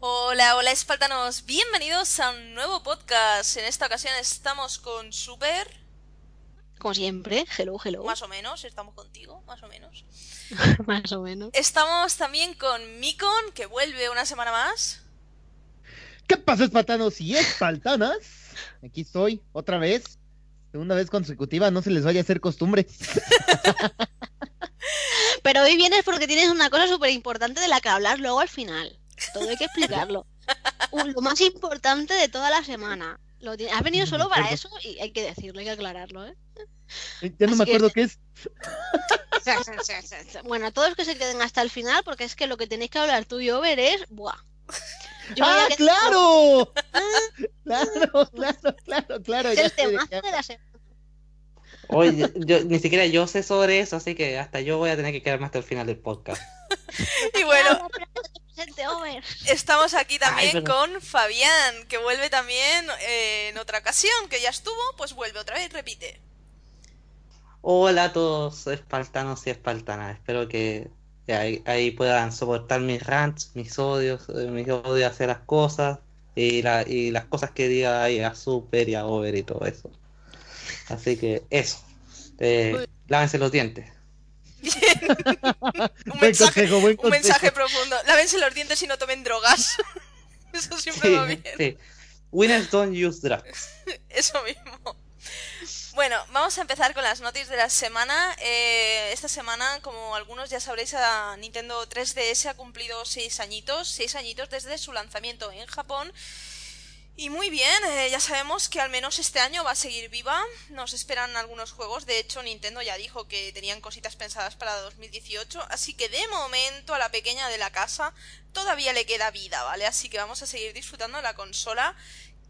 Hola, hola espaltanos, bienvenidos a un nuevo podcast. En esta ocasión estamos con Super, Como siempre, hello, hello. más o menos, estamos contigo, más o menos. Más o menos. Estamos también con Mikon, que vuelve una semana más. ¿Qué pasa, espartanos y espartanas? Aquí estoy, otra vez. Segunda vez consecutiva, no se les vaya a hacer costumbre. Pero hoy vienes porque tienes una cosa súper importante de la que hablar luego al final. Todo hay que explicarlo. Lo más importante de toda la semana. Lo Has venido solo para eso y hay que decirlo, hay que aclararlo, ¿eh? Eh, Ya no me que- acuerdo qué es. Bueno, todos que se queden hasta el final porque es que lo que tenéis que hablar tú y Over es... ¡Buah! Yo a ¡Ah, quedar- claro! Claro, claro, claro, claro. Es ya el qué de la semana. Oye, yo, ni siquiera yo sé sobre eso, así que hasta yo voy a tener que quedarme hasta el final del podcast. Y bueno, estamos aquí también Ay, pero- con Fabián, que vuelve también eh, en otra ocasión, que ya estuvo, pues vuelve otra vez, repite. Hola a todos espartanos y espartanas, espero que que ahí, ahí puedan soportar mis rants, mis odios, eh, mis odios hacia las cosas y, la, y las cosas que diga ahí a Super y a Over y todo eso. Así que eso, eh, lávense los dientes. Un Buen mensaje, consejo, buen un mensaje profundo. Lávense los dientes y no tomen drogas. Eso siempre Sí, va bien. sí. Winners don't use drugs. Eso mismo. Bueno, vamos a empezar con las noticias de la semana. Eh, esta semana, como algunos ya sabréis, a Nintendo 3DS ha cumplido seis añitos, seis añitos desde su lanzamiento en Japón. Y muy bien, eh, ya sabemos que al menos este año va a seguir viva. Nos esperan algunos juegos. De hecho, Nintendo ya dijo que tenían cositas pensadas para 2018. Así que de momento a la pequeña de la casa todavía le queda vida, ¿vale? Así que vamos a seguir disfrutando de la consola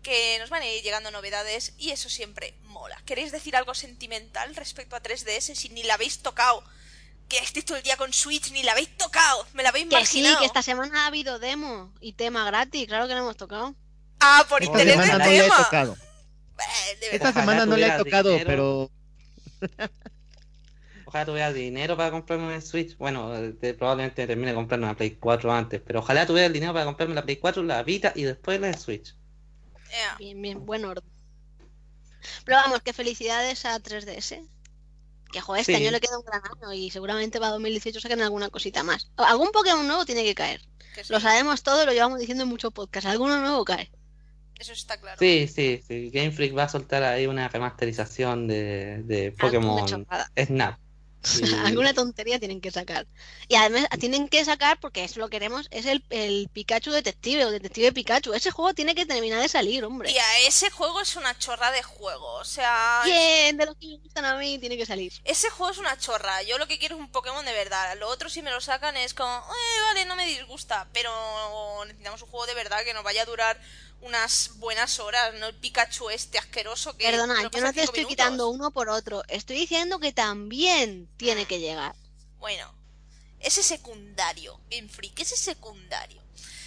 que nos van a ir llegando novedades y eso siempre mola. ¿Queréis decir algo sentimental respecto a 3DS si ni la habéis tocado? Que estéis todo el día con Switch, ni la habéis tocado, me la habéis Que sí, marginado. que esta semana ha habido demo y tema gratis, claro que no hemos tocado. Ah, por Esta interés semana del no le he tocado. Esta. Ojalá semana no le he tocado, dinero. pero Ojalá tuviera dinero para comprarme una Switch. Bueno, eh, probablemente termine comprando una Play 4 antes, pero ojalá tuviera el dinero para comprarme la Play 4, la Vita y después la Switch. Bien, bien, buen orden. Pero vamos, que felicidades a 3DS. Que joder, este Sí. año le queda un gran año y seguramente para 2018 saquen alguna cosita más. Algún Pokémon nuevo tiene que caer. Que sí, Lo sabemos todo, lo llevamos diciendo en muchos podcasts. Alguno nuevo cae. Eso está claro. Sí, sí, sí. Game Freak va a soltar ahí una remasterización de, de Pokémon chorrada. Snap. Y- Alguna tontería tienen que sacar. Y además tienen que sacar, porque eso lo queremos, es el, el Pikachu detective o detective Pikachu. Ese juego tiene que terminar de salir, hombre. Y a ese juego es una chorra de juego. O sea, Bien, de los que me gustan a mí, tiene que salir. ese juego es una chorra. Yo lo que quiero es un Pokémon de verdad. Lo otro, si me lo sacan, es como, eh, vale, no me disgusta. Pero necesitamos un juego de verdad que nos vaya a durar unas buenas horas. No el Pikachu este asqueroso que. Perdona, yo no te estoy minutos. quitando uno por otro. Estoy diciendo que también tiene que llegar. Bueno, ese secundario. Game Freak, ese secundario.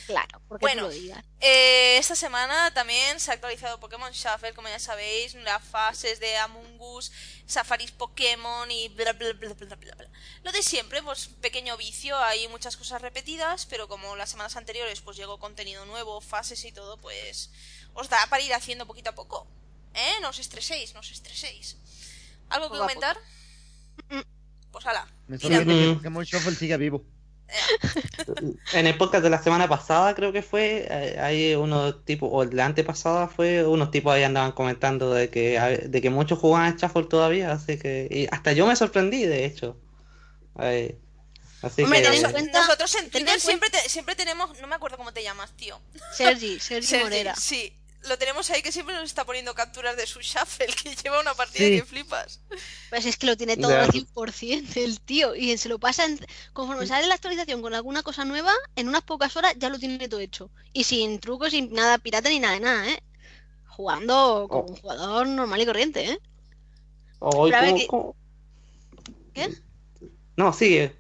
Claro, porque Bueno. lo digas. Eh, esta semana también se ha actualizado Pokémon Shuffle, como ya sabéis, las fases de Among Us, Safaris Pokémon y bla bla bla bla bla bla. Lo de siempre, pues pequeño vicio, hay muchas cosas repetidas, pero como las semanas anteriores pues llegó contenido nuevo, fases y todo, pues os da para ir haciendo poquito a poco. ¿Eh? No os estreséis, no os estreséis. ¿Algo que comentar? Mm. Pues ala. me sorprende que. Pokémon Shuffle siga vivo. En el podcast de la semana pasada, creo que fue, eh, hay unos tipos, o la antepasada fue, unos tipos ahí andaban comentando de que, de que muchos jugaban Shuffle todavía, así que, y hasta yo me sorprendí, de hecho. Eh, así Hombre, que, cuenta- Nosotros en Twitter siempre, te- siempre tenemos, no me acuerdo cómo te llamas, tío. Sergi, Sergi Sergi, Morera. Sí, lo tenemos ahí que siempre nos está poniendo capturas de su shuffle, que lleva una partida Sí. que flipas. Pues es que lo tiene todo al 100% el tío. Y se lo pasa, en- conforme sale la actualización con alguna cosa nueva, en unas pocas horas ya lo tiene todo hecho. Y sin trucos, sin nada pirata ni nada de nada, ¿eh? Jugando como Oh. un jugador normal y corriente, ¿eh? como- que- como- ¿Qué? No, sigue.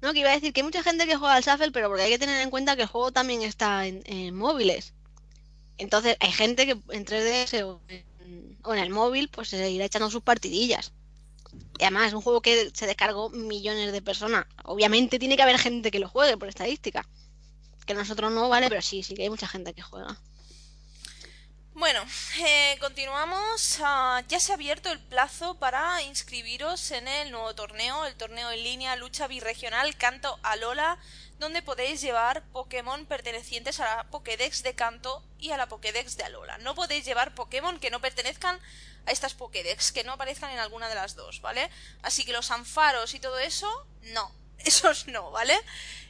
No, que iba a decir que hay mucha gente que juega al Shuffle, pero porque hay que tener en cuenta que el juego también está en, en móviles. Entonces, hay gente que en 3DS o en, o en el móvil, pues se irá echando sus partidillas. Y además es un juego que se descargó millones de personas. Obviamente tiene que haber gente que lo juegue por estadística. Que nosotros no, ¿vale? Pero sí, sí que hay mucha gente que juega. Bueno, eh, continuamos. Ah, ya se ha abierto el plazo para inscribiros en el nuevo torneo, el torneo en línea Lucha Birregional Canto Alola, donde podéis llevar Pokémon pertenecientes a la Pokédex de Canto y a la Pokédex de Alola. No podéis llevar Pokémon que no pertenezcan a estas Pokédex, que no aparezcan en alguna de las dos, ¿vale? Así que los anfaros y todo eso, no. Esos no, ¿vale?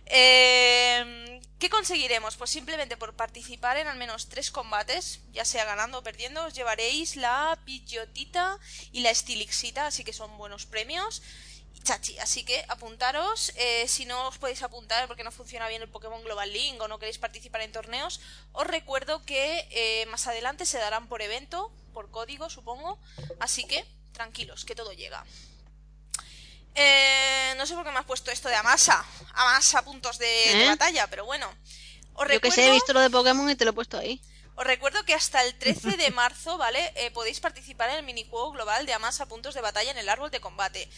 Eh, ¿Qué conseguiremos? Pues simplemente por participar en al menos tres combates, ya sea ganando o perdiendo, os llevaréis la Pidgeotita y la Stilixita, así que son buenos premios. Chachi, así que apuntaros. eh, si no os podéis apuntar porque no funciona bien el Pokémon Global Link o no queréis participar en torneos, os recuerdo que eh, más adelante se darán por evento, por código, supongo. Así que tranquilos, que todo llega. Eh, no sé por qué me has puesto esto de Amasa. Amasa puntos de, de ¿Eh? batalla, pero bueno. Os Yo que recuerdo, sé, he visto lo de Pokémon y te lo he puesto ahí. os recuerdo que hasta el 13 de marzo, ¿vale? Eh, podéis participar en el minijuego global de Amasa puntos de batalla en el árbol de combate.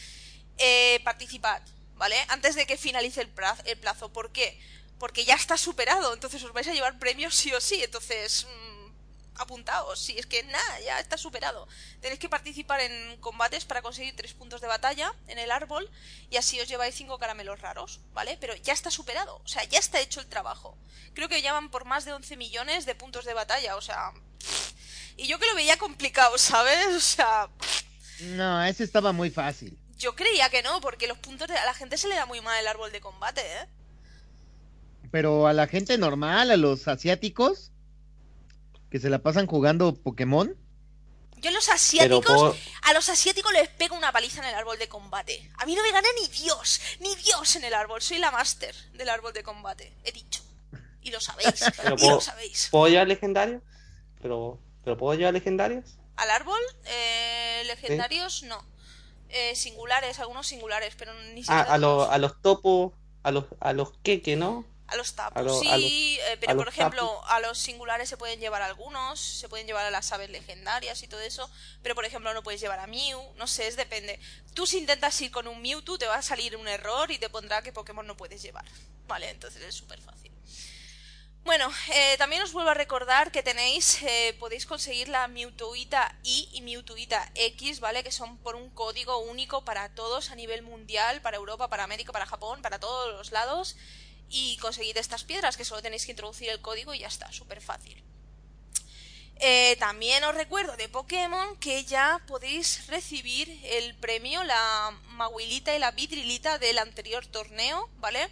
Eh, participad, ¿vale? Antes de que finalice el plazo. ¿Por qué? Porque ya está superado, entonces os vais a llevar premios sí o sí. Entonces, mm, apuntaos. Si es que nada, ya está superado. Tenéis que participar en combates para conseguir tres puntos de batalla en el árbol y así os lleváis cinco caramelos raros, ¿vale? Pero ya está superado, o sea, ya está hecho el trabajo. Creo que ya van por más de 11 millones de puntos de batalla, o sea... Y yo que lo veía complicado, ¿sabes? O sea, No, ese estaba muy fácil. Yo creía que no, porque los puntos de... a la gente se le da muy mal el árbol de combate, ¿eh? Pero a la gente normal, a los asiáticos, que se la pasan jugando Pokémon, Yo los Pero asiáticos, por- a los asiáticos les pego una paliza en el árbol de combate. A mí no me gana ni Dios, ni Dios en el árbol. Soy la máster del árbol de combate, he dicho. Y lo sabéis, Pero y lo sabéis. ¿Puedo llevar legendarios? ¿Pero, ¿Pero puedo llevar legendarios? Al árbol, eh, legendarios, no. Eh, singulares, algunos singulares, pero ni Ah, siquiera a, los a los topos, a los, a los queque, ¿no? A los tapos, a lo- sí, a los- eh, pero por ejemplo, a los singulares se pueden llevar algunos, se pueden llevar a las aves legendarias y todo eso, pero por ejemplo no puedes llevar a Mew, no sé, es depende. Tú si intentas ir con un Mewtwo te va a salir un error y te pondrá que Pokémon no puedes llevar. Vale, entonces es súper fácil. Bueno, eh, también os vuelvo a recordar que tenéis, eh, podéis conseguir la Mewtwoita I y Mewtwoita X, ¿vale? Que son por un código único para todos a nivel mundial, para Europa, para América, para Japón, para todos los lados. Y conseguid estas piedras, que solo tenéis que introducir el código y ya está, súper fácil. Eh, también os recuerdo de Pokémon que ya podéis recibir el premio, la Maguilita y la Vidrilita del anterior torneo, ¿vale?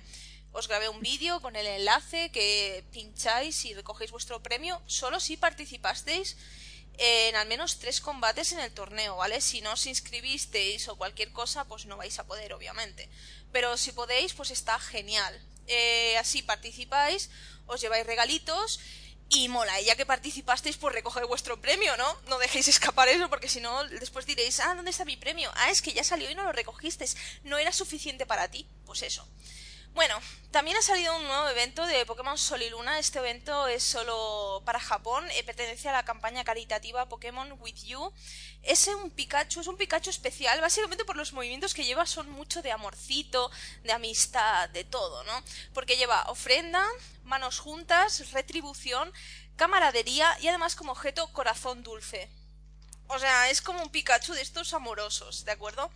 Os grabé un vídeo con el enlace que pincháis y recogéis vuestro premio solo si participasteis en al menos tres combates en el torneo, ¿vale? Si no os inscribisteis o cualquier cosa, pues no vais a poder, obviamente. Pero si podéis, pues está genial. Eh, así participáis, os lleváis regalitos y mola, y ya que participasteis, pues recoger vuestro premio, ¿no? No dejéis escapar eso, porque si no, después diréis, ah, ¿dónde está mi premio? Ah, es que ya salió y no lo recogisteis. No era suficiente para ti. Pues eso. Bueno, también ha salido un nuevo evento de Pokémon Sol y Luna. Este evento es solo para Japón, eh, pertenece a la campaña caritativa Pokémon With You. Es un Pikachu, es un Pikachu especial, básicamente por los movimientos que lleva son mucho de amorcito, de amistad, de todo, ¿no? Porque lleva ofrenda, manos juntas, retribución, camaradería y además como objeto corazón dulce. O sea, es como un Pikachu de estos amorosos, ¿de acuerdo?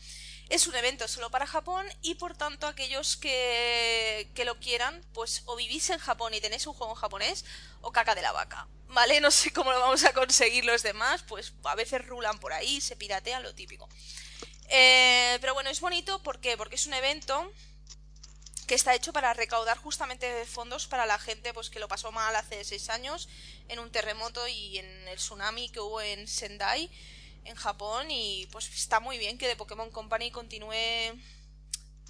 Es un evento solo para Japón y por tanto aquellos que, que lo quieran, pues o vivís en Japón y tenéis un juego en japonés o caca de la vaca. ¿Vale? No sé cómo lo vamos a conseguir los demás, pues a veces rulan por ahí, se piratean, lo típico. Eh, pero bueno, es bonito ¿por qué? porque es un evento que está hecho para recaudar justamente fondos para la gente pues que lo pasó mal hace seis años en un terremoto y en el tsunami que hubo en Sendai en Japón y pues está muy bien que The Pokémon Company continúe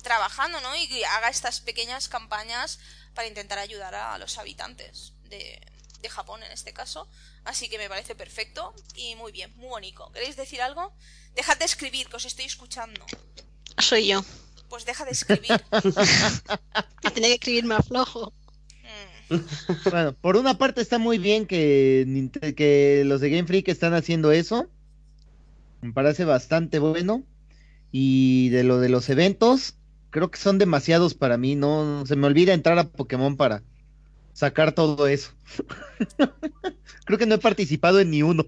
trabajando, ¿no? Y que haga estas pequeñas campañas para intentar ayudar a los habitantes de, de Japón en este caso. Así que me parece perfecto y muy bien, muy bonito. ¿Queréis decir algo? Dejad de escribir, que os estoy escuchando. Soy yo. Pues deja de escribir. Que tenía que escribir más flojo. Bueno, por una parte está muy bien que, que los de Game Freak están haciendo eso. Me parece bastante bueno. Y de lo de los eventos, creo que son demasiados para mí. No se me olvida entrar a Pokémon para sacar todo eso. creo que no he participado en ni uno.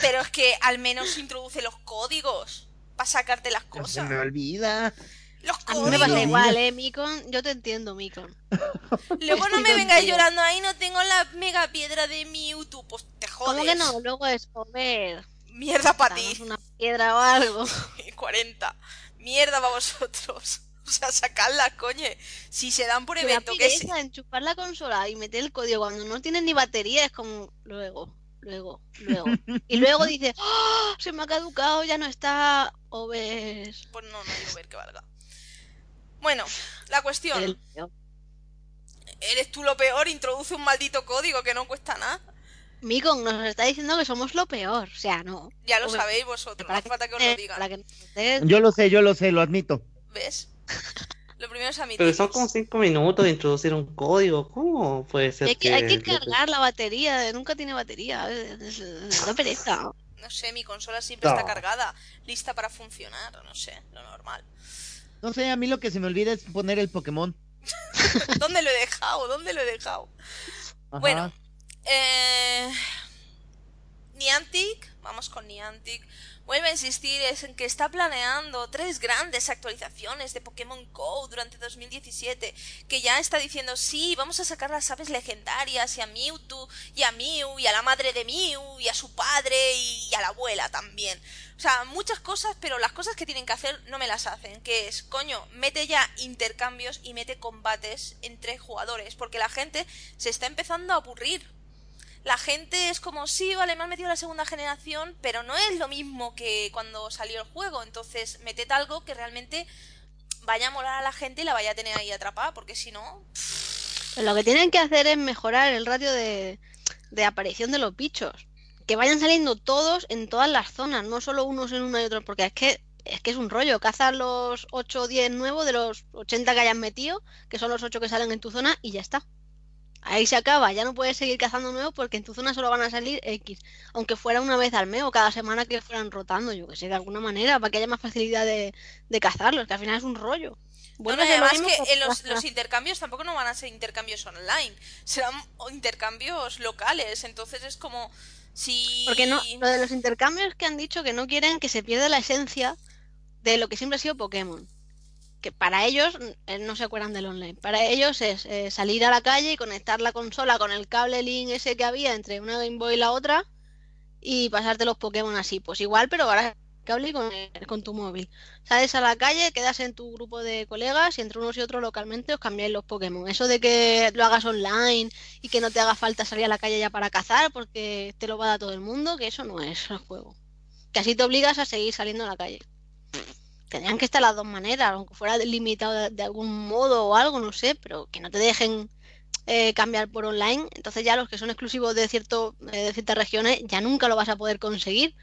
Pero es que al menos introduce los códigos para sacarte las Se cosas. me olvida. Los A mí me pasa códigos. igual, ¿eh, Mikon? Yo te entiendo, Mikon. Luego no me contigo. llorando ahí, no tengo la mega piedra de Mewtwo. Pues te jodes. ¿Cómo que no? Luego es comer. Mierda para ti. una piedra o algo. 40. Mierda para vosotros. O sea, sacadla, coñe. Si se dan por evento, que pereza enchufar la consola y meter el código cuando no tiene ni batería es como luego, luego, luego. Y luego dices, ¡Ah! se me ha caducado, ya no está. O ves. Pues no, no digo ver que valga. Bueno, la cuestión. Eres tú lo peor, introduce un maldito código que no cuesta nada. Mikon nos está diciendo que somos lo peor. O sea, no. Ya lo sabéis vosotros, no Para hace falta que os lo digan. para que Yo lo sé, yo lo sé, lo admito. ¿Ves? Lo primero es admitir. Pero son como cinco minutos de introducir un código. ¿Cómo puede ser Hay que, hay que cargar la batería, nunca tiene batería. Da pereza. No sé, mi consola siempre No. está cargada, lista para funcionar, no sé, lo normal. No sé, a mí lo que se me olvida es poner el Pokémon. ¿Dónde lo he dejado? ¿Dónde lo he dejado? Ajá. Bueno, eh... Niantic, vamos con Niantic, vuelve a insistir es en que está planeando tres grandes actualizaciones de Pokémon Go durante 2017, que ya está diciendo sí, vamos a sacar las aves legendarias y a Mewtwo y a Mew y a la madre de Mew y a su padre y a la abuela también. O sea, muchas cosas, pero las cosas que tienen que hacer no me las hacen, que es, coño, mete ya intercambios y mete combates entre jugadores, porque la gente se está empezando a aburrir la gente es como, sí, vale, me han metido la segunda generación, pero no es lo mismo que cuando salió el juego. Entonces, meted algo que realmente vaya a molar a la gente y la vaya a tener ahí atrapada, porque si no, lo que tienen que hacer es mejorar el ratio de, de aparición de los bichos. Que vayan saliendo todos en todas las zonas, no solo unos en una y otros, porque es que es que es un rollo. Cazas los 8 o 10 nuevos de los 80 que hayan metido, que son los 8 que salen en tu zona, y ya está. Ahí se acaba, ya no puedes seguir cazando nuevos porque en tu zona solo van a salir X. Aunque fuera una vez al mes o cada semana que fueran rotando, yo que sé, de alguna manera, para que haya más facilidad de, de cazarlos, que al final es un rollo. Bueno, además que en los, los intercambios tampoco no van a ser intercambios online, serán intercambios locales, entonces es como si... Porque no, lo de los intercambios que han dicho que no quieren que se pierda la esencia de lo que siempre ha sido Pokémon. Que para ellos eh, no se acuerdan del online. Para ellos es eh, salir a la calle y conectar la consola con el cable link ese que había entre una Game Boy y la otra y pasarte los Pokémon así. Pues igual, pero ahora cable con, con tu móvil. Sales a la calle, quedas en tu grupo de colegas y entre unos y otros localmente os cambiáis los Pokémon. Eso de que lo hagas online y que no te haga falta salir a la calle ya para cazar porque te lo va a dar todo el mundo, que eso no es el juego. Que así te obligas a seguir saliendo a la calle. Tendrían que estar las dos maneras, aunque fuera limitado de, algún modo o algo, no sé, pero que no te dejen eh, cambiar por online. Entonces ya los que son exclusivos de, cierto, eh, de ciertas regiones ya nunca lo vas a poder conseguir.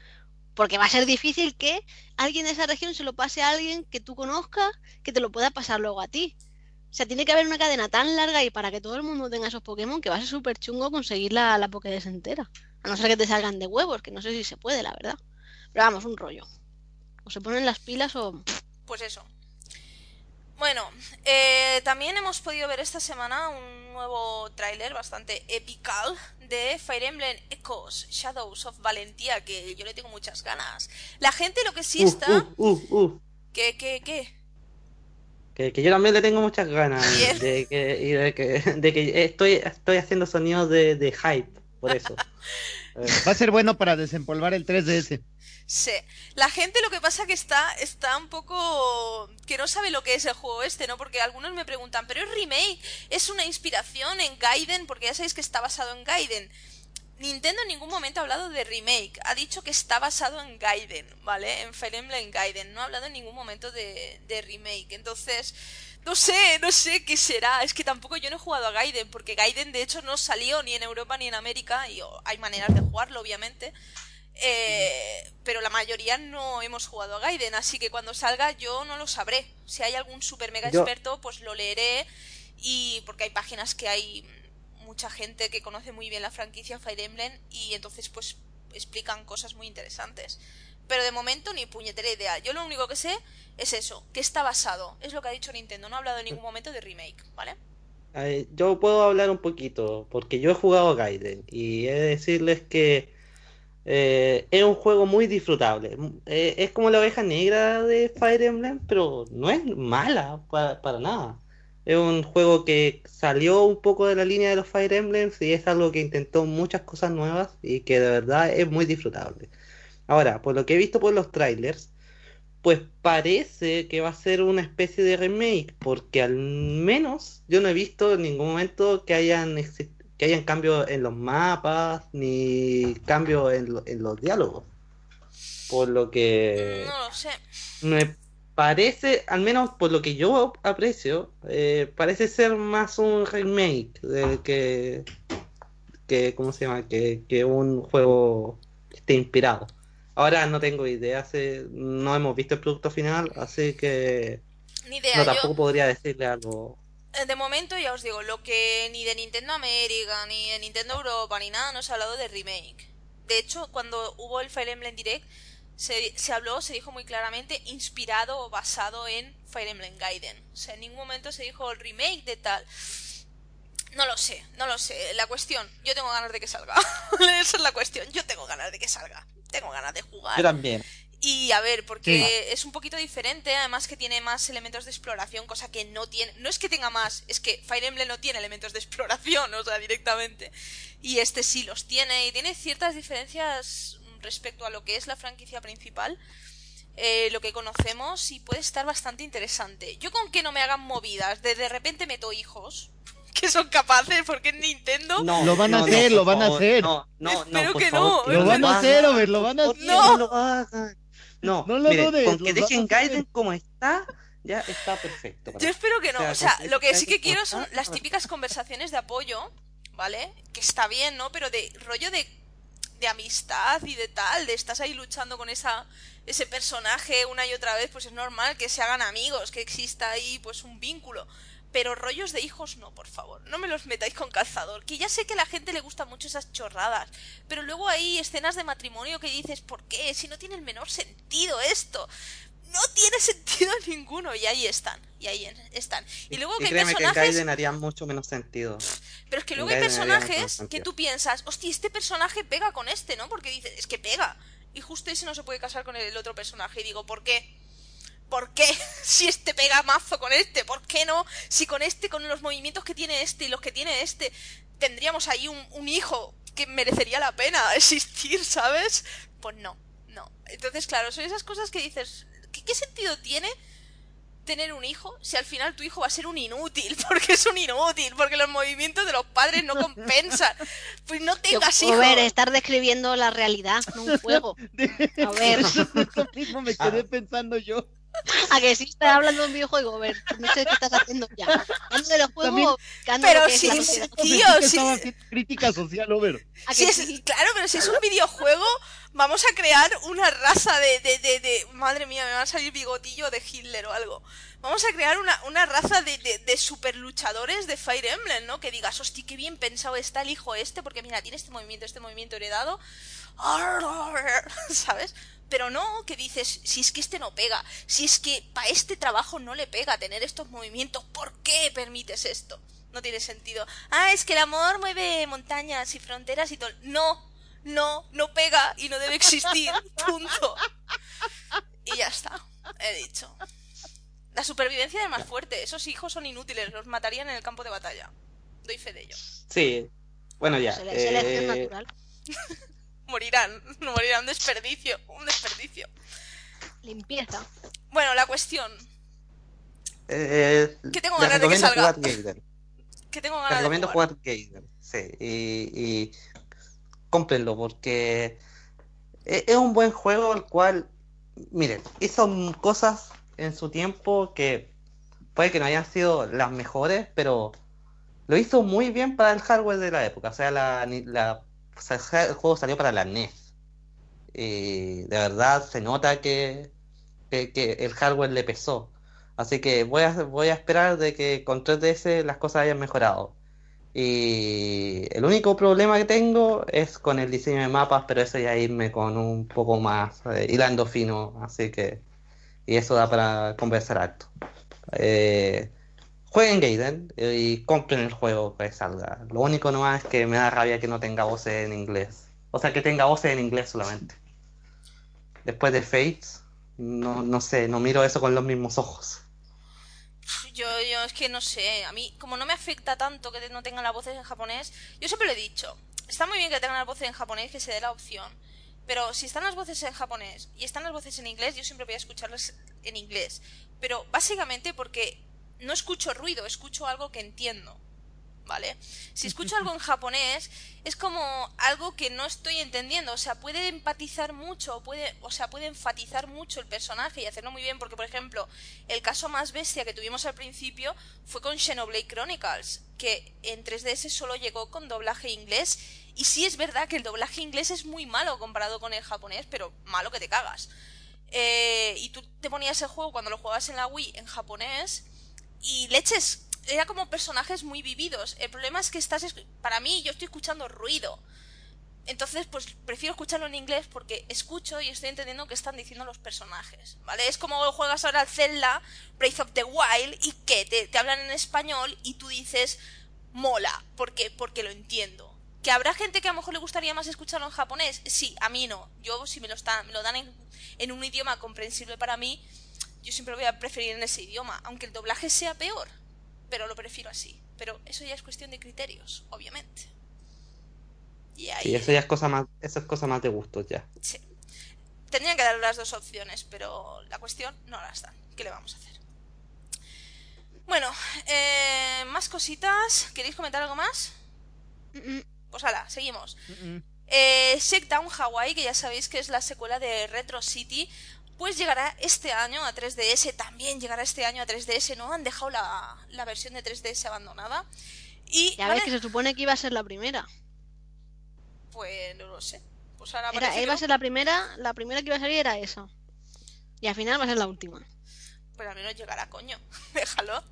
Porque va a ser difícil que alguien de esa región se lo pase a alguien que tú conozcas, que te lo pueda pasar luego a ti. O sea, tiene que haber una cadena tan larga y para que todo el mundo tenga esos Pokémon que va a ser súper chungo conseguir la, la Pokédex entera. A no ser que te salgan de huevos, que no sé si se puede, la verdad. Pero vamos, un rollo. O se ponen las pilas o... Pues eso. Bueno, eh, también hemos podido ver esta semana un nuevo tráiler bastante epical de Fire Emblem Echoes Shadows of Valentía, que yo le tengo muchas ganas. La gente lo que sí Uh, está... uh, uh, uh. ¿Qué, qué, qué? Que, que yo también le tengo muchas ganas Bien. de que, y de que, de que estoy, estoy haciendo sonidos de, de hype, por eso. Eh, Va a ser bueno para desempolvar el 3DS. Sí. La gente lo que pasa que está, está un poco... que no sabe lo que es el juego este, ¿no? Porque algunos me preguntan, ¿pero es remake? ¿Es una inspiración en Gaiden? Porque ya sabéis que está basado en Gaiden. Nintendo en ningún momento ha hablado de remake, ha dicho que está basado en Gaiden, ¿vale? En Fire Emblem Gaiden, no ha hablado en ningún momento de, de remake. Entonces, no sé, no sé qué será. Es que tampoco yo no he jugado a Gaiden, porque Gaiden de hecho no salió ni en Europa ni en América, y hay maneras de jugarlo, obviamente. Eh, pero la mayoría no hemos jugado a Gaiden, así que cuando salga yo no lo sabré. Si hay algún super mega Yo- experto, pues lo leeré. Y porque hay páginas que hay mucha gente que conoce muy bien la franquicia Fire Emblem y entonces pues explican cosas muy interesantes. Pero de momento ni puñetera idea. Yo lo único que sé es eso, que está basado. Es lo que ha dicho Nintendo, no ha hablado en ningún momento de remake, ¿vale? Yo puedo hablar un poquito, porque yo he jugado Gaiden y he de decirles que eh, es un juego muy disfrutable. Eh, es como la oveja negra de Fire Emblem, pero no es mala para, para nada. Es un juego que salió un poco de la línea de los Fire Emblems y es algo que intentó muchas cosas nuevas y que de verdad es muy disfrutable. Ahora, por lo que he visto por los trailers, pues parece que va a ser una especie de remake, porque al menos yo no he visto en ningún momento que hayan que hayan cambios en los mapas ni cambios en, en, los diálogos. Por lo que No lo sé. me parece, al menos por lo que yo aprecio, eh, parece ser más un remake de que que ¿cómo se llama? Que, que un juego que esté inspirado. Ahora no tengo idea, hace, no hemos visto el producto final, así que Ni idea. no yo- tampoco podría decirle algo. Eh, De momento ya os digo, lo que ni de Nintendo América, ni de Nintendo Europa, ni nada, no se ha hablado de remake. De hecho, cuando hubo el Fire Emblem Direct, se, se habló, se dijo muy claramente, inspirado o basado en Fire Emblem Gaiden. O sea, en ningún momento se dijo el remake de tal. No lo sé, no lo sé. La cuestión, yo tengo ganas de que salga. Esa es la cuestión, yo tengo ganas de que salga. Tengo ganas de jugar. Yo también. Y a ver, porque es un poquito diferente, además que tiene más elementos de exploración, cosa que no tiene. No es que tenga más, es que Fire Emblem no tiene elementos de exploración, o sea, directamente. Y este sí los tiene, y tiene ciertas diferencias respecto a lo que es la franquicia principal, eh, lo que conocemos, y puede estar bastante interesante. Yo con que no me hagan movidas, de de repente meto hijos, que son capaces, porque es Nintendo. No, Lo van a no, hacer, no, lo van a hacer. No, no, Espero no, por que favor, no, Lo van a hacer, Over, lo van a hacer. favor, lo hagan. No, No lo mire, dudes, con que dejen. Gaiden como está, ya está perfecto. Yo espero que no. O sea, O sea, lo que sí que quiero son las típicas conversaciones de apoyo, ¿vale? Que está bien, ¿no? Pero de rollo de, de amistad y de tal, de estás ahí luchando con esa ese personaje una y otra vez, pues es normal que se hagan amigos, que exista ahí pues un vínculo. Pero rollos de hijos no, por favor. No me los metáis con calzador. Que ya sé que a la gente le gustan mucho esas chorradas. Pero luego hay escenas de matrimonio que dices, ¿por qué? Si no tiene el menor sentido esto. No tiene sentido ninguno. Y ahí están. Y ahí están. Y luego que hay que personajes. Gaiden haría mucho menos sentido. Pero es que luego hay personajes que tú piensas, hostia, este personaje pega con este, ¿no? Porque dices, es que pega. Y justo ese no se puede casar con el otro personaje. Y digo, ¿por qué? ¿Por qué? Si este pega mazo con este, ¿por qué no? Si con este, con los movimientos que tiene este y los que tiene este, tendríamos ahí un, un hijo que merecería la pena existir, ¿sabes? Pues no, no. Entonces, claro, son esas cosas que dices, ¿qué, qué sentido tiene tener un hijo si al final tu hijo va a ser un inútil? Porque es un inútil, porque los movimientos de los padres no compensan. Pues no Yo, tengas a hijos. ver, estar describiendo la realidad, no un juego. A ver. Eso, eso mismo me quedé pensando yo. A que sí estás hablando de un videojuego, a ver, no sé qué estás haciendo ya. Hablando de los juegos, Pero que es. Tío, haciendo crítica social, Over. ¿A Si es- sí? Claro, pero si es un videojuego, vamos a crear una raza de, de, de, de- Madre mía, me va a salir bigotillo de Hitler o algo. Vamos a crear una, una raza de, de, de super luchadores de Fire Emblem, ¿no? Que digas, hostia, qué bien pensado está el hijo este, porque mira, tiene este movimiento, este movimiento heredado. ¿Sabes? Pero no, que dices, si es que este no pega, si es que para este trabajo no le pega tener estos movimientos, ¿por qué permites esto? No tiene sentido. Ah, es que el amor mueve montañas y fronteras y todo. No, no, no pega y no debe existir. Punto. Y ya está, he dicho. La supervivencia del más fuerte. Esos hijos son inútiles, los matarían en el campo de batalla. Doy fe de ello. Sí, bueno ya. Eh, natural. Morirán, morirán un desperdicio, un desperdicio. Limpieza. Bueno, la cuestión, eh, Que tengo ganas de que salga. que tengo ganas de recomiendo jugar. jugar Gaiden, sí, y, y cómprenlo porque e- es un buen juego el cual, miren, hizo cosas en su tiempo que puede que no hayan sido las mejores, pero lo hizo muy bien para el hardware de la época, o sea, la, ni- la- el juego salió para la NES. Y de verdad se nota que, que, que el hardware le pesó. Así que voy a, voy a esperar de que con 3DS las cosas hayan mejorado. Y el único problema que tengo es con el diseño de mapas, pero eso ya irme con un poco más eh, hilando fino, así que. Y eso da para conversar harto. Eh, jueguen Gaiden eh, y compren el juego que salga. Lo único nomás es que me da rabia que no tenga voces en inglés. O sea, que tenga voces en inglés solamente. Después de Fates, no, no sé, no miro eso con los mismos ojos. Yo, yo es que no sé, a mí como no me afecta tanto que no tengan las voces en japonés, yo siempre lo he dicho, está muy bien que tengan las voces en japonés, que se dé la opción, pero si están las voces en japonés y están las voces en inglés, yo siempre voy a escucharlas en inglés, pero básicamente porque no escucho ruido, escucho algo que entiendo. ¿Vale? Si escucho algo en japonés, es como algo que no estoy entendiendo. O sea, puede empatizar mucho, puede, o sea, puede enfatizar mucho el personaje y hacerlo muy bien. Porque, por ejemplo, el caso más bestia que tuvimos al principio fue con Xenoblade Chronicles, que en 3DS solo llegó con doblaje inglés. Y sí es verdad que el doblaje inglés es muy malo comparado con el japonés, pero malo que te cagas. Eh, y tú te ponías el juego cuando lo jugabas en la Wii en japonés y leches, era como personajes muy vividos. El problema es que estás, para mí, yo estoy escuchando ruido. Entonces, pues prefiero escucharlo en inglés porque escucho y estoy entendiendo qué están diciendo los personajes, ¿vale? Es como juegas ahora al Zelda, Breath of the Wild, y que te, te, hablan en español y tú dices, mola, porque, porque lo entiendo. ¿Que habrá gente que a lo mejor le gustaría más escucharlo en japonés? Sí, a mí no. Yo, si me lo, me lo dan en, en un idioma comprensible para mí, yo siempre voy a preferir en ese idioma, aunque el doblaje sea peor, pero lo prefiero así. Pero eso ya es cuestión de criterios, obviamente. Y ahí... Sí, eso ya es cosa más, eso es cosa más de gustos ya. Sí. Tendrían que dar las dos opciones, pero la cuestión no las dan. ¿Qué le vamos a hacer? Bueno, eh, más cositas. ¿Queréis comentar algo más? Mm -mm. Pues ahora, seguimos. Mm eh, Shakedown Hawaii, que ya sabéis que es la secuela de Retro City, pues llegará este año a 3DS, también llegará este año a 3DS, ¿no? Han dejado la, la versión de 3DS abandonada. Y ya ves que se supone que iba a ser la primera. Pues no lo sé. Pues ahora era, iba a ser la primera, la primera que iba a salir era esa. Y al final va a ser la última. Pues al menos llegará, coño. Déjalo.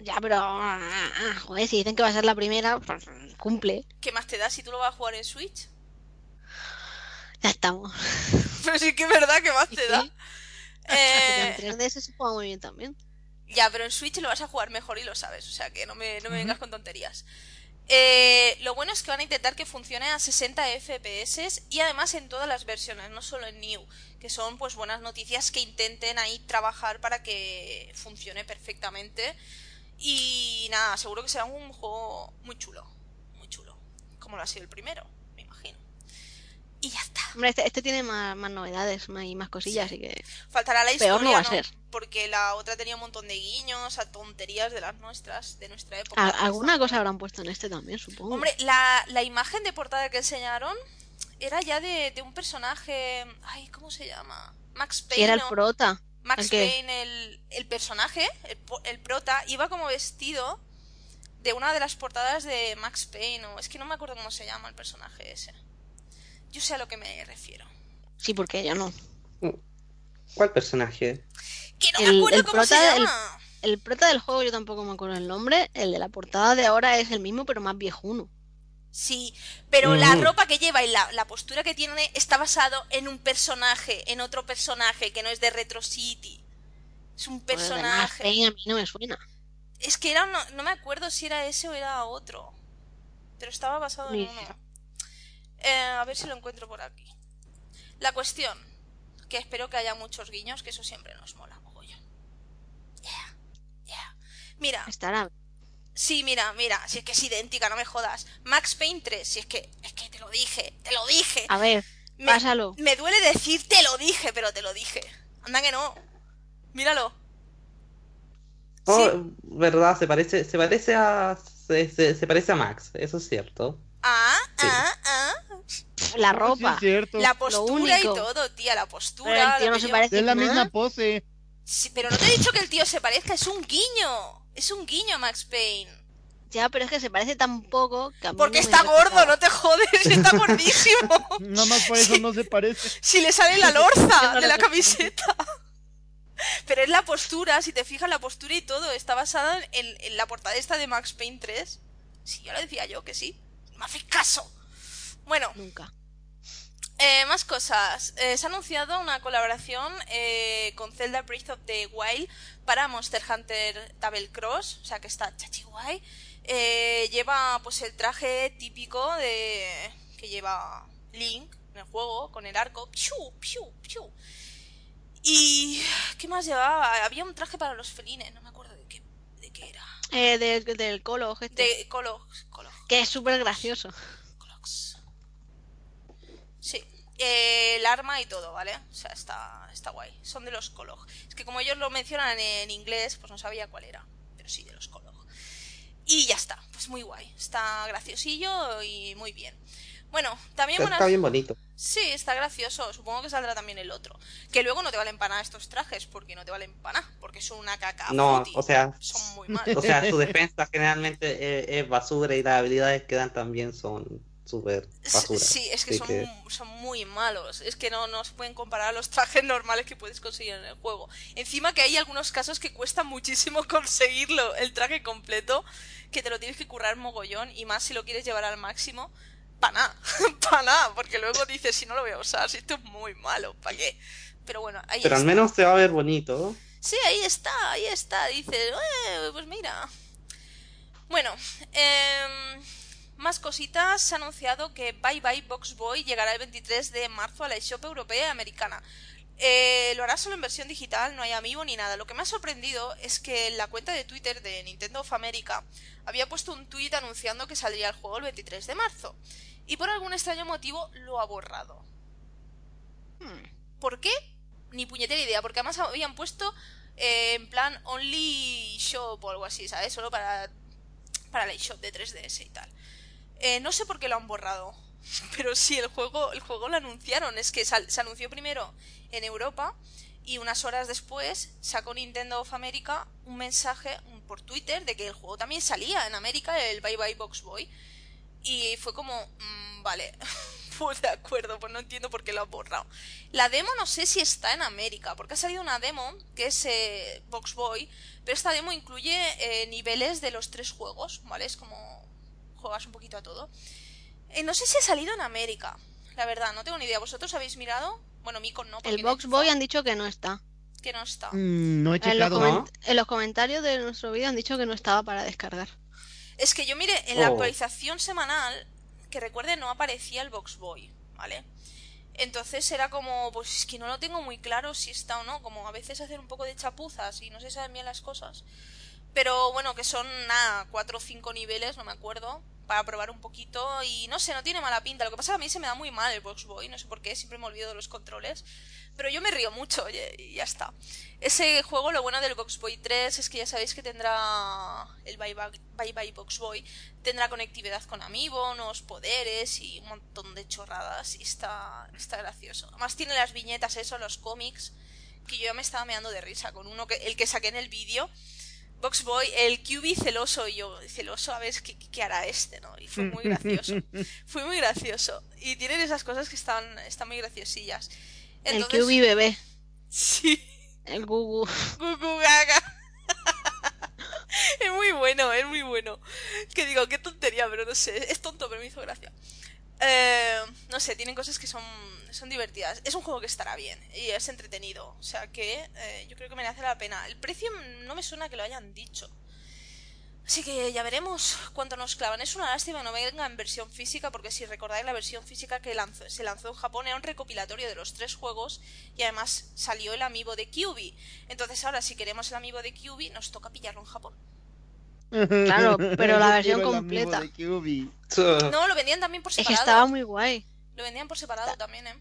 Ya, pero. Ah, ah, joder, si dicen que va a ser la primera, pues cumple. ¿Qué más te da si tú lo vas a jugar en Switch? Ya estamos. Pero sí que es verdad que más te da. Sí. Eh... en 3DS se juega muy bien también. Ya, pero en Switch lo vas a jugar mejor y lo sabes. O sea que no me, no me vengas con tonterías. Eh, lo bueno es que van a intentar que funcione a 60 FPS y además en todas las versiones, no solo en New, que son pues buenas noticias que intenten ahí trabajar para que funcione perfectamente. Y nada, seguro que será un juego muy chulo, muy chulo, como lo ha sido el primero y ya está. Hombre, este, este tiene más, más, novedades más, y más cosillas, sí. así que. Faltará la historia. Peor no va a ser. Porque la otra tenía un montón de guiños a tonterías de las nuestras, de nuestra época. ¿A, alguna cosa habrán puesto en este también, supongo. Hombre, la, la imagen de portada que enseñaron era ya de, de un personaje. Ay, ¿cómo se llama? Max Payne. Sí, era el prota. Max. Payne, el, el personaje, el, el prota, iba como vestido de una de las portadas de Max Payne. O es que no me acuerdo cómo se llama el personaje ese. Yo sé a lo que me refiero. Sí, porque ella no. ¿Cuál personaje? Que no me acuerdo cómo se llama. El, el, prota del juego yo tampoco me acuerdo el nombre. El de la portada de ahora es el mismo, pero más viejuno. Sí, pero mm. la ropa que lleva y la, la, postura que tiene está basado en un personaje, en otro personaje que no es de Retro City. Es un personaje. Pues a mí no me suena. Es que era, no, no, me acuerdo si era ese o era otro. Pero estaba basado en uno. Eh, a ver si lo encuentro por aquí. La cuestión, que espero que haya muchos guiños, que eso siempre nos mola, mogollón. Yeah, yeah. Mira. Estará. Sí, mira, mira, si es que es idéntica, no me jodas. Max Payne 3, si es que, es que te lo dije, te lo dije. A ver, me, pásalo. Me duele decir te lo dije, pero te lo dije. Anda que no. Míralo. Oh, sí. verdad, se parece, se parece a, se, se, se parece a Max, eso es cierto. Ah, sí. ah, ah. La ropa, sí, es la postura y todo, tía, la postura. Pero el tío no se parece es la nada. misma pose. Sí, pero no te he dicho que el tío se parezca, es un guiño. Es un guiño, Max Payne. Ya, pero es que se parece tan poco que a mí Porque no está gordo, no te jodes, está gordísimo. Nada más por eso Sí. no se parece. Si le sale la lorza Yo no de la camiseta. Pero es la postura, si te fijas, la postura y todo está basada en, en la portada esta de Max Payne 3. Si ya lo decía yo que sí. No me hace caso. Bueno, Nunca. eh, más cosas. Eh, se ha anunciado una colaboración eh, con Zelda Breath of the Wild para Monster Hunter Double Cross, o sea que está chachi guay. Eh, lleva pues el traje típico de que lleva Link en el juego con el arco. ¡Piu, piu, piu! Y ¿qué más llevaba? Había un traje para los felines, no me acuerdo de qué, de qué era. Eh, de- del colo, este, De Colo, Colo, que es súper gracioso. Colox. Sí, eh, el arma y todo, ¿vale? O sea, está, está guay. Son de los Colog. Es que como ellos lo mencionan en inglés, pues no sabía cuál era. Pero sí, de los Colog. Y ya está, pues muy guay. Está graciosillo y muy bien. Bueno, también Está buenas... bien bonito. Sí, está gracioso. Supongo que saldrá también el otro. Que luego no te valen para nada estos trajes, porque no te valen para nada, porque son una caca. No, o sea, Son muy malos. o sea, su defensa generalmente es, es basura y las habilidades que dan también son súper basura. Sí, es que son, que- son muy malos. Es que no, no se pueden comparar a los trajes normales que puedes conseguir en el juego. Encima que hay algunos casos que cuesta muchísimo conseguirlo, el traje completo, que te lo tienes que currar mogollón, y más si lo quieres llevar al máximo. Pa' nada, pa' nada, porque luego dices, si no lo voy a usar, si esto es muy malo, ¿para qué? Pero bueno, ahí Pero al menos se va a ver bonito. Sí, ahí está, ahí está. Dices, "Eh, pues mira. Bueno, em, más cositas. Se ha anunciado que Bye Bye Box Boy llegará el 23 de marzo a la eShop europea y americana. Eh, lo hará solo en versión digital, no hay amigo ni nada. Lo que me ha sorprendido es que la cuenta de Twitter de Nintendo of America había puesto un tweet anunciando que saldría el juego el 23 de marzo. Y por algún extraño motivo lo ha borrado. Hmm. ¿Por qué? Ni puñetera idea, porque además habían puesto eh, en plan Only Shop o algo así, ¿sabes? Solo para, para la eShop de 3DS y tal. Eh, no sé por qué lo han borrado, pero sí, el juego, el juego lo anunciaron. Es que se anunció primero en Europa y unas horas después sacó Nintendo of America un mensaje por Twitter de que el juego también salía en América, el Bye Bye Box Boy. Y fue como, mm, vale, pues de acuerdo, pues no entiendo por qué lo han borrado. La demo no sé si está en América, porque ha salido una demo que es eh, Box Boy, pero esta demo incluye eh, niveles de los tres juegos, ¿vale? Es como juegas un poquito a todo. Eh, no sé si ha salido en América, la verdad, no tengo ni idea. ¿Vosotros habéis mirado? Bueno, Micon no. El Box Boy han dicho que no está. Que no está. Mm, no he En los, checado. ¿no? coment- en los comentarios de nuestro vídeo han dicho que no estaba para descargar. Es que yo mire, en la Oh. actualización semanal, que recuerde, no aparecía el Box Boy, ¿vale? Entonces era como, pues es que no lo tengo muy claro si está o no, como a veces hacen un poco de chapuzas y no se saben bien las cosas. Pero bueno, que son nada, cuatro o cinco niveles, no me acuerdo, para probar un poquito y no sé, no tiene mala pinta. Lo que pasa es que a mí se me da muy mal el Box Boy, no sé por qué, siempre me olvido de los controles. Pero yo me río mucho, y ya está. Ese juego, lo bueno del Box Boy 3 es que ya sabéis que tendrá el Bye Bye, Bye Bye Box Boy, tendrá conectividad con Amiibo, nuevos poderes y un montón de chorradas y está, está gracioso. Además tiene las viñetas, eso, los cómics, que yo ya me estaba meando de risa con uno que el que saqué en el vídeo. Box Boy, el QB celoso, y yo, celoso, a ver qué, qué hará este, ¿no? Y fue muy gracioso. fue muy gracioso. Y tienen esas cosas que están, están muy graciosillas. Entonces, El QB bebé. Sí. El Gugu. Gugu Gaga. es muy bueno, es muy bueno. Que digo, qué tontería, pero no sé. Es tonto, pero me hizo gracia. Eh, no sé, tienen cosas que son, son divertidas. Es un juego que estará bien y es entretenido. O sea que eh, yo creo que merece la pena. El precio no me suena que lo hayan dicho. Así que ya veremos cuánto nos clavan. Es una lástima que no venga en versión física, porque si recordáis la versión física que se lanzó en Japón era un recopilatorio de los tres juegos y además salió el amiibo de Kyubi. Entonces ahora si queremos el amiibo de Kyubi nos toca pillarlo en Japón. Claro, pero la versión completa. No, lo vendían también por Es que separado. estaba muy guay. Lo vendían por separado también, ¿eh?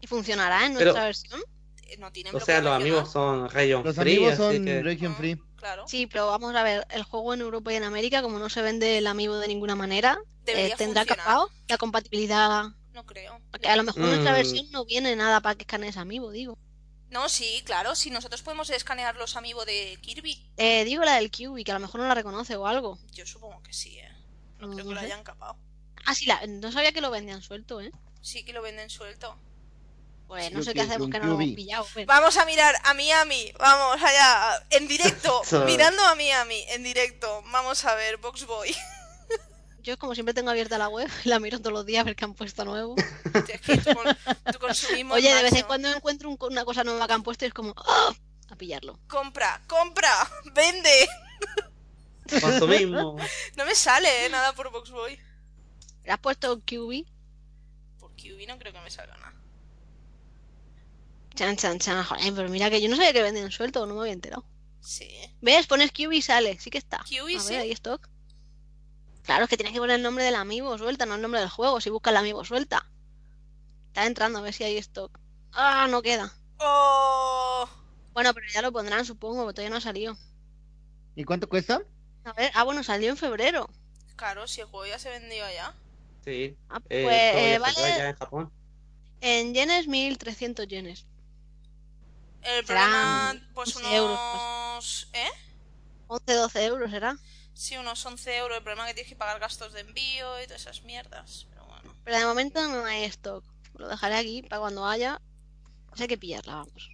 ¿Y funcionará en Pero- nuestra versión? Eh, No tienen O sea, los regional. amigos son region Los free, amigos así son que... region Ah, free. Claro. Sí, pero vamos a ver, el juego en Europa y en América, como no se vende el amiibo de ninguna manera, eh, tendrá capado la compatibilidad. No creo. Porque a lo mejor en nuestra Mm. versión no viene nada para que escanees amiibo, digo. No, sí, claro. Si nosotros podemos escanear los amigos de Kirby, Eh, digo la del QB, que a lo mejor no la reconoce o algo. yo supongo que sí, ¿eh? No No creo que lo sé. hayan capado. Ah, sí, la- no sabía que lo vendían suelto, ¿eh? Sí que lo venden suelto. Pues Sí, no yo sé qué hacemos que no lo hemos pillado. pues. Vamos a mirar a Miami. Vamos allá. En directo. Mirando a Miami. En directo. Vamos a ver. Box Boy. Yo como siempre tengo abierta la web, la miro todos los días a ver qué han puesto nuevo. Oye, de vez en cuando encuentro un- una cosa nueva que han puesto y es como ¡ah! a pillarlo. Compra, compra, vende. Consumismo. No me sale eh, nada por Boxboy. ¿Le has puesto QB? Por QB no creo que me salga nada. Chan, chan, chan. Joder, pero mira que yo no sabía que vendían suelto, no me había enterado. Sí. ¿Ves? Pones QB y sale, sí que está. QB, a sí. ver, ahí stock. Claro, es que tienes que poner el nombre del amiibo suelta, no el nombre del juego. Si buscas el amiibo suelta. Está entrando a ver si hay stock. Ah, no queda. Oh, Bueno, pero ya lo pondrán, supongo, porque todavía no ha salido. ¿Y cuánto cuesta? A ver, ah, bueno, salió en febrero. claro, si el juego ya se vendió allá. Sí. Ah, Eh, pues eh, se fue vale allá en Japón. en yenes 1300 yenes. El Serán problema, pues 11 euros, unos... ¿Eh? 11, 12 euros será. Sí, unos 11 euros. El problema es que tienes que pagar gastos de envío y todas esas mierdas. Pero bueno. Pero de momento no hay stock. Lo dejaré aquí para cuando haya. Pues hay que pillarla, vamos.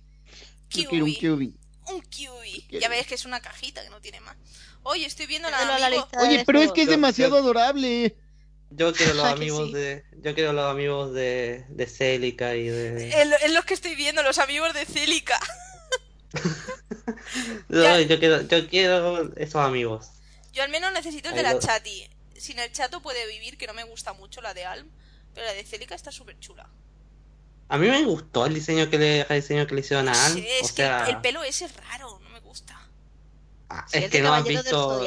Yo quiero un QB. Un QB. Ya ves que es una cajita que no tiene más. Oye, estoy viendo la lista Oye, pero es que es demasiado yo- adorable. Yo quiero los Ah, amigos sí. de. Yo quiero los amigos de, de Celica y de. Es lo- es lo que estoy viendo, los amigos de Celica. No, yo quiero, yo quiero esos amigos. Yo al menos necesito el de Ahí la lo- Chati. Sin el chato puede vivir, que no me gusta mucho la de Alm. Pero la de Celica está súper chula. A mí me gustó el diseño que le, el diseño que le hicieron a Ann. Sí, es o sea, que el pelo ese es raro, no me gusta. ah, Sí, es es que no has visto.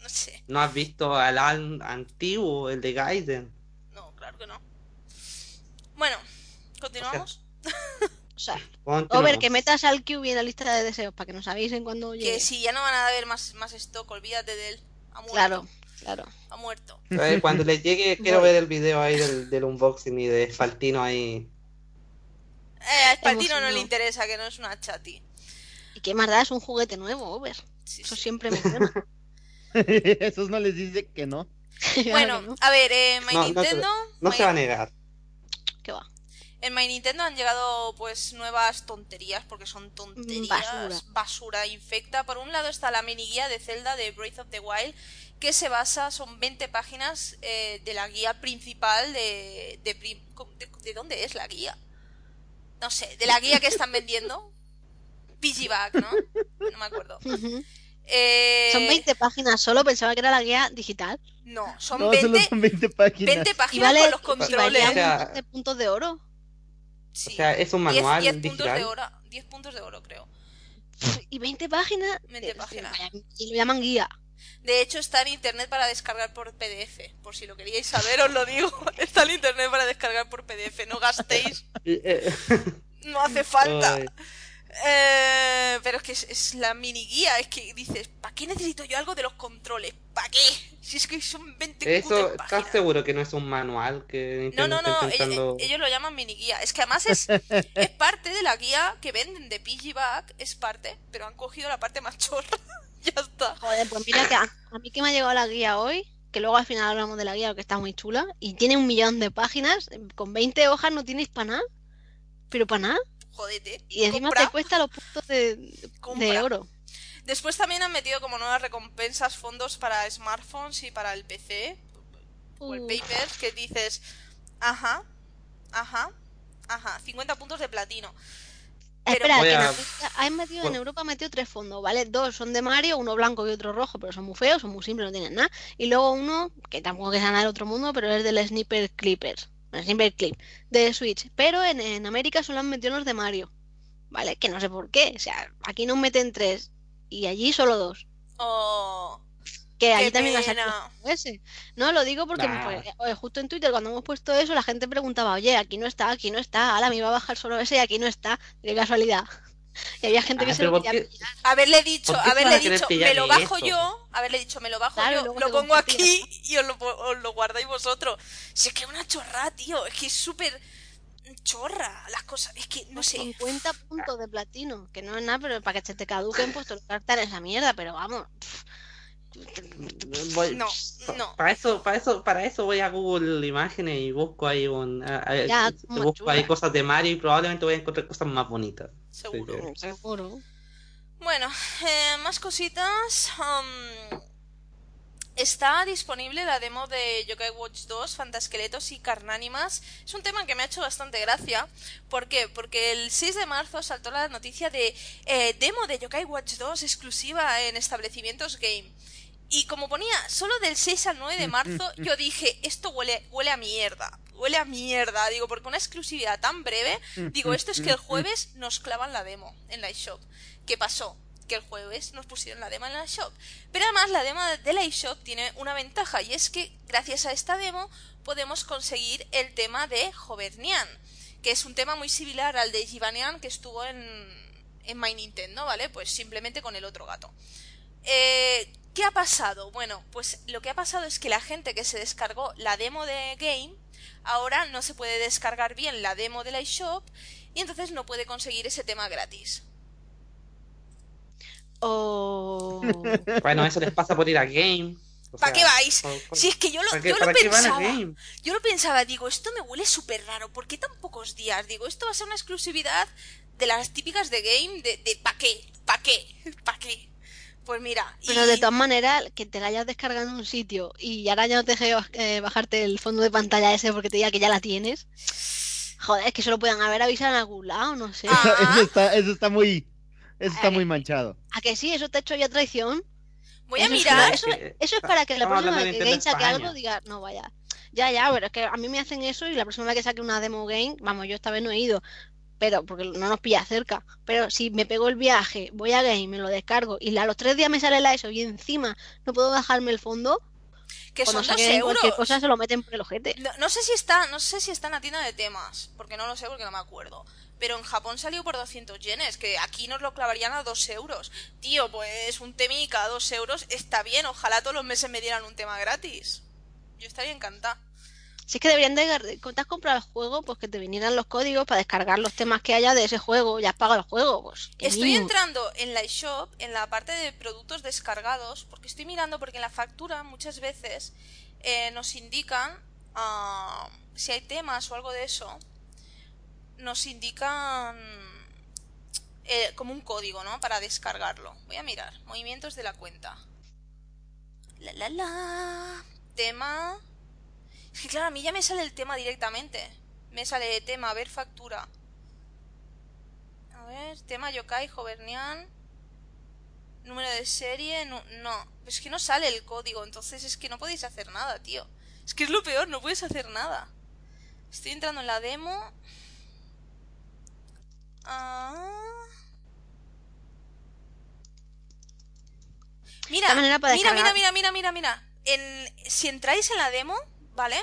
No sé. no has visto al Ann antiguo, el de Gaiden. No, claro que no. Bueno, continuamos. O sea, Continuamos. Over, que metas al QB en la lista de deseos para que nos avisen cuando llegue. Que si ya no van a haber más, más stock, olvídate de él. Ha muerto. Claro, claro. Ha muerto. Eh, Cuando les llegue, quiero ver el video ahí del, del unboxing y de Faltino ahí. Eh, a Espaldino no le interesa, que no es una chati. ¿Y qué más da? Es un juguete nuevo, Over. Sí, Eso sí. siempre me. Esos no les dice que no. Bueno, a ver, eh, My No, no te- Nintendo. No My- se va a negar. ¿Qué va? En My Nintendo han llegado pues nuevas tonterías, porque son tonterías. Basura. basura infecta. Por un lado está la mini guía de Zelda de Breath of the Wild, que se basa, son 20 páginas eh, de la guía principal de de, prim- de. ¿De dónde es la guía? No sé, de la guía que están vendiendo. Piggyback, ¿no? No me acuerdo. Eh, Son 20 páginas solo, pensaba que era la guía digital. No, son No, 20, solo son 20 páginas. 20 Y páginas vale, con los y controles. valían O sea- de puntos de oro. Sí. O sea, es un 10 manual 10 puntos digital. de oro, 10 puntos de oro, creo. Y 20 páginas. 20 páginas. Y lo llaman guía. De hecho, está en internet para descargar por PDF. Por si lo queríais saber, os lo digo. Está en internet para descargar por PDF. No gastéis, Eh, eh, no hace falta. ay, Eh, pero es que es, es la mini guía. Es que dices, ¿para qué necesito yo algo de los controles? ¿Para qué? Si es que son 20 Eso, ¿estás seguro que no es un manual que No, no, no, está ellos, lo llaman mini guía. Es que además es, es parte de la guía que venden de Piggyback, es parte, pero han cogido la parte más chorra. ya está. Joder, pues mira que a, a mí que me ha llegado la guía hoy, que luego al final hablamos de la guía, que está muy chula, y tiene un millón de páginas, con 20 hojas no tienes para nada, pero para nada, Jodete. y encima Compra. te cuesta los puntos de, oro. Después también han metido como nuevas recompensas fondos para smartphones y para el PC, o el que dices, ajá, ajá, ajá, 50 puntos de platino. Pero- Espera, que en a-. Europa han metido tres fondos, ¿vale? Dos son de Mario, uno blanco y otro rojo, pero son muy feos, son muy simples, no tienen nada. Y luego uno, que tampoco es nada del otro mundo, pero es del Sniper Clippers, el Sniper Clip, de Switch. Pero en, en América solo han metido los de Mario, ¿vale? Que no sé por qué, o sea, aquí nos meten tres y allí solo dos. Oh, Que allí también va a salir pena. ese. No, lo digo porque Nah. pues, oye, justo en Twitter cuando hemos puesto eso, la gente preguntaba, oye, aquí no está, aquí no está, ahora me iba a bajar solo ese y aquí no está. Qué casualidad. Y había gente que Ay, se lo ¿por quería pillar. Haberle dicho, ¿Por qué se haberle dicho, me lo bajo eso? yo, haberle dicho, me lo bajo Claro, yo, lo pongo aquí y os lo, os lo guardáis vosotros. Si es que es una chorra, tío, es que es súper chorra las cosas, es que no sé. 50 puntos de platino, que no es nada, pero para que se te caduquen, pues te lo cartan esa mierda, pero vamos. Voy- No, no. Para eso, para eso, para eso voy a Google Imágenes y busco ahí un, a- a- Ya, como busco ahí cosas de Mario y probablemente voy a encontrar cosas más bonitas. Seguro. Seguro. Bueno, eh, más cositas. um, Está disponible la demo de Yokai Watch 2, Fantasqueletos y Carnánimas. Es un tema que me ha hecho bastante gracia. ¿Por qué? Porque el 6 de marzo saltó la noticia de eh, demo de Yokai Watch 2 exclusiva en establecimientos game. Y como ponía solo del 6 al 9 de marzo, yo dije, esto huele, huele a mierda. Huele a mierda. Digo, porque una exclusividad tan breve, digo, esto es que el jueves nos clavan la demo en la eShop. ¿Qué pasó? Que el jueves nos pusieron la demo en la shop. Pero además la demo de la eShop tiene una ventaja y es que gracias a esta demo podemos conseguir el tema de Hovernian, que es un tema muy similar al de Givanian que estuvo en, en My Nintendo, ¿vale? Pues simplemente con el otro gato. Eh, ¿Qué ha pasado? Bueno, pues lo que ha pasado es que la gente que se descargó la demo de Game ahora no se puede descargar bien la demo de la eShop y entonces no puede conseguir ese tema gratis. O... Bueno, eso les pasa por ir a Game. O ¿Para sea, qué vais? por- por- Si es que yo lo, ¿para qué- yo lo para pensaba. Yo lo pensaba, digo, esto me huele súper raro. ¿Por qué tan pocos días? Digo, esto va a ser una exclusividad de las típicas de game, de, de ¿pa' qué? ¿Pa' qué? ¿Pa' qué? Pues mira. Pero y- de todas maneras, que te la hayas descargado en un sitio y ahora ya no te deje eh, bajarte el fondo de pantalla ese porque te diga que ya la tienes. Joder, es que eso lo puedan haber avisado en algún lado, no sé. Ah. Eso está, eso está muy, eso está muy manchado. ¿A que sí? ¿Eso te ha hecho ya traición? Voy a Eso es mirar. Eso, eso es para que la Estamos próxima vez que Game saque algo diga, no vaya. Ya, ya, pero es que a mí me hacen eso y la próxima vez que saque una demo game, vamos, yo esta vez no he ido, pero porque no nos pilla cerca. Pero si me pego el viaje, voy a game, me lo descargo y a los tres días me sale la eso y encima no puedo bajarme el fondo, que son dos euros. cosa se lo meten por el ojete. No, no sé si está, no sé si está en la tienda de temas, porque no lo sé porque no me acuerdo. Pero en Japón salió por 200 yenes, que aquí nos lo clavarían a 2 euros. Tío, pues un temica a 2 euros está bien, ojalá todos los meses me dieran un tema gratis. Yo estaría encantada. Si es que deberían de, cuando te has comprado el juego, pues que te vinieran los códigos para descargar los temas que haya de ese juego, ya has pagado el juego, pues. Estoy entrando en la eShop, en la parte de productos descargados, porque estoy mirando, porque en la factura muchas veces eh, nos indican ah, si hay temas o algo de eso, nos indican eh, como un código, ¿no? Para descargarlo. Voy a mirar, movimientos de la cuenta. La la la. Tema. Es que claro, a mí ya me sale el tema directamente. Me sale tema, ver factura. A ver, tema Yokai, Hovernian. Número de serie, no, no. Es que no sale el código, entonces es que no podéis hacer nada, tío. Es que es lo peor, no puedes hacer nada. Estoy entrando en la demo. Ah. Mira, mira, mira, mira, mira, mira, mira. En, si entráis en la demo, ¿vale?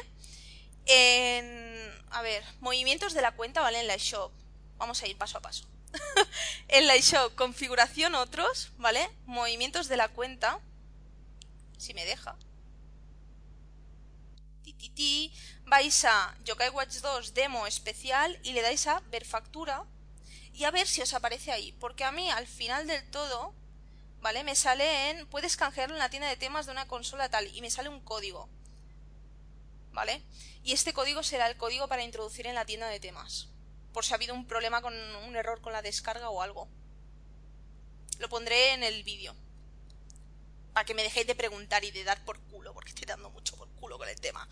En, a ver, movimientos de la cuenta, ¿vale? En la shop. Vamos a ir paso a paso. en la shop, configuración otros, ¿vale? Movimientos de la cuenta. Si me deja. Ti, ti, ti. Vais a Yokai Watch 2 demo especial y le dais a ver factura y a ver si os aparece ahí. Porque a mí al final del todo, ¿vale? Me sale en. Puedes canjearlo en la tienda de temas de una consola tal y me sale un código. ¿Vale? Y este código será el código para introducir en la tienda de temas. Por si ha habido un problema con un error con la descarga o algo. Lo pondré en el vídeo. Para que me dejéis de preguntar y de dar por culo, porque estoy dando mucho por culo con el tema.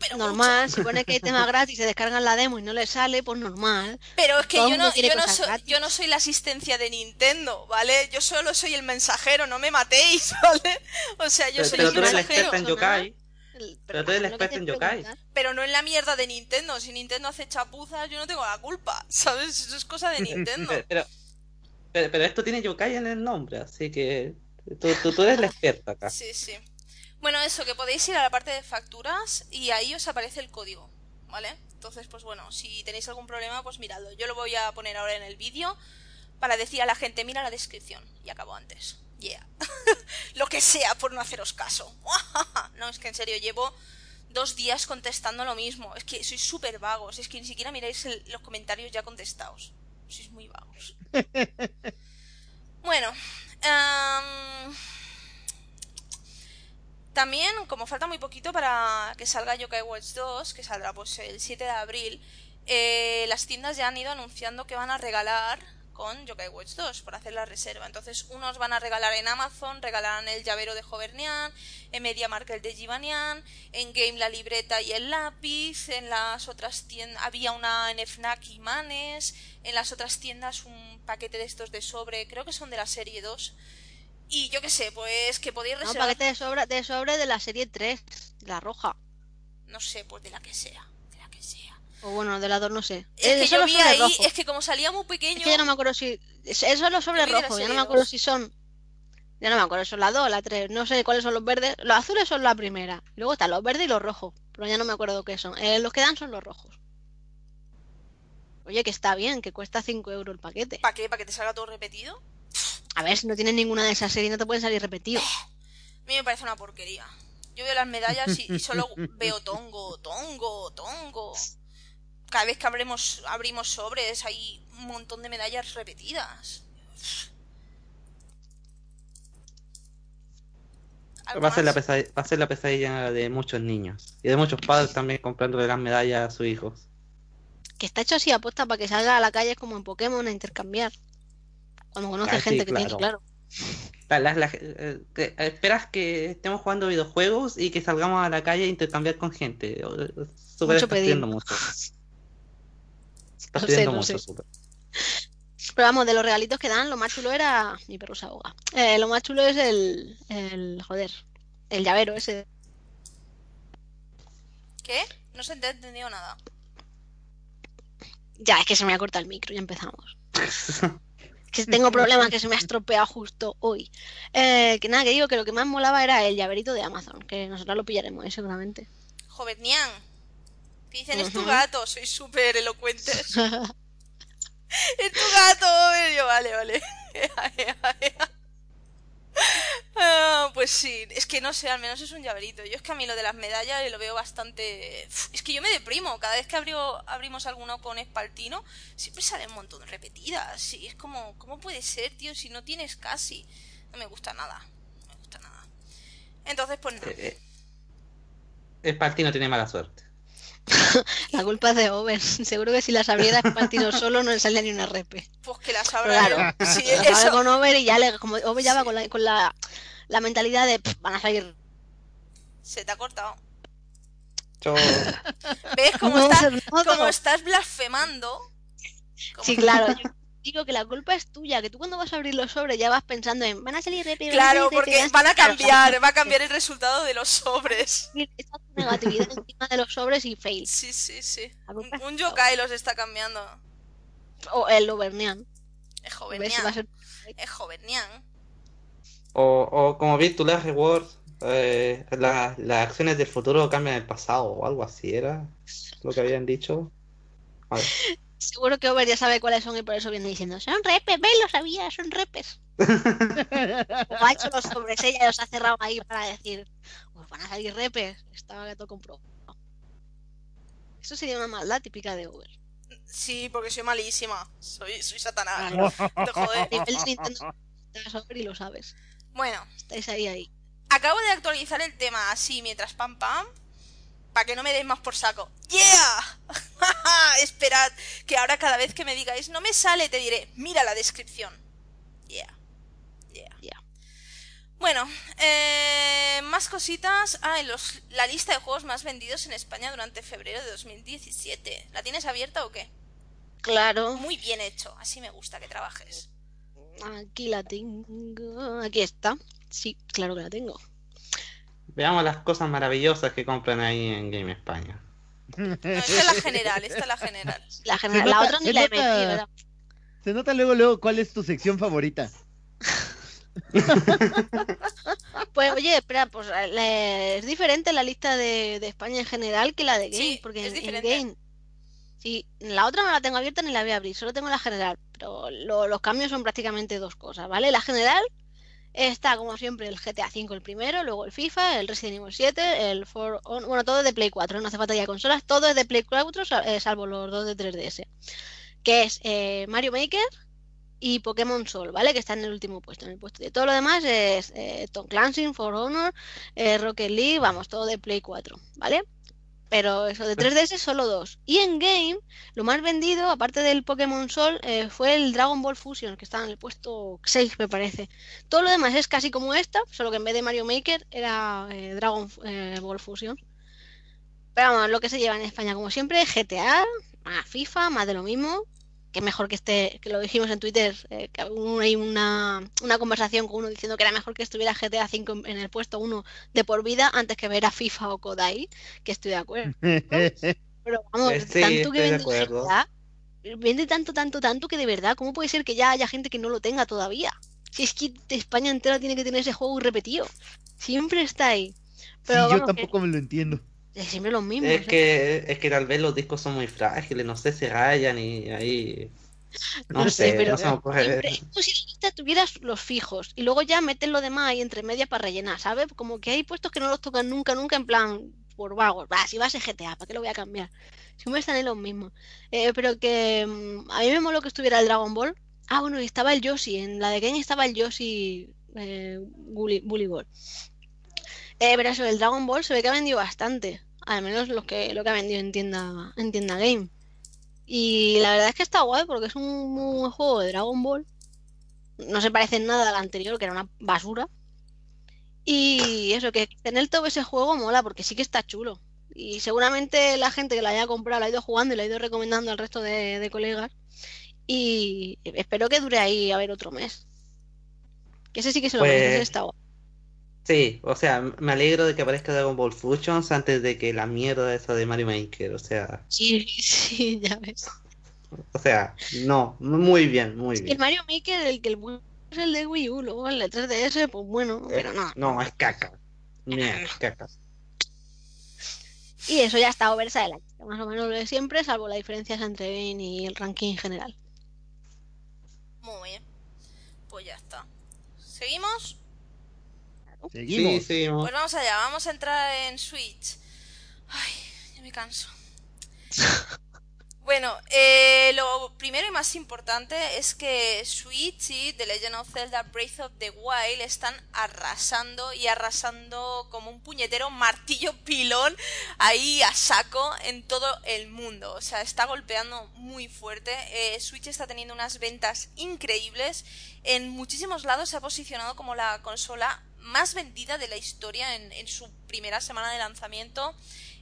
Pero Normal, mucho. si pone que hay tema gratis, se descargan la demo y no le sale, pues normal. Pero es que Todo yo no, yo, no gratis. yo no soy la asistencia de Nintendo, ¿vale? Yo solo soy el mensajero, no me matéis, ¿vale? O sea, yo Pero, soy pero el tú eres la mensajero, experta en Sonar. Yokai. Pero tú eres te en yokai. pero no en la mierda de Nintendo. Si Nintendo hace chapuzas, yo no tengo la culpa, ¿sabes? Eso es cosa de Nintendo. Pero, pero, pero- pero esto tiene Yokai en el nombre, así que tú, tú, tú eres la experta acá. Sí, sí. Bueno, eso, que podéis ir a la parte de facturas y ahí os aparece el código, ¿vale? Entonces, pues bueno, si tenéis algún problema, pues miradlo. Yo lo voy a poner ahora en el vídeo para decir a la gente, mira la descripción. Y acabo antes. Yeah. lo que sea por no haceros caso. no, es que en serio, llevo dos días contestando lo mismo. Es que sois súper vagos. Es que ni siquiera miráis el- los comentarios ya contestados. Sois muy vagos. bueno. em, también, como falta muy poquito para que salga Yokai Watch 2, que saldrá pues el 7 de abril, eh, las tiendas ya han ido anunciando que van a regalar con Yokai Watch 2 por hacer la reserva. Entonces, unos van a regalar en Amazon, regalarán el llavero de Jovernian, en Media el de Givanian, en Game la libreta y el lápiz, en las otras tiendas había una en FNAC y Manes, en las otras tiendas un paquete de estos de sobre, creo que son de la serie 2. Y yo qué sé, pues que podéis No, reservar. paquete de sobre, de sobre de la serie 3, la roja. No sé, pues de la que sea, de la que sea. O bueno, de la 2 no sé. Es Eh, que son yo vi ahí, es que como salía muy pequeño, Es que ya no me acuerdo si. es- Esos son los la rojos, ya no me acuerdo si son. Ya no me acuerdo, son la 2 o la 3. No sé cuáles son los verdes. Los azules son la primera. Luego están los verdes y los rojos. Pero ya no me acuerdo qué son. Eh, los que dan son los rojos. Oye, que está bien, que cuesta 5 euros el paquete. ¿para qué? ¿Para que te salga todo repetido? A ver, si no tienes ninguna de esas series, no te pueden salir repetidos. A mí me parece una porquería. Yo veo las medallas y, y solo veo tongo, tongo, tongo. Cada vez que abrimos, abrimos sobres hay un montón de medallas repetidas. ¿Algo Va a, ser la más? pesadi- va a ser la pesadilla de muchos niños. Y de muchos padres también comprándole las medallas a sus hijos. Que está hecho así aposta para que salga a la calle como en Pokémon a intercambiar. Cuando conoce Ah, sí, gente que tiene, claro. claro. La- la- la- eh, que- esperas que estemos jugando videojuegos y que salgamos a la calle a intercambiar con gente. Eh, Super Mucho estás pidiendo mucho. Estás sé, lo mucho, sé. Super. Pero vamos, de los regalitos que dan, lo más chulo era. Mi perro se ahoga. Eh, lo más chulo es el. el. joder. El llavero ese. ¿Qué? No se te ha entendido nada. Ya, es que se me ha cortado el micro, ya empezamos. Que tengo problemas que se me ha estropeado justo hoy. Eh, que nada, que digo que lo que más molaba era el llaverito de Amazon, que nosotros lo pillaremos eh, seguramente. Jovetnian. Que dicen, es tu gato, soy súper elocuente. es tu gato, yo, vale, vale. Ah, pues sí, es que no sé, al menos es un llaverito. Yo es que a mí lo de las medallas lo veo bastante... Es que yo me deprimo. Cada vez que abrimos alguno con espaltino, siempre sale un montón repetidas. Y es como, ¿cómo puede ser, tío, si no tienes casi? No me gusta nada. No me gusta nada. Entonces, pues nada. Eh, eh, El partino tiene mala suerte. La culpa es de Over. Seguro que si las abriera partido solo no le salía ni una repe. Pues que las abra Claro. Sí, Las con Over y ya le. Como Over ya va con la, con la, la mentalidad de "Pff, van a salir. Se te ha cortado. Yo, ¿Ves cómo, No, estás, no, cómo no. estás blasfemando? Sí, claro. Yo digo que la culpa es tuya, que tú cuando vas a abrir los sobres ya vas pensando en van a salir van a Claro, porque van a salir-". cambiar, va a cambiar el resultado de los sobres. Esta negatividad encima de los sobres y fail. Sí, sí, sí. Un, yokai los está cambiando. O el Overnian. Es ser. Es jovernian. o, o como Virtual Reward, eh, la- las acciones del futuro cambian el pasado o algo así, era lo que habían dicho. A ver. Seguro que Over ya sabe cuáles son y por eso viene diciendo, son repes, ven, lo sabía, son repes. O ha hecho los sobres, ella los ha cerrado ahí para decir, pues van a salir repes. Estaba todo comprobado. Eso sería una maldad típica de Over. Sí, porque soy malísima. Soy, soy Satanás. Claro. Te jode. Nivel Nintendo, Over y lo sabes. Bueno, Estáis ahí, ahí. acabo de actualizar el tema así mientras pam pam. Para que no me deis más por saco. ¡Yeah! Esperad, que ahora cada vez que me digáis no me sale, te diré, mira la descripción. Yeah. Yeah. Ya. Bueno, eh, más cositas. Ah, los, la lista de juegos más vendidos en España durante febrero de 2017. ¿La tienes abierta o qué? Claro, Muy bien hecho, así me gusta que trabajes. aquí la tengo. Aquí está. Sí, claro que la tengo. Veamos las cosas maravillosas que compran ahí en Game España. No, esta es la general, esta es la general. La, general- otra ni la he nota- metido. ¿verdad? Se nota luego, luego cuál es tu sección favorita. Pues oye, espera, pues es diferente la lista de, de España en general que la de Game, Sí, porque es en. Game, sí, la otra no la tengo abierta ni la voy a abrir, solo tengo la general, pero lo- los cambios son prácticamente dos cosas, ¿vale? La general está como siempre el GTA V el primero, luego el FIFA, el Resident Evil 7, el For Hon- bueno, todo es de Play 4, no hace falta ya consolas, todo es de Play 4, sal- eh, salvo los dos de 3DS, que es eh, Mario Maker y Pokémon Sol, ¿vale? Que está en el último puesto. En el puesto de todo lo demás es eh, Tom Clancy, For Honor, eh, Rocket League, vamos, todo de Play 4, ¿vale? Pero eso, de 3DS solo dos. Y en Game, lo más vendido, aparte del Pokémon Sol, eh, fue el Dragon Ball Fusion, que estaba en el puesto 6, me parece. Todo lo demás es casi como esta, solo que en vez de Mario Maker era eh, Dragon eh, Ball Fusion. Pero vamos, lo que se lleva en España, como siempre, GTA, más FIFA, más de lo mismo. Que mejor que esté, que lo dijimos en Twitter, eh, que ahí una, una conversación con uno diciendo que era mejor que estuviera GTA 5 en el puesto 1 de por vida antes que ver a FIFA o Kodai, que estoy de acuerdo. Pero vamos, Eh, sí, tanto que vende. GTA, vende tanto, tanto, tanto que de verdad, ¿cómo puede ser que ya haya gente que no lo tenga todavía? Si es que España entera tiene que tener ese juego repetido. Siempre está ahí. Sí, Pero yo que tampoco me lo entiendo. Es siempre los mismos. Es ¿eh? que, es que tal vez los discos son muy frágiles, no sé si rayan y ahí. No, sé, pero no se me ocurre. siempre- es como si la lista tuvieras los fijos y luego ya metes lo demás ahí entre medias para rellenar, ¿sabes? Como que hay puestos que no los tocan nunca, nunca en plan por vagos. Va, si vas a GTA, ¿para qué lo voy a cambiar? Siempre están en los mismos. Eh, pero que mm, a mí me moló que estuviera el Dragon Ball. Ah, bueno, y estaba el Yoshi. En la de Game estaba el Yoshi eh, Bully, Bully Ball. Eh, pero eso, el Dragon Ball se ve que ha vendido bastante. Al menos los que, lo que ha vendido en tienda, en tienda Game. Y la verdad es que está guay porque es un muy buen juego de Dragon Ball. No se parece en nada al anterior, que era una basura. Y eso, que tener todo ese juego mola porque sí que está chulo. Y seguramente la gente que lo haya comprado lo ha ido jugando y lo ha ido recomendando al resto de, de colegas. Y espero que dure ahí a ver otro mes. Que ese sí que se lo Pues- merece, está guay. Sí, o sea, me alegro de que aparezca Dragon Ball Fusions antes de que la mierda esa de Mario Maker, o sea, Sí, sí, ya ves. o sea, no, muy bien, muy Es que el bien. Mario Maker, el que el bueno es el de Wii U, luego el de 3DS, pues bueno, pero no. Eh, No, es caca. Mierda, es caca. Y eso ya está oversa de la más o menos lo de siempre, salvo las diferencias entre Game y el ranking en general. Muy bien. Pues ya está. ¿Seguimos? Seguimos. Sí, seguimos. Pues vamos allá, vamos a entrar en Switch. Ay, ya me canso. Bueno, eh, lo primero y más importante es que Switch y The Legend of Zelda Breath of the Wild están arrasando y arrasando como un puñetero martillo pilón ahí a saco en todo el mundo. O sea, está golpeando muy fuerte. Eh, Switch está teniendo unas ventas increíbles. En muchísimos lados se ha posicionado como la consola más vendida de la historia en, su primera semana de lanzamiento.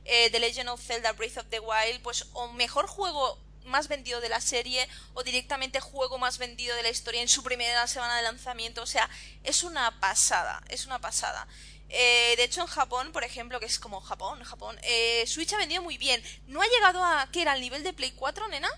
Eh, The Legend of Zelda Breath of the Wild, pues o mejor juego más vendido de la serie o directamente juego más vendido de la historia en su primera semana de lanzamiento. O sea, es una pasada, es una pasada. Eh, de hecho, en Japón, por ejemplo, que es como Japón, Japón, eh, Switch ha vendido muy bien. No ha llegado a, ¿qué era? ¿El nivel de Play 4, nena?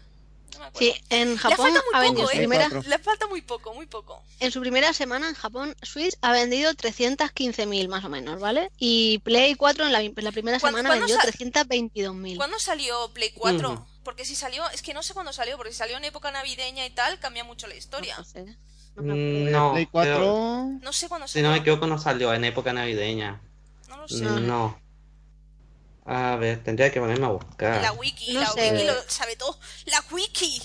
No me acuerdo. Sí, en Le Japón ha vendido poco, su ¿eh? primera, Cuatro. Le falta muy poco, muy poco. en su primera semana en Japón, Switch ha vendido 315.000 más o menos, ¿vale? Y Play 4 en la, en la primera ¿Cuándo- semana vendió sal- 322.000. ¿Cuándo salió Play 4? Ujú. Porque si salió, es que no sé cuándo salió, porque si salió en época navideña y tal, cambia mucho la historia. No sé, no. Mm, No, Play pero 4. No sé cuándo si salió. no me equivoco no salió en época navideña. No lo sé. No. A ver, tendría que ponerme a La buscar. wiki, No la sé. wiki lo sabe todo. La wiki.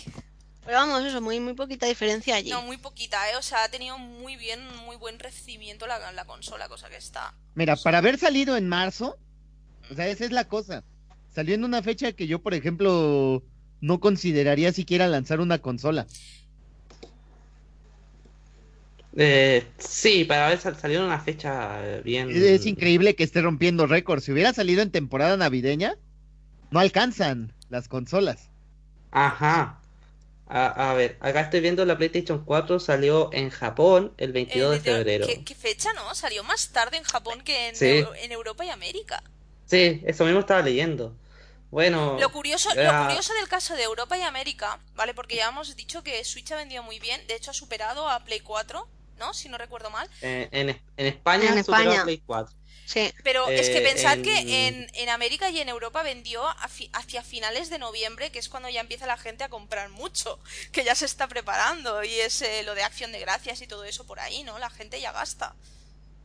Pero vamos, eso, muy, muy poquita diferencia allí. No, muy poquita, ¿eh? O sea, ha tenido muy bien, muy buen recibimiento la, la consola, cosa que está. Mira, para haber salido en marzo, o sea, esa es la cosa. Salió en una fecha que yo, por ejemplo, no consideraría siquiera lanzar una consola. Eh, sí, para haber sal- salido en una fecha bien. Es increíble que esté rompiendo récords. Si hubiera salido en temporada navideña, no alcanzan las consolas. Ajá. A, a ver, acá estoy viendo la PlayStation 4 salió en Japón el 22 de Eh, de- febrero. ¿qué, qué fecha, no? Salió más tarde en Japón que en, Sí. Eu- en Europa y América. Sí, eso mismo estaba leyendo. Bueno, Lo curioso, lo curioso del caso de Europa y América, ¿vale? Porque ya hemos dicho que Switch ha vendido muy bien. De hecho, ha superado a Play 4, ¿no? Si no recuerdo mal. eh, en, en España En a España. Play 4. Sí, Pero es que Eh, pensad en- que en, en América y en Europa vendió fi- hacia finales de noviembre, que es cuando ya empieza la gente a comprar mucho, que ya se está preparando y es eh, lo de acción de gracias y todo eso por ahí, ¿no? La gente ya gasta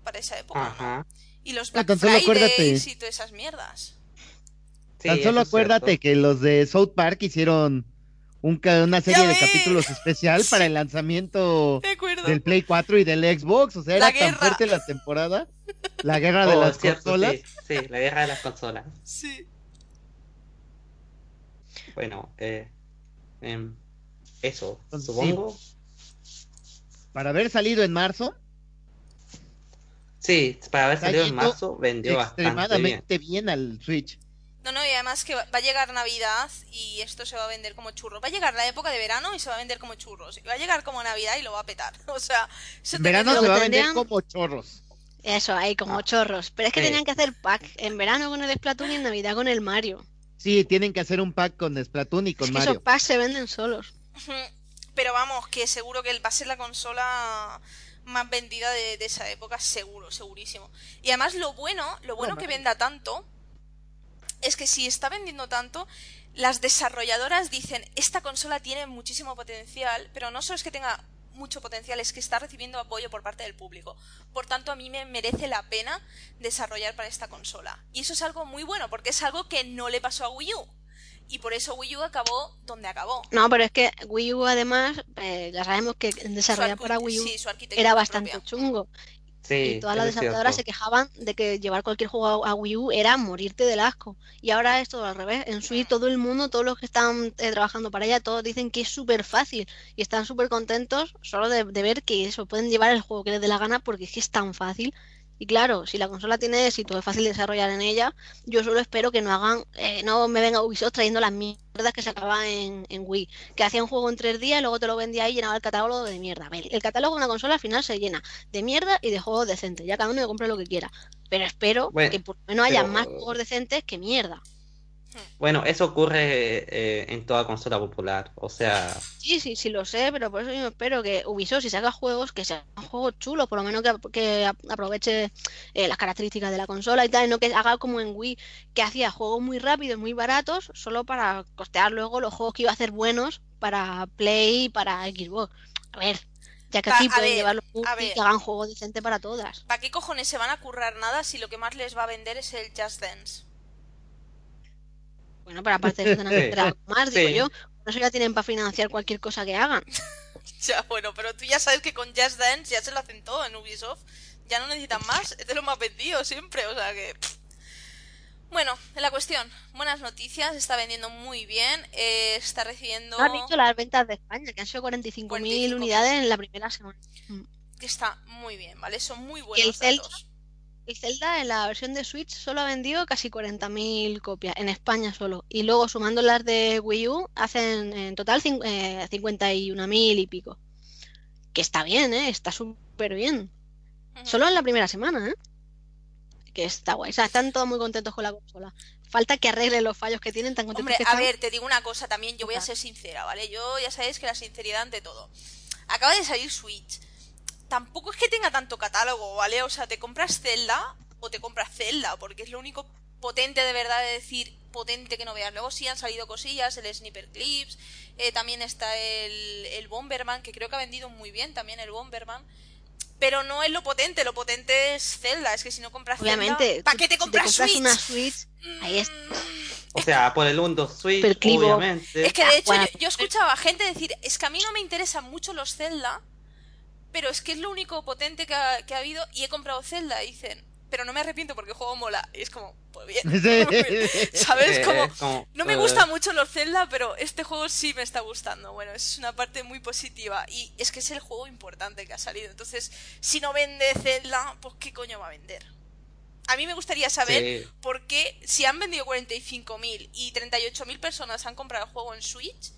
para esa época, ¿no? Y los Black tan solo Fridays acuérdate. y todas esas mierdas. Sí, Tan solo es acuérdate cierto. que los de South Park hicieron un una serie de capítulos especial para el lanzamiento De del Play 4 y del Xbox. O sea, La era tan guerra. fuerte la temporada. La guerra de Oh, las es cierto, consolas. sí, sí, la guerra de las consolas. Sí. Bueno, eh, em, eso, Entonces, supongo. Para haber salido en marzo, Sí, para haber salido en marzo vendió bastante bien. extremadamente bien. al Switch. No, no, y además que va a llegar Navidad y esto se va a vender como churros. Va a llegar la época de verano y se va a vender como churros. Y va a llegar como Navidad y lo va a petar. O sea, eso En te verano se va a vender tendrían- como chorros. Eso, ahí como Ah. chorros. Pero es que Sí. tenían que hacer pack en verano con el Splatoon y en Navidad con el Mario. Sí, tienen que hacer un pack con Splatoon y con es que Mario. esos packs se venden solos. Pero vamos, que seguro que va a ser la consola más vendida de, de esa época, seguro, segurísimo. Y además lo bueno, lo bueno que venda tanto, es que si está vendiendo tanto, las desarrolladoras dicen, esta consola tiene muchísimo potencial, pero no solo es que tenga mucho potencial, es que está recibiendo apoyo por parte del público. Por tanto, a mí me merece la pena desarrollar para esta consola. Y eso es algo muy bueno, porque es algo que no le pasó a Wii U. Y por eso Wii U acabó donde acabó. No, pero es que Wii U además, eh, ya sabemos que desarrollar para Wii U sí, era bastante propia. chungo. Sí, y todas las desarrolladoras se quejaban de que llevar cualquier juego a, Wii U era morirte del asco. Y ahora es todo al revés. En Switch todo el mundo, todos los que están eh, trabajando para ella, todos dicen que es súper fácil. Y están súper contentos solo de, de ver que eso, pueden llevar el juego que les dé la gana porque es que es tan fácil. Y claro, si la consola tiene éxito, es fácil desarrollar en ella, yo solo espero que no hagan, eh, no me venga Ubisoft trayendo las mierdas que sacaban en, en Wii, que hacía un juego en tres días luego te lo vendía y llenaba el catálogo de mierda. Ver, el catálogo de una consola al final se llena de mierda y de juegos decentes, ya cada uno que compre lo que quiera. Pero espero Bueno, que por lo menos haya más juegos decentes que mierda. Bueno, eso ocurre eh, en toda consola popular. O sea, Sí, sí, sí lo sé, pero por eso yo espero que Ubisoft, si saca juegos, que sean juegos chulos, por lo menos que, que ap- aproveche eh, las características de la consola y tal, y no que haga como en Wii, que hacía juegos muy rápidos, muy baratos, solo para costear luego los juegos que iba a hacer buenos para Play y para Xbox. A ver, ya que aquí a pueden ver, llevarlo a y que hagan juegos decentes para todas. ¿Para qué cojones se van a currar nada si lo que más les va a vender es el Just Dance? Bueno, pero aparte de eso tendrán que Sí. hacer algo más, digo yo. Por eso ya tienen para financiar cualquier cosa que hagan. Ya, bueno, pero tú ya sabes que con Just Dance ya se lo hacen todo en Ubisoft. Ya no necesitan más, es de lo más vendido siempre, o sea que... Bueno, en la cuestión, buenas noticias, está vendiendo muy bien, eh, está recibiendo... No has dicho las ventas de España, que han sido 45.000 45.000. unidades en la primera semana. que está muy bien, ¿vale? Son muy el buenos Zelda? datos. El Zelda en la versión de Switch solo ha vendido casi 40.000 copias, en España solo. Y luego sumando las de Wii U, hacen en total eh, 51.000 y pico. Que está bien, ¿eh? Está súper bien. Solo en la primera semana, ¿eh? Que está guay. O sea, están todos muy contentos con la consola. Falta que arreglen los fallos que tienen tan contentos Hombre, que a están. ver, te digo una cosa también, yo voy a ser sincera, ¿vale? Yo ya sabéis que la sinceridad ante todo. Acaba de salir Switch. Tampoco es que tenga tanto catálogo, ¿vale? O sea, te compras Zelda o te compras Zelda, porque es lo único potente de verdad de decir potente que no veas. Luego sí han salido cosillas, el Sniper Clips, eh, también está el, el Bomberman, que creo que ha vendido muy bien también el Bomberman. Pero no es lo potente, lo potente es Zelda, es que si no compras Obviamente, Zelda, ¿para qué te si compras, Switch? una Switch? Ahí es. o sea, por el Windows Switch, Superclivo. obviamente. Es que de hecho bueno. yo, yo escuchaba a gente decir, es que a mí no me interesan mucho los Zelda, pero es que es lo único potente que ha, que ha habido y he comprado Zelda. Y dicen, pero no me arrepiento porque el juego mola. Y es como, pues bien. ¿Sabes? Eh, Como, como, no me eh, gustan mucho los Zelda, pero este juego sí me está gustando. Bueno, es una parte muy positiva. Y es que es el juego importante que ha salido. Entonces, si no vende Zelda, pues ¿qué coño va a vender? A mí me gustaría saber Sí. por qué, si han vendido 45.000 y 38.000 personas han comprado el juego en Switch,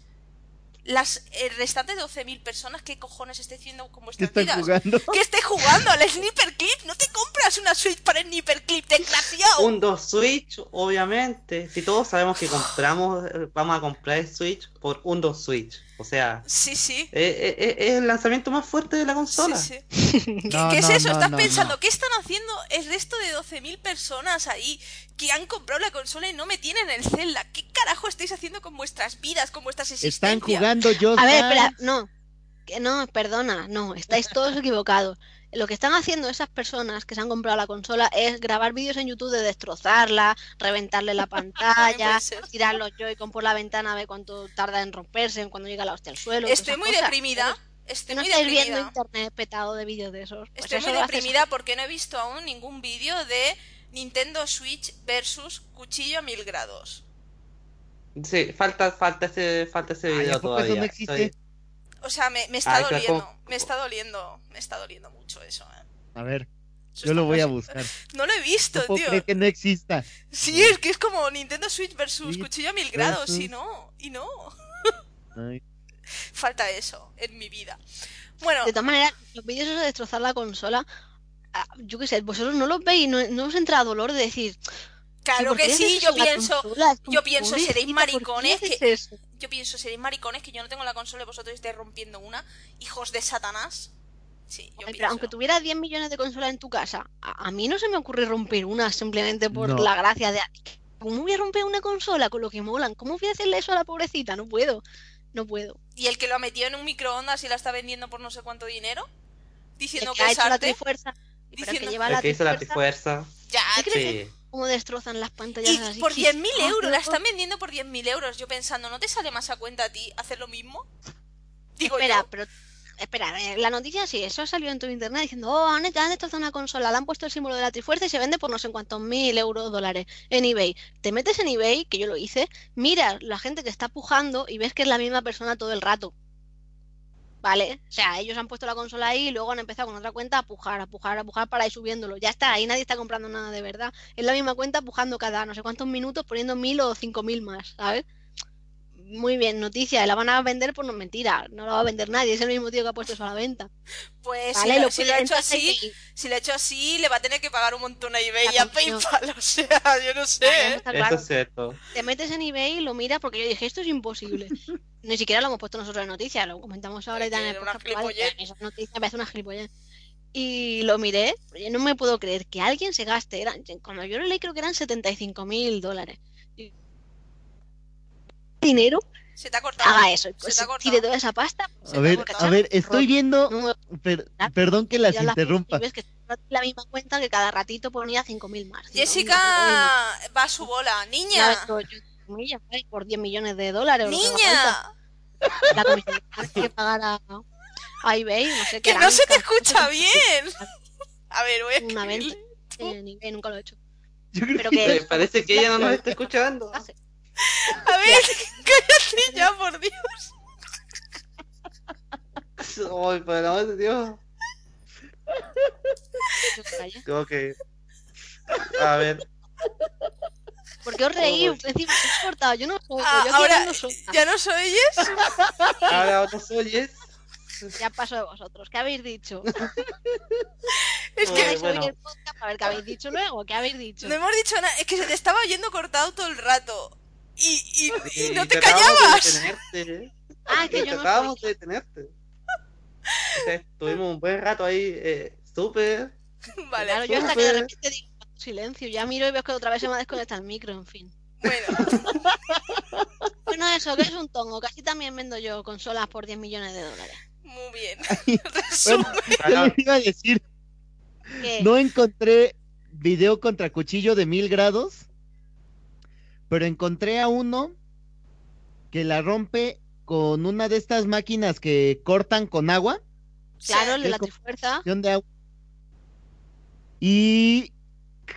las el restante 12.000 personas, ¿qué cojones esté haciendo con ¿Qué vuestras están vidas? jugando? Que esté jugando al Sniper Clip. No te compras una Switch para el Sniper Clip, desgraciado. Un 2 Switch, obviamente. Si todos sabemos que compramos, eh, vamos a comprar el Switch por un 2 Switch. O sea, Sí, sí. eh, eh, eh, es el lanzamiento más fuerte de la consola. Sí, sí. ¿Qué, No, qué es eso? no, Estás no, pensando, no. ¿qué están haciendo el resto de 12.000 personas ahí que han comprado la consola y no me tienen el Zelda? ¿Qué carajo estáis haciendo con vuestras vidas, con vuestras existencias? Están jugando yo. A ver, espera, no. Que no, perdona, no, estáis todos equivocados. Lo que están haciendo esas personas que se han comprado la consola es grabar vídeos en YouTube de destrozarla, reventarle la pantalla, tirar los Joy-Con por la ventana a ver cuánto tarda en romperse, cuando llega la hostia al suelo. Estoy muy cosas. deprimida. Estoy no muy estáis viendo deprimida. internet petado de vídeos de esos. Pues Estoy eso muy deprimida porque no he visto aún ningún vídeo de Nintendo Switch versus cuchillo a mil grados. Sí, falta, falta ese, falta ese Ay, ¿a video eso todavía. no existe? Estoy- O sea, me, me está Ay, doliendo. Me está doliendo. Me está doliendo mucho eso, ¿eh? A ver, Eso yo lo voy a buscar. No lo he visto, No puedo tío. creer que no exista. Sí, es que es como Nintendo Switch versus Sí, cuchillo a mil grados. Y no, y no. Ay, Falta eso en mi vida. Bueno, De todas maneras, los vídeos de destrozar la consola, ah, yo qué sé, vosotros no los veis, no, no os entra dolor de decir. claro ¿por qué que sí, yo pienso. consola? Yo pienso, seréis pobrecita, ¿por qué maricones haces que- eso? Yo pienso, seréis maricones que yo no tengo la consola y vosotros estáis rompiendo una. Hijos de Satanás. Sí, yo pero aunque tuvieras 10 millones de consolas en tu casa, a, a mí no se me ocurre romper una simplemente por No. la gracia de. ¿Cómo voy a romper una consola con lo que molan? ¿Cómo voy a hacerle eso a la pobrecita? No puedo. No puedo. Y el que lo ha metido en un microondas y la está vendiendo por no sé cuánto dinero. Diciendo El que que ha es hecho la arte. trifuerza. Pero el que diciendo- lleva El la que hizo la trifuerza, trifuerza. Ya, ¿Qué crees Sí. Cómo destrozan las pantallas Y así? por 10.000 Ah, euros, la están vendiendo por 10.000 euros. Yo pensando, ¿no te sale más a cuenta a ti hacer lo mismo? Digo Espera, yo. pero. Espera, la noticia sí, eso ha salido en tu internet diciendo, oh, han, han destrozado una consola, le han puesto el símbolo de la Trifuerza y se vende por no sé cuántos mil euros, dólares en eBay. Te metes en eBay, que yo lo hice, miras la gente que está pujando y ves que es la misma persona todo el rato. ¿Vale? O sea, ellos han puesto la consola ahí y luego han empezado con otra cuenta a pujar, a pujar, a pujar para ir subiéndolo. Ya está, ahí nadie está comprando nada de verdad. Es la misma cuenta pujando cada no sé cuántos minutos poniendo mil o cinco mil más, ¿sabes? Muy bien, noticia, la van a vender por no mentira, no la va a vender nadie, es el mismo tío que ha puesto eso a la venta. Pues Vale, si, lo, lo si puede- lo ha hecho así, y- si lo ha hecho así, le va a tener que pagar un montón a eBay y a. PayPal. O sea, yo no sé. Vale, Eso es cierto. Te metes en eBay y lo miras porque yo dije, esto es imposible. Ni siquiera lo hemos puesto nosotros en noticias, lo comentamos ahora y Es que tal. en el era una podcast, pero vale, gilipollez. Esa noticia me parece una gilipollez. Y lo miré, yo no me puedo creer que alguien se gaste, eran, cuando yo lo leí creo que eran 75 mil dólares. Dinero, Se te ha cortado. haga eso, y Se pues te ha tire toda esa pasta. Se A ver, a ver, estoy viendo. per- perdón que las interrumpa. ves que la misma cuenta que cada ratito ponía 5.000 más. 5.000 más, 5.000 más. Jessica va a su bola. Niña. por 10 millones de dólares. Niña. La comisión que pagar a, a eBay, no sé qué. Que no se te escucha bien. A ver, voy a Una venta eBay, nunca lo he hecho. Yo creo Pero que- que Eh, parece que ella no nos está escuchando. A ver, cállate ya, por Dios. Ay, por el amor de Dios. que. A ver. ¿Por qué os reí? Uy. Encima me he cortado, yo no soy, Ah, yo ahora. ¿ya nos oyes? Ahora nos oyes. Ya paso de vosotros. ¿Qué habéis dicho? Es que ¿Vais a oír bueno. el podcast a ver qué habéis dicho luego? ¿Qué habéis dicho? no hemos dicho nada. Es que se te estaba oyendo cortado todo el rato. Y, y, y no te callabas. De. Ah, que Y yo no tratábamos de detenerte. O sea, Estuvimos un buen rato ahí, eh, súper. Vale, Claro, yo hasta que de repente digo silencio, ya miro y veo que otra vez se me ha desconectado el micro, en fin. bueno. Bueno, eso, que es un tongo, casi también vendo yo consolas por 10 millones de dólares. Muy bien. Bueno, yo les iba a decir, ¿Qué? no encontré video contra cuchillo de mil grados, pero encontré a uno que la rompe con una de estas máquinas que cortan con agua. Claro, la trifuerza. de agua. Y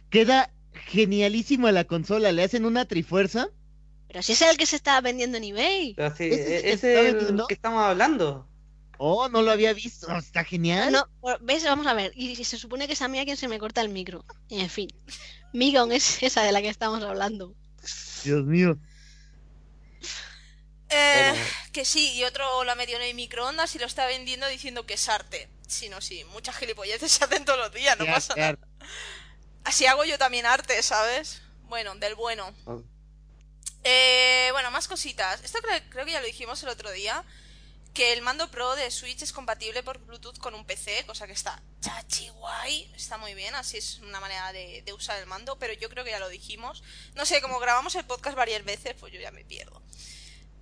queda genialísimo a la consola. Le hacen una trifuerza. Pero si ese es el que se está vendiendo en eBay. Pero sí, ¿Ese es el e- que el estamos hablando. Oh, no lo había visto. Está genial. No, por- ¿ves? Vamos a ver. Y se supone que es a mí a quien se me corta el micro. En fin. Migon es esa de la que estamos hablando. Dios mío. Eh, Bueno. que sí, y otro la metió en el microondas y lo está vendiendo diciendo que es arte. Sí, no, sí, muchas gilipolleces se hacen todos los días, no pasa nada. Así hago yo también arte, ¿sabes? Bueno, del bueno. Oh. Eh, bueno, más cositas. Esto creo, creo que ya lo dijimos el otro día. Que el mando Pro de Switch es compatible por Bluetooth con un PC, cosa que está chachi guay. Está muy bien, así es una manera de, de usar el mando, pero yo creo que ya lo dijimos. No sé, como grabamos el podcast varias veces, pues yo ya me pierdo.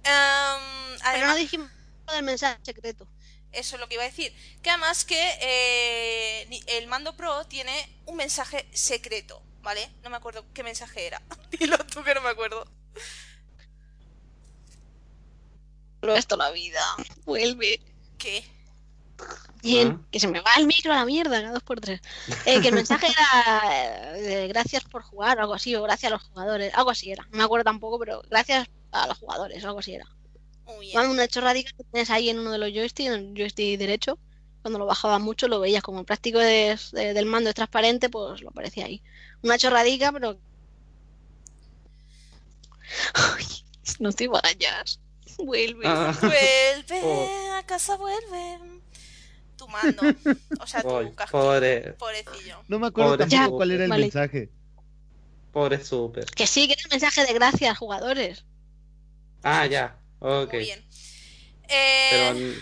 Em, Pero no además, dijimos del mensaje secreto. eso es lo que iba a decir. Que además que eh, el mando Pro tiene un mensaje secreto, ¿vale? No me acuerdo qué mensaje era. Dilo tú que no me acuerdo. Pero esto la vida. Vuelve. ¿Qué? Bien, Ah. que se me va el micro a la mierda, cada dos por tres. Eh, que el mensaje era eh, gracias por jugar o algo así, o gracias a los jugadores, algo así era. No me acuerdo tampoco, pero gracias a los jugadores, o algo así era. Bueno, una chorradica que tienes ahí en uno de los joysticks, en el joystick derecho. Cuando lo bajabas mucho lo veías como el plástico de- de- del mando es transparente, pues lo aparecía ahí. Una chorradica, pero... Ay, no te vayas. Vuelve. Ah, Vuelve, Oh. a casa vuelve. Tu mando. O sea, tu pobre, casquillo. pobre, Pobrecillo. No me acuerdo Pobre tampoco Ya, cuál era el vale. mensaje. pobre super. Que sí, que era un mensaje de gracias, jugadores. Ah, ya, ok. Muy bien. Eh, Pero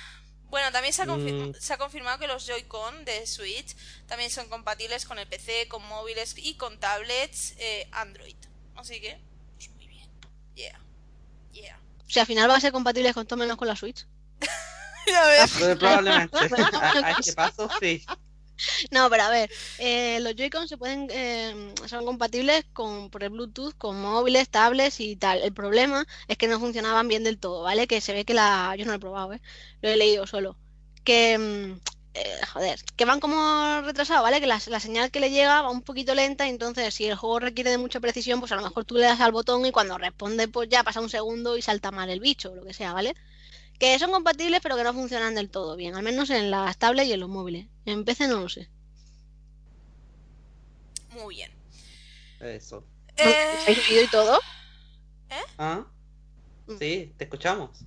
Bueno, también se ha, confi- Mm. se ha confirmado que los Joy-Con de Switch también son compatibles con el PC, con móviles y con tablets eh, Android. Así que, pues muy bien. Yeah. Yeah. O sea, al final va a ser compatible con todo menos con la Switch. Ya ves. Pero probablemente a, a este paso sí. No, pero a ver, eh, los Joy-Con se pueden, eh, son compatibles con, por el Bluetooth con móviles, tablets y tal. El problema es que no funcionaban bien del todo, ¿vale? Que se ve que la... Yo no lo he probado, ¿eh? Lo he leído solo. Que, mm, eh, joder, que van como retrasados, ¿vale? Que la, la señal que le llega va un poquito lenta y entonces si el juego requiere de mucha precisión, pues a lo mejor tú le das al botón y cuando responde, pues ya pasa un segundo y salta mal el bicho o lo que sea, ¿vale? Que son compatibles pero que no funcionan del todo bien, al menos en las tablets y en los móviles. En PC no lo sé. Muy bien. Eso. Eh, ¿Habéis oído y todo? ¿Ah? Sí, te escuchamos.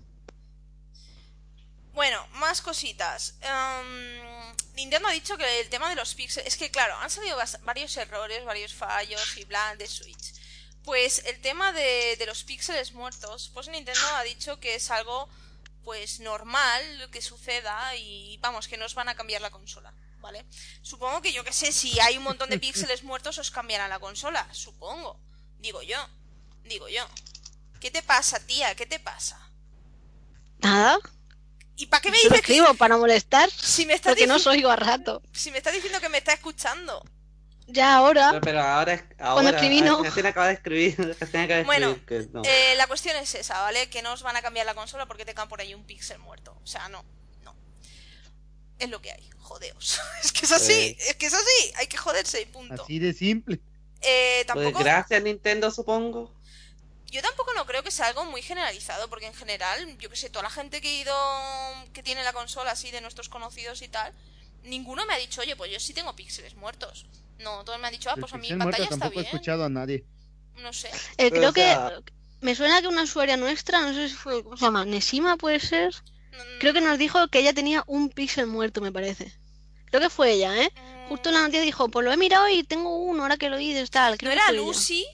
Bueno, más cositas. Em, Nintendo ha dicho que el tema de los píxeles. Es que, claro, han salido varios errores, varios fallos y bla de Switch. Pues el tema de, de los píxeles muertos, pues Nintendo ha dicho que es algo, pues normal que suceda y vamos, que no os van a cambiar la consola, ¿vale? Supongo que yo que sé, si hay un montón de píxeles muertos os cambiarán la consola, supongo. Digo yo, digo yo. ¿Qué te pasa, tía? ¿Qué te pasa? Nada. ¿Y para qué me dices que escribo para molestar, si me estás porque no os oigo a rato. si me está diciendo que me está escuchando. Ya ahora, Pero, pero ahora es. Ahora, escribí, no. Recién acaba de escribir. Recién acaba de Bueno, escribir que no. Eh, la cuestión es esa, ¿vale? Que no os van a cambiar la consola porque tengan por ahí un píxel muerto. O sea, no, no. Es lo que hay, jodeos. es que es así, Eh. es que es así, hay que joderse y punto. Así de simple. Eh, Pues tampoco, gracias Nintendo, supongo. Yo tampoco no creo que sea algo muy generalizado, porque en general, yo que sé, toda la gente que he ido, que tiene la consola así de nuestros conocidos y tal, ninguno me ha dicho, oye, pues yo sí tengo píxeles muertos. No, todos me han dicho, ah, El pues a mi muerto pantalla está tampoco he bien. escuchado a nadie. No sé. eh, creo o sea- que me suena que una usuaria nuestra, no sé si fue, ¿cómo se llama? Nesima puede ser. Mm, Creo que nos dijo que ella tenía un píxel muerto, me parece. Creo que fue ella, ¿eh? Justo en la noticia dijo, pues lo he mirado y tengo uno, ahora que lo oídes, tal. ¿No Creo que era. Lucy?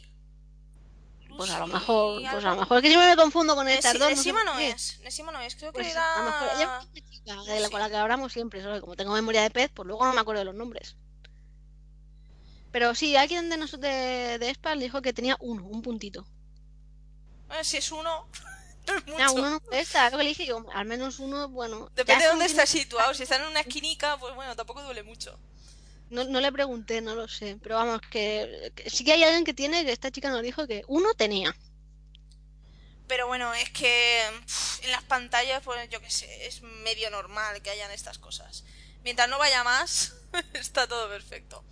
Pues a lo mejor, pues a lo mejor es que siempre me confundo con estas Nesi- dos. no sé Nesima por no es, no es, creo que Pues era... a lo mejor ella es chica de la con la que hablamos siempre, solo que como tengo memoria de pez, pues luego no me acuerdo de los nombres. Pero sí, alguien de nosotros de, de Espal dijo que tenía uno, un puntito. Eh, si es uno, no es mucho. Ah, uno no está, lo que le dije yo, al menos uno, bueno. Depende de dónde está si- situado. Si está en una esquinica, pues bueno, tampoco duele mucho. No, no le pregunté, no lo sé, pero vamos, que, sí que hay alguien que tiene, que esta chica nos dijo que uno tenía. Pero bueno, es que en las pantallas, pues yo qué sé, es medio normal que hayan estas cosas. Mientras no vaya más, está todo perfecto.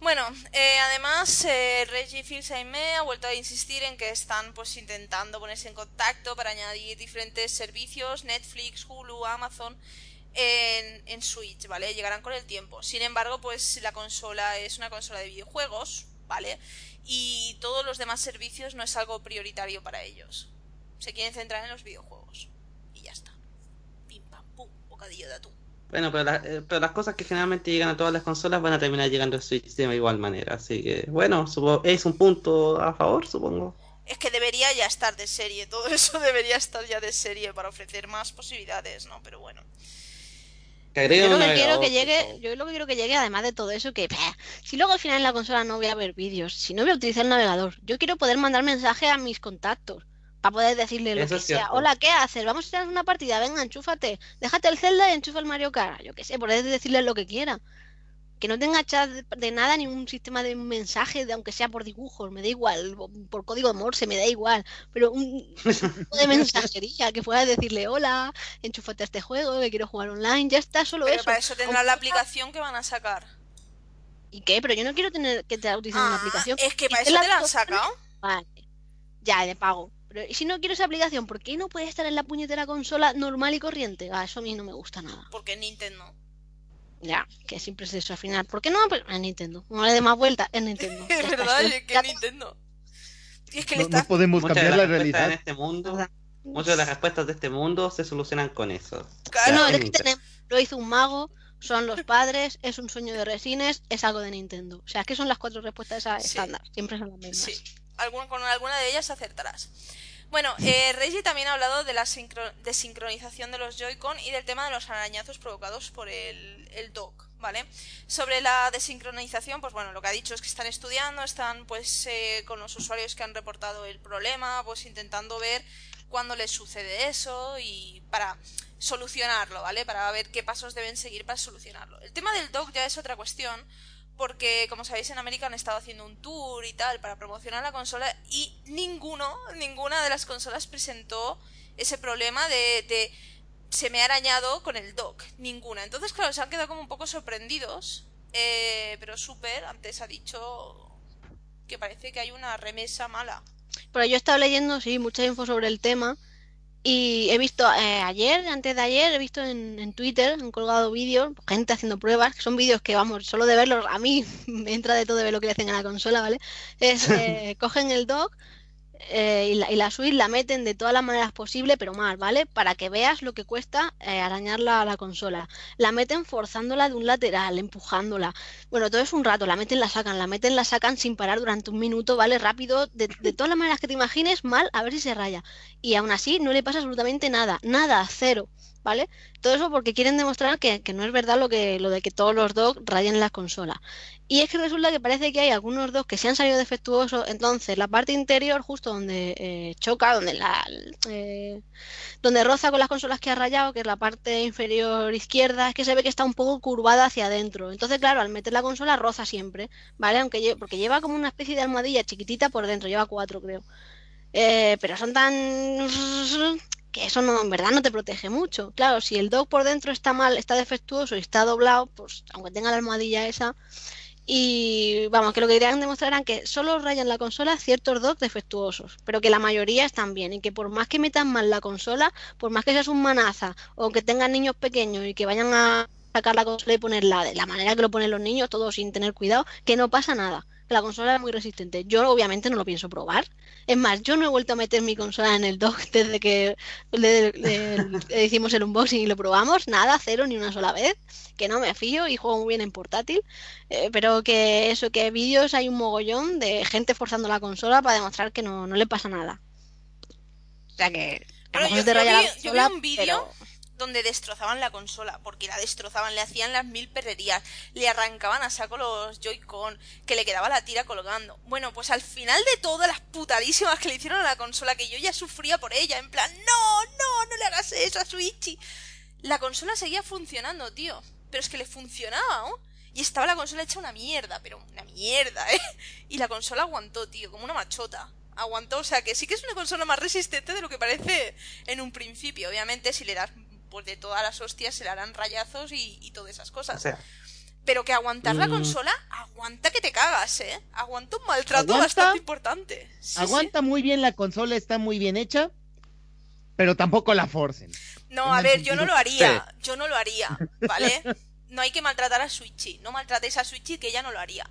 Bueno, eh, además, eh, Reggie Fils-Aimé ha vuelto a insistir en que están pues intentando ponerse en contacto para añadir diferentes servicios, Netflix, Hulu, Amazon, en, en Switch, ¿vale? Llegarán con el tiempo. Sin embargo, pues la consola es una consola de videojuegos, ¿vale? Y todos los demás servicios no es algo prioritario para ellos. Se quieren centrar en los videojuegos. Y ya está. Pim pam pum, bocadillo de atún. Bueno, pero, la- eh, pero las cosas que generalmente llegan a todas las consolas van a terminar llegando a Switch de igual manera. Así que, bueno, es un punto a favor, supongo. Es que debería ya estar de serie, todo eso debería estar ya de serie para ofrecer más posibilidades, ¿no? Pero bueno. Que Yo lo que quiero que llegue, yo lo que quiero que llegue, además de todo eso, que bah, si luego al final en la consola no voy a ver vídeos, si no voy a utilizar el navegador, yo quiero poder mandar mensaje a mis contactos para poder decirle lo Eso que sea. Hola, ¿qué haces? Vamos a echar una partida, venga, enchúfate, déjate el Zelda y enchufa el Mario Kart, yo qué sé, poder decirle lo que quiera. Que no tenga chat de, de nada, ni un sistema de mensaje, de, aunque sea por dibujos, me da igual, por código Morse, me da igual, pero un tipo de mensajería que pueda decirle hola, enchúfate a este juego, que quiero jugar online, ya está, solo Pero eso. para eso tendrán la aplicación que van a sacar. ¿Y qué? Pero yo no quiero tener que estar utilizando una Ah, aplicación. es que para que eso la te la han sacado. Vale. Ya, de pago. Pero ¿y si no quiero esa aplicación, ¿por qué no puede estar en la puñetera consola normal y corriente? Ah, eso a mí no me gusta nada. Porque Nintendo. Ya, que siempre es eso al final. ¿Por qué no? Pero en Nintendo. No le dé más vuelta en Nintendo. Es está, verdad, es es que ya- Nintendo. Y es que le No, no estás podemos Muchas de cambiar las la respuestas en realidad. este mundo, muchas de las respuestas de este mundo se solucionan con eso. Claro, No, Ya, es que tenemos, lo hizo un mago, son los padres, es un sueño de resines, es algo de Nintendo. O sea, es que son las cuatro respuestas esas Sí. estándar, siempre son las mismas. Sí, alguna, con alguna de ellas acertarás. Bueno, eh, Reggie también ha hablado de la sincro- desincronización de los Joy-Con y del tema de los arañazos provocados por el, el dock, ¿vale? Sobre la desincronización, pues bueno, lo que ha dicho es que están estudiando, están pues eh, con los usuarios que han reportado el problema, pues intentando ver cuándo les sucede eso y para solucionarlo, ¿vale? Para ver qué pasos deben seguir para solucionarlo. El tema del dock ya es otra cuestión, porque como sabéis en América han estado haciendo un tour y tal para promocionar la consola y ninguno, ninguna de las consolas presentó ese problema de, de se me ha arañado con el dock, ninguna. Entonces, claro, se han quedado como un poco sorprendidos, eh, pero Super antes ha dicho que parece que hay una remesa mala. Pero yo he estado leyendo, sí, mucha info sobre el tema. Y he visto eh, ayer, antes de ayer, he visto en, en Twitter, han colgado vídeos, gente haciendo pruebas, que son vídeos que, vamos, solo de verlos, a mí me entra de todo de ver lo que le hacen a la consola, ¿vale? Es, eh, cogen el dock eh, y, la, y la Switch la meten de todas las maneras posibles, pero mal, ¿vale? Para que veas lo que cuesta eh, arañarla a la consola. La meten forzándola de un lateral, empujándola. Bueno, todo es un rato, la meten, la sacan, la meten, la sacan sin parar durante un minuto, ¿vale? Rápido, de, de todas las maneras que te imagines, mal, a ver si se raya. Y aún así no le pasa absolutamente nada, nada, cero, ¿vale? Todo eso porque quieren demostrar que, no es verdad lo que lo de que todos los docs rayen las consolas. Y es que resulta que parece que hay algunos docs que se han salido defectuosos, entonces la parte interior, justo donde eh, choca, donde la eh, donde roza con las consolas que ha rayado, que es la parte inferior izquierda, es que se ve que está un poco curvada hacia adentro. Entonces, claro, al meter la consola roza siempre, ¿vale? Aunque lle- porque lleva como una especie de almohadilla chiquitita por dentro, lleva cuatro, creo. Eh, pero son tan que eso no, en verdad no te protege mucho. Claro, si el dock por dentro está mal, está defectuoso y está doblado, pues aunque tenga la almohadilla esa. Y vamos, que lo que querían demostrar que solo rayan la consola ciertos docks defectuosos, pero que la mayoría están bien y que por más que metan mal la consola, por más que seas un manaza o que tengan niños pequeños y que vayan a sacar la consola y ponerla de la manera que lo ponen los niños, todo sin tener cuidado, que no pasa nada. La consola es muy resistente. Yo obviamente no lo pienso probar. Es más, yo no he vuelto a meter mi consola en el dock desde que le- le- le hicimos el unboxing y lo probamos. Nada, cero, ni una sola vez. Que no me fío y juego muy bien en portátil. Eh, pero que eso, que vídeos hay un mogollón de gente forzando la consola para demostrar que no, no le pasa nada. O sea que Bueno, yo- vi- yo vi consola, un vídeo pero- donde destrozaban la consola, porque la destrozaban, le hacían las mil perrerías, le arrancaban a saco los Joy-Con, que le quedaba la tira colgando. Bueno, pues al final de todas las putadísimas que le hicieron a la consola, que yo ya sufría por ella, en plan, no, no, no le hagas eso a Switchy. La consola seguía funcionando, tío. Pero es que le funcionaba, ¿no? Y estaba la consola hecha una mierda, pero una mierda, ¿eh? Y la consola aguantó, tío, como una machota. Aguantó, o sea que sí que es una consola más resistente de lo que parece en un principio. Obviamente, si le das pues de todas las hostias, se le harán rayazos y, y todas esas O cosas. sea, Pero que aguantar la Mm. consola, aguanta que te cagas, ¿eh? Aguanta un maltrato ¿Aguanta? bastante importante. Sí, sí. Aguanta muy bien la consola, está muy bien hecha, pero tampoco la forcen. No, a ver, yo no lo haría. Yo no lo haría, ¿vale? No hay que maltratar a Switchy. No maltratéis a Switchy, que ella no lo haría.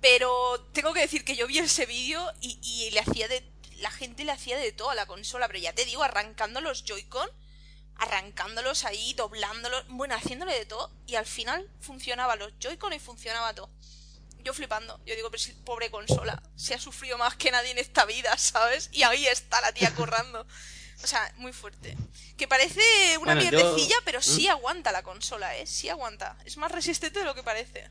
Pero tengo que decir que yo vi ese vídeo y, y le hacía de. La gente le hacía de todo a la consola, pero ya te digo, arrancando los Joy-Con, arrancándolos ahí, doblándolos, bueno, haciéndole de todo, y al final funcionaba los Joy-Con y funcionaba todo. Yo flipando, yo digo, pero si pobre consola, se ha sufrido más que nadie en esta vida, ¿sabes? Y ahí está la tía corrando. O sea, muy fuerte. Que parece una Bueno, yo- mierdecilla, pero sí ¿Mm? aguanta la consola, ¿eh? Sí aguanta. Es más resistente de lo que parece.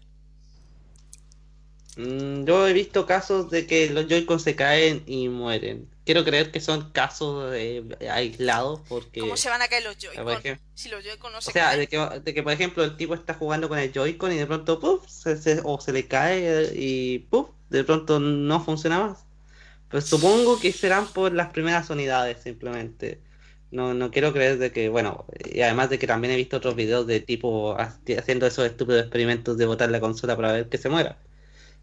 mm, yo he visto casos de que los Joy-Con se caen y mueren. Quiero creer que son casos eh, aislados porque... ¿Cómo se van a caer los por Joy-Con? ejemplo, Si los Joy-Con no O se sea, caen. de que, de que por ejemplo el tipo está jugando con el Joy-Con y de pronto ¡puf! Se, se- o se le cae y ¡puf! de pronto no funciona más. Pues supongo que serán por las primeras unidades simplemente. No, no quiero creer de que, bueno, y además de que también he visto otros videos de tipo ha- haciendo esos estúpidos experimentos de botar la consola para ver que se muera.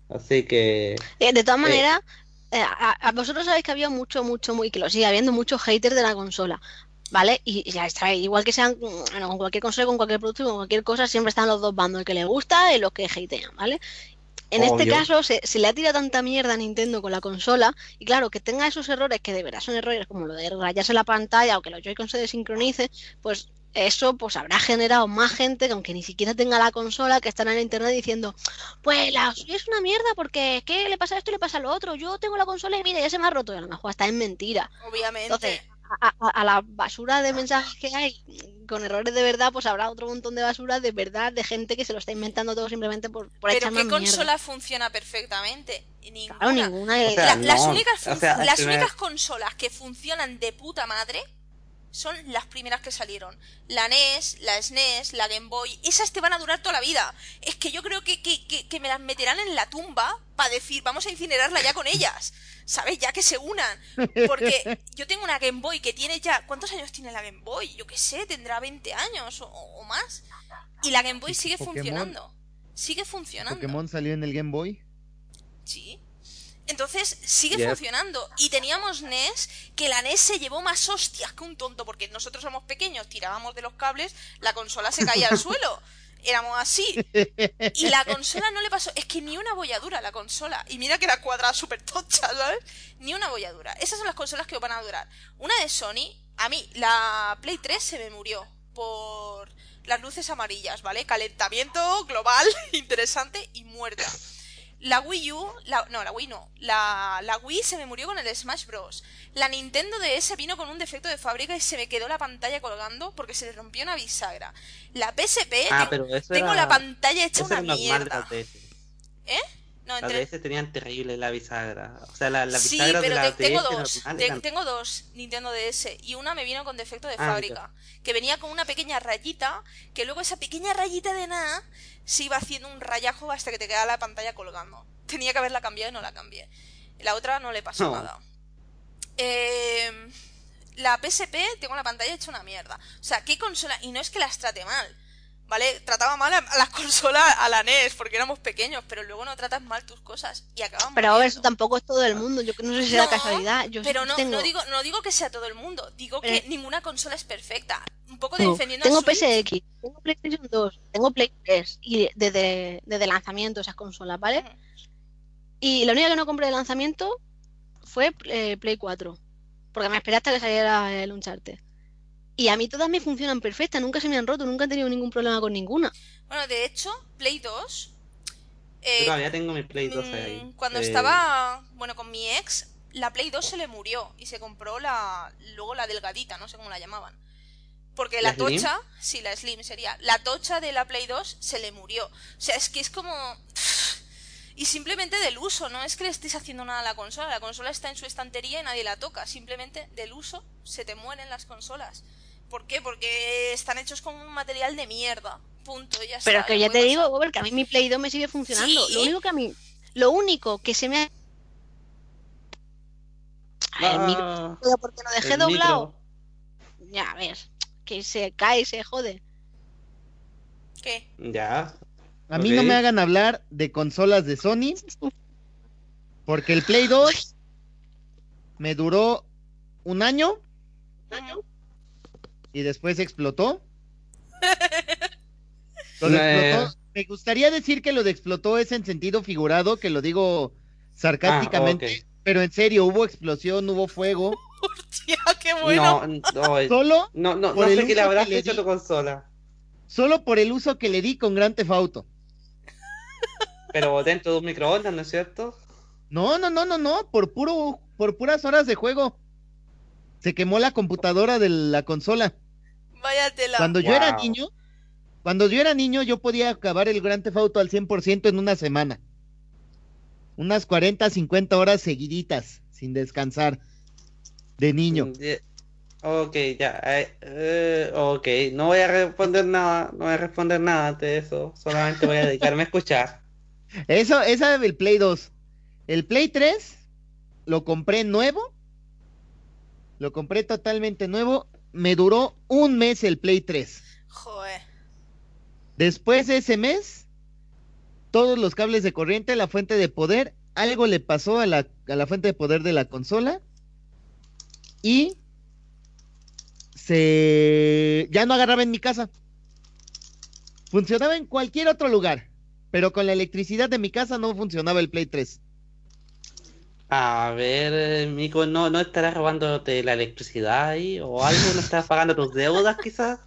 Así que Eh, De todas maneras, eh, a, a vosotros sabéis que había mucho, mucho, muy, que lo sigue habiendo, mucho hater de la consola. ¿Vale? Y y ya está, igual que sean bueno, con cualquier consola, con cualquier producto, con cualquier cosa, siempre están los dos bandos, el que le gusta y los que hatean, ¿vale? En este caso se, se le ha tirado tanta mierda a Nintendo con la consola y claro, que tenga esos errores que de verdad son errores como lo de rayarse la pantalla o que los Joy-Con se desincronicen, pues eso pues habrá generado más gente que aunque ni siquiera tenga la consola que están en internet diciendo pues la suya es una mierda porque ¿qué le pasa a esto y le pasa a lo otro? Yo tengo la consola y mira, ya se me ha roto y a lo mejor hasta es mentira. Obviamente. Entonces, a, a- a la basura de mensajes que hay con errores de verdad, pues habrá otro montón de basura de verdad de gente que se lo está inventando todo simplemente por, por Pero echar ¿qué más mierda. consola funciona perfectamente? Ninguna. Claro, ninguna. O sea, La- las únicas, o sea, las primer- únicas consolas que funcionan de puta madre son las primeras que salieron. La NES, la SNES, la Game Boy. Esas te van a durar toda la vida. Es que yo creo que, que, que, que me las meterán en la tumba para decir, vamos a incinerarla ya con ellas. ¿Sabes? Ya que se unan. Porque yo tengo una Game Boy que tiene ya... ¿Cuántos años tiene la Game Boy? Yo qué sé, tendrá 20 años o, o más. Y la Game Boy sigue Pokémon. funcionando. Sigue funcionando. Pokémon salió en el Game Boy. Sí. Entonces sigue Yep. funcionando. Y teníamos NES que la NES se llevó más hostias que un tonto, porque nosotros somos pequeños, tirábamos de los cables, la consola se caía al suelo. Éramos así. Y la consola no le pasó. Es que ni una bolladura la consola. Y mira que era cuadrada súper tocha, ¿sabes? Ni una bolladura. Esas son las consolas que van a durar. Una de Sony, a mí, la Play 3 se me murió por las luces amarillas, ¿vale? Calentamiento global, interesante y muerta. La Wii U, la- no, la Wii no. La, la Wii se me murió con el Smash Bros. La Nintendo DS vino con un defecto de fábrica y se me quedó la pantalla colgando porque se le rompió una bisagra. La PSP, Ah, tengo, pero eso tengo era- la pantalla hecha una mierda. las No, Las entre- DS tenían terrible la bisagra. O sea, la, la sí, bisagra pero de la te- tengo DS dos. Te- tengo dos Nintendo DS y una me vino con defecto de Ah, fábrica. Que venía con una pequeña rayita, que luego esa pequeña rayita de nada se iba haciendo un rayajo hasta que te quedaba la pantalla colgando. Tenía que haberla cambiado y no la cambié. La otra no le pasó No. nada. Eh, la PSP tengo la pantalla hecha una mierda. O sea, ¿qué consola? Y no es que las trate mal. ¿Vale? Trataba mal a, las consolas, a la NES, porque éramos pequeños, pero luego no tratas mal tus cosas y acaban Pero a ver, eso tampoco es todo el mundo. Yo no sé si era No, casualidad. Yo pero no, tengo, no, digo, no digo que sea todo el mundo, digo que Eh. ninguna consola es perfecta. Un poco No, defendiendo tengo a. PSX, tengo PlayStation 2, tengo Play 3 y desde, desde lanzamiento esas consolas, ¿vale? Y la única que no compré de lanzamiento fue eh, Play 4, porque me esperé hasta que saliera el Uncharted. Y a mí todas me funcionan perfectas, nunca se me han roto, nunca he tenido ningún problema con ninguna. Bueno, de hecho, Play 2. eh, Yo todavía tengo mi Play 2 mm, ahí. Cuando Eh, estaba, bueno, con mi ex, la Play 2 se le murió y se compró la, luego la delgadita, no sé cómo la llamaban. Porque la, ¿La Slim? tocha, sí, la Slim sería, la tocha de la Play 2 se le murió. O sea, es que es como... Y simplemente del uso, no es que le estés haciendo nada a la consola, la consola está en su estantería y nadie la toca, simplemente del uso se te mueren las consolas. ¿Por qué? Porque están hechos con un material de mierda. Punto, ya Pero está, que ya te digo. Gober, que a mí mi Play 2 me sigue funcionando. Sí. Lo único que a mí, lo único que se me ha... Ay, el micro, ah, porque lo dejé doblado. micro. Ya ves, que se cae y se jode. ¿Qué? Ya. A mí no me hagan hablar de consolas de Sony, porque el Play 2 me duró un año Ujú. Y después explotó. Lo de Eh. explotó- Me gustaría decir que lo de explotó es en sentido figurado, que lo digo sarcásticamente, Ah, pero en serio, hubo explosión, hubo fuego. Hostia, qué bueno. No, no, Solo, no, no, por no el sé qué le uso habrás que hecho tu consola. solo por el uso que le di con Grand Theft Auto. Pero dentro de un microondas, ¿no es cierto? No, no, no, no, no, por puro, por puras horas de juego. Se quemó la computadora de la consola. Vaya tela. Cuando yo era niño, cuando yo era niño, yo podía acabar el Grand Theft Auto al 100% en una semana. Unas 40, 50 horas seguiditas, sin descansar, de niño. Mm, ya. Ok, ya. eh, ok, no voy a responder nada, no voy a responder nada de eso. Solamente voy a dedicarme a escuchar. Eso, esa del Play 2. El Play 3 lo compré nuevo. Lo compré totalmente nuevo. Me duró un mes el Play 3. Joder. Después de ese mes, todos los cables de corriente, la fuente de poder algo le pasó a la, a la fuente de poder de la consola y se ya no agarraba en mi casa. Funcionaba en cualquier otro lugar, pero con la electricidad de mi casa no funcionaba el Play 3. A ver, eh, Mico, ¿no, ¿no estarás robándote la electricidad ahí o algo? ¿No estarás pagando tus deudas quizás?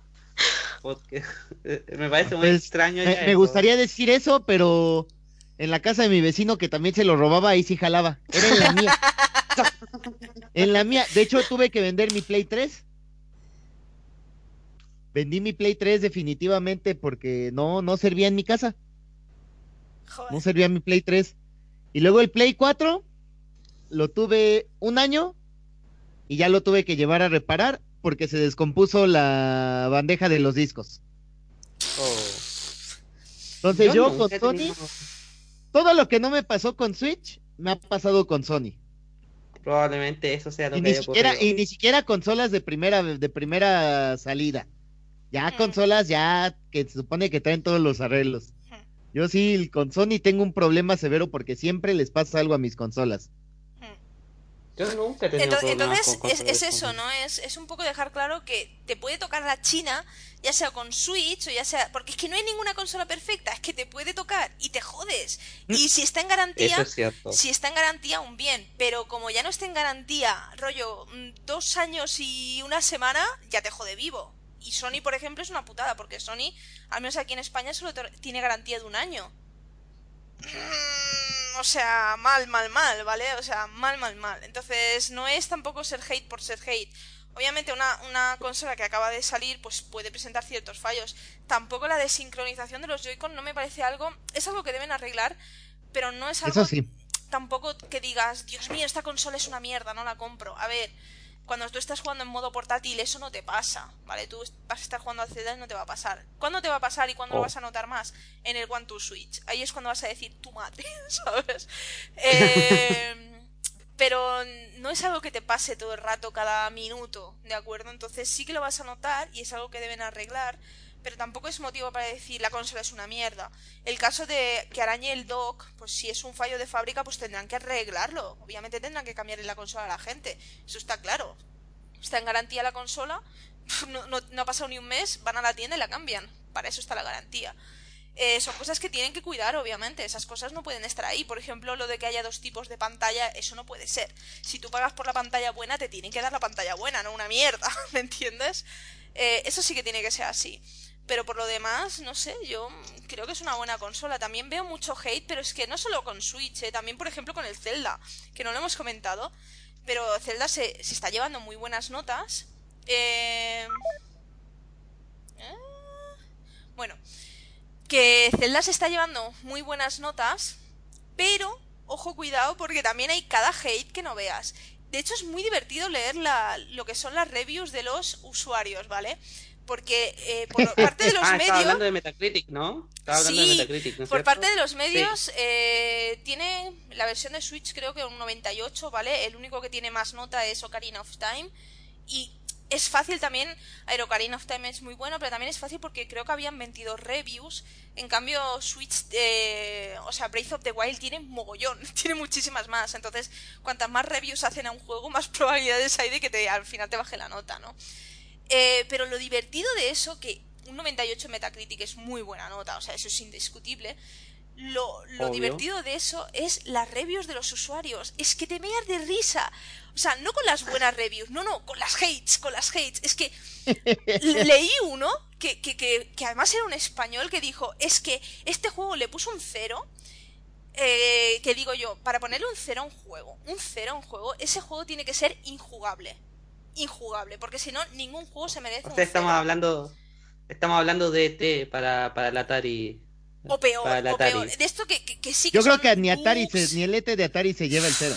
Porque eh, me parece muy Pues, extraño. Me, gustaría decir eso, pero en la casa de mi vecino que también se lo robaba, ahí sí jalaba. Era en la mía. en la mía. De hecho, tuve que vender mi Play 3. Vendí mi Play 3 definitivamente porque no, no servía en mi casa. Joder. No servía mi Play 3. Y luego el Play 4 lo tuve un año y ya lo tuve que llevar a reparar porque se descompuso la bandeja de los discos. Oh. Entonces yo, con Sony, tenido- todo lo que no me pasó con Switch, me ha pasado con Sony. Probablemente eso sea lo Y que ni, haya siquiera, y ni siquiera consolas de primera, de primera salida. Ya Mm. consolas ya que se supone que traen todos los arreglos. Mm. Yo sí, con Sony tengo un problema severo porque siempre les pasa algo a mis consolas. Yo nunca he tenido Ento- problemas Entonces, con es, eso. ¿no? Es, es un poco dejar claro que te puede tocar la China, ya sea con Switch o ya sea... Porque es que no hay ninguna consola perfecta, es que te puede tocar y te jodes. Y si está en garantía, es si está en garantía, un bien. Pero como ya no está en garantía, rollo, mm, dos años y una semana, ya te jode vivo. Y Sony, por ejemplo, es una putada, porque Sony, al menos aquí en España, solo tiene garantía de un año. Mm, O sea, mal, mal, mal, ¿vale? O sea, mal, mal, mal. Entonces, no es tampoco ser hate por ser hate. Obviamente una, una consola que acaba de salir pues puede presentar ciertos fallos. Tampoco la desincronización de los Joy-Con no me parece algo... Es algo que deben arreglar, pero no es algo Eso sí. tampoco que digas, Dios mío, esta consola es una mierda, no la compro. A ver, cuando tú estás jugando en modo portátil, eso no te pasa, ¿vale? Tú vas a estar jugando al Zelda y no te va a pasar. ¿Cuándo te va a pasar y cuándo lo Oh. vas a notar más? En el One to Switch. Ahí es cuando vas a decir, tu madre, ¿sabes? Eh, pero no es algo que te pase todo el rato, cada minuto, ¿de acuerdo? Entonces sí que lo vas a notar y es algo que deben arreglar, pero tampoco es motivo para decir la consola es una mierda. El caso de que arañe el dock, pues si es un fallo de fábrica, pues tendrán que arreglarlo. Obviamente tendrán que cambiarle la consola a la gente, eso está claro. Está en garantía la consola, no, ha pasado ni un mes, van a la tienda y la cambian. Para eso está la garantía. Eh, son cosas que tienen que cuidar, obviamente. Esas cosas no pueden estar ahí. Por ejemplo, lo de que haya dos tipos de pantalla, eso no puede ser. Si tú pagas por la pantalla buena, te tienen que dar la pantalla buena, no una mierda, ¿me entiendes? Eh, eso sí que tiene que ser así. Pero por lo demás, no sé, yo creo que es una buena consola. También veo mucho hate, pero es que no solo con Switch, eh, también por ejemplo con el Zelda, que no lo hemos comentado. Pero Zelda se, se está llevando muy buenas notas. Eh... eh, Bueno, que Zelda se está llevando muy buenas notas, pero ojo cuidado porque también hay cada hate que no veas. De hecho es muy divertido leer la, lo que son las reviews de los usuarios, ¿vale? Porque eh, por parte de los ah, medios... hablando de Metacritic, ¿no? Estaba hablando Sí, de Metacritic, ¿no es Por cierto? parte de los medios, eh, tiene la versión de Switch creo que un 98, ¿vale? El único que tiene más nota es Ocarina of Time. Y es fácil también, a ver, Ocarina of Time es muy bueno, pero también es fácil porque creo que habían 22 reviews. En cambio, Switch, eh, o sea, Breath of the Wild tiene mogollón, tiene muchísimas más. Entonces, cuantas más reviews hacen a un juego, más probabilidades hay de que te, al final te baje la nota, ¿no? Eh, pero lo divertido de eso, que un 98 en Metacritic es muy buena nota, o sea, eso es indiscutible. Lo, lo divertido de eso es las reviews de los usuarios. Es que te meas de risa. O sea, no con las buenas reviews, no, no, con las hates, con las hates. Es que le- leí uno que, que, que, que además era un español que dijo, es que este juego le puso un cero. eh, que digo yo, para ponerle un cero a un juego, un cero a un juego, ese juego tiene que ser injugable. Injugable, porque si no, ningún juego se merece O un sea, estamos cero. hablando, estamos hablando de ET para, para el Atari. O peor, para el o peor. De esto que, que, que sí que Yo creo que ni Atari, se- ni el ET de Atari se lleva el cero.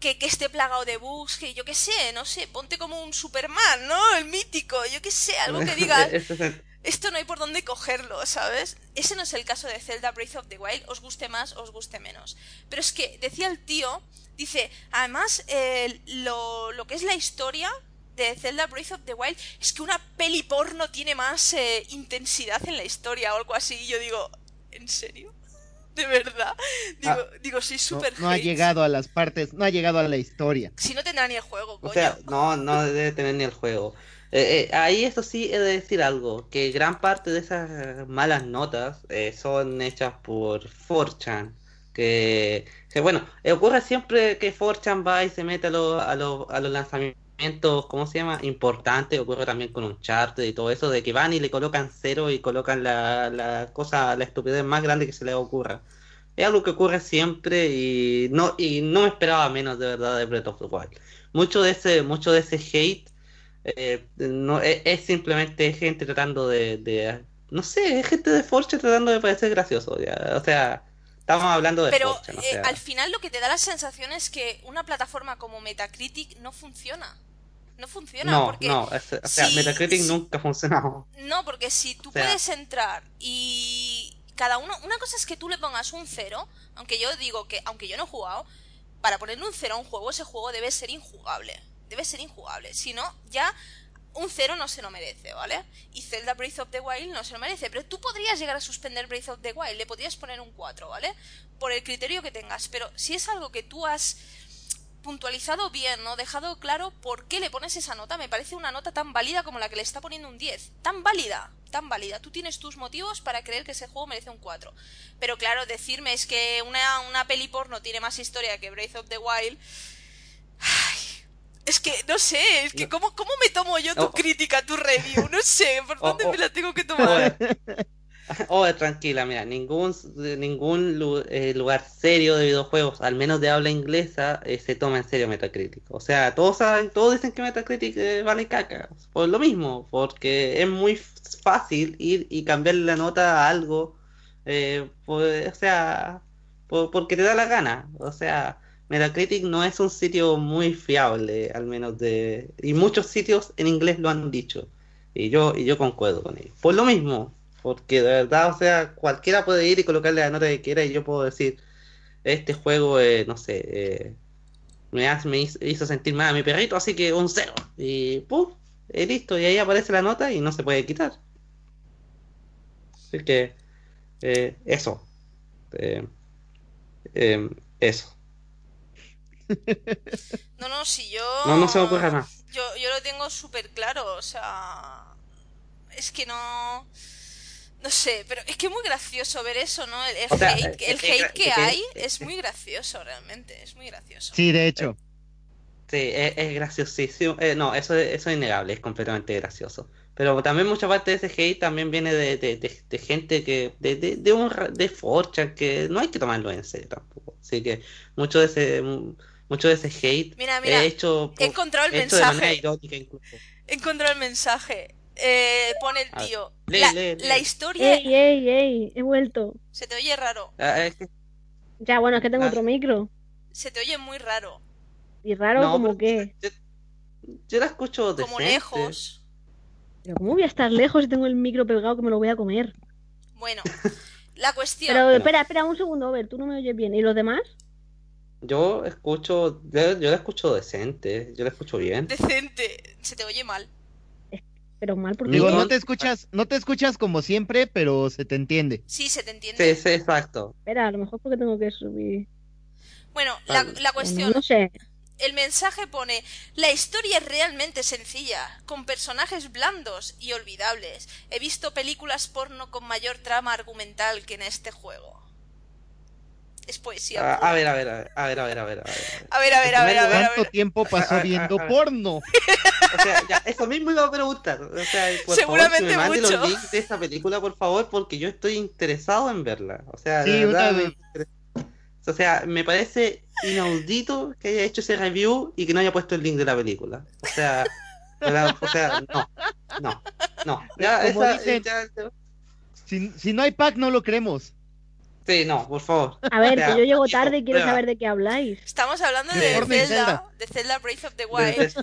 que, que esté plagado de bugs, que yo qué sé, no sé, ponte como un Superman, ¿no? El mítico, yo qué sé, algo que el- esto no hay por dónde cogerlo, ¿sabes? Ese no es el caso de Zelda Breath of the Wild, os guste más, os guste menos. Pero es que, decía el tío, dice, además, eh, lo, lo que es la historia de Zelda Breath of the Wild es que una peli porno tiene más eh, intensidad en la historia o algo así. Y yo digo, ¿en serio? ¿De verdad? Digo, Ah. digo soy No, súper no ha hate. llegado a las partes, no ha llegado a la historia. Si no tendrá ni el juego, coño. O sea, no, no debe tener ni el juego. Eh, eh, ahí eso sí he de decir algo, que gran parte de esas malas notas eh, son hechas por 4chan, que, bueno, ocurre siempre que 4chan va y se mete a, lo- a, lo- a los lanzamientos, ¿cómo se llama? Importantes, ocurre también con un chart y todo eso, de que van y le colocan cero y colocan la, la cosa, la estupidez más grande que se les ocurra. Es algo que ocurre siempre y no, y no me esperaba menos de verdad de Breath of the Wild. Mucho de ese, mucho de ese hate eh, no, es, es simplemente gente tratando de, de- no sé, es gente de Fortune tratando de parecer gracioso. ya. O sea, estamos hablando de Pero eh, al final lo que te da la sensación es que una plataforma como Metacritic no funciona. No funciona no, porque no, es- o sea, si- Metacritic si- nunca ha funcionado. No, porque si tú O sea- puedes entrar y cada uno, una cosa es que tú le pongas un cero, aunque yo digo que, aunque yo no he jugado, para ponerle un cero a un juego, ese juego debe ser injugable. Debe ser injugable. Si no, ya un cero no se lo merece, ¿vale? Y Zelda Breath of the Wild no se lo merece. Pero tú podrías llegar a suspender Breath of the Wild, le podrías poner un 4, ¿vale? Por el criterio que tengas. Pero si es algo que tú has puntualizado bien, ¿no? Dejado claro por qué le pones esa nota. Me parece una nota tan válida como la que le está poniendo un 10. Tan válida, tan válida. Tú tienes tus motivos para creer que ese juego merece un 4. Pero claro, decirme es que una, una peli porno tiene más historia que Breath of the Wild. Ay, es que, no sé, es que. ¿cómo, ¿cómo me tomo yo tu Oh. crítica, tu review? No sé, ¿por Oh, dónde oh. me la tengo que tomar? Oh, tranquila, mira, ningún, ningún lu- eh, lugar serio de videojuegos, al menos de habla inglesa, eh, se toma en serio Metacritic. O sea, todos saben, todos dicen que Metacritic eh, vale caca, por lo mismo, porque es muy fácil ir y cambiarle la nota a algo, eh, pues, o sea, por- porque te da la gana. O sea, Metacritic no es un sitio muy fiable, al menos de... Y muchos sitios en inglés lo han dicho. Y yo, y yo concuerdo con ellos. Por lo mismo, porque de verdad, o sea, cualquiera puede ir y colocarle la nota que quiera y yo puedo decir, este juego, eh, no sé, eh, me, hace- me hizo, sentir mal a mi perrito, así que un cero. Y ¡pum! Y listo, y ahí aparece la nota y no se puede quitar. Así que, eh, eso. Eh, eso. No, no, si yo... No, no se me ocurre más. Yo, yo lo tengo súper claro, o sea... Es que no... No sé, pero es que es muy gracioso ver eso, ¿no? El, el O sea, hate, el hate que hay es muy gracioso, realmente, es muy gracioso. Sí, de hecho. Sí, es, es graciosísimo. Eh, no, eso, es- eso es innegable, es completamente gracioso. Pero también mucha parte de ese hate también viene de, de, de- de gente que, de, de, de un ra- de 4chan que no hay que tomarlo en serio tampoco. Así que mucho de ese, mucho de ese hate Mira, mira, es hecho, he encontrado el hecho de manera mensaje. irónica incluso. He encontrado el mensaje. Eh, pone el ver, tío. lee, la, lee, lee. la historia... ¡Ey, ey, ey! He vuelto. Se te oye raro. Ah, es que- Ya, bueno, es que tengo Ah. otro micro. Se te oye muy raro. Y raro no, como que. Yo, yo la escucho Como decente. lejos. Pero ¿cómo voy a estar lejos si tengo el micro pegado que me lo voy a comer? Bueno, la cuestión... Pero espera, espera un segundo, a ver, tú no me oyes bien. ¿Y los demás? Yo escucho, yo, yo la escucho decente, yo la escucho bien. Decente. Se te oye mal. Pero mal porque. Digo, no- te escuchas, no te escuchas como siempre, pero se te entiende. Sí, se te entiende. Sí, sí, exacto. Espera, a lo mejor porque tengo que subir. Bueno, la, Vale. la cuestión... no sé. El mensaje pone, la historia es realmente sencilla, con personajes blandos y olvidables. He visto películas porno con mayor trama argumental que en este juego. Es poesía. A, ver, a ver, a ver, a ver, a ver, a ver, a ver. a ver, a ver, a ¿Cuánto tiempo pasó viendo porno? O sea, ya, eso mismo iba a preguntar. O sea, por Seguramente favor, me mande mucho. los links de esa película, por favor, porque yo estoy interesado en verla. O sea, de Sí, verdad, una me vez. interesa. O sea, me parece inaudito que haya hecho ese review y que no haya puesto el link de la película. O sea, verdad, o sea, no, no, no. Ya, Como esa, dicen- ya- ya- Si, si no hay pack, no lo creemos. Sí, no, por favor. A ver, que yo llego tarde y quiero saber de qué habláis. Estamos hablando De Zelda, de Zelda Breath of the Wild,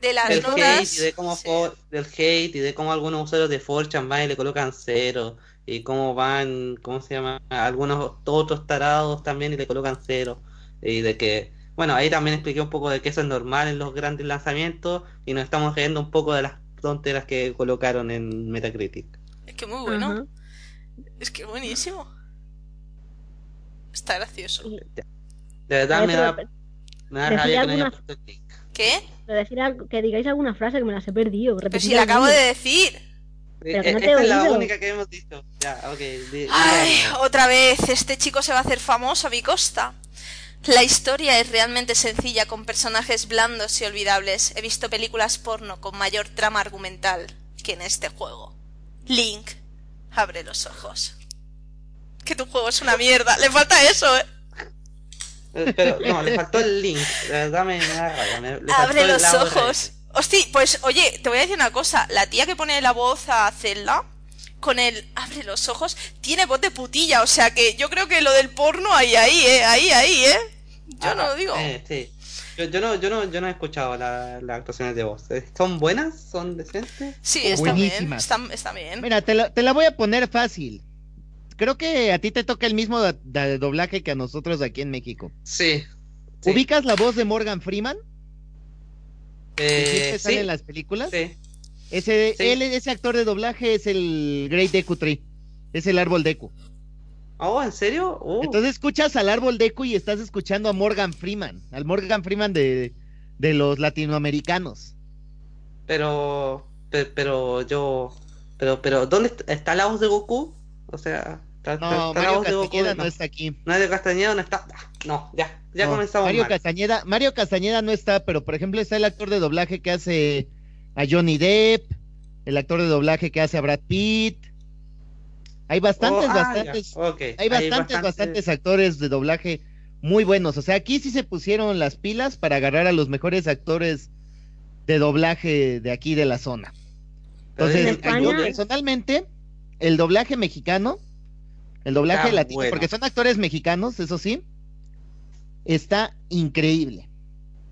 de las del notas. hate y de cómo sí. for- del hate y de cómo algunos usuarios de 4chan van y le colocan cero y cómo van, ¿cómo se llama? Algunos otros tarados también y le colocan cero y de que, bueno, ahí también expliqué un poco de que eso es normal en los grandes lanzamientos y nos estamos riendo un poco de las tonteras que colocaron en Metacritic. Es que muy bueno. Es que buenísimo. Está gracioso. De verdad me da, me da rabia que no haya puesto el link. ¿Qué? Pero decir algo- que digáis alguna frase que me las he perdido. Pero si la acabo de decir. Pero que Eh, no te Esta es la única que hemos dicho. Ya, ok. di- Ay, otra vez, este chico se va a hacer famoso a mi costa. La historia es realmente sencilla con personajes blandos y olvidables. He visto películas porno con mayor trama argumental que en este juego. Link, abre los ojos. Que tu juego es una mierda. Le falta eso, ¿eh? Eh, Pero no, le faltó el link. De verdad me, me da rabia. me- le faltó Abre los ojos. Hostia, pues oye, te voy a decir una cosa. La tía que pone la voz a Zelda con el abre los ojos tiene voz de putilla. O sea que yo creo que lo del porno ahí, ahí, eh. Ahí, ahí, eh. Yo Ah, no lo digo. eh, sí. Yo, yo no, yo no, yo no he escuchado la- las actuaciones de voz. Eh, ¿Son buenas? ¿Son decentes? Sí, está bien. Está bien. Mira, te la, te la voy a poner fácil. Creo que a ti te toca el mismo doblaje que a nosotros aquí en México. Sí. sí. ¿Ubicas la voz de Morgan Freeman? ¿Que Eh, siempre sale sí, en las películas? sí. Ese, Sí. él, ese actor de doblaje es el Great Deku Tree. Es el árbol Deku. Oh, ¿en serio? Uh, Entonces escuchas al árbol Deku y estás escuchando a Morgan Freeman. Al Morgan Freeman de, de los latinoamericanos. pero, pe- pero, yo, pero, pero, ¿dónde est- está la voz de Goku? O sea, está, No, está Mario Goku. Castañeda no No, está aquí. Mario Castañeda no está. No, ya, ya No, comenzamos Mario mal. Castañeda, Mario Castañeda no está, pero por ejemplo está el actor de doblaje que hace a Johnny Depp, el actor de doblaje que hace a Brad Pitt. Hay bastantes, Oh, ah, bastantes, hay bastantes, bastantes actores de doblaje muy buenos. O sea, aquí sí se pusieron las pilas para agarrar a los mejores actores de doblaje de aquí de la zona. Entonces, en yo personalmente, el doblaje mexicano, el doblaje Está latino, bueno. porque son actores mexicanos, eso sí, está increíble.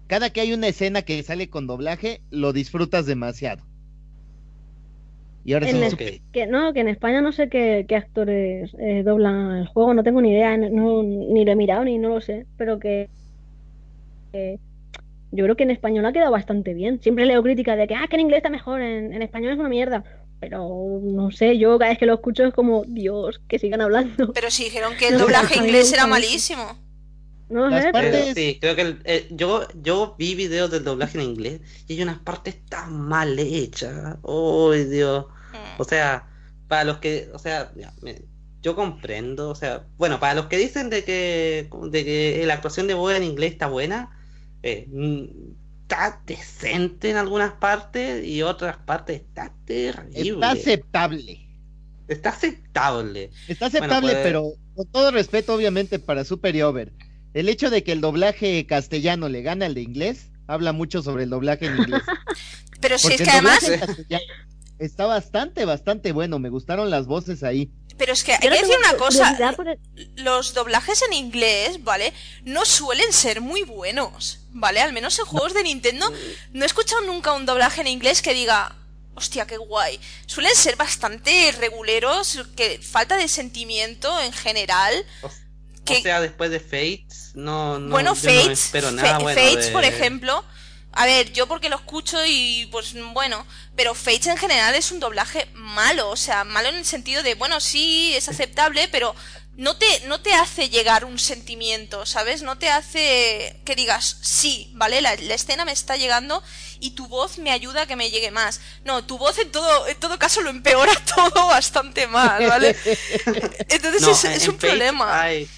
Cada que hay una escena que sale con doblaje, lo disfrutas demasiado. Y ahora sí, En. Que no, que en España no sé qué, qué actores eh, doblan el juego, no tengo ni idea, no- ni lo he mirado ni no lo sé, pero que, que yo creo que en español ha quedado bastante bien. Siempre leo críticas de que, ah, que en inglés está mejor, en, en español es una mierda, pero no sé, yo cada vez que lo escucho es como, Dios, que sigan hablando. Pero si dijeron que el No, doblaje inglés era malísimo. No Las sé, partes- pero sí, creo que el- eh, yo, yo vi videos del doblaje en inglés y hay unas partes tan mal hechas. Oh, Dios. Mm. O sea, para los que, o sea, ya, me- yo comprendo, o sea, bueno, para los que dicen de que, de que la actuación de voz en inglés está buena, eh, mm, está decente en algunas partes y otras partes está terrible. está aceptable. Está aceptable. Está aceptable, pues- pero con todo respeto, obviamente, para Super y Over. El hecho de que el doblaje castellano le gana al de inglés, habla mucho sobre el doblaje en inglés. Pero si Porque es que además, está bastante, bastante bueno. Me gustaron las voces ahí. Pero es que hay que no decir una cosa, el- los doblajes en inglés, ¿vale? No suelen ser muy buenos, ¿vale? Al menos en juegos de Nintendo no he escuchado nunca un doblaje en inglés que diga, hostia, qué guay. Suelen ser bastante reguleros, que falta de sentimiento en general. O, Que- o sea, después de Fates, no, no, bueno, no Fates, espero Fa- nada bueno Fates, de- por ejemplo. A ver, yo porque lo escucho y pues bueno, pero Fates en general es un doblaje malo, o sea, malo en el sentido de, bueno, sí, es aceptable, pero no te, no te hace llegar un sentimiento, ¿sabes? No te hace que digas, sí, ¿vale? La, la escena me está llegando y tu voz me ayuda a que me llegue más. No, tu voz en todo, en todo caso lo empeora todo bastante más, ¿vale? Entonces No, es, en- es en un problema. hay-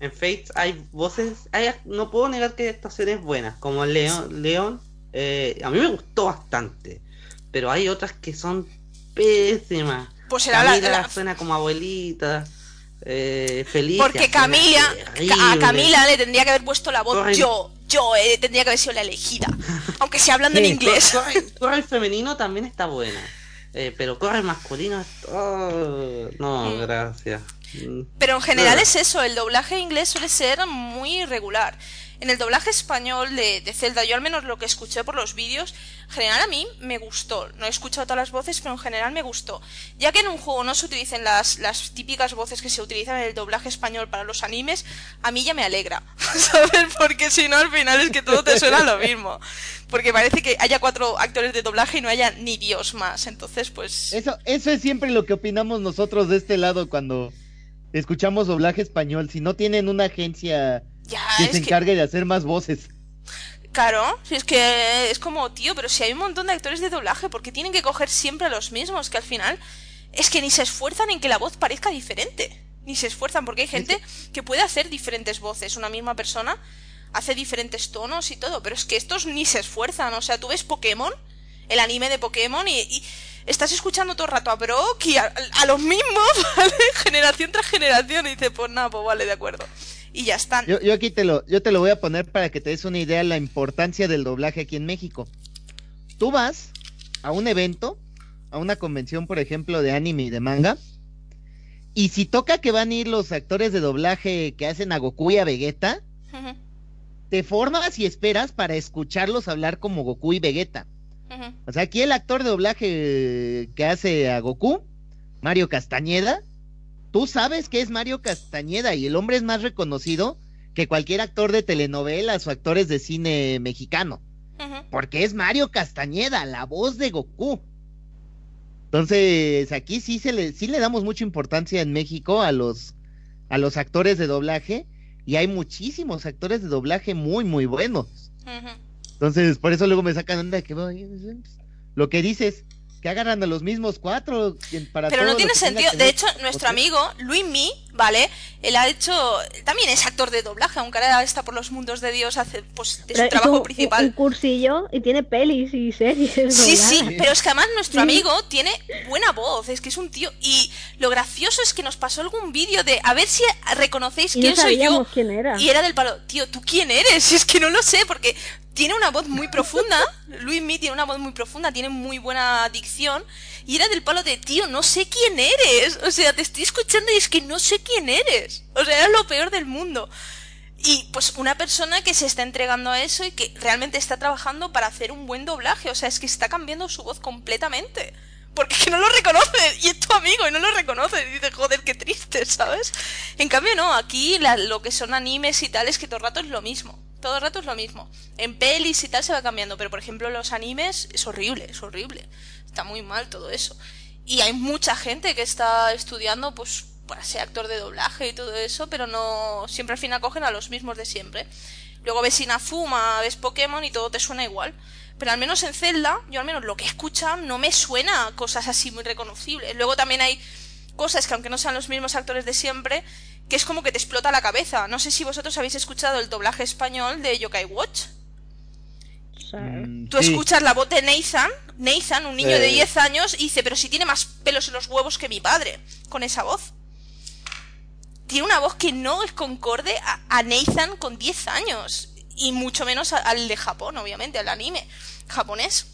en Fates hay voces, hay, no puedo negar que hay actuaciones buenas, como León, León eh, a mí me gustó bastante, pero hay otras que son pésimas. Pues era la- Camila la- suena como abuelita, eh, Felicia Porque Camila, a Camila le tendría que haber puesto la voz Corre. yo, yo, eh, tendría que haber sido la elegida. Aunque sea hablando en inglés. Corre, corre femenino también está buena, eh, pero corre masculino, oh, no, Mm. gracias. Mm. Pero en general es eso, el doblaje inglés suele ser muy irregular. En el doblaje español de, de Zelda, yo al menos lo que escuché por los vídeos, en general a mí me gustó. No he escuchado todas las voces, pero en general me gustó. Ya que en un juego no se utilicen las, las típicas voces que se utilizan en el doblaje español para los animes, a mí ya me alegra. ¿Sabes? Porque si no, al final es que todo te suena lo mismo. Porque parece que haya cuatro actores de doblaje y no haya ni Dios más. Entonces, pues... Eso, eso es siempre lo que opinamos nosotros de este lado cuando, escuchamos doblaje español. Si no tienen una agencia Ya, que se que, encargue de hacer más voces. claro, si es que es como, tío, pero si hay un montón de actores de doblaje, ¿por qué tienen que coger siempre a los mismos? Que al final es que ni se esfuerzan en que la voz parezca diferente. Ni se esfuerzan, porque hay gente que puede hacer diferentes voces. Una misma persona hace diferentes tonos y todo, pero es que estos ni se esfuerzan. O sea, tú ves Pokémon, el anime de Pokémon, y, y estás escuchando todo el rato a Brock y a, a los mismos, ¿vale? Generación tras generación, y dices, pues nada, pues vale, de acuerdo. Y ya están. Yo, yo aquí te lo, yo te lo voy a poner para que te des una idea de la importancia del doblaje aquí en México. Tú vas a un evento, a una convención, por ejemplo, de anime y de manga, y si toca que van a ir los actores de doblaje que hacen a Goku y a Vegeta, te formas y esperas para escucharlos hablar como Goku y Vegeta. O sea, aquí el actor de doblaje que hace a Goku, Mario Castañeda, tú sabes que es Mario Castañeda y el hombre es más reconocido que cualquier actor de telenovelas o actores de cine mexicano, porque es Mario Castañeda, la voz de Goku. Entonces, aquí sí se le sí le damos mucha importancia en México a los a los actores de doblaje y hay muchísimos actores de doblaje muy muy buenos. Entonces, por eso luego me sacan onda que "Oye, lo que dices, que agarran a los mismos cuatro para Pero todo no tiene sentido. De hecho, nuestro amigo Luis Mi, ¿vale? Él ha hecho. También es actor de doblaje, aunque ahora está por los mundos de Dios, hace pues de su trabajo principal. Un, cursillo y tiene pelis y series. Sí, sí, pero es que además nuestro Sí. amigo tiene buena voz, es que es un tío. Y lo gracioso es que nos pasó algún vídeo de a ver si reconocéis Y no quién soy yo. sabíamos quién era. Y era del palo, tío, ¿tú quién eres? Es que no lo sé, porque tiene una voz muy profunda. Luis Mi tiene una voz muy profunda, tiene muy buena dicción. Y era del palo de, tío, no sé quién eres. O sea, te estoy escuchando y es que no sé quién eres. O sea, era lo peor del mundo. Y pues una persona que se está entregando a eso y que realmente está trabajando para hacer un buen doblaje. O sea, es que está cambiando su voz completamente. Porque es que no lo reconoce. Y es tu amigo y no lo reconoce. Y dice, joder, qué triste, ¿sabes? En cambio, no, aquí la- lo que son animes y tal es que todo el rato es lo mismo. Todo el rato es lo mismo. En pelis y tal se va cambiando. Pero por ejemplo, los animes es horrible, es horrible. Está muy mal todo eso. Y hay mucha gente que está estudiando, pues, para ser actor de doblaje y todo eso, pero no. Siempre al final cogen a los mismos de siempre. Luego ves Inafuma, ves Pokémon y todo te suena igual. Pero al menos en Zelda, yo al menos lo que he escuchado no me suena cosas así muy reconocibles. Luego también hay cosas que aunque no sean los mismos actores de siempre, que es como que te explota la cabeza. No sé si vosotros habéis escuchado el doblaje español de Yokai Watch. Mm, Tú escuchas la voz de Nathan, Nathan, un niño de 10 años, y dice, pero si tiene más pelos en los huevos que mi padre, con esa voz. Tiene una voz que no es concorde a, a Nathan con 10 años, y mucho menos a- al de Japón, obviamente, al anime japonés.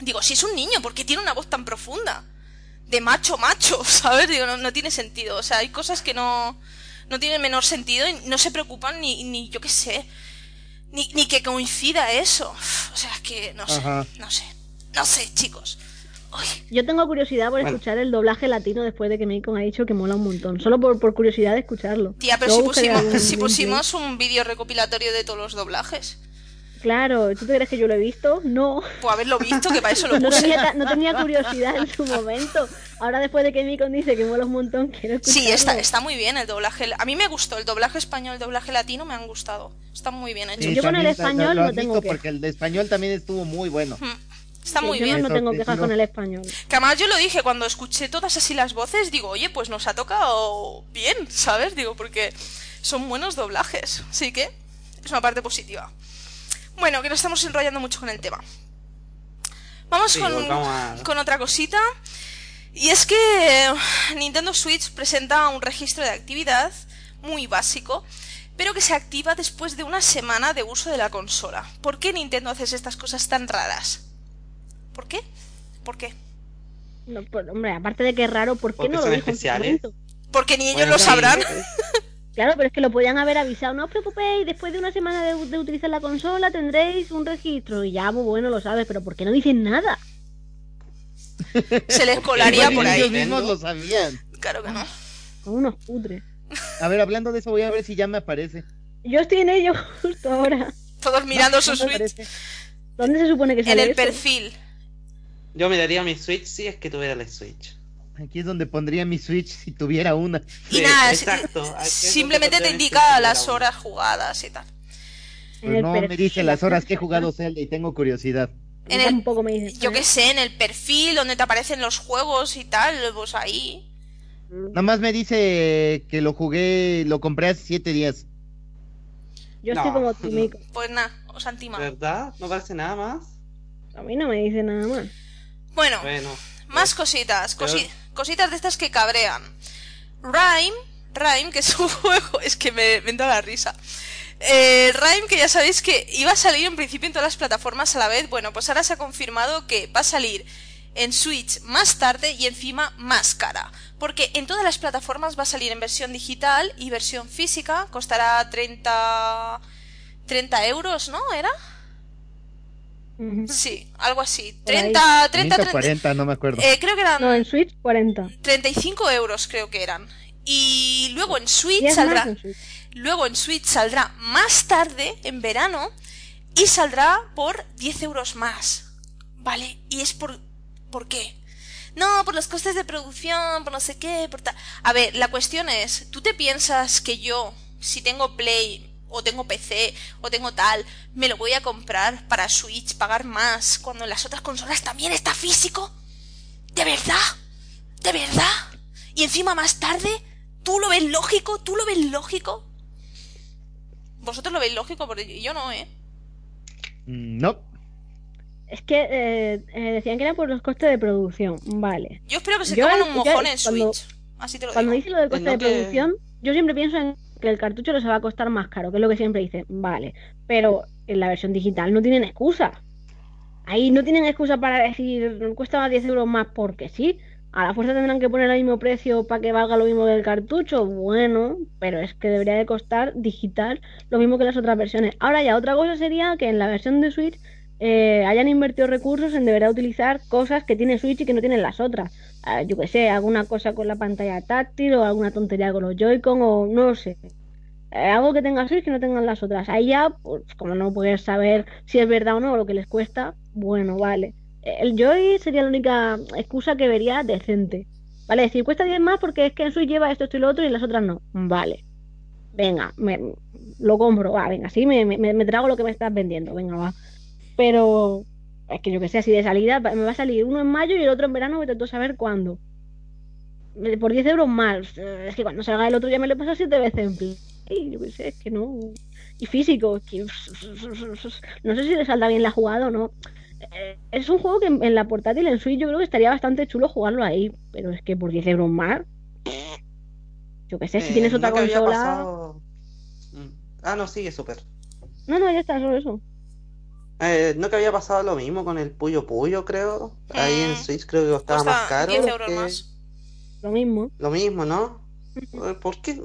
Digo, si es un niño, ¿por qué tiene una voz tan profunda? De macho, macho, ¿sabes? Digo, no, no tiene sentido. O sea, hay cosas que no, no tienen menor sentido y no se preocupan ni, ni yo qué sé, ni, ni que coincida eso. O sea, es que no sé, Ajá. no sé, no sé, chicos. Uy, Yo tengo curiosidad por Bueno. escuchar el doblaje latino después de que Meikon ha dicho que mola un montón. Solo por, por curiosidad de escucharlo. tía, pero si pusimos, si pusimos un vídeo recopilatorio de todos los doblajes. Claro, ¿tú te crees que yo lo he visto? No. Pues haberlo visto, que para eso lo No puse. tenía, ta- no tenía curiosidad en su momento. Ahora después de que Meikon dice que mola un montón, quiero escucharlo. Sí, está, está muy bien el doblaje. A mí me gustó el doblaje español, el doblaje latino me han gustado. Está muy bien hecho. Sí, Yo con el español lo no tengo queja. porque el de español también estuvo muy bueno. Mm, Está Sí, muy yo bien. no Eso tengo te quejas con el español. Que además yo lo dije cuando escuché todas así las voces, digo, oye, pues nos ha tocado bien, ¿sabes? Digo, porque son buenos doblajes. Así que es una parte positiva. Bueno, que nos estamos enrollando mucho con el tema. Vamos Sí, con, volvamos a- con otra cosita. Y es que eh, Nintendo Switch presenta un registro de actividad muy básico, pero que se activa después de una semana de uso de la consola. ¿Por qué Nintendo hace estas cosas tan raras? ¿Por qué? ¿Por qué? No, pues, hombre, aparte de que es raro, ¿por qué Porque no lo dijo en su momento? Porque ni ellos Bueno, lo sí. sabrán. Claro, pero es que lo podían haber avisado. No os preocupéis, después de una semana de, de utilizar la consola tendréis un registro. Y ya, muy bueno, lo sabes, pero ¿por qué no dicen nada? Se les colaría por ellos ahí. mismos lo sabían. Claro que no. Son unos putres. A ver, hablando de eso, voy a ver si ya me aparece. Yo estoy en ello justo ahora. Todos mirando No, su Switch. ¿Dónde se supone que en sale el eso? perfil. Yo miraría mi Switch si es que tuviera la Switch. Aquí es donde pondría mi Switch si tuviera una. Y Sí, nada, exacto. simplemente te indica las horas jugadas y tal. Pues no me dice las la horas que he jugado Zelda y tengo curiosidad. En el- Tampoco me dice. Yo qué sé, en el perfil donde te aparecen los juegos y tal, pues ahí. Nada más me dice que lo jugué, lo compré hace siete días. Yo estoy No. como Timico. Pues nada, os han timado. ¿Verdad? ¿No parece nada más? A mí no me dice nada más. Bueno, Bueno. más cositas, Pero- cosi- cositas de estas que cabrean. Rhyme, Rhyme, que es un juego, es que me, me entra la risa. Eh, Rhyme, que ya sabéis que iba a salir en principio en todas las plataformas a la vez, bueno, pues ahora se ha confirmado que va a salir en Switch más tarde y encima más cara. Porque en todas las plataformas va a salir en versión digital y versión física, costará 30, 30 euros, ¿no? ¿Era? Sí, algo así. Por ahí. 30, 30, 30 30 40, no me acuerdo. eh, creo que eran No, en Switch 40. 35 euros creo que eran. Y luego en Switch 10 saldrá. más en Switch. Luego en Switch saldrá más tarde, en verano, y saldrá por 10 euros más. ¿Vale? Y es por. ¿Por qué? No, por los costes de producción, por no sé qué, por tal. A ver, la cuestión es, ¿tú te piensas que yo, si tengo Play, o tengo PC, o tengo tal, me lo voy a comprar para Switch, pagar más, cuando en las otras consolas también está físico? ¿De verdad? ¿De verdad? Y encima más tarde, ¿tú lo ves lógico? ¿Tú lo ves lógico? Vosotros lo veis lógico, porque yo no, ¿eh? Mm, No, Es que eh, eh, decían que era por los costes de producción. Vale. Yo espero que se Yo- coman un yo- mojón en cuando- Switch. Así te lo Cuando digo. dice lo del coste no de que- producción, yo siempre pienso en que el cartucho les va a costar más caro, que es lo que siempre dicen. Vale. Pero en la versión digital no tienen excusa. Ahí no tienen excusa para decir cuesta 10 euros más porque sí. A la fuerza tendrán que poner el mismo precio para que valga lo mismo que el cartucho. Bueno, pero es que debería de costar digital lo mismo que las otras versiones. Ahora ya otra cosa sería que en la versión de Switch eh, hayan invertido recursos en deberá utilizar cosas que tiene Switch y que no tienen las otras. Yo que sé, alguna cosa con la pantalla táctil o alguna tontería con los Joy-Con o no sé. Eh, algo que tenga Switch que no tengan las otras. Ahí ya, pues como no puedes saber si es verdad o no lo que les cuesta, bueno, vale. Eh, El Joy sería la única excusa que vería decente. Vale, decir, cuesta 10 más porque es que en Switch lleva esto, esto y lo otro y las otras no. Vale. Venga, me, lo compro. Va, venga, sí, me, me, me trago lo que me estás vendiendo. Venga, va. Pero es que yo que sé, así de salida me va a salir uno en mayo y el otro en verano, me a saber cuándo. Por 10 euros más. Es que cuando salga el otro ya me lo he pasado siete veces en Play. Yo qué sé, es que no. Y físico, es que no sé si le saldrá bien la jugada o no. Eh, Es un juego que en, la portátil, en Switch, yo creo que estaría bastante chulo jugarlo ahí. Pero es que por 10 euros más. Yo qué sé, si Eh, tienes otra ¿no consola. pasado- Mm. Ah, no, sigue súper. No, no, ya está, solo eso. Eh, ¿No que había pasado lo mismo con el Puyo Puyo, creo? Ahí en Mm. Switch creo que costaba más caro. 10 euros que- más. Lo mismo. Lo mismo, ¿no? Eh, ¿Por qué?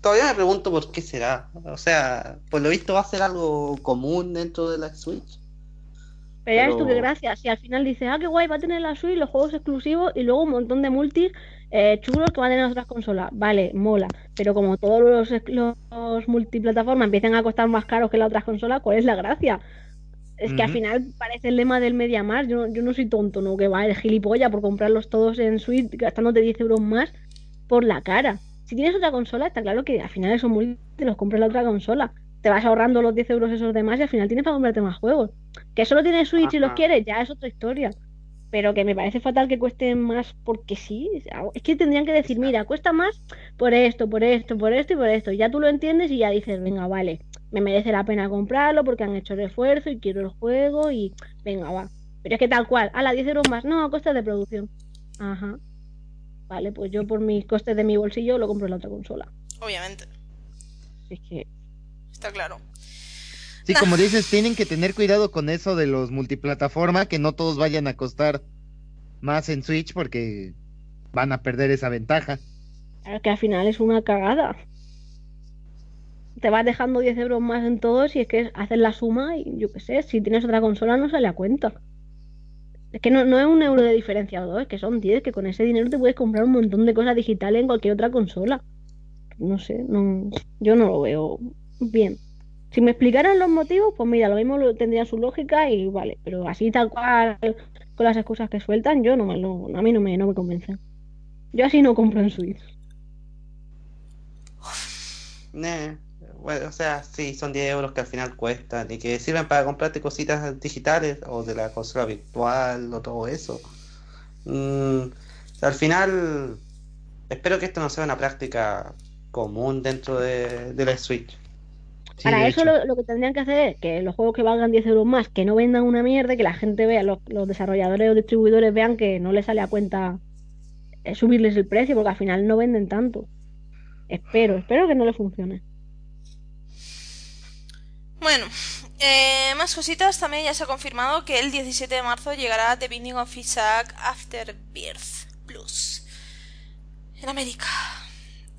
Todavía me pregunto por qué será. O sea, por lo visto va a ser algo común dentro de la Switch. Pero ya ves tú Pero- qué gracia. Si al final dices, ah, qué guay, va a tener la Switch, los juegos exclusivos y luego un montón de multis eh, chulos que van a tener otras consolas. Vale, mola. Pero como todos los, los multiplataformas empiezan a costar más caros que las otras consolas, ¿cuál es la gracia? Es que al final parece el lema del MediaMarkt. Yo, yo no soy tonto, ¿no? Que va, el gilipollas por comprarlos todos en Switch gastándote 10 euros más por la cara. Si tienes otra consola, está claro que al final esos multis te los compras la otra consola. Te vas ahorrando los 10 euros esos demás y al final tienes para comprarte más juegos. Que solo tienes Switch y los Ajá. quieres, ya es otra historia. Pero que me parece fatal que cueste más porque sí. Es que tendrían que decir, mira, cuesta más por esto, por esto, por esto y por esto. Ya tú lo entiendes y ya dices, venga, vale, me merece la pena comprarlo porque han hecho el esfuerzo y quiero el juego y venga, va. Pero es que tal cual, a la 10 euros más, no, a costes de producción. Ajá. Vale, pues yo por mis costes de mi bolsillo lo compro en la otra consola. Obviamente, Es que está claro. Sí, como dices, tienen que tener cuidado con eso de los multiplataforma, que no todos vayan a costar más en Switch porque van a perder esa ventaja. Claro que al final es una cagada. Te vas dejando 10 euros más en todos y es que haces la suma y yo qué sé, si tienes otra consola no sale a cuenta. Es que no, no es un euro de diferencia o dos, es que son 10, que con ese dinero te puedes comprar un montón de cosas digitales en cualquier otra consola. No sé, no, yo no lo veo bien. Si me explicaran los motivos, pues mira, lo mismo tendría su lógica y vale, pero así tal cual, con las excusas que sueltan, yo no me lo, a mí no me, no me convencen. Yo así no compro en Switch. Eh, bueno, o sea, sí, son 10 euros que al final cuestan y que sirven para comprarte cositas digitales o de la consola virtual o todo eso. Mm, al final, espero que esto no sea una práctica común dentro de, de la Switch. Sí, Para eso lo, lo que tendrían que hacer es que los juegos que valgan 10 euros más, que no vendan una mierda, que la gente vea, los, los desarrolladores o distribuidores vean que no les sale a cuenta eh, subirles el precio, porque al final no venden tanto. Espero, espero que no le funcione. Bueno, eh, más cositas. También ya se ha confirmado que el 17 de marzo llegará The Binding of Isaac Afterbirth Plus en América.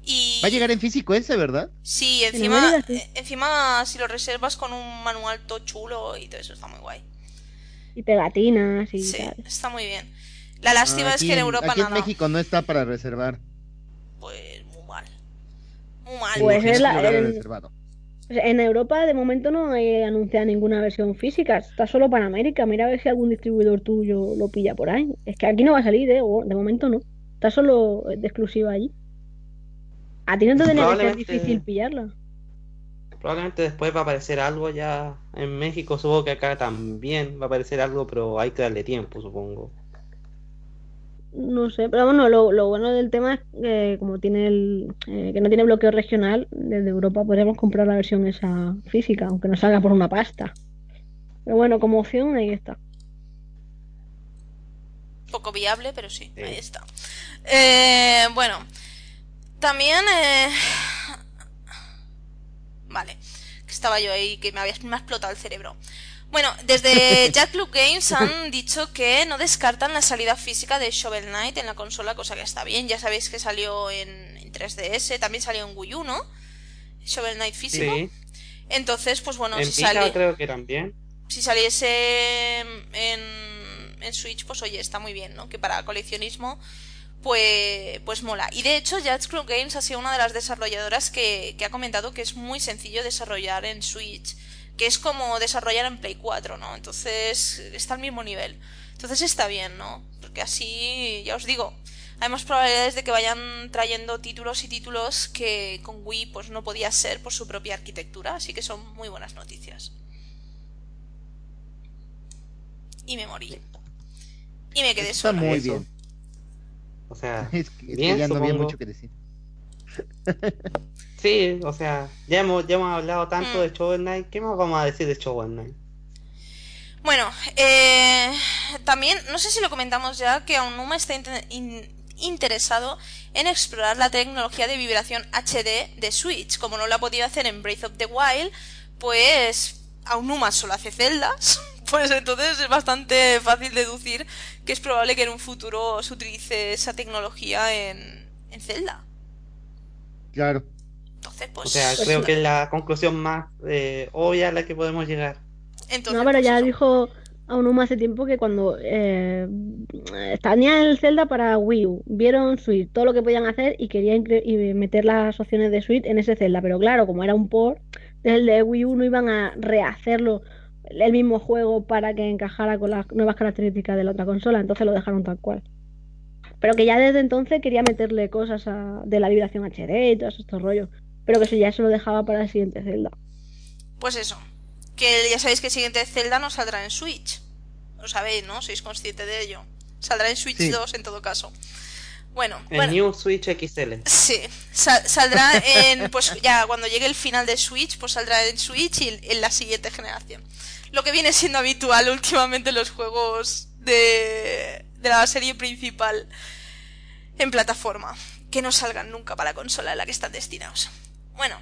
Y Va a llegar en físico ese, ¿verdad? sí, En encima, eh, encima si lo reservas con un manual todo chulo y todo eso está muy guay. Y pegatinas y Sí, tal. está muy bien. La lástima Ah, es que en Europa aquí en nada. México no está para reservar. Pues muy mal. Muy mal. Pues es la- el- reservado. En Europa de momento no hay anunciada ninguna versión física, está solo para América. Mira a ver si algún distribuidor tuyo lo pilla por ahí. Es que aquí no va a salir, ¿eh? De momento no. Está solo de exclusiva allí. A ti no te tenía que ser difícil pillarla. Probablemente después va a aparecer algo ya en México, supongo que acá también va a aparecer algo, pero hay que darle tiempo, supongo. No sé, pero bueno, lo, lo bueno del tema es que como tiene el, eh, que no tiene bloqueo regional, desde Europa podríamos comprar la versión esa física, aunque nos salga por una pasta. Pero bueno, como opción ahí está. Poco viable, pero sí, Sí. ahí está. Eh, bueno, también... eh, Vale, que estaba yo ahí, que me, había, me ha explotado el cerebro. Bueno, desde Jack Club Games han dicho que no descartan la salida física de Shovel Knight en la consola, cosa que está bien. Ya sabéis que salió en, en 3DS, también salió en Wii U, ¿no? Shovel Knight físico. Sí, Entonces, pues bueno, en si Vita sale creo que también. si saliese en, en Switch, pues oye, está muy bien, ¿no? Que para coleccionismo, pues, pues mola. Y de hecho, Jazz Club Games ha sido una de las desarrolladoras que, que ha comentado que es muy sencillo desarrollar en Switch, que es como desarrollar en Play 4, ¿no? Entonces, está al mismo nivel. Entonces está bien, ¿no? Porque así, ya os digo, hay más probabilidades de que vayan trayendo títulos y títulos que con Wii pues no podía ser por su propia arquitectura, así que son muy buenas noticias. Y me morí. Y me quedé Está sola. muy Eso. bien. O sea, Es que, es que Bien, ya no había mucho que decir. sí, o sea, ya hemos, ya hemos hablado tanto Mm. de Shovel Knight, ¿qué más vamos a decir de Shovel Knight? Bueno, eh, también, no sé si lo comentamos ya, que Aonuma está in- interesado en explorar la tecnología de vibración HD de Switch. Como no lo ha podido hacer en Breath of the Wild, pues Aonuma solo hace celdas. Pues entonces es bastante fácil deducir que es probable que en un futuro se utilice esa tecnología en, en Zelda. Claro. Entonces, pues... O sea, Pues creo no. que es la conclusión más eh, obvia a la que podemos llegar. entonces, No, pero pues ya eso. dijo Aonuma hace tiempo que cuando eh, tenía el Zelda para Wii U, vieron Switch, todo lo que podían hacer y querían y meter las opciones de Switch en ese Zelda. Pero claro, como era un port del de Wii U, no iban a rehacerlo el mismo juego para que encajara con las nuevas características de la otra consola, entonces lo dejaron tal cual. Pero que ya desde entonces quería meterle cosas a- de la vibración HD y todos estos rollos. Pero que eso ya se lo dejaba para el siguiente Zelda. Pues eso. Que ya sabéis que el siguiente Zelda no saldrá en Switch. Lo sabéis, ¿no? Sois consciente de ello. Saldrá en Switch Sí. 2 en todo caso. Bueno, El bueno. New Switch XL. Sí, sal- saldrá en. Pues ya cuando llegue el final de Switch, pues saldrá en Switch y en la siguiente generación. Lo que viene siendo habitual últimamente en los juegos de, de la serie principal en plataforma. Que no salgan nunca para la consola en la que están destinados. Bueno,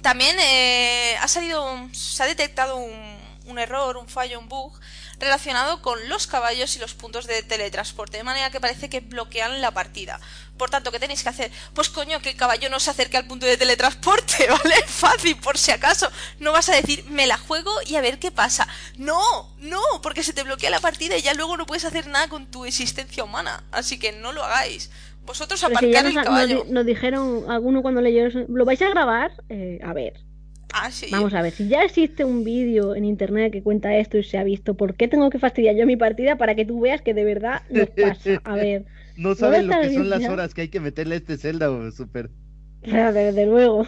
también eh, ha salido, se ha detectado un, un error, un fallo, un bug relacionado con los caballos y los puntos de teletransporte, de manera que parece que bloquean la partida. Por tanto, ¿qué tenéis que hacer? Pues coño, que el caballo no se acerque al punto de teletransporte, ¿vale? Fácil, por si acaso. No vas a decir, me la juego y a ver qué pasa. No, no, porque se te bloquea la partida y ya luego no puedes hacer nada con tu existencia humana. Así que no lo hagáis. Vosotros aparcar nos, el nos caballo. nos dijeron, alguno cuando leyeron, ¿lo vais a grabar? Eh, a ver, Ah, sí. vamos a ver, si ya existe un vídeo en internet que cuenta esto y se ha visto, ¿por qué tengo que fastidiar yo mi partida para que tú veas que de verdad nos pasa? A ver, No saben lo que son las horas que hay que meterle a este Zelda, o Pero desde luego.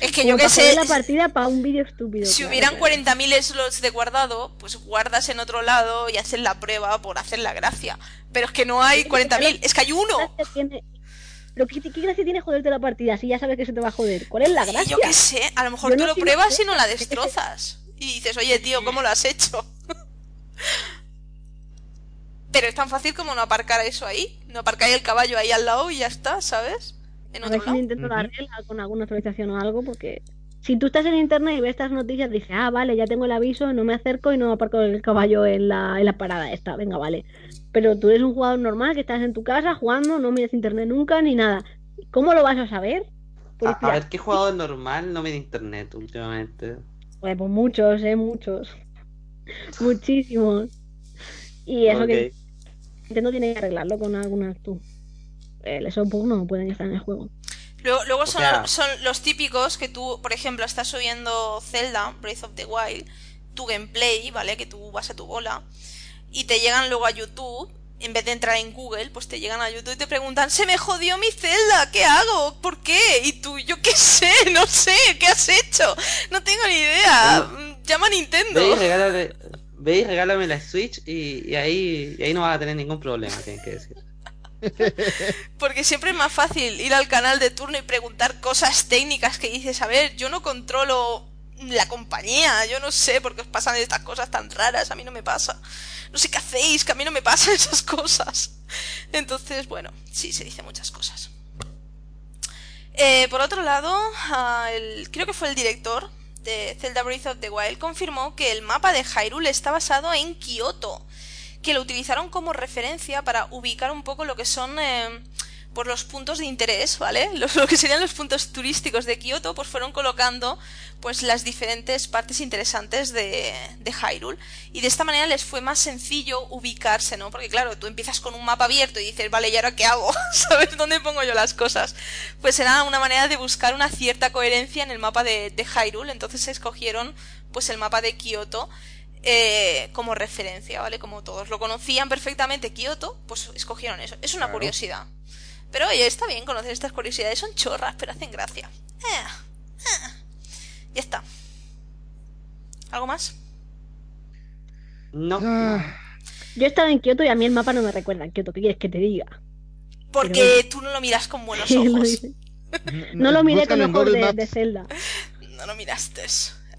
Es que Como yo qué para sé, la partida para un vídeo estúpido. si claro, hubieran claro. 40.000 slots de guardado, pues guardas en otro lado y haces la prueba por hacer la gracia. Pero es que no hay 40.000, es que hay ¿Qué uno. Pero ¿qué, qué gracia tiene joderte la partida si ya sabes que se te va a joder? ¿Cuál es la gracia? yo qué sé, a lo mejor Yo tú no lo pruebas y no la destrozas. Y dices, oye tío, ¿cómo lo has hecho? Pero es tan fácil como no aparcar eso ahí. No aparcar el caballo ahí al lado y ya está, ¿sabes? En A ver si lado. Nintendo la Ujú. arregla con alguna actualización o algo, porque si tú estás en internet y ves estas noticias, dices, ah, vale, ya tengo el aviso, no me acerco y no aparco el caballo en la, en la parada esta, venga, vale. Pero tú eres un jugador normal que estás en tu casa jugando, no miras internet nunca ni nada. ¿Cómo lo vas a saber? Por A, ver, ¿qué jugador normal no mira internet últimamente? Pues, pues muchos, eh, muchos. Muchísimos. Y eso Ok. que Nintendo tiene que arreglarlo con algunas tú. El Xbox no pueden estar en el juego. Luego, luego son, sea- son los típicos que tú, por ejemplo, estás subiendo Zelda, Breath of the Wild, tu gameplay, ¿vale? Que tú vas a tu bola, y te llegan luego a YouTube, en vez de entrar en Google, pues te llegan a YouTube y te preguntan, se me jodió mi Zelda, ¿qué hago? ¿Por qué? Y tú, yo qué sé, no sé, ¿qué has hecho? No tengo ni idea. Mm, Llama a Nintendo. Ve y regálame, ve y regálame la Switch y, y ahí, y ahí no vas a tener ningún problema, tienes que decir. Porque siempre es más fácil ir al canal de turno y preguntar cosas técnicas que dices, a ver, yo no controlo la compañía, yo no sé por qué os pasan estas cosas tan raras, a mí no me pasa. No sé qué hacéis, que a mí no me pasan esas cosas. Entonces, bueno, sí, se dice muchas cosas. Eh, por otro lado, ah, el- creo que fue el director de Zelda Breath of the Wild confirmó que el mapa de Hyrule está basado en Kioto que lo utilizaron como referencia para ubicar un poco lo que son eh, por los puntos de interés, ¿vale? Lo que serían los puntos turísticos de Kioto, pues fueron colocando pues las diferentes partes interesantes de, de Hyrule. Y de esta manera les fue más sencillo ubicarse, ¿no? Porque claro, tú empiezas con un mapa abierto y dices, vale, ¿y ahora qué hago? ¿Sabes dónde pongo yo las cosas? Pues era una manera de buscar una cierta coherencia en el mapa de, de Hyrule, entonces escogieron pues el mapa de Kioto eh, como referencia, ¿vale? Como todos lo conocían perfectamente Kioto, pues escogieron eso. Es una Claro. curiosidad. Pero oye, está bien conocer estas curiosidades, son chorras, pero hacen gracia. Eh, eh. Ya está. ¿Algo más? No, Ah, Yo he estado en Kioto y a mí el mapa no me recuerda a Kioto. ¿Qué quieres que te diga? Porque tú no lo miras con buenos ojos. No lo miré con ojos de, de Zelda. No lo miraste.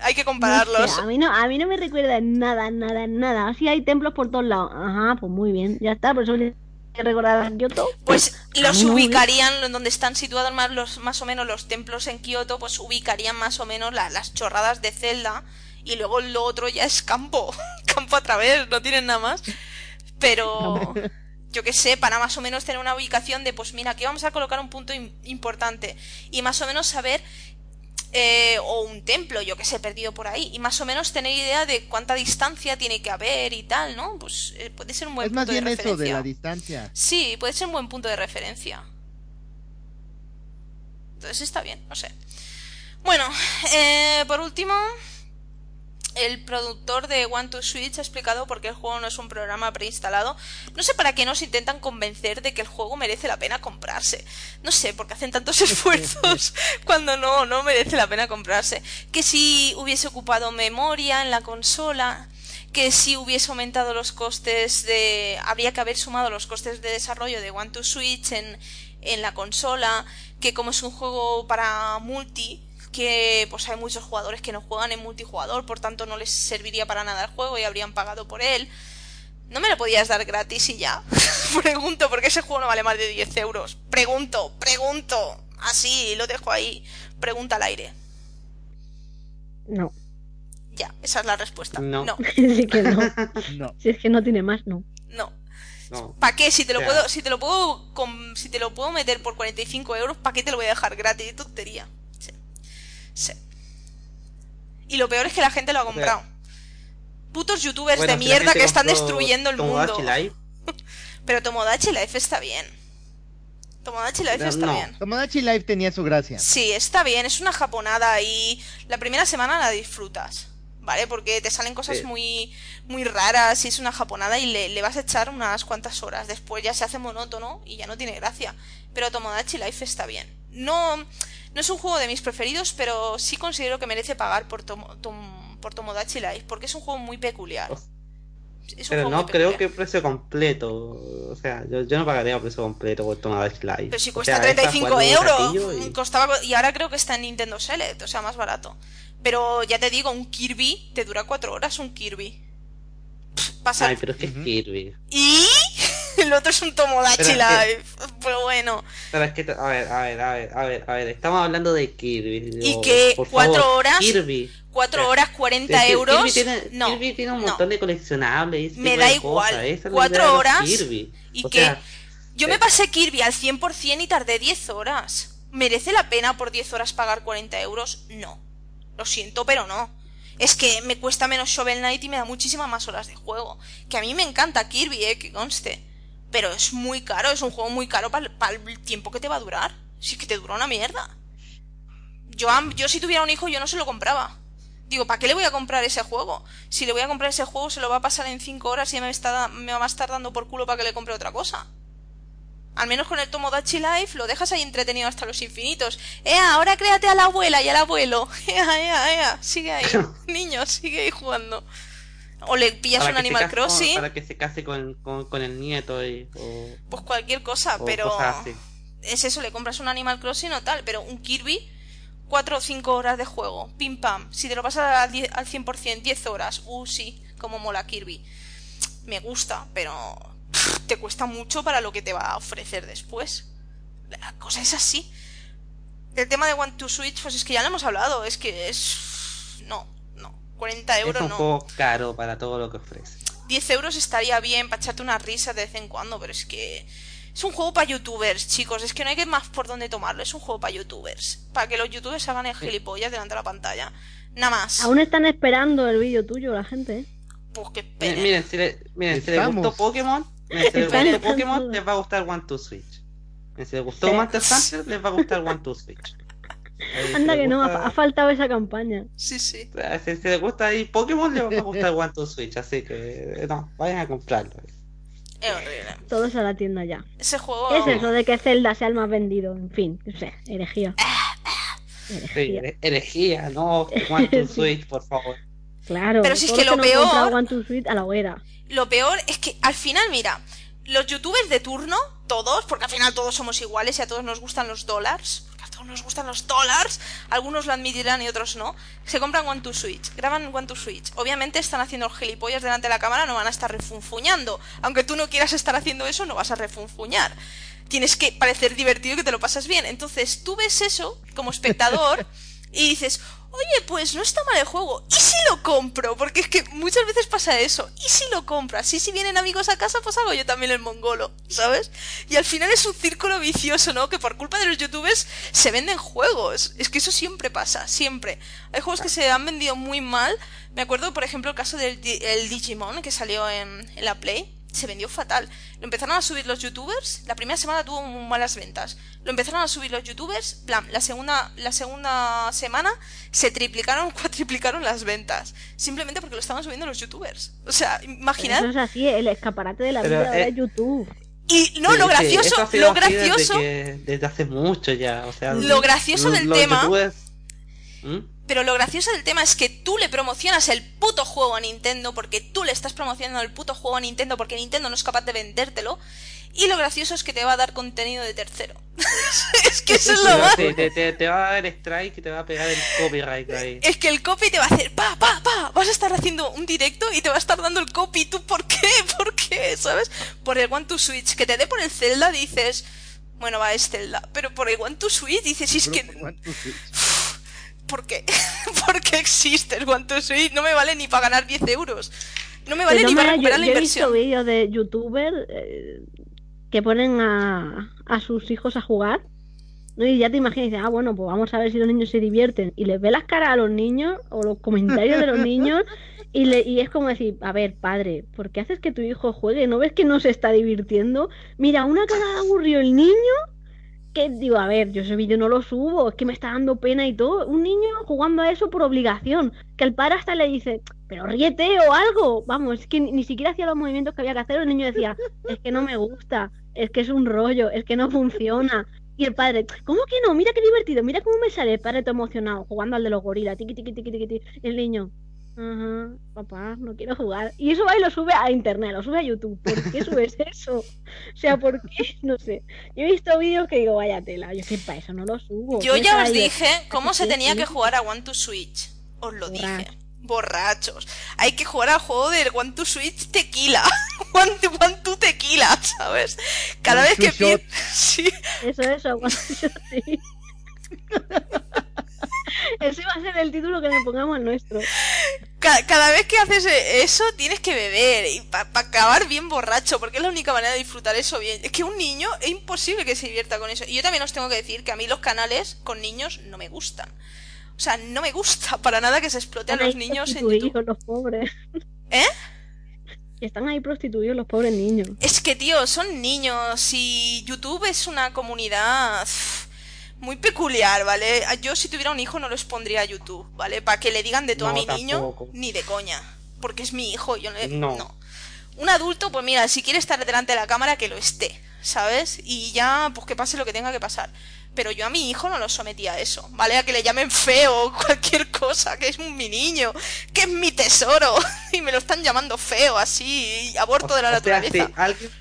Hay que No compararlos. sé, a, mí no, a mí no me recuerda nada, nada, nada. Así hay templos por todos lados. Ajá, pues muy bien. Ya está, por eso recordar a Kioto. Pues los ubicarían donde están situados más, los, más o menos los templos en Kioto, pues ubicarían más o menos la- las chorradas de Zelda y luego lo otro ya es campo, campo a través, no tienen nada más. Pero yo que sé, para más o menos tener una ubicación de, pues mira, aquí vamos a colocar un punto im- importante y más o menos saber eh, o un templo, yo que sé, perdido por ahí y más o menos tener idea de cuánta distancia tiene que haber y tal, ¿no? Pues eh, puede ser un buen Es más punto de bien eso de referencia. la distancia. Sí, puede ser un buen punto de referencia. Entonces está bien, no sé. Bueno, eh, por último, el productor de One to Switch ha explicado por qué el juego no es un programa preinstalado. No sé para qué nos intentan convencer de que el juego merece la pena comprarse. No sé, porque hacen tantos esfuerzos cuando no, no merece la pena comprarse. Que si hubiese ocupado memoria en la consola, que si hubiese aumentado los costes de... Habría que haber sumado los costes de desarrollo de One to Switch en, en la consola, que como es un juego para multi, que pues hay muchos jugadores que no juegan en multijugador, por tanto no les serviría para nada el juego y habrían pagado por él. ¿No me lo podías dar gratis y ya? pregunto, porque ese juego no vale más de 10 euros. Pregunto, pregunto. Así, lo dejo ahí. Pregunta al aire. No. Ya, esa es la respuesta. No. no. sí que no. No. Si es que no tiene más, no. no. no. ¿Para qué? Si te lo puedo, si te lo puedo, si te lo puedo meter por 45 euros, ¿para qué te lo voy a dejar gratis? Qué tontería. Sí. Y lo peor es que la gente lo ha comprado. Putos youtubers Bueno, de mierda que están destruyendo el Tomodachi mundo. Live, Pero Tomodachi Life está bien. Tomodachi Life No, está no. bien. Tomodachi Live tenía su gracia. Sí, está bien, es una japonada y la primera semana la disfrutas. ¿vale? Porque te salen cosas Sí. muy, muy raras y es una japonada y le, le vas a echar unas cuantas horas. Después ya se hace monótono y ya no tiene gracia. Pero Tomodachi Life está bien. No, no es un juego de mis preferidos, pero sí considero que merece pagar por, Tomo- Tom- por Tomodachi Life, porque es un juego muy peculiar. O- Es un Pero juego no creo que precio completo. O sea, yo, yo no pagaría precio completo por Tomodachi Live. Pero si O cuesta sea, es para 35 jugarlo un euros, y- costaba, y ahora creo que está en Nintendo Select, o sea, más barato. Pero ya te digo, un Kirby te dura 4 horas, un Kirby. Pff, Pasa... Ay, pero es que es. Kirby. Y el otro es un Tomodachi Pero es que- Life. Pero bueno. Pero es que, a ver, a ver, a ver, a ver, a ver, estamos hablando de Kirby. ¿Y qué? por ¿Cuatro favor, horas? Kirby. 4 Ya. horas 40 Kirby- euros. Kirby tiene, no. Kirby tiene un no. montón de coleccionables. Me da igual. Cuatro horas Kirby. y O que sea, Yo me eh, pasé Kirby al 100% y tardé 10 horas. ¿Merece la pena por 10 horas pagar 40 euros? No. Lo siento, pero no. Es que me cuesta menos Shovel Knight y me da muchísimas más horas de juego. Que a mí me encanta Kirby, eh, que conste. Pero es muy caro, es un juego muy caro para el tiempo que te va a durar. Si es que te dura una mierda. Yo, yo si tuviera un hijo yo no se lo compraba. Digo, ¿para qué le voy a comprar ese juego? Si le voy a comprar ese juego se lo va a pasar en 5 horas y ya me, está, me va a estar dando por culo para que le compre otra cosa. Al menos con el Tomodachi Life lo dejas ahí entretenido hasta los infinitos. ¡Ea! Ahora créate a la abuela y al abuelo. ¡Ea, ea, ea! Sigue ahí. Niño, sigue ahí jugando. O le pillas un Animal Crossing, Para que se case con, con, con el nieto y, o, pues cualquier cosa, pero es eso, le compras un Animal Crossing o tal, pero un Kirby, 4 o 5 horas de juego, pim pam. Si te lo pasas al, 10 al 100%, 10 horas, uh, sí, como mola Kirby. Me gusta, pero pff, te cuesta mucho para lo que te va a ofrecer después. La cosa es así. El tema de One to Switch, pues es que ya lo hemos hablado, es que es... No, no. 40 Es euros un no. juego caro para todo lo que ofrece. 10 euros estaría bien para echarte una risa de vez en cuando, pero es que es un juego para youtubers, chicos. Es que no hay que más por dónde tomarlo. Es un juego para youtubers. Para que los youtubers hagan el gilipollas delante de la pantalla. Nada más. Aún están esperando el vídeo tuyo la gente. ¿eh? Pues qué Miren, pena. miren, si, le, miren, si les gustó Pokémon, miren, si les gustó. Pokémon, les va a gustar One to Switch. Miren, si les gustó. Monster Hunter, les va a gustar One to Switch. Anda que no, gusta- ha, ha faltado esa campaña. Sí, sí. Si, si les gusta ahí Pokémon, les va a gustar One to Switch. Así que, eh, no, vayan a comprarlo. Es horrible. Todos a la tienda ya. Ese juego. ¿Qué es eso de que Zelda sea el más vendido? En fin, no sé, herejía. Sí, Herejía. here- herejía, no One to Sí. Switch, por favor. Claro. Pero si es que lo peor- One to Switch a la hoguera. Lo peor es que al final, mira, los youtubers de turno, todos, porque al final todos somos iguales y a todos nos gustan los dólares, porque a todos nos gustan los dólares, algunos lo admitirán y otros no, se compran One to Switch, graban One to Switch. Obviamente están haciendo gilipollas delante de la cámara, no van a estar refunfuñando. Aunque tú no quieras estar haciendo eso, no vas a refunfuñar. Tienes que parecer divertido y que te lo pasas bien. Entonces tú ves eso como espectador y dices, oye, pues no está mal el juego. ¿Y si lo compro? Porque es que muchas veces pasa eso. ¿Y si lo compras? Y si vienen amigos a casa, pues hago yo también el mongolo, ¿sabes? Y al final es un círculo vicioso, ¿no? Que por culpa de los youtubers se venden juegos. Es que eso siempre pasa, siempre. Hay juegos que se han vendido muy mal. Me acuerdo, por ejemplo, el caso del el Digimon que salió en, en la Play. Se vendió fatal. Lo empezaron a subir los youtubers. La primera semana tuvo muy malas ventas. Lo empezaron a subir los youtubers. Plan, la segunda, la segunda semana se triplicaron, cuatriplicaron las ventas. Simplemente porque lo estaban subiendo los youtubers. O sea, Pero imaginad. Eso es así, el escaparate de la Pero, vida ahora eh, es YouTube. Y no, Sí, lo gracioso, lo desde gracioso. que- Desde, hace mucho ya, o sea... Lo gracioso del tema- youtubers- ¿Mm? Pero lo gracioso del tema es que tú le promocionas el puto juego a Nintendo porque tú le estás promocionando el puto juego a Nintendo porque Nintendo no es capaz de vendértelo. Y lo gracioso es que te va a dar contenido de tercero. es que eso es lo más. te, te, te- te va a dar strike y te va a pegar el copyright ahí. Es que el copy te va a hacer pa, pa, pa. Vas a estar haciendo un directo y te va a estar dando el copy. ¿Tú por qué? ¿Por qué? ¿Sabes? Por el One to Switch. Que te dé por el Zelda dices. Bueno, va, es Zelda. Pero por el One to Switch dices, si es que. ¿Por qué? ¿Por qué? No me vale ni para ganar 10 euros. No me vale ni para recuperar yo, la yo he visto inversión. vídeos de youtubers eh, que ponen a, a sus hijos a jugar. ¿no? Y ya te imaginas, y dices, ah, bueno, pues vamos a ver si los niños se divierten. Y les ve las caras a los niños o los comentarios de los niños. Y, le, y es como decir, a ver, padre, ¿por qué haces que tu hijo juegue? ¿No ves que no se está divirtiendo? Mira, una cara de aburrido el niño que digo, a ver, yo ese vídeo no lo subo, es que me está dando pena y todo. Un niño jugando a eso por obligación, que el padre hasta le dice, pero ríete o algo. Vamos, es que ni, siquiera hacía los movimientos que había que hacer. El niño decía, es que no me gusta, es que es un rollo, es que no funciona. Y el padre, ¿cómo que no? Mira qué divertido, mira cómo me sale el padre todo emocionado, jugando al de los gorilas, tiqui, tiqui, tiqui, tiqui, tiqui. El niño, ajá, papá, no quiero jugar. Y eso va y lo sube a internet, lo sube a YouTube. ¿Por qué subes eso? O sea, ¿por qué? No sé. Yo he visto vídeos que digo, vaya tela, yo sé, para eso no lo subo. Yo ¿Qué ya os dije cómo se tenía que jugar a One to Switch. Os lo dije. Borracho. Borrachos. Hay que jugar al juego del One to Switch tequila. One to, one to tequila, ¿sabes? Cada One vez to que shot. pi- Sí. Eso, eso, cuando yo sí. Ese va a ser el título que le pongamos al nuestro. Ca- cada vez que haces eh, eso tienes que beber y para acabar bien borracho, porque es la única manera de disfrutar eso bien. Es que un niño es imposible que se divierta con eso. Y yo también os tengo que decir que a mí los canales con niños no me gustan. O sea, no me gusta para nada que se explote a los niños en prostituidos YouTube. los pobres. ¿Eh? Están ahí prostituidos los pobres niños. Es que, tío, son niños y YouTube es una comunidad muy peculiar, ¿vale? Yo si tuviera un hijo no los pondría a YouTube, ¿vale? Para que le digan de todo a mi niño, ni de coña. Porque es mi hijo, yo no le... No. no. Un adulto, pues mira, si quiere estar delante de la cámara, que lo esté, ¿sabes? Y ya, pues que pase lo que tenga que pasar. Pero yo a mi hijo no lo sometía a eso, ¿vale? A que le llamen feo o cualquier cosa, que es mi niño, que es mi tesoro, y me lo están llamando feo, así, aborto de la O sea, naturaleza. si alguien,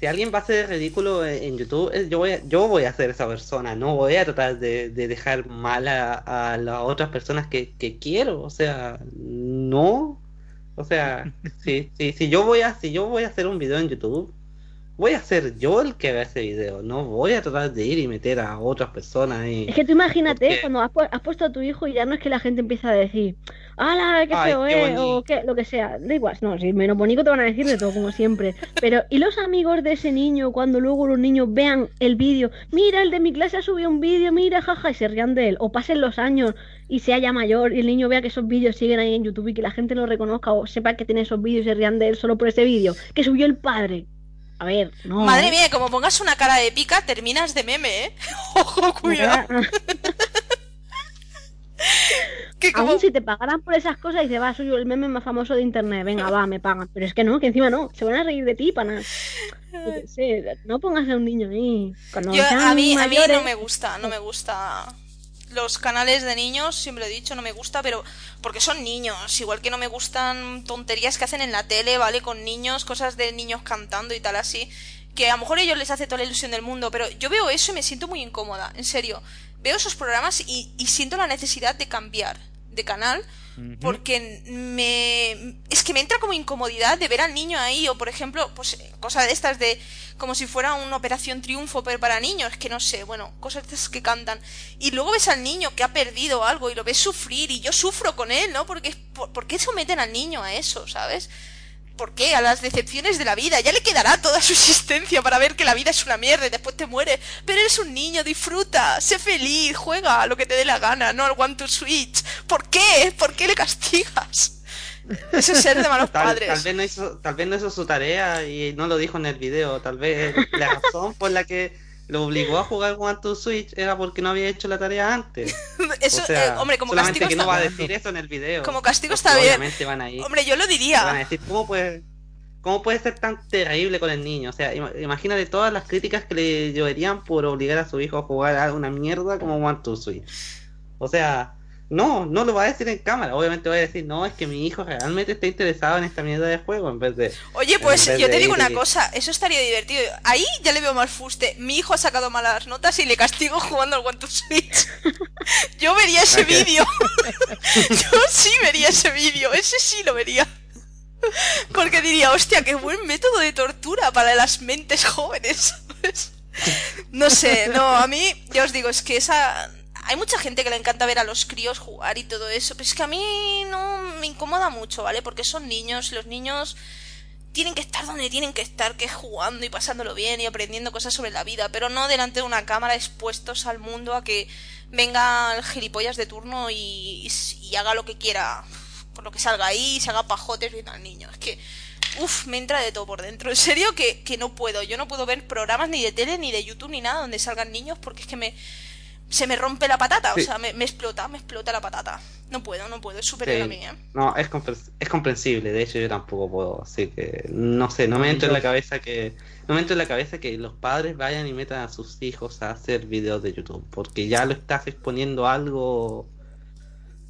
si alguien va a hacer ridículo en YouTube, eh, yo voy a, yo voy a ser esa persona, no voy a tratar de, de dejar mal a, a las otras personas que, que quiero, o sea, no, o sea, si, si, si yo voy a, si yo voy a hacer un video en YouTube, voy a ser yo el que vea ese video, no voy a tratar de ir y meter a otras personas y... Es que tú imagínate Porque- cuando has, pu- has puesto a tu hijo y ya no es que la gente empieza a decir, ¡Hala, qué Ay, feo qué es! bonito. O qué, lo que sea. Da igual, no, si menos bonito te van a decir de todo, como siempre. Pero, ¿y los amigos de ese niño cuando luego los niños vean el vídeo? Mira, el de mi clase ha subido un vídeo, mira, jaja, y se rían de él. O pasen los años y sea ya mayor y el niño vea que esos vídeos siguen ahí en YouTube y que la gente lo reconozca o sepa que tiene esos vídeos y se rían de él solo por ese vídeo que subió el padre. A ver, no. Madre ¿eh? mía, como pongas una cara épica, terminas de meme, ¿eh? Ojo, cuidado. Como... Aún si te pagaran por esas cosas y dices, va, soy el meme más famoso de internet, venga, va, me pagan. Pero es que no, que encima no, se van a reír de ti, pana. Qué sé, no pongas a un niño ahí. Cuando Yo, a mí, a mí mayores, no me gusta, no me gusta. Los canales de niños, siempre he dicho, no me gusta, pero porque son niños. Igual que no me gustan tonterías que hacen en la tele, ¿vale? Con niños, cosas de niños cantando y tal así. Que a lo mejor a ellos les hace toda la ilusión del mundo, pero yo veo eso y me siento muy incómoda, en serio. Veo esos programas y, y siento la necesidad de cambiar de canal porque me es que me entra como incomodidad de ver al niño ahí o por ejemplo pues cosas de estas de como si fuera una operación triunfo pero para niños que no sé bueno cosas de estas que cantan. Y luego ves al niño que ha perdido algo y lo ves sufrir y yo sufro con él no porque por, ¿por qué someten al niño a eso sabes ¿Por qué? A las decepciones de la vida. Ya le quedará toda su existencia para ver que la vida es una mierda y después te mueres. Pero eres un niño, disfruta, sé feliz, juega a lo que te dé la gana, no al One to Switch. ¿Por qué? ¿Por qué le castigas? Eso es ser de malos Tal, padres. tal vez no hizo, tal vez no hizo su tarea y no lo dijo en el video. Tal vez la razón por la que lo obligó a jugar One to Switch era porque no había hecho la tarea antes. Eso, o sea, eh, hombre, como solamente castigo que está no va a decir eso en el video. Como castigo está bien. Obviamente van a ir. Hombre, yo lo van a diría. decir, ¿cómo puede, ¿cómo puede ser tan terrible con el niño? O sea, ima- imagínate todas las críticas que le lloverían por obligar a su hijo a jugar a una mierda como One to Switch. O sea, no, no lo va a decir en cámara. Obviamente va a decir, no, es que mi hijo realmente está interesado en esta mierda de juego en vez de... Oye, pues yo te digo una cosa, eso estaría divertido. Ahí ya le veo más fuste. Mi hijo ha sacado malas notas y le castigo jugando al One to Switch. Yo vería ese vídeo. Yo sí vería ese vídeo, ese sí lo vería. Porque diría, hostia, qué buen método de tortura para las mentes jóvenes. ¿sabes? No sé, no, a mí, ya os digo, es que esa... Hay mucha gente que le encanta ver a los críos jugar y todo eso, pero es que a mí no me incomoda mucho, ¿vale? Porque son niños y los niños tienen que estar donde tienen que estar, que es jugando y pasándolo bien y aprendiendo cosas sobre la vida, pero no delante de una cámara expuestos al mundo a que venga el gilipollas de turno y, y- haga lo que quiera, por lo que salga ahí, y se haga pajotes viendo al niño. Es que Uf, me entra de todo por dentro. En serio que no puedo. Yo no puedo ver programas ni de tele, ni de YouTube, ni nada donde salgan niños porque es que me... Se me rompe la patata, Sí. o sea, me, me explota, me explota la patata. No puedo, no puedo, es superior Sí. a mí, ¿eh? No, es, compre- es comprensible, de hecho yo tampoco puedo, así que no sé, no me entra en la cabeza que no me entra en la cabeza que los padres vayan y metan a sus hijos a hacer videos de YouTube, porque ya lo estás exponiendo a algo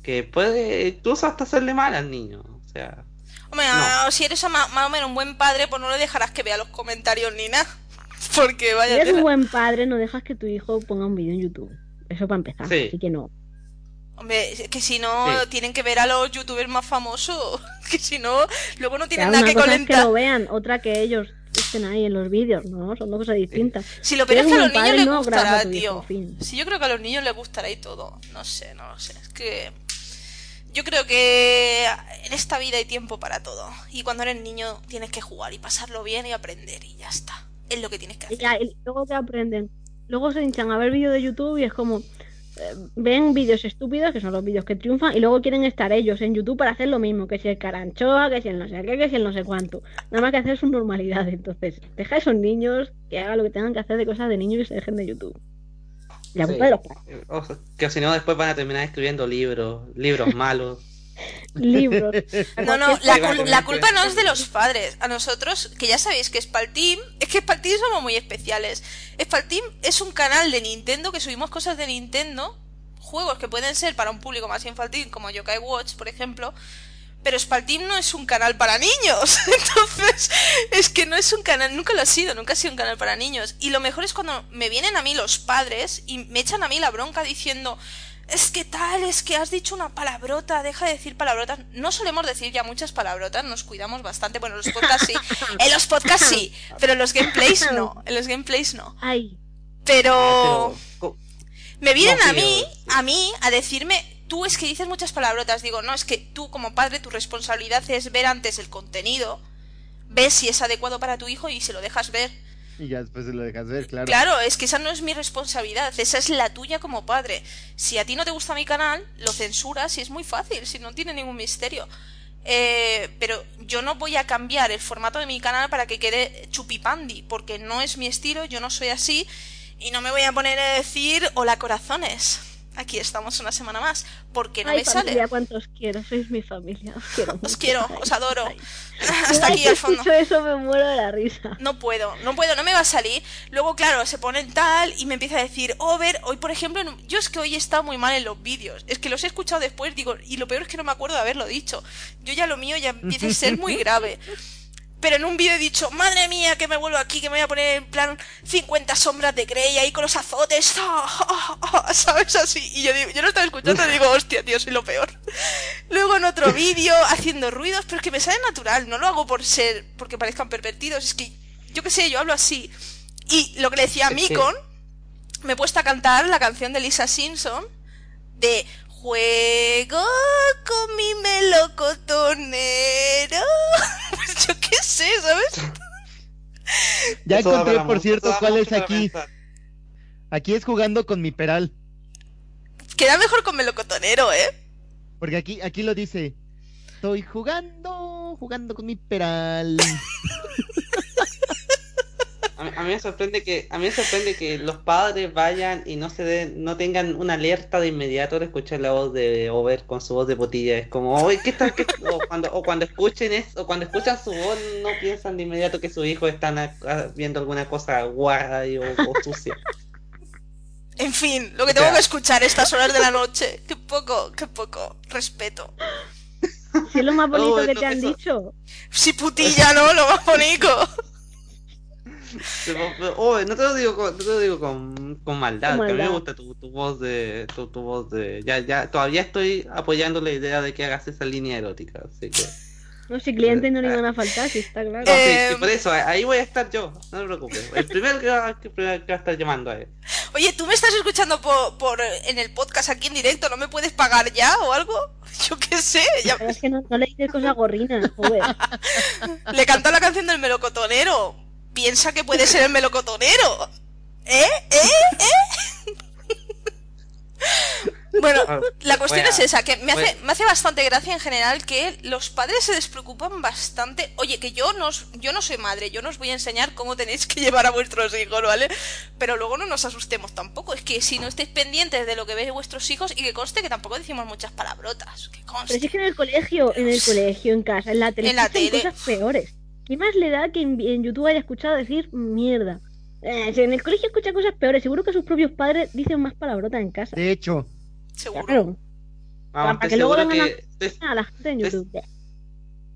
que puede incluso hasta hacerle mal al niño, o sea, Hombre, No. ah, si eres más o menos un buen padre, pues no le dejarás que vea los comentarios ni nada. Porque Si vaya eres un buen padre, no dejas que tu hijo ponga un vídeo en YouTube. Eso para empezar. Sí. Así que no. Hombre, es que si no, Sí. tienen que ver a los youtubers más famosos. Que si no, luego no tienen Claro, nada una que cosa es que comentar. lo vean, otra que ellos estén ahí en los vídeos, ¿no? Son dos cosas distintas. Si lo Si peor es que a los niños padre, les no gustará, tu hijo, tío. fin. Sí, yo creo que a los niños les gustará y todo. No sé, no lo sé. Es que. Yo creo que en esta vida hay tiempo para todo. Y cuando eres niño tienes que jugar y pasarlo bien y aprender y ya está. Es lo que tienes que Y hacer. ya, y luego que aprenden. Luego se hinchan a ver vídeos de YouTube y es como. eh, ven vídeos estúpidos, que son los vídeos que triunfan, y luego quieren estar ellos en YouTube para hacer lo mismo, que si el caranchoa, que si el no sé qué, que si el no sé cuánto. Nada más que hacer su normalidad. Entonces, deja a esos niños que hagan lo que tengan que hacer de cosas de niños y se dejen de YouTube. La Sí. culpa de los padres. o que si no después van a terminar escribiendo libros, libros malos. Libros. No, no, la, cul- la culpa no es de los padres. A nosotros, que ya sabéis que Spalteam, es que Spalteam somos muy especiales. Spalteam es un canal de Nintendo que subimos cosas de Nintendo, juegos que pueden ser para un público más infantil, como Yokai Watch, por ejemplo. Pero Spalteam no es un canal para niños. Entonces, es que no es un canal, nunca lo ha sido, nunca ha sido un canal para niños. Y lo mejor es cuando me vienen a mí los padres y me echan a mí la bronca diciendo, es que tal, es que has dicho una palabrota, deja de decir palabrotas. No solemos decir ya muchas palabrotas, nos cuidamos bastante. Bueno, en los podcasts sí. En los podcasts sí, pero en los gameplays no. En los gameplays no. Ay, Pero co- me vienen a mí, a mí, a decirme, tú es que dices muchas palabrotas. Digo, no, es que tú como padre, tu responsabilidad es ver antes el contenido, ves si es adecuado para tu hijo y se lo dejas ver. Y ya después lo claro. Claro, es que esa no es mi responsabilidad, esa es la tuya como padre. Si a ti no te gusta mi canal, lo censuras y es muy fácil, si no tiene ningún misterio. Eh, pero yo no voy a cambiar el formato de mi canal para que quede chupipandi, porque no es mi estilo, yo no soy así y no me voy a poner a decir hola corazones. Aquí estamos una semana más, porque no ay me sale. familia, cuántos quiero, sois mi familia, os quiero. Os quiero, adoro. ay. Hasta aquí al fondo. eso me muero de la risa. No puedo, no puedo, no me va a salir. Luego, claro, se ponen tal y me empieza a decir, over, hoy por ejemplo, yo es que hoy he estado muy mal en los vídeos. Es que los he escuchado después, digo, y lo peor es que no me acuerdo de haberlo dicho. Yo ya lo mío ya empieza a ser muy grave. Pero en un vídeo he dicho, madre mía, que me vuelvo aquí, que me voy a poner en plan 50 sombras de Grey ahí con los azotes, ¿sabes? Así. Y yo, digo, yo lo estaba escuchando y digo, hostia, tío, soy lo peor. Luego en otro vídeo haciendo ruidos, pero es que me sale natural, no lo hago por ser, porque parezcan pervertidos, es que, yo qué sé, yo hablo así. Y lo que le decía a Mikon, me he puesto a cantar la canción de Lisa Simpson de Juego con mi melocotonero. Pues yo sé, ¿sabes? Ya eso encontré, por cierto, cuál es aquí. Aquí es jugando con mi peral. Queda mejor con melocotonero, ¿eh? Porque aquí, aquí lo dice. Estoy jugando, jugando con mi peral. A mí, a mí me sorprende que a mí me sorprende que los padres vayan y no se den, no tengan una alerta de inmediato al escuchar la voz de Over con su voz de potilla. Es como, oye, ¿qué está? qué-?" O cuando, o cuando escuchen eso, o cuando escuchan su voz, no piensan de inmediato que sus hijos están a- a- viendo alguna cosa guarda y- o, o sucia. En fin, lo que O sea- tengo que escuchar a estas horas de la noche. Qué poco, qué poco. Respeto. Si es lo más bonito Oh, que te han eso- dicho. Si putilla, ¿no? Lo más bonito. Oye, no te lo digo con, no te lo digo con, con maldad, Con que a mí me maldad. gusta tu, tu voz de, tu, tu voz de, ya, ya, todavía estoy apoyando la idea de que hagas esa línea erótica, así que. No, si clientes no le van a faltar, si está claro. No, sí, Eh, sí, por eso, ahí voy a estar yo, no te preocupes. El primero que va, que, va a estar llamando a él. Oye, ¿tú me estás escuchando por, por en el podcast aquí en directo? ¿No me puedes pagar ya o algo? Yo qué sé. ya- es que no, no le dices cosas gorrinas, joder. Le canta la canción del melocotonero. Piensa que puede ser el melocotonero. ¿Eh? ¿Eh? ¿Eh? Bueno, Ah, la cuestión bueno, es esa, que me hace, bueno. me hace bastante gracia en general que los padres se despreocupan bastante. Oye, que yo no, os- yo no soy madre, yo no os voy a enseñar cómo tenéis que llevar a vuestros hijos, ¿vale? Pero luego no nos asustemos tampoco. Es que si no estáis pendientes de lo que veis vuestros hijos, y que conste que tampoco decimos muchas palabrotas. Que Pero conste. si es que en el colegio, en el colegio, en casa, en la tele, En la tele. cosas peores. ¿Qué más le da que en, en YouTube haya escuchado decir mierda? Eh, si en el colegio escucha cosas peores, seguro que sus propios padres dicen más palabrotas en casa. De hecho, Seguro. Claro, Vamos, para estoy que luego que, estoy, a la gente en Es- YouTube.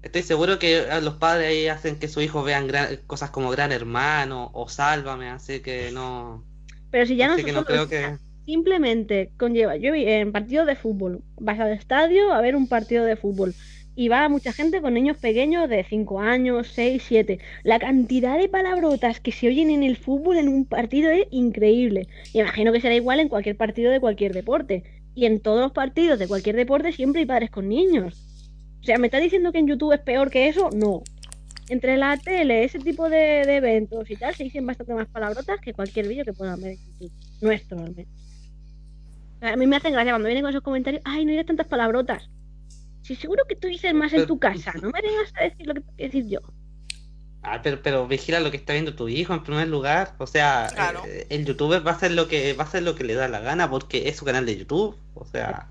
estoy seguro que los padres ahí hacen que sus hijos vean gran- cosas como Gran Hermano o Sálvame, así que no. Pero si ya no no creo que. simplemente conlleva, yo vi en partidos de fútbol, vas al estadio a ver un partido de fútbol y va mucha gente con niños pequeños de 5 años, 6, 7. La cantidad de palabrotas que se oyen en el fútbol en un partido es increíble. Imagino que será igual en cualquier partido de cualquier deporte. Y en todos los partidos de cualquier deporte siempre hay padres con niños. O sea, ¿me está diciendo que en YouTube es peor que eso? No. Entre la tele, ese tipo de, eventos y tal, se dicen bastante más palabrotas que cualquier vídeo que puedan ver en YouTube. Nuestro, al menos. A mí me hacen gracia cuando vienen con esos comentarios. Ay, no digas tantas palabrotas. Si seguro que tú dices más en tu casa, no me vengas a decir lo que tengo que decir yo. Ah, pero, pero vigila lo que está viendo tu hijo en primer lugar. O sea, Claro. eh, el youtuber va a hacer lo que va a hacer lo que le da la gana porque es su canal de YouTube. O sea.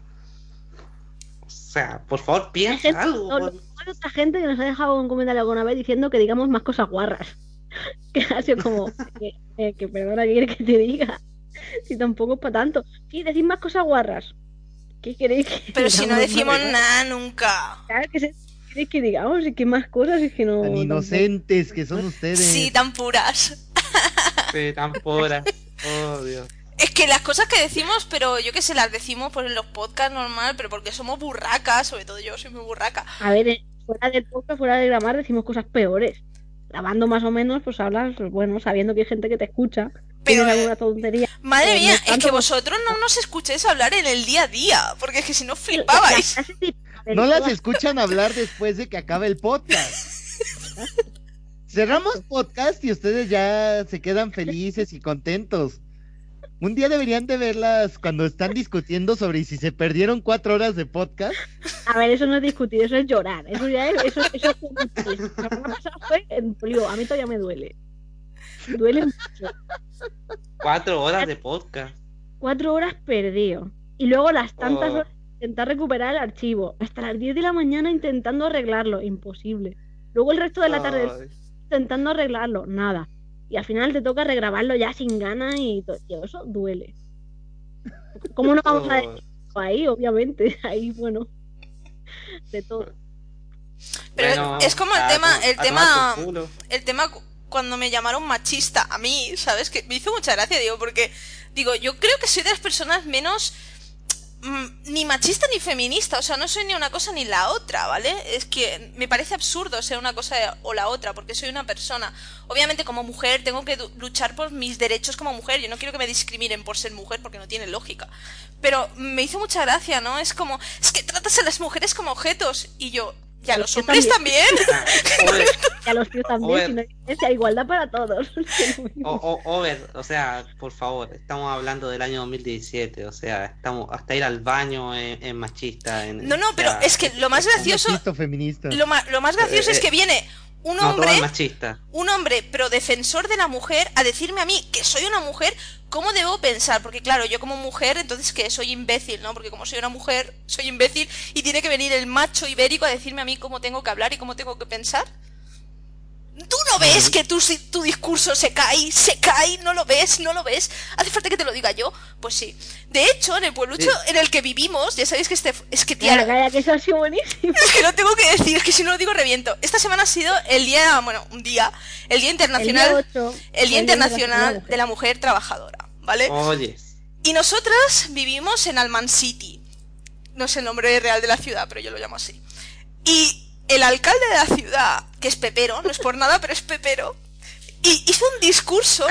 O sea, por favor, piensa gente, algo. no, por- otra gente que nos ha dejado un comentario alguna vez diciendo que digamos más cosas guarras. Que ha sido como, que, eh, que perdona, ¿qué quieres que te diga? Si tampoco es para tanto. Sí, decid más cosas guarras. ¿Qué queréis que Pero si no decimos nada nunca. Claro que se- ¿qué queréis que digamos? Y que más cosas es que no. tan inocentes que son ustedes. Sí, tan puras. Sí, tan pura. Oh, Dios. Es que las cosas que decimos, pero yo que sé, las decimos pues en los podcasts normal, pero porque somos burracas, sobre todo yo soy muy burraca. A ver, eh, fuera del podcast, fuera de grabar, decimos cosas peores. Grabando más o menos, pues hablas, bueno, sabiendo que hay gente que te escucha. Pero, eh, alguna tontería. Madre no mía, es que vosotros no nos escuchéis hablar en el día a día, porque es que si no flipabais. No las escuchan hablar después de que acabe el podcast. Cerramos podcast y ustedes ya se quedan felices y contentos. Un día deberían de verlas cuando están discutiendo sobre si se perdieron cuatro horas de podcast. A ver, eso no es discutir, eso es llorar. Eso ya es. Eso, eso fue. A mí todavía me duele. Duele mucho. Cuatro horas de podcast. Cuatro horas perdido. Y luego las tantas Oh. horas intentar recuperar el archivo. Hasta las 10 de la mañana intentando arreglarlo. Imposible. Luego el resto de la tarde intentando arreglarlo. Nada. Y al final te toca regrabarlo ya sin ganas y todo. Tío, eso duele. ¿Cómo no vamos a decir ahí? Obviamente. Ahí, bueno. De todo. Pero Bueno, es como el a tema, to- el tema, el tema cu- cuando me llamaron machista a mí, ¿sabes? Que me hizo mucha gracia, digo, porque, digo, yo creo que soy de las personas menos ni machista ni feminista, o sea, no soy ni una cosa ni la otra, ¿vale? Es que me parece absurdo ser una cosa o la otra, porque soy una persona. Obviamente como mujer tengo que luchar por mis derechos como mujer, yo no quiero que me discriminen por ser mujer porque no tiene lógica. Pero me hizo mucha gracia, ¿no? Es como, es que tratas a las mujeres como objetos y yo, ¿y a los hombres también? Y a los tíos también, si no igualdad para todos. o- o- over, o sea, por favor, estamos hablando del año 2017, o sea, estamos hasta ir al baño es, es machista. En, No, no, o pero sea, es que lo más gracioso, Machista feminista. lo, ma- lo más gracioso Eh, es eh, que viene un hombre machista. un hombre pro defensor de la mujer a decirme a mí que soy una mujer, ¿cómo debo pensar? Porque claro, yo como mujer, entonces que soy imbécil, ¿no? Porque como soy una mujer, soy imbécil y tiene que venir el macho ibérico a decirme a mí cómo tengo que hablar y cómo tengo que pensar. ¿Tú no ves que tu, discurso se cae, se cae? ¿No lo ves? ¿No lo ves? ¿Hace falta que te lo diga yo? Pues sí. De hecho, en el pueblucho Sí. en el que vivimos, ya sabéis que este... Es que, tía, calla, que eso ha sido buenísimo. es que lo tengo que decir, es que si no lo digo reviento. Esta semana ha sido el día, bueno, un día, el Día Internacional, El día ocho, el Día Internacional de la Mujer Trabajadora, ¿vale? Oye, Y nosotras vivimos en Alman City. No sé el nombre real de la ciudad, pero yo lo llamo así. Y el alcalde de la ciudad, que es Pepero, no es por nada, pero es Pepero, y hizo un discurso.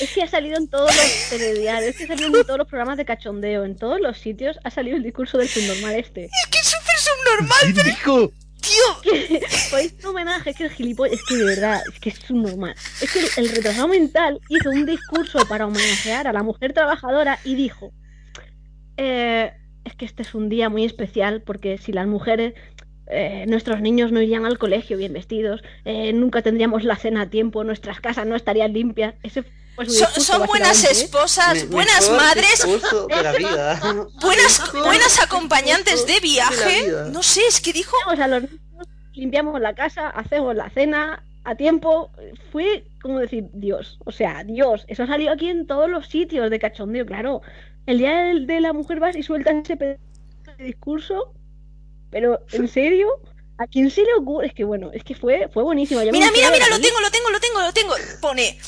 Es que ha salido en todos los telediarios, es que ha salido en todos los programas de cachondeo, en todos los sitios ha salido el discurso del subnormal este. Es que es súper subnormal, ¿Quién dijo? tío. Pues un homenaje, es que el gilipollas, es que de verdad, es que es subnormal. Es que el, el retrasado mental hizo un discurso para homenajear a la mujer trabajadora y dijo, eh, es que este es un día muy especial porque si las mujeres, eh, nuestros niños no irían al colegio bien vestidos, eh, nunca tendríamos la cena a tiempo, nuestras casas no estarían limpias. Ese fue su Son, discurso, son buenas ¿eh? esposas, buenas mejor madres, discurso de la vida. buenas, buenas acompañantes de viaje. de. No sé, es que dijo a los niños, limpiamos la casa, hacemos la cena a tiempo. Fue como decir, Dios, o sea, Dios, eso salió aquí en todos los sitios de cachondeo, claro. El día de, la mujer vas y sueltas ese pedazo de discurso, pero ¿en serio? ¿A quién se le ocurre? Es que bueno, es que fue, fue buenísimo. Mira, mira, mira, lo tengo, lo tengo, lo tengo, lo tengo. Pone,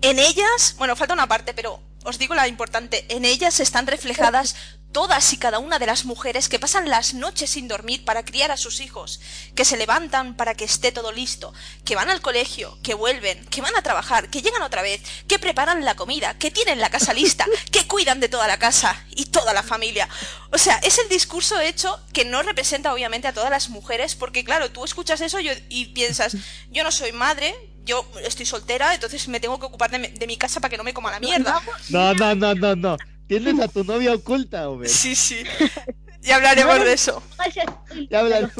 en ellas, bueno, falta una parte, pero os digo la importante, en ellas están reflejadas todas y cada una de las mujeres que pasan las noches sin dormir para criar a sus hijos, que se levantan para que esté todo listo, que van al colegio, que vuelven, que van a trabajar, que llegan otra vez, que preparan la comida, que tienen la casa lista, que cuidan de toda la casa y toda la familia. O sea, es el discurso hecho que no representa obviamente a todas las mujeres, porque claro, tú escuchas eso y, y piensas, yo no soy madre, yo estoy soltera, entonces me tengo que ocupar de mi, de mi casa para que no me coma la mierda. No, no, no, no, no. Tienes a tu novia oculta, Ober. Sí, sí. Ya hablaremos de eso. Ya hablan.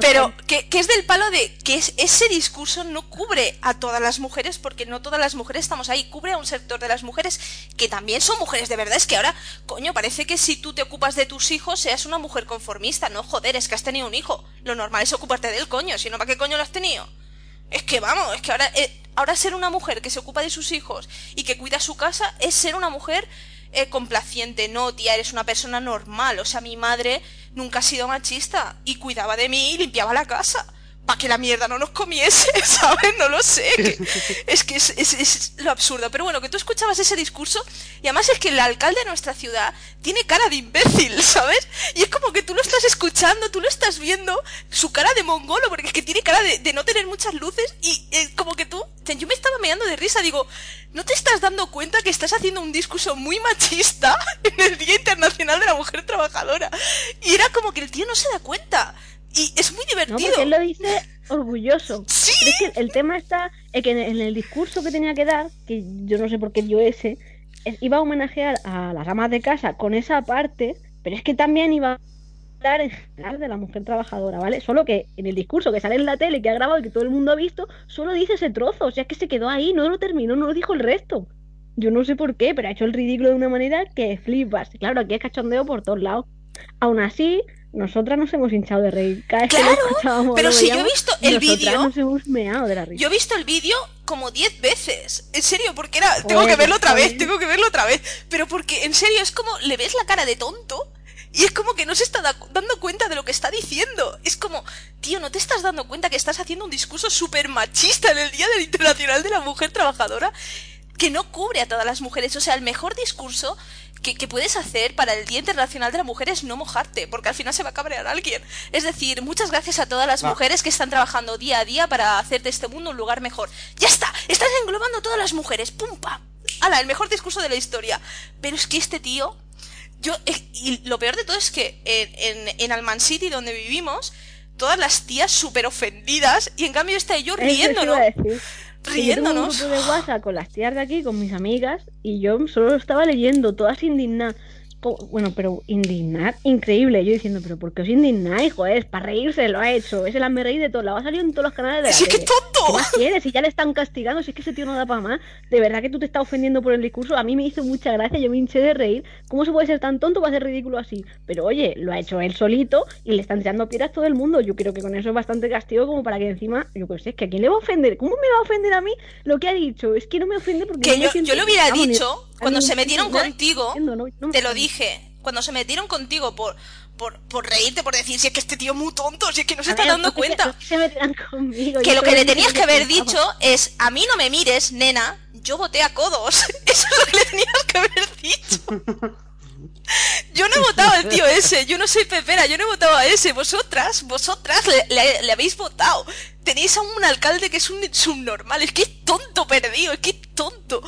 Pero que, que es del palo de que es- ese discurso no cubre a todas las mujeres porque no todas las mujeres estamos ahí, cubre a un sector de las mujeres que también son mujeres de verdad. Es que ahora, coño, parece que si tú te ocupas de tus hijos seas una mujer conformista. No, joder, es que has tenido un hijo. Lo normal es ocuparte del coño, si no, ¿para qué coño lo has tenido? Es que vamos, es que ahora, eh, ahora ser una mujer que se ocupa de sus hijos y que cuida su casa es ser una mujer eh, complaciente. No, tía, eres una persona normal. O sea, mi madre nunca ha sido machista y cuidaba de mí y limpiaba la casa. Para que la mierda no nos comiese, ¿sabes? No lo sé. que- es que es, es- es lo absurdo. Pero bueno, que tú escuchabas ese discurso y además es que el alcalde de nuestra ciudad tiene cara de imbécil, ¿sabes? Y es como que tú lo estás escuchando, tú lo estás viendo, su cara de mongolo, porque es que tiene cara de, de no tener muchas luces y eh, como que tú, yo me estaba meando de risa, digo, ¿no te estás dando cuenta que estás haciendo un discurso muy machista en el Día Internacional de la Mujer Trabajadora? Y era como que el tío no se da cuenta. Y es muy No, divertido. porque él lo dice orgulloso. Sí. Pero es que el tema está en que en el, discurso que tenía que dar, que yo no sé por qué dio ese, es- iba a homenajear a las amas de casa con esa parte, pero es que también iba a hablar en general de la mujer trabajadora, ¿vale? Solo que en el discurso que sale en la tele, que ha grabado y que todo el mundo ha visto, solo dice ese trozo, o sea, es que se quedó ahí, no lo terminó, no lo dijo el resto. Yo no sé por qué, pero ha hecho el ridículo de una manera que flipas. Claro, aquí es cachondeo por todos lados. Aún así, nosotras nos hemos hinchado de reír. Cada vez que lo Claro, escuchábamos, pero lo si yo he visto el vídeo- nos hemos meado de la risa. Yo he visto el vídeo como 10 veces. En serio, porque era. Tengo que verlo otra vez, tengo que verlo otra vez. Pero porque, en serio, es como. Le ves la cara de tonto. Y es como que no se está da- dando cuenta de lo que está diciendo. Es como, tío, ¿no te estás dando cuenta que estás haciendo un discurso súper machista en el Día del Internacional de la Mujer Trabajadora? Que no cubre a todas las mujeres. O sea, el mejor discurso que, que puedes hacer para el Día Internacional de la Mujer es no mojarte, porque al final se va a cabrear alguien. Es decir, muchas gracias a todas las Va. mujeres que están trabajando día a día para hacer de este mundo un lugar mejor. ¡Ya está! Estás englobando a todas las mujeres. ¡Pum, pam! ¡Hala! El mejor discurso de la historia. Pero es que este tío. Yo. eh, Y lo peor de todo es que en, en, en Alman City, donde vivimos, todas las tías súper ofendidas, y en cambio está yo iba riéndonos. yo tengo un grupo de WhatsApp con las tías de aquí, con mis amigas, y yo solo estaba leyendo, todas indignadas. Bueno, pero indignar, increíble. Yo diciendo, pero ¿por qué os indignáis, joder? Es para reírse, lo ha hecho. Es el hazme reír de todo. La ha salido en todos los canales de la ¡Sí, qué tele. ¿Qué tonto! más quieres? Si ya le están castigando, si es que ese tío no da para más. De verdad que tú te estás ofendiendo por el discurso. A mí me hizo mucha gracia, yo me hinché de reír. ¿Cómo se puede ser tan tonto para hacer ridículo así? Pero oye, lo ha hecho él solito y le están tirando piedras todo el mundo. Yo creo que con eso es bastante castigo como para que encima, yo qué sé, es que a quién le va a ofender. ¿Cómo me va a ofender a mí lo que ha dicho? Es que no me ofende porque Que me yo, siento- yo le hubiera dicho, cuando se metieron contigo, te lo dije, cuando se metieron contigo por, por, por reírte, por decir, si es que este tío es muy tonto, si es que no se A está ver, dando es cuenta. que se meterán conmigo. Que yo lo que le tenías que haber dicho es, a mí no me mires, nena, yo voté a codos. Eso es lo que le tenías que haber dicho. Yo no he votado al tío ese, yo no soy pepera, yo no he votado a ese. Vosotras, vosotras le, le- le habéis votado. Tenéis a un alcalde que es un subnormal, es que es tonto perdido, es que es tonto.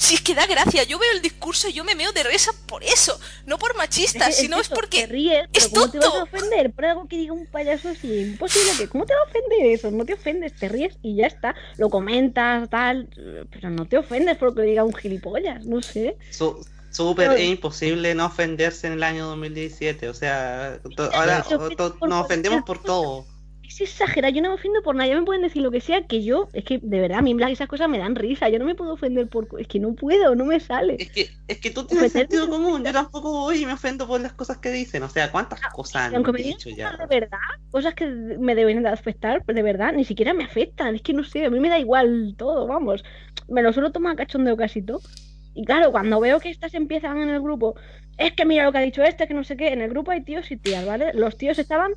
Si es que da gracia, yo veo el discurso y yo me meo de risa por eso, no por machista, Es sino es eso, porque Te ríes, pero es ¿cómo te vas a tonto. ofender por algo que diga un payaso así? Imposible que. ¿Cómo te va a ofender eso? No te ofendes, te ríes y ya está. Lo comentas, tal. Pero no te ofendes por lo que diga un gilipollas, no sé. Su- súper es imposible no ofenderse en el año 2017. O sea, ahora cualquier ofendemos por todo. Es exagerado, yo no me ofendo por nada, ya me pueden decir lo que sea, que yo, es que de verdad, a mí esas cosas me dan risa, yo no me puedo ofender por... Es que no puedo, no me sale. Es que, es que tú tienes Ofenderme sentido común. Yo tampoco voy y me ofendo por las cosas que dicen. O sea, ¿cuántas cosas han dicho ya? de verdad, cosas que me deben de afectar, de verdad, ni siquiera me afectan, es que no sé, a mí me da igual todo, vamos, me lo suelo tomar a cachondeo casi todo. Y claro, cuando veo que estas empiezan en el grupo, es que mira lo que ha dicho este, que no sé qué, en el grupo hay tíos y tías, ¿vale? Los tíos estaban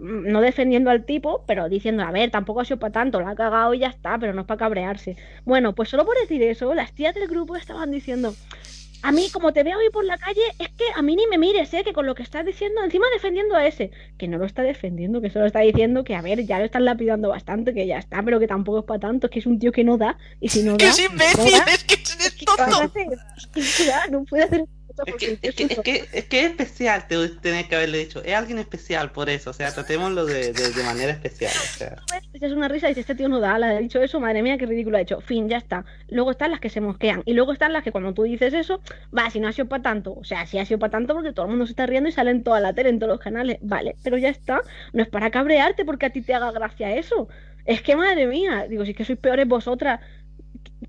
no defendiendo al tipo, pero diciendo, a ver, tampoco ha sido para tanto, la ha cagado y ya está, pero no es para cabrearse. Bueno, pues solo por decir eso, las tías del grupo estaban diciendo, a mí, como te veo ahí por la calle, es que a mí ni me mires, ¿eh? Que con lo que estás diciendo, encima defendiendo a ese, que no lo está defendiendo, que solo está diciendo que, a ver, ya lo están lapidando bastante, que ya está, pero que tampoco es para tanto, es que es un tío que no da, y si no Que da, es no imbécil, da, es que es no puede hacer Es que, es, que, es, que, es que es especial, te tenés que haberle dicho. Es alguien especial por eso. O sea, tratémoslo de, de, de manera especial. O sea, Es una risa y dice, este tío no da, la ha dicho eso, madre mía, qué ridículo ha hecho. Fin, ya está. Luego están las que se mosquean. Y luego están las que cuando tú dices eso, va, si no ha sido para tanto. O sea, si ha sido para tanto porque todo el mundo se está riendo y sale en toda la tele, en todos los canales. Vale, pero ya está. No es para cabrearte porque a ti te haga gracia eso. Es que, madre mía, digo, si es que sois peores vosotras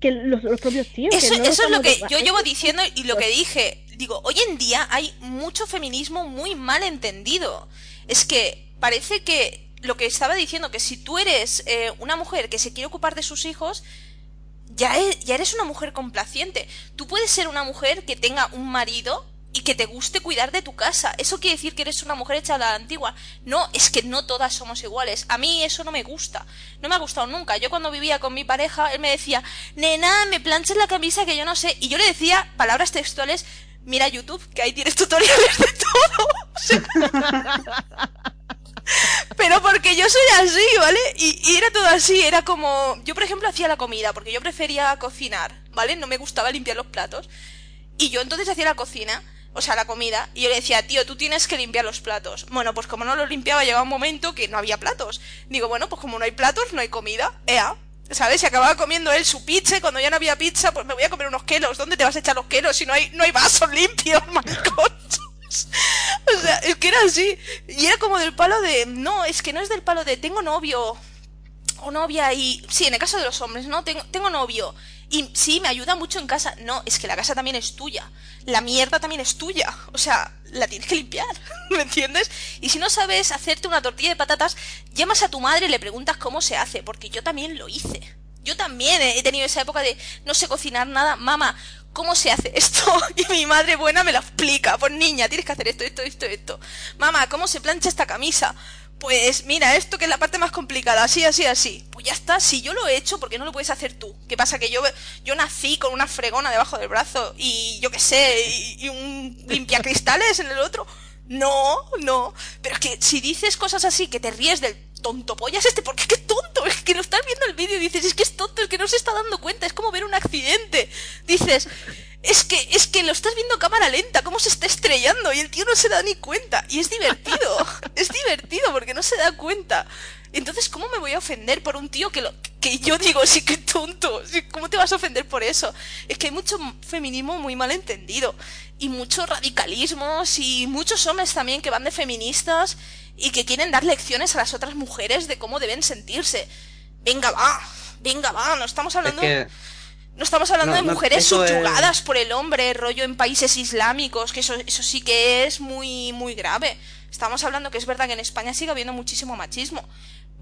que los, los propios tíos. que Eso, no eso es lo que yo llevo diciendo y lo que dije. Digo, hoy en día hay mucho feminismo muy mal entendido. Es que parece que lo que estaba diciendo, que si tú eres eh, una mujer que se quiere ocupar de sus hijos, ya, e- ya eres una mujer complaciente. Tú puedes ser una mujer que tenga un marido y que te guste cuidar de tu casa. Eso quiere decir que eres una mujer hecha a la antigua. No, es que no todas somos iguales. A mí eso no me gusta. No me ha gustado nunca. Yo cuando vivía con mi pareja, él me decía, nena, me planches la camisa que yo no sé. Y yo le decía palabras textuales, mira YouTube, que ahí tienes tutoriales de todo. Pero porque yo soy así, ¿vale? Y, y era todo así, era como... Yo, por ejemplo, hacía la comida, porque yo prefería cocinar, ¿vale? No me gustaba limpiar los platos. Y yo entonces hacía la cocina, o sea, la comida, y yo le decía, tío, tú tienes que limpiar los platos. Bueno, pues como no los limpiaba, llegaba un momento que no había platos. Digo, bueno, pues como no hay platos, no hay comida. Ea. ¿Sabes? Se acababa comiendo él su pizza y cuando ya no había pizza, pues me voy a comer unos kelos. ¿Dónde te vas a echar los kelos si no hay, no hay vasos limpios, maricón? O sea, es que era así. Y era como del palo de. No, es que no es del palo de tengo novio o novia y. Sí, en el caso de los hombres, ¿no? Tengo, tengo novio. Y sí, me ayuda mucho en casa. No, es que la casa también es tuya. La mierda también es tuya. O sea, la tienes que limpiar. ¿Me entiendes? Y si no sabes hacerte una tortilla de patatas, llamas a tu madre y le preguntas cómo se hace. Porque yo también lo hice. Yo también he tenido esa época de no sé cocinar nada. Mamá, ¿cómo se hace esto? Y mi madre buena me lo explica. Pues niña, tienes que hacer esto, esto, esto, esto. Mamá, ¿cómo se plancha esta camisa? Pues mira, esto que es la parte más complicada, así, así, así. Pues ya está, si yo lo he hecho, ¿por qué no lo puedes hacer tú? ¿Qué pasa? Que yo, yo nací con una fregona debajo del brazo y yo qué sé, y, un limpiacristales en el otro. No, no. Pero es que si dices cosas así, que te ríes del tonto pollas este, porque es que es tonto, es que lo estás viendo el vídeo y dices, es que es tonto, es que no se está dando cuenta, es como ver un accidente. Dices, es que, es que lo estás viendo a cámara lenta, cómo se está estrellando y el tío no se da ni cuenta. Y es divertido, es divertido porque no se da cuenta. Entonces, ¿cómo me voy a ofender por un tío que, lo, que yo digo, sí que tonto? ¿Cómo te vas a ofender por eso? Es que hay mucho feminismo muy mal entendido y muchos radicalismos y muchos hombres también que van de feministas y que quieren dar lecciones a las otras mujeres de cómo deben sentirse. Venga, va, venga, va, no estamos es hablando... que No estamos hablando No, de no, mujeres es- subyugadas por el hombre, rollo en países islámicos, que eso, eso sí que es muy, muy grave. Estamos hablando que es verdad que en España sigue habiendo muchísimo machismo.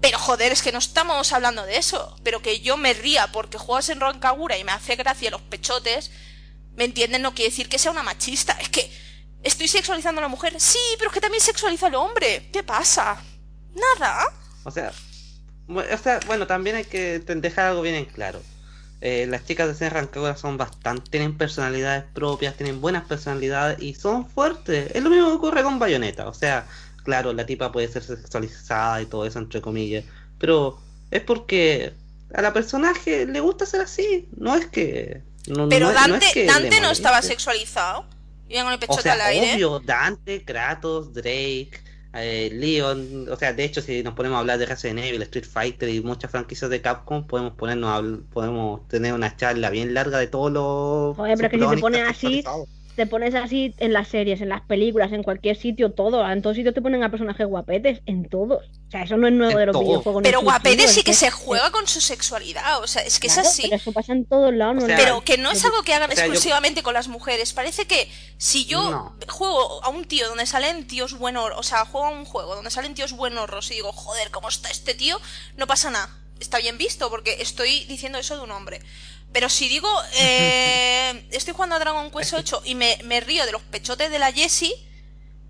Pero joder, es que no estamos hablando de eso. Pero que yo me ría porque juegas en Roncagura y me hace gracia los pechotes, ¿me entienden? No quiere decir que sea una machista. Es que estoy sexualizando a la mujer. Sí, pero es que también sexualiza al hombre. ¿Qué pasa? Nada. O sea, o sea, bueno, también hay que dejar algo bien en claro. Eh, las chicas de Zen Rancagua son bastante, tienen personalidades propias, tienen buenas personalidades y son fuertes. Es lo mismo que ocurre con Bayonetta. O sea, claro, la tipa puede ser sexualizada y todo eso, entre comillas. Pero es porque a la personaje le gusta ser así. No es que. No, Pero no es- no Dante, es que Dante no estaba sexualizado. Iba con el pechote O sea, al aire. obvio, Dante, Kratos, Drake, eh, Leon, o sea, de hecho, si nos ponemos a hablar de Resident Evil, Street Fighter y muchas franquicias de Capcom, podemos ponernos a podemos tener una charla bien larga de todos los. Joder, pero que si te pones así. Te pones así en las series, en las películas, en cualquier sitio, todo. En todos sitios te ponen a personajes guapetes, en todos. O sea, eso no es nuevo En de los todo. videojuegos. Pero exclusivos, guapete sí es que se juega con su sexualidad, o sea, es que Claro, es así. Pero eso pasa en todos lados. O no sea, Pero que no es algo que hagan o sea, yo- exclusivamente con las mujeres. Parece que si yo No. juego a un tío donde salen tíos buenos, o sea, juego a un juego donde salen tíos buenos y digo, joder, ¿cómo está este tío? No pasa nada. Está bien visto porque estoy diciendo eso de un hombre. Pero si digo, eh, estoy jugando a Dragon Quest 8 y me, me río de los pechotes de la Jessie,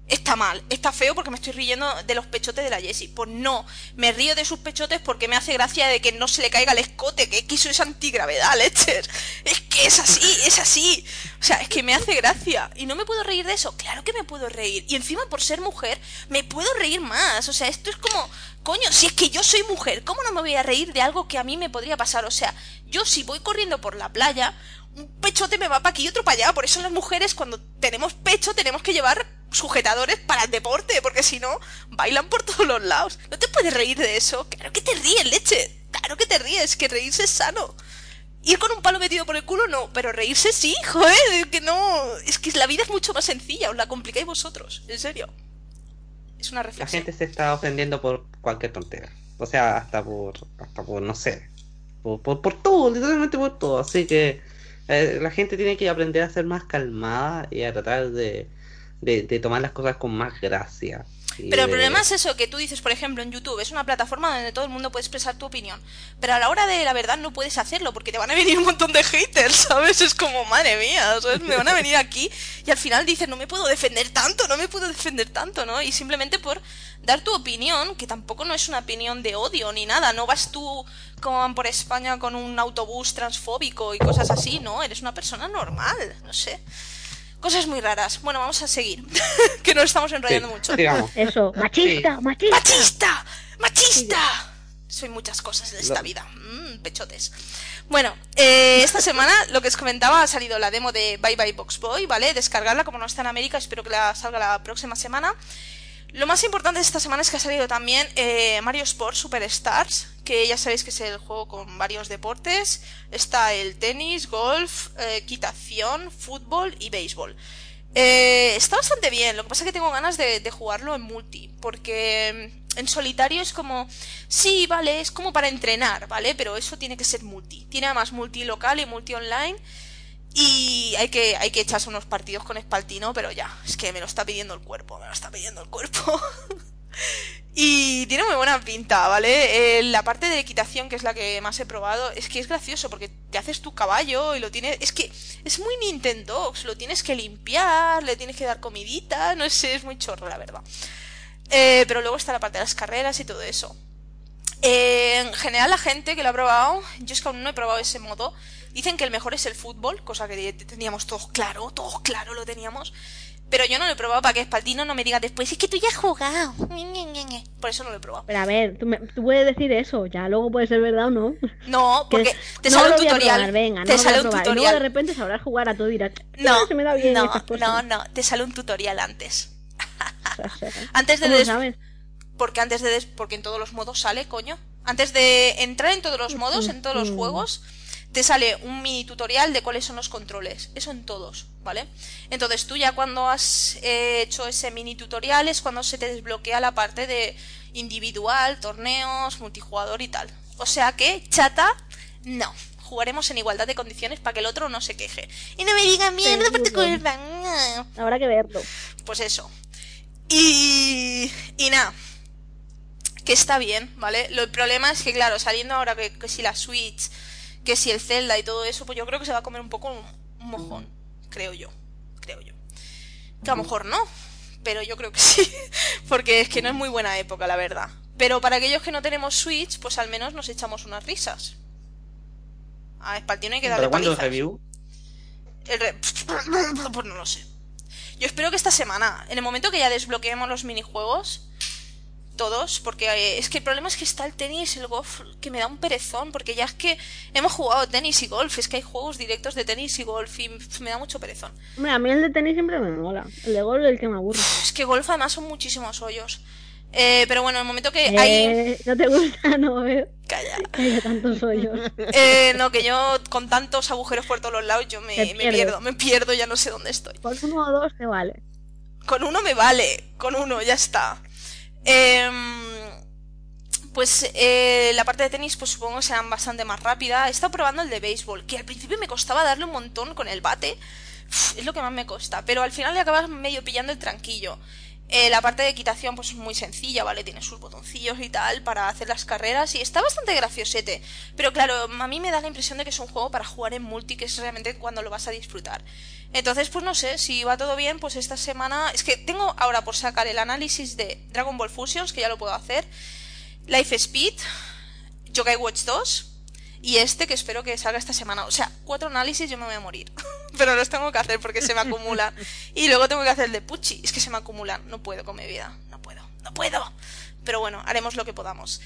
está mal, está feo porque me estoy riendo de los pechotes de la Jessie. Pues no, me río de sus pechotes porque me hace gracia de que no se le caiga el escote, que, que eso es antigravedad, Lecher. Es que es así, es así. O sea, es que me hace gracia. Y no me puedo reír de eso. Claro que me puedo reír. Y encima por ser mujer, me puedo reír más. O sea, esto es como, coño, si es que yo soy mujer, ¿cómo no me voy a reír de algo que a mí me podría pasar? O sea, yo si voy corriendo por la playa, un pechote me va para aquí y otro para allá. Por eso las mujeres cuando tenemos pecho tenemos que llevar sujetadores para el deporte, porque si no, bailan por todos los lados. ¿No te puedes reír de eso? Claro que te ríes, leche. Claro que te ríes, que reírse es sano. Ir con un palo metido por el culo no, pero reírse sí, joder, que no... Es que la vida es mucho más sencilla, os la complicáis vosotros, en serio. Es una La reflexión. gente se está ofendiendo por cualquier tontera. O sea, hasta por, hasta por no sé, por, por, por todo, literalmente por todo. Así que eh, la gente tiene que aprender a ser más calmada y a tratar de, de, de tomar las cosas con más gracia. Pero el problema es eso, que tú dices, por ejemplo, en YouTube, es una plataforma donde todo el mundo puede expresar tu opinión. Pero a la hora de la verdad no puedes hacerlo, porque te van a venir un montón de haters, ¿sabes? Es como, madre mía, ¿sabes? Me van a venir aquí y al final dices, no me puedo defender tanto, no me puedo defender tanto, ¿no? Y simplemente por dar tu opinión, que tampoco no es una opinión de odio ni nada, no vas tú van por España con un autobús transfóbico y cosas así, no, eres una persona normal, no sé. Cosas muy raras. Bueno, vamos a seguir, que nos estamos Sí, enrollando mucho. digamos. Eso, machista, machista. ¡Machista! ¡Machista! Soy muchas cosas en esta Lo- vida. Mm, pechotes. Bueno, eh, esta semana lo que os comentaba ha salido la demo de Bye Bye Box Boy, ¿vale? Descargarla como no está en América, espero que la salga la próxima semana. Lo más importante de esta semana es que ha salido también eh, Mario Sports Superstars, que ya sabéis que es el juego con varios deportes. Está el tenis, golf, eh, quitación, fútbol y béisbol. Eh, está bastante bien, lo que pasa es que tengo ganas de, de jugarlo en multi, porque mm, en solitario es como, sí, vale, es como para entrenar, ¿vale? Pero eso tiene que ser multi. Tiene además multi local y multi online. Y hay que, hay que echarse unos partidos con Espaltino, pero ya, es que me lo está pidiendo el cuerpo, me lo está pidiendo el cuerpo. y tiene muy buena pinta, ¿vale? Eh, la parte de equitación, que es la que más he probado, es que es gracioso porque te haces tu caballo y lo tienes... Es que es muy Nintendo, lo tienes que limpiar, le tienes que dar comidita, no sé, es muy chorro, la verdad. Eh, pero luego está la parte de las carreras y todo eso. Eh, en general la gente que lo ha probado, yo es que aún no he probado ese modo, dicen que el mejor es el fútbol, cosa que teníamos todos claro, todos claro lo teníamos. Pero yo no lo he probado para que Espaldino no me diga después, es que tú ya has jugado. Por eso no lo he probado. Pero a ver, tú, me- tú puedes decir eso, ya luego puede ser verdad o no. No, Que porque te sale un tutorial. probar, venga, te sale un probar. Y luego de tutorial. repente sabrás jugar a todo y dirás, No, "Ah, se me da bien no, no, no, te sale un tutorial antes. Antes de ¿Cómo des- sabes? porque antes de des- porque en todos los modos sale, coño. Antes de entrar en todos los modos, en todos los juegos, te sale un mini tutorial de cuáles son los controles. Eso en todos, ¿vale? Entonces tú ya cuando has eh, hecho ese mini tutorial es cuando se te desbloquea la parte de individual, torneos, multijugador y tal. O sea que, chata, no. Jugaremos en igualdad de condiciones para que el otro no se queje. Y no me diga mierda por tu culpa. Habrá que verlo. Pues eso. Y, y nada. Que está bien, ¿vale? Lo, el problema es que, claro, saliendo ahora que, que si la Switch, que si el Zelda y todo eso, pues yo creo que se va a comer un poco un, un mojón. Creo yo. Creo yo. Que a lo mejor no. Pero yo creo que sí. Porque es que no es muy buena época, la verdad. Pero para aquellos que no tenemos Switch, pues al menos nos echamos unas risas. A Espaltino hay que darle ¿Pero cuándo el review? El re- Pues no lo sé. Yo espero que esta semana, en el momento que ya desbloqueemos los minijuegos, todos, porque eh, es que el problema es que está el tenis el golf, que me da un perezón, porque ya es que hemos jugado tenis y golf, es que hay juegos directos de tenis y golf y me da mucho perezón. Hombre, a mí el de tenis siempre me mola. El de gol es el que me aburre. Es que golf además son muchísimos hoyos. Eh, pero bueno, en el momento que hay... Eh, no te gusta, no veo. Calla. Haya tantos hoyos. Eh, no, que yo con tantos agujeros por todos los lados yo me, me pierdo, me pierdo, ya no sé dónde estoy. Con uno o dos te vale. Con uno me vale, con uno, ya está. Em, pues eh, la parte de tenis, pues supongo que serán bastante más rápida. He estado probando el de béisbol, que al principio me costaba darle un montón con el bate. Es lo que más me costa, pero al final le acabas medio pillando el tranquillo. Eh, la parte de equitación, pues es muy sencilla, ¿vale? Tiene sus botoncillos y tal para hacer las carreras y está bastante graciosete. Pero claro, a mí me da la impresión de que es un juego para jugar en multi, que es realmente cuando lo vas a disfrutar. Entonces, pues no sé, si va todo bien, pues esta semana... Es que tengo ahora por sacar el análisis de Dragon Ball Fusions, que ya lo puedo hacer. Life Speed, Yokai Watch 2 y este que espero que salga esta semana. O sea, cuatro análisis yo me voy a morir. Pero los tengo que hacer porque se me acumulan. Y luego tengo que hacer el de Pucci. Es que se me acumulan. No puedo con mi vida. No puedo. No puedo. Pero bueno, haremos lo que podamos.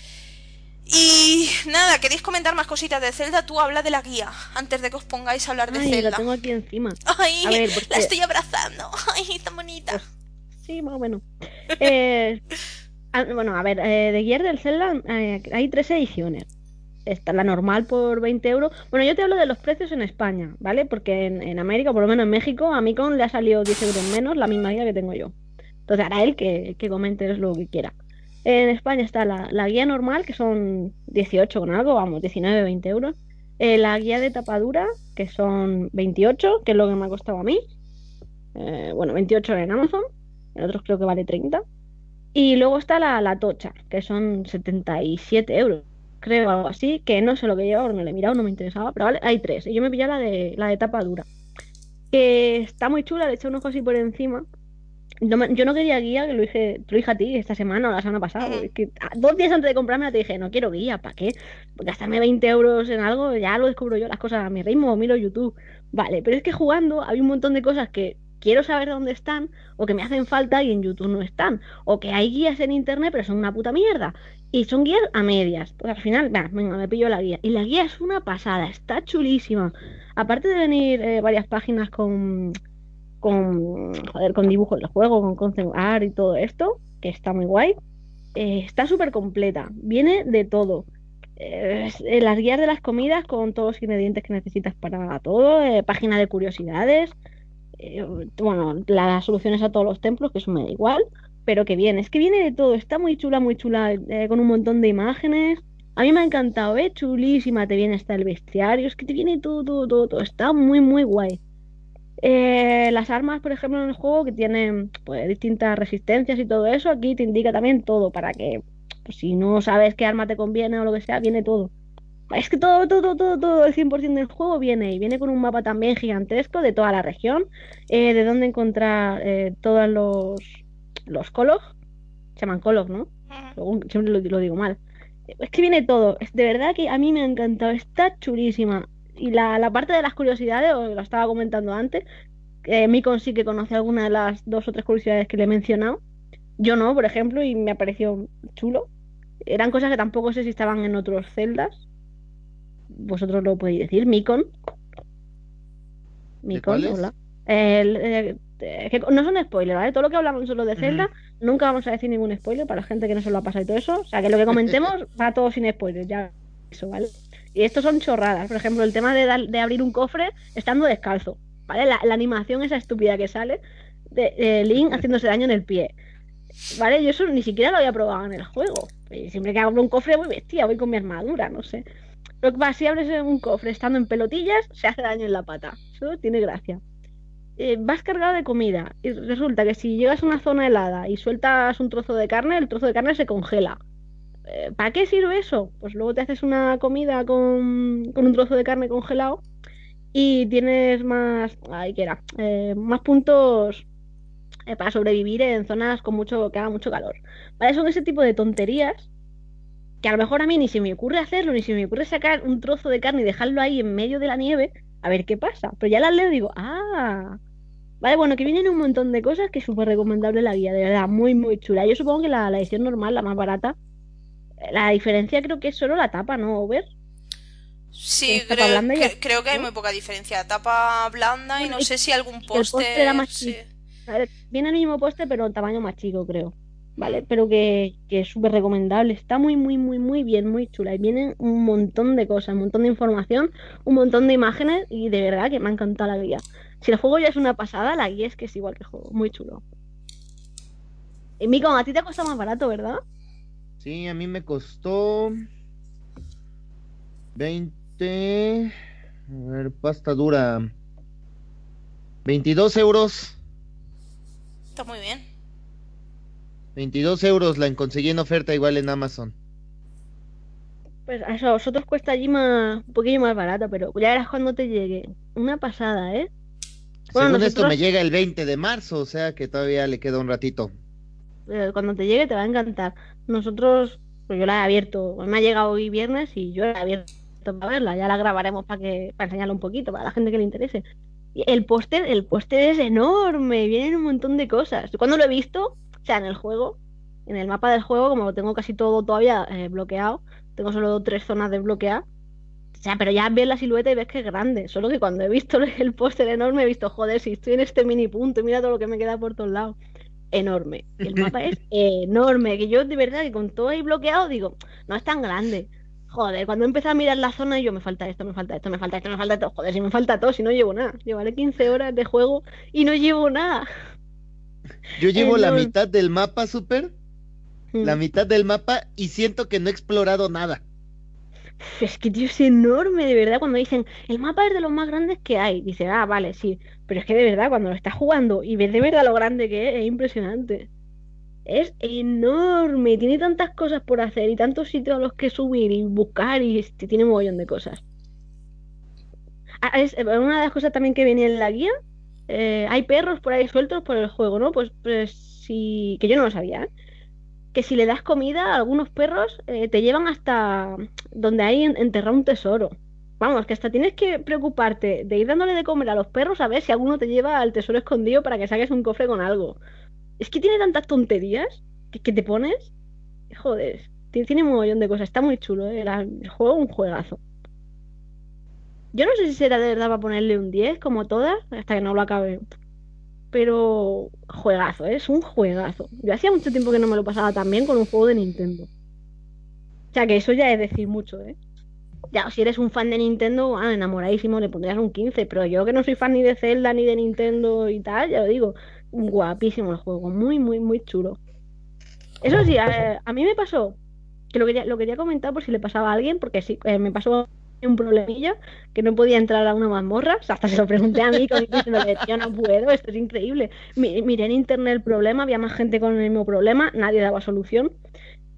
Y nada, ¿queréis comentar más cositas de Zelda? Tú habla de la guía antes de que os pongáis a hablar de Ay, Zelda. la tengo aquí encima. Ay, A ver, la porque- estoy abrazando. Ay, tan bonita. Sí, más o menos. Eh, ah, bueno, a ver, eh, de Guiar del Zelda eh, hay tres ediciones. Está la normal por 20 euros. Bueno, yo te hablo de los precios en España, ¿vale? Porque en, en América, por lo menos en México, a Micon le ha salido 10 euros menos la misma guía que tengo yo. Entonces, hará él que, que comente lo que quiera. En España está la, la guía normal, que son 18 con algo, vamos, 19, 20 euros. Eh, la guía de tapadura, que son 28, que es lo que me ha costado a mí. Eh, bueno, 28 en Amazon. En otros creo que vale 30. Y luego está la, la tocha, que son 77 euros. Creo algo así, que no sé lo que lleva, no le he mirado, no me interesaba, pero vale, hay tres. Y yo me pillé la de la de tapa dura. Que está muy chula, le eché un ojo así por encima. No me- yo no quería guía, que lo dije, te lo dije a ti esta semana o la semana pasada. Que, dos días antes de comprarme te dije, no quiero guía, ¿para qué? Gastarme 20 euros en algo, ya lo descubro yo, las cosas a mi ritmo, miro YouTube. Vale, pero es que jugando hay un montón de cosas que quiero saber dónde están o que me hacen falta y en YouTube no están. O que hay guías en internet, pero son una puta mierda. Y son guías a medias. Pues al final, va, venga, me pillo la guía. Y la guía es una pasada, está chulísima. Aparte de venir eh, varias páginas con, con, joder, con dibujos del juego, con concept art y todo esto, que está muy guay, eh, está súper completa. Viene de todo. Eh, las guías de las comidas con todos los ingredientes que necesitas para todo, página de curiosidades, eh, bueno, las soluciones a todos los templos, que eso me da igual, pero que bien, es que viene de todo, está muy chula, muy chula, eh, con un montón de imágenes. A mí me ha encantado, ¿eh? Chulísima, te viene hasta el bestiario, es que te viene todo, todo, todo, todo, está muy, muy guay. Eh, las armas, por ejemplo, en el juego que tienen pues, distintas resistencias y todo eso, aquí te indica también todo para que, pues, si no sabes qué arma te conviene o lo que sea, viene todo. Es que todo, todo, todo, todo, el 100% del juego viene y viene con un mapa también gigantesco de toda la región, eh, de dónde encontrar eh, todos los, los colos, se llaman colos, ¿no? Siempre lo, lo digo mal. Es que viene todo. Es de verdad que a mí me ha encantado. Está chulísima. Y la, la parte de las curiosidades, os lo estaba comentando antes, eh, Mikon sí que conoce alguna de las dos o tres curiosidades que le he mencionado. Yo no, por ejemplo, y me ha parecido chulo. Eran cosas que tampoco sé si estaban en otros celdas. Vosotros lo podéis decir. Mikon. Mikon, hola. El, eh, eh, que no son spoilers, ¿vale? Todo lo que hablamos solo de Zelda, nunca vamos a decir ningún spoiler para la gente que no se lo ha pasado y todo eso. O sea, que lo que comentemos va todo sin spoilers, ya eso, ¿vale? Y estos son chorradas. Por ejemplo, el tema de, dar- de abrir un cofre estando descalzo, ¿vale? La, la animación esa estúpida que sale de, de Link haciéndose daño en el pie. ¿Vale? Yo eso ni siquiera lo había probado en el juego. Siempre que abro un cofre voy vestida, voy con mi armadura, no sé. Lo que pasa, si abres un cofre estando en pelotillas, se hace daño en la pata. Eso tiene gracia. Eh, vas cargado de comida y resulta que si llegas a una zona helada y sueltas un trozo de carne, el trozo de carne se congela. Eh, ¿Para qué sirve eso? Pues luego te haces una comida con, con un trozo de carne congelado y tienes más, ay, ¿qué era? Eh, más puntos para sobrevivir en zonas con mucho que haga mucho calor. ¿Vale? Son ese tipo de tonterías que a lo mejor a mí ni se me ocurre hacerlo, ni se me ocurre sacar un trozo de carne y dejarlo ahí en medio de la nieve a ver qué pasa. Pero ya las leo y digo, ah, vale, bueno, que vienen un montón de cosas que es súper recomendable la guía, de verdad, muy, muy chula. Yo supongo que la, la edición normal, la más barata, eh, la diferencia creo que es solo la tapa, ¿no, Over? Sí, ¿Es tapa creo, blanda y cre- ya- creo que hay ¿no? muy poca diferencia. Tapa blanda y no sé si algún el póster póster. era más sí. chico. Viene el mismo poste, pero en tamaño más chico, creo. ¿Vale? Pero que, que es súper recomendable. Está muy, muy, muy, muy bien, muy chula. Y vienen un montón de cosas, un montón de información, un montón de imágenes y de verdad que me ha encantado la guía. Si el juego ya es una pasada, la guía es que es igual que el juego, muy chulo. Y Mico, a ti te cuesta más barato, ¿verdad? Sí, a mí me costó 20. A ver, pasta dura. 22 euros. Está muy bien. 22 euros la conseguí en oferta igual en Amazon. Pues a vosotros cuesta allí más, un poquillo más barato, pero ya verás cuando te llegue. Una pasada, ¿eh? Bueno, Según esto me llega el 20 de marzo, o sea que todavía le queda un ratito. Eh, Cuando te llegue te va a encantar. Nosotros, pues yo la he abierto, me ha llegado hoy viernes y yo la he abierto para verla. Ya la grabaremos para que para enseñarla un poquito, para la gente que le interese. Y el póster, el póster es enorme, vienen un montón de cosas. Cuando lo he visto, o sea, en el juego, en el mapa del juego, como lo tengo casi todo todavía eh, bloqueado, tengo solo tres zonas desbloqueadas. O sea, pero ya ves la silueta y ves que es grande. Solo que cuando he visto el póster enorme he visto, joder, si estoy en este mini punto y mira todo lo que me queda por todos lados enorme. El mapa es enorme, que yo de verdad que con todo ahí bloqueado digo, no es tan grande. Joder, cuando empecé a mirar la zona yo me falta esto, me falta esto, me falta esto, me falta esto. Joder, si me falta todo, si no llevo nada. Llevaré 15 horas de juego y no llevo nada. Yo llevo la mitad del mapa, Super, la Mm. mitad del mapa y siento que no he explorado nada. Es que, tío, es enorme, de verdad. Cuando dicen, el mapa es de los más grandes que hay. Dice, ah, vale, sí. Pero es que de verdad, cuando lo estás jugando y ves de verdad lo grande que es, es impresionante. Es enorme, tiene tantas cosas por hacer y tantos sitios a los que subir y buscar y este, tiene un montón de cosas. Ah, es, eh, una de las cosas también que venía en la guía, eh, hay perros por ahí sueltos por el juego, ¿no? Pues, pues sí, que yo no lo sabía, ¿eh? Que si le das comida a algunos perros, eh, te llevan hasta donde hay en- enterrado un tesoro. Vamos, que hasta tienes que preocuparte de ir dándole de comer a los perros a ver si alguno te lleva al tesoro escondido para que saques un cofre con algo. Es que tiene tantas tonterías que, te pones. Joder, tiene, un mogollón de cosas. Está muy chulo, ¿eh? El juego un juegazo. Yo no sé si será de verdad para ponerle un 10 como todas, hasta que no lo acabe. Pero juegazo, ¿eh? es un juegazo. Yo hacía mucho tiempo que no me lo pasaba tan bien con un juego de Nintendo. O sea que eso ya es decir mucho, ¿eh? Ya, si eres un fan de Nintendo, ah, enamoradísimo, le pondrías un 15, pero yo que no soy fan ni de Zelda ni de Nintendo y tal, ya lo digo, guapísimo el juego, muy, muy, muy chulo. Eso sí, a, a mí me pasó, que lo quería, lo quería comentar por si le pasaba a alguien, porque sí, eh, me pasó un problemilla, que no podía entrar a una mazmorra, hasta se lo pregunté a mí, diciéndole, tío, no puedo, esto es increíble. Mi- miré en internet el problema, había más gente con el mismo problema, nadie daba solución.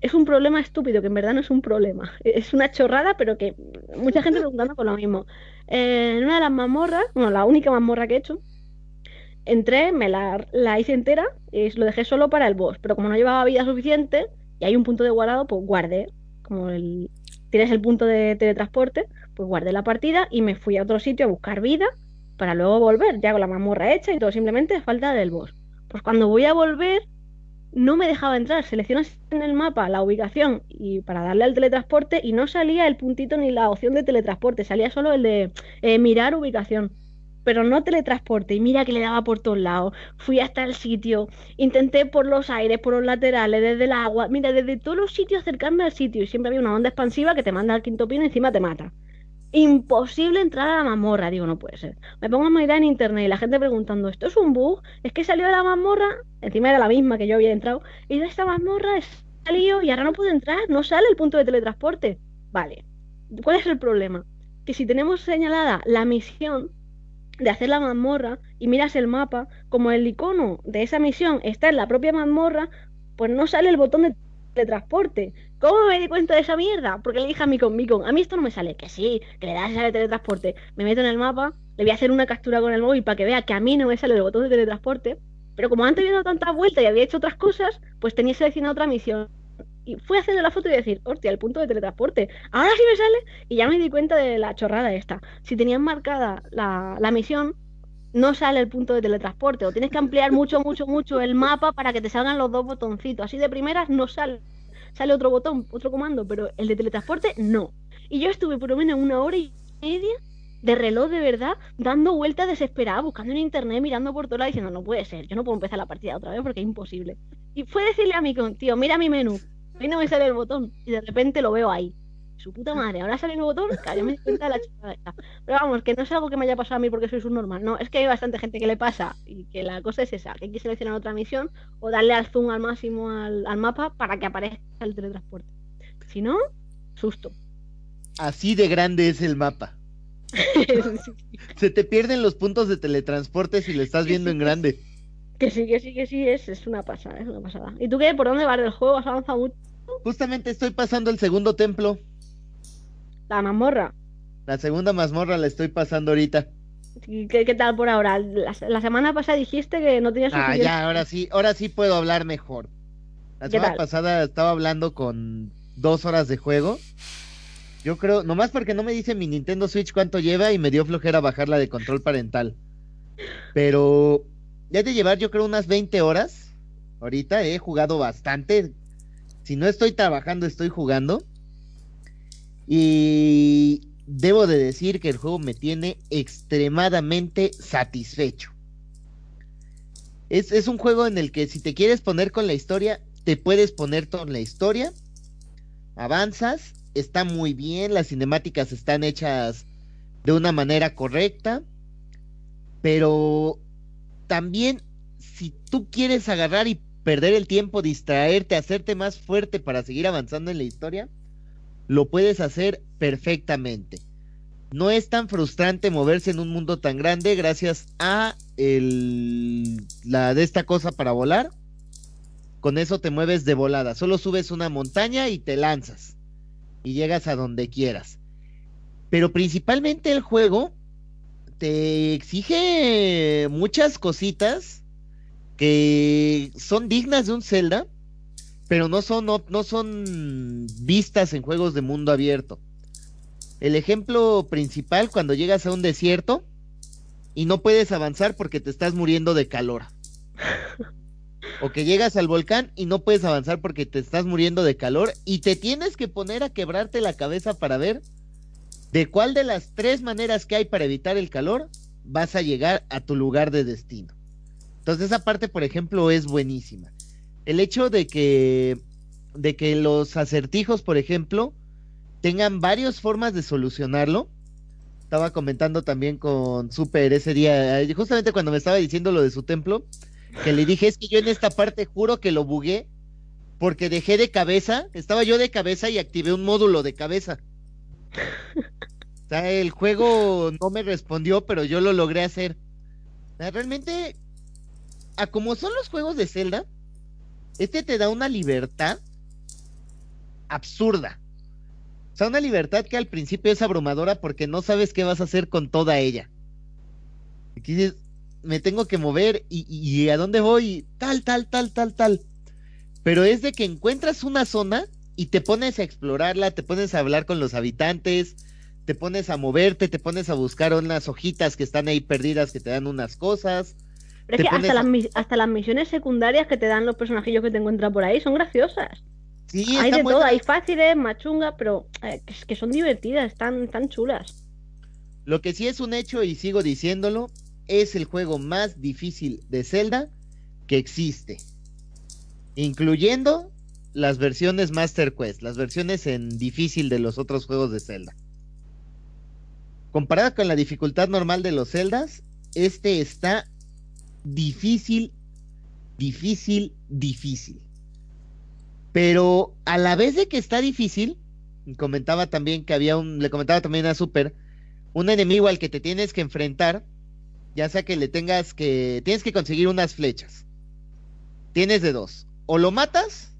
Es un problema estúpido, que en verdad no es un problema. Es una chorrada, pero que mucha gente preguntando por lo mismo. En una de las mazmorras, bueno, la única mazmorra que he hecho, entré, me la, la hice entera y lo dejé solo para el boss. Pero como no llevaba vida suficiente y hay un punto de guardado, pues guardé. Como el, tienes el punto de teletransporte, pues guardé la partida y me fui a otro sitio a buscar vida para luego volver, ya con la mazmorra hecha y todo, simplemente falta del boss. Pues cuando voy a volver, no me dejaba entrar. Seleccionas en el mapa la ubicación y para darle al teletransporte y no salía el puntito ni la opción de teletransporte, salía solo el de eh, mirar ubicación. Pero no teletransporte, y mira que le daba por todos lados. Fui hasta el sitio, intenté por los aires, por los laterales, desde el agua, mira, desde todos los sitios acercarme al sitio. Y siempre había una onda expansiva que te manda al quinto pino y encima te mata. Imposible entrar a la mazmorra, digo, no puede ser. Me pongo a mirar en internet y la gente preguntando, ¿esto es un bug? Es que salió de la mazmorra, encima era la misma que yo había entrado, y de esta mazmorra he salido y ahora no puedo entrar, no sale el punto de teletransporte. Vale, ¿cuál es el problema? Que si tenemos señalada la misión de hacer la mazmorra y miras el mapa, como el icono de esa misión está en la propia mazmorra, pues no sale el botón de teletransporte. ¿Cómo me di cuenta de esa mierda? Porque le dije a Micon, Micon, a mí esto no me sale, que sí, que le das ese teletransporte. Me meto en el mapa, le voy a hacer una captura con el móvil para que vea que a mí no me sale el botón de teletransporte. Pero como antes había dado tantas vueltas y había hecho otras cosas, pues tenía seleccionada otra misión. Y fui hacerle la foto y decir, hostia, el punto de teletransporte. Ahora sí me sale. Y ya me di cuenta de la chorrada esta. Si tenías marcada la, la misión, no sale el punto de teletransporte. O tienes que ampliar mucho, mucho, mucho el mapa para que te salgan los dos botoncitos. Así de primeras no sale. Sale otro botón, otro comando, pero el de teletransporte no. Y yo estuve por lo menos una hora y media de reloj de verdad, dando vueltas desesperada, buscando en internet, mirando por todos lados, diciendo, no puede ser, yo no puedo empezar la partida otra vez porque es imposible. Y fue decirle a mi tío, mira mi menú. Ahí no me sale el botón. Y de repente lo veo ahí. Su puta madre, ahora sale el botón, yo me cuenta de la esta. Pero vamos, que no es algo que me haya pasado a mí porque soy subnormal. No, es que hay bastante gente que le pasa y que la cosa es esa, que hay que seleccionar otra misión o darle al zoom al máximo al, al mapa para que aparezca el teletransporte. Si no, susto. Así de grande es el mapa. Se te pierden los puntos de teletransporte si lo estás viendo en grande. Que sí, que sí, que sí, es, es una pasada, es una pasada. ¿Y tú qué? ¿Por dónde vas del juego? ¿Has avanzado mucho? Justamente estoy pasando el segundo templo. La mazmorra. La segunda mazmorra la estoy pasando ahorita. ¿Y ¿Qué, qué tal por ahora? La, la semana pasada dijiste que no tenías Ah, ya, ahora sí, ahora sí puedo hablar mejor. La ¿Qué semana tal? pasada estaba hablando con dos horas de juego. Yo creo, nomás porque no me dice mi Nintendo Switch cuánto lleva y me dio flojera bajarla de control parental. Pero ya de llevar yo creo unas 20 horas. Ahorita he jugado bastante. Si no estoy trabajando, estoy jugando. Y debo de decir que el juego me tiene extremadamente satisfecho. Es, es un juego en el que si te quieres poner con la historia, te puedes poner con la historia. Avanzas, está muy bien, las cinemáticas están hechas de una manera correcta. Pero también si tú quieres agarrar y perder el tiempo, distraerte, hacerte más fuerte para seguir avanzando en la historia, lo puedes hacer perfectamente. No es tan frustrante moverse en un mundo tan grande gracias a el, la de esta cosa para volar. Con eso te mueves de volada. Solo subes una montaña y te lanzas. Y llegas a donde quieras. Pero principalmente el juego te exige muchas cositas que son dignas de un Zelda, pero no son, no, no son vistas en juegos de mundo abierto. El ejemplo principal cuando llegas a un desierto y no puedes avanzar porque te estás muriendo de calor. O que llegas al volcán y no puedes avanzar porque te estás muriendo de calor y te tienes que poner a quebrarte la cabeza para ver de cuál de las tres maneras que hay para evitar el calor vas a llegar a tu lugar de destino. Entonces esa parte, por ejemplo, es buenísima. El hecho de que de que los acertijos, por ejemplo, tengan varias formas de solucionarlo. Estaba comentando también con Super ese día, eh, justamente cuando me estaba diciendo lo de su templo, que le dije, es que yo en esta parte juro que lo bugué porque dejé de cabeza, estaba yo de cabeza y activé un módulo de cabeza. O sea, el juego no me respondió, pero yo lo logré hacer. O sea, realmente, como son los juegos de Zelda, este te da una libertad absurda. O sea, una libertad que al principio es abrumadora porque no sabes qué vas a hacer con toda ella. Aquí dices, me tengo que mover y, y- y a dónde voy, tal, tal, tal, tal, tal. Pero es de que encuentras una zona y te pones a explorarla, te pones a hablar con los habitantes, te pones a moverte, te pones a buscar unas hojitas que están ahí perdidas que te dan unas cosas. Pero es que hasta las, hasta las misiones secundarias que te dan los personajillos que te encuentran por ahí son graciosas. Sí, hay de todo, hay fáciles, más chungas, pero eh, que, que son divertidas, están tan chulas. Lo que sí es un hecho, y sigo diciéndolo, es el juego más difícil de Zelda que existe. Incluyendo las versiones Master Quest, las versiones en difícil de los otros juegos de Zelda. Comparada con la dificultad normal de los Zeldas, este está difícil, difícil, difícil. Pero a la vez de que está difícil, comentaba también que había un, le comentaba también a Super, un enemigo al que te tienes que enfrentar, ya sea que le tengas que, tienes que conseguir unas flechas. Tienes de dos, o lo matas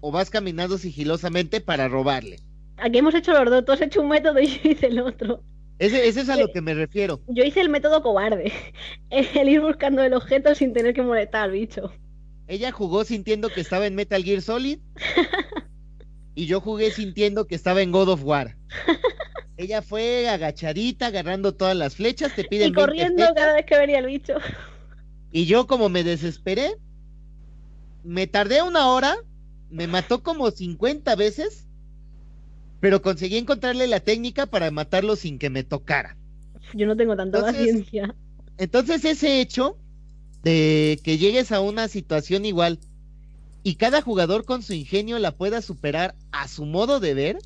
o vas caminando sigilosamente para robarle. Aquí hemos hecho los dos, tú has hecho un método y el otro. Ese, ese es a lo que me refiero. Yo hice el método cobarde, el ir buscando el objeto sin tener que molestar al bicho. Ella jugó sintiendo que estaba en Metal Gear Solid y yo jugué sintiendo que estaba en God of War. Ella fue agachadita, agarrando todas las flechas, te piden Y 20 corriendo cada vez que venía el bicho. Y yo como me desesperé, me tardé una hora, me mató como 50 veces, pero conseguí encontrarle la técnica para matarlo sin que me tocara. Yo no tengo tanta Entonces- paciencia. Entonces ese hecho de que llegues a una situación igual y cada jugador con su ingenio la pueda superar a su modo de ver,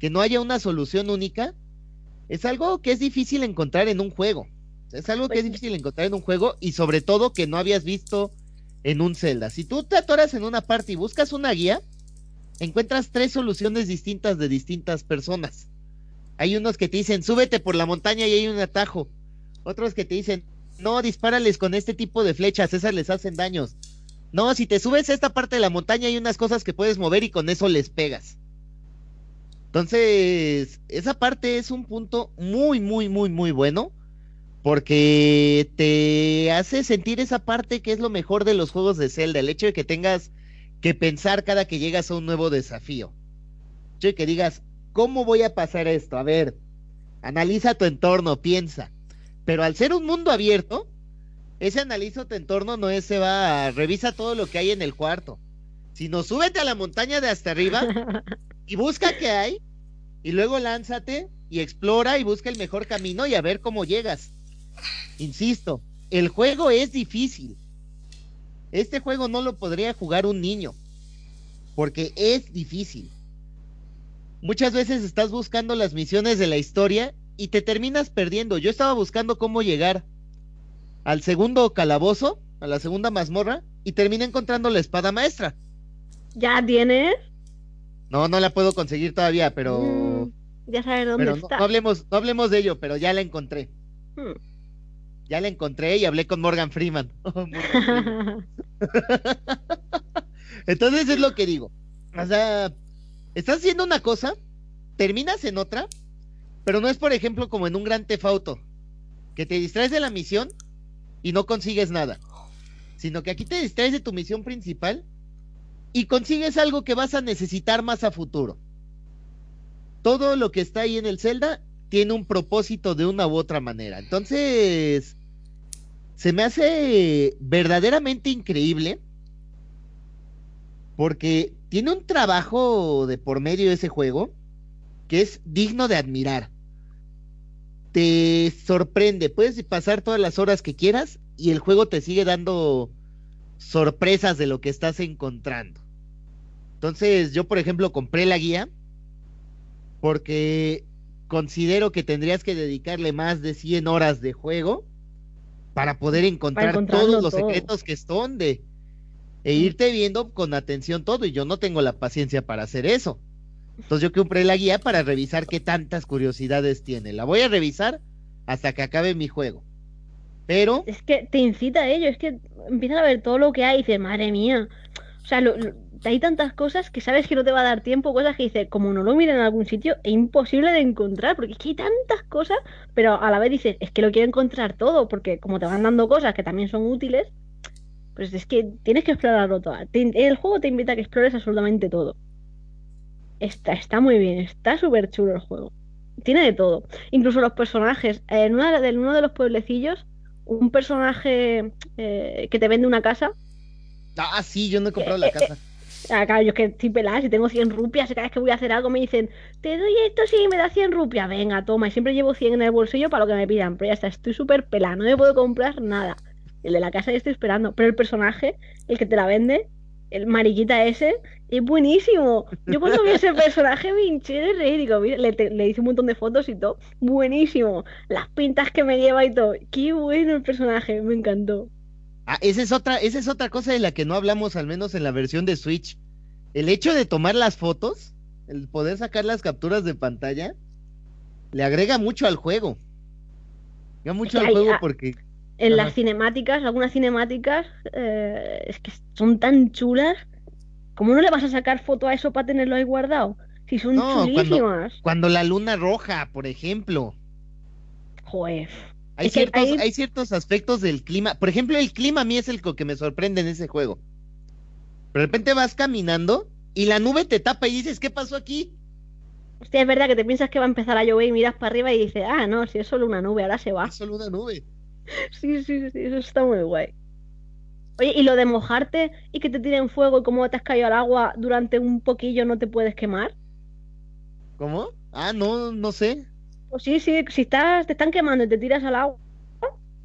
que no haya una solución única, es algo que es difícil encontrar en un juego. Es algo que es Pues- difícil encontrar en un juego y sobre todo que no habías visto en un Zelda. Si tú te atoras en una parte y buscas una guía, encuentras tres soluciones distintas de distintas personas. Hay unos que te dicen, súbete por la montaña y hay un atajo. Otros que te dicen, no, dispárales con este tipo de flechas, esas les hacen daños. No, si te subes a esta parte de la montaña hay unas cosas que puedes mover y con eso les pegas. Entonces, esa parte es un punto muy, muy, muy, muy bueno. Porque te hace sentir esa parte que es lo mejor de los juegos de Zelda. El hecho de que tengas que pensar cada que llegas a un nuevo desafío. De que digas, ¿cómo voy a pasar esto? A ver, analiza tu entorno, piensa. Pero al ser un mundo abierto, ese analiza tu entorno no es se va a revisa todo lo que hay en el cuarto, sino súbete a la montaña de hasta arriba y busca qué hay y luego lánzate y explora y busca el mejor camino y a ver cómo llegas. Insisto, el juego es difícil. Este juego no lo podría jugar un niño porque es difícil. Muchas veces estás buscando las misiones de la historia y te terminas perdiendo. Yo estaba buscando cómo llegar al segundo calabozo, a la segunda mazmorra, y terminé encontrando la espada maestra. ya tienes. No, no la puedo conseguir todavía, pero, Mm, ya sabes dónde pero está. no hablemos, no hablemos de ello, pero ya la encontré. Hmm. Ya la encontré y hablé con Morgan Freeman. Freeman. Entonces es lo que digo. O sea, estás haciendo una cosa, terminas en otra, pero no es, por ejemplo, como en un gran tefauto, que te distraes de la misión y no consigues nada. Sino que aquí te distraes de tu misión principal y consigues algo que vas a necesitar más a futuro. Todo lo que está ahí en el Zelda tiene un propósito de una u otra manera. Entonces, se me hace verdaderamente increíble porque tiene un trabajo de por medio de ese juego que es digno de admirar. Te sorprende, puedes pasar todas las horas que quieras y el juego te sigue dando sorpresas de lo que estás encontrando. Entonces, yo por ejemplo compré la guía porque considero que tendrías que dedicarle más de 100 horas de juego para poder encontrar todos los todo. secretos que esconde e irte viendo con atención todo y yo no tengo la paciencia para hacer eso. Entonces yo compré la guía para revisar qué tantas curiosidades tiene. La voy a revisar hasta que acabe mi juego. Pero Es que te incita a ello, es que empiezas a ver todo lo que hay y dices, madre mía. O sea, lo- lo- hay tantas cosas que sabes que no te va a dar tiempo, cosas que dices, como no lo miren en algún sitio, es imposible de encontrar, porque es que hay tantas cosas, pero a la vez dices, es que lo quiero encontrar todo, porque como te van dando cosas que también son útiles, pues es que tienes que explorarlo todo. El juego te invita a que explores absolutamente todo. Está, está muy bien, está súper chulo el juego. Tiene de todo. Incluso los personajes. En, una en uno de los pueblecillos, un personaje eh, que te vende una casa. ah sí, yo no he comprado la Eh, eh, casa. Ah, claro, yo es que estoy pelada, si tengo 100 rupias, cada vez que voy a hacer algo me dicen, te doy esto sí, me da 100 rupias, venga, toma, y siempre llevo 100 en el bolsillo para lo que me pidan, pero ya está, estoy súper pelada, no me puedo comprar nada. El de la casa ya estoy esperando, pero el personaje, el que te la vende, el mariquita ese, es buenísimo. Yo cuando vi ese personaje me hinché de reír, digo, mira, le, le hice un montón de fotos y todo, buenísimo. Las pintas que me lleva y todo, qué bueno el personaje, me encantó. Ah, esa es otra, esa es otra cosa de la que no hablamos, al menos en la versión de Switch. El hecho de tomar las fotos, el poder sacar las capturas de pantalla, le agrega mucho al juego. Agrega mucho Es que al hay- juego ah, porque En Ajá. las cinemáticas, algunas cinemáticas, eh, es que son tan chulas. ¿Cómo no le vas a sacar foto a eso para tenerlo ahí guardado? Si son No, cuando- chulísimas. cuando la luna roja, por ejemplo, Joder. Hay Es ciertos, ahí- hay ciertos aspectos del clima. Por ejemplo, el clima a mí es el que me sorprende en ese juego. De repente vas caminando y la nube te tapa y dices, ¿qué pasó aquí? Hostia, es verdad que te piensas que va a empezar a llover y miras para arriba y dices, ah, no, si es solo una nube, ahora se va. Es solo una nube. Sí, sí, sí, eso está muy guay. Oye, y lo de mojarte y que te tiren fuego y como te has caído al agua durante un poquillo no te puedes quemar. ¿Cómo? Ah, no, no sé. Sí, sí, si estás, te están quemando y te tiras al agua,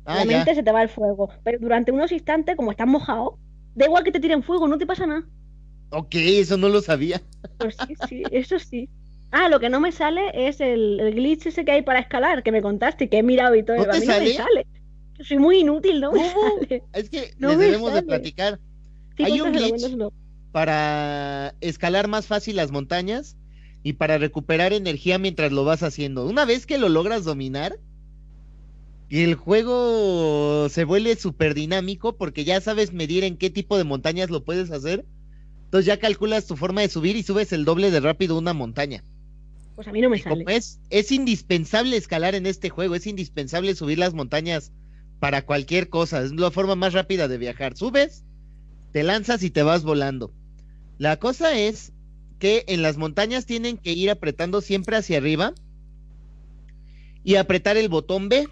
Ah, ya. obviamente se te va el fuego. Pero durante unos instantes, como estás mojado, Da igual que te tiren fuego, no te pasa nada. Ok, eso no lo sabía. Pues sí, sí, eso sí. Ah, lo que no me sale es el, el glitch ese que hay para escalar, que me contaste, que he mirado y todo. ¿No a te no me sale? sale. Soy muy inútil, ¿no? Me ¿Cómo? sale. Es que No les debemos de sale. platicar. Sí, Hay un glitch. para escalar más fácil las montañas y para recuperar energía mientras lo vas haciendo. Una vez que lo logras dominar, el juego se vuelve súper dinámico porque ya sabes medir en qué tipo de montañas lo puedes hacer. Entonces ya calculas tu forma de subir y subes el doble de rápido una montaña. Pues a mí no me sale. es, es indispensable escalar en este juego, es indispensable subir las montañas para cualquier cosa, es la forma más rápida de viajar. Subes, te lanzas y te vas volando. La cosa es que en las montañas tienen que ir apretando siempre hacia arriba y apretar el botón B.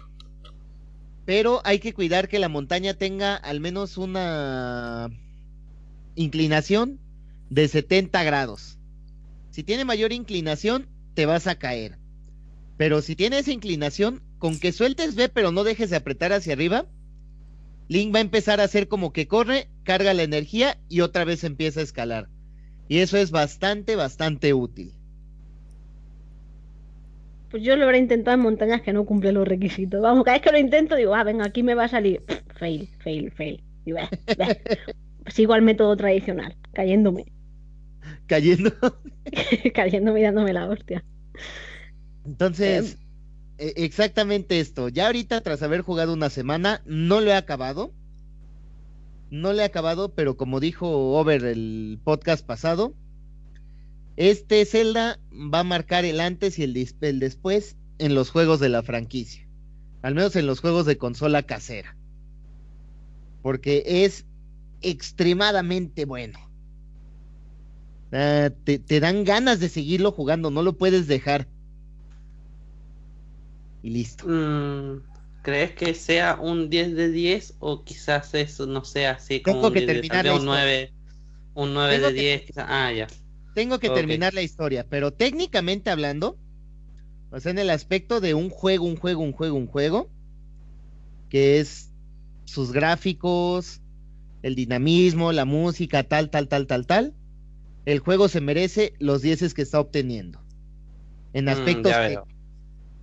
Pero hay que cuidar que la montaña tenga al menos una inclinación de 70 grados. Si tiene mayor inclinación, te vas a caer. Pero si tiene esa inclinación, con que sueltes B pero no dejes de apretar hacia arriba, Link va a empezar a hacer como que corre, carga la energía y otra vez empieza a escalar. Y eso es bastante, bastante útil. Pues yo lo habré intentado en montañas que no cumplen los requisitos. Vamos, cada vez que lo intento digo, ah, venga, aquí me va a salir. Fail, fail, fail. Y ve, ve. Sigo al método tradicional, cayéndome. Cayendo. cayéndome y dándome la hostia. Entonces, e- exactamente esto. Ya ahorita, tras haber jugado una semana, no lo he acabado. No lo he acabado, pero como dijo Over el podcast pasado, este Zelda va a marcar el antes y el, después en los juegos de la franquicia. Al menos en los juegos de consola casera. Porque es extremadamente bueno. Ah, te, te dan ganas de seguirlo jugando, no lo puedes dejar. Y listo. Mm, ¿Crees que sea un 10 de 10 o quizás eso no sea así Tengo como un que 10 de terminar vez la un historia. 9, un 9 Tengo de que 10? quizás- Ah, ya. Tengo que terminar la historia, pero técnicamente hablando, o sea, en el aspecto de un juego, un juego, un juego, un juego, que es sus gráficos, el dinamismo, la música, tal, tal, tal, tal, tal, el juego se merece los 10 que está obteniendo. En Mm, aspectos veo.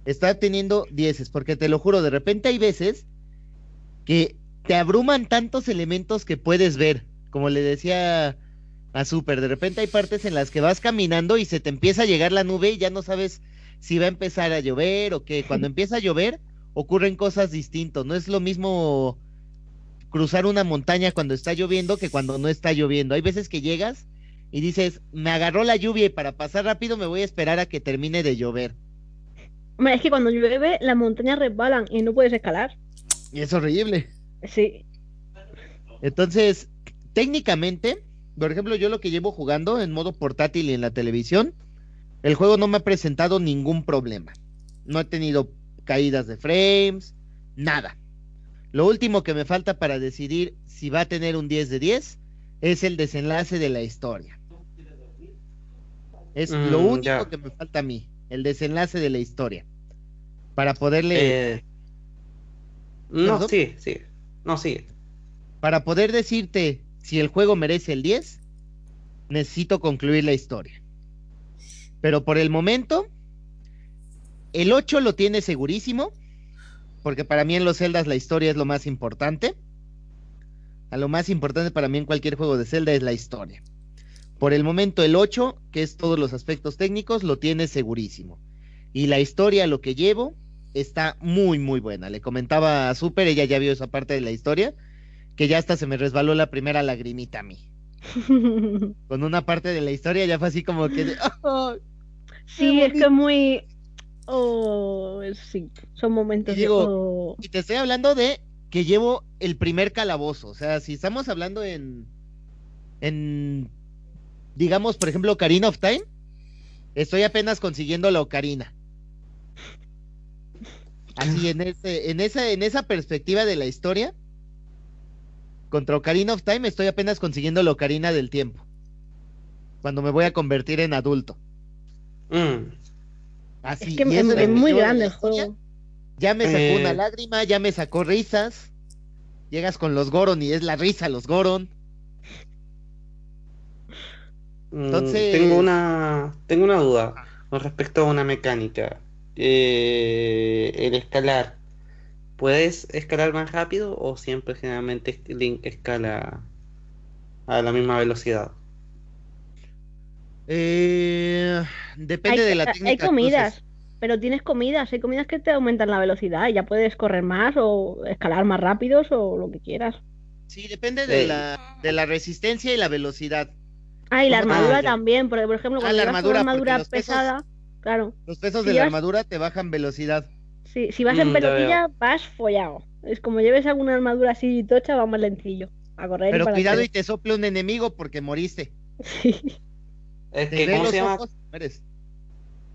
Está obteniendo 10, porque te lo juro, de repente hay veces que te abruman tantos elementos que puedes ver, como le decía a Super, de repente hay partes en las que vas caminando y se te empieza a llegar la nube y ya no sabes si va a empezar a llover o qué. Cuando empieza a llover ocurren cosas distintas, no es lo mismo cruzar una montaña cuando está lloviendo que cuando no está lloviendo. Hay veces que llegas y dices, me agarró la lluvia y para pasar rápido me voy a esperar a que termine de llover. Hombre, es que cuando llueve las montañas resbalan y no puedes escalar. Y es horrible. Sí. Entonces, técnicamente, por ejemplo, yo lo que llevo jugando en modo portátil y en la televisión, el juego no me ha presentado ningún problema. No he tenido caídas de frames, nada. Lo último que me falta para decidir si va a tener un 10 de 10 es el desenlace de la historia. Es lo Mm, único ya. que me falta a mí, el desenlace de la historia. Para poderle Eh, no, ¿Perdón? sí, sí. No, sí. Para poder decirte si el juego merece el 10, necesito concluir la historia. Pero por el momento, el 8 lo tiene segurísimo, porque para mí en los Zeldas la historia es lo más importante. A lo más importante para mí en cualquier juego de Zelda es la historia. Por el momento el 8, que es todos los aspectos técnicos, lo tiene segurísimo. Y la historia, lo que llevo, está muy, muy buena. Le comentaba a Super, ella ya vio esa parte de la historia, que ya hasta se me resbaló la primera lagrimita a mí. Con una parte de la historia ya fue así como que... de, sí, es que muy. Oh, sí, son momentos Y digo, de. oh. Y te estoy hablando de que llevo el primer calabozo. O sea, si estamos hablando en. En. Digamos, por ejemplo, Ocarina of Time. Estoy apenas consiguiendo la Ocarina. Así, en, ese, en, esa, en esa perspectiva de la historia. Contra Ocarina of Time estoy apenas consiguiendo la Ocarina del tiempo. Cuando me voy a convertir en adulto. Mm. Así. Es que es, es muy grande el juego. Ya me sacó Eh. una lágrima, ya me sacó risas. Llegas con los Goron y es la risa los Goron. Mm, Entonces- Tengo una, tengo una duda con respecto a una mecánica. Eh, el escalar, ¿puedes escalar más rápido o siempre generalmente Link escala a la misma velocidad? Eh, depende Hay, de la hay técnica. que comidas, pero tienes comidas, hay comidas que te aumentan la velocidad y ya puedes correr más o escalar más rápidos o lo que quieras. Sí, depende de la, de la resistencia y la velocidad. Ah, y la armadura Ah, también, porque por ejemplo, Ah, cuando la llevas armadura, una armadura pesos- pesada, claro, Los pesos Si de la armadura te bajan velocidad. si, si vas en Mm, pelotilla, vas follado. Es como lleves alguna armadura así tocha, va más lentillo. A correr y Pero para cuidado y te sople un enemigo porque moriste. Sí. Es que, ¿cómo se llama? ojos.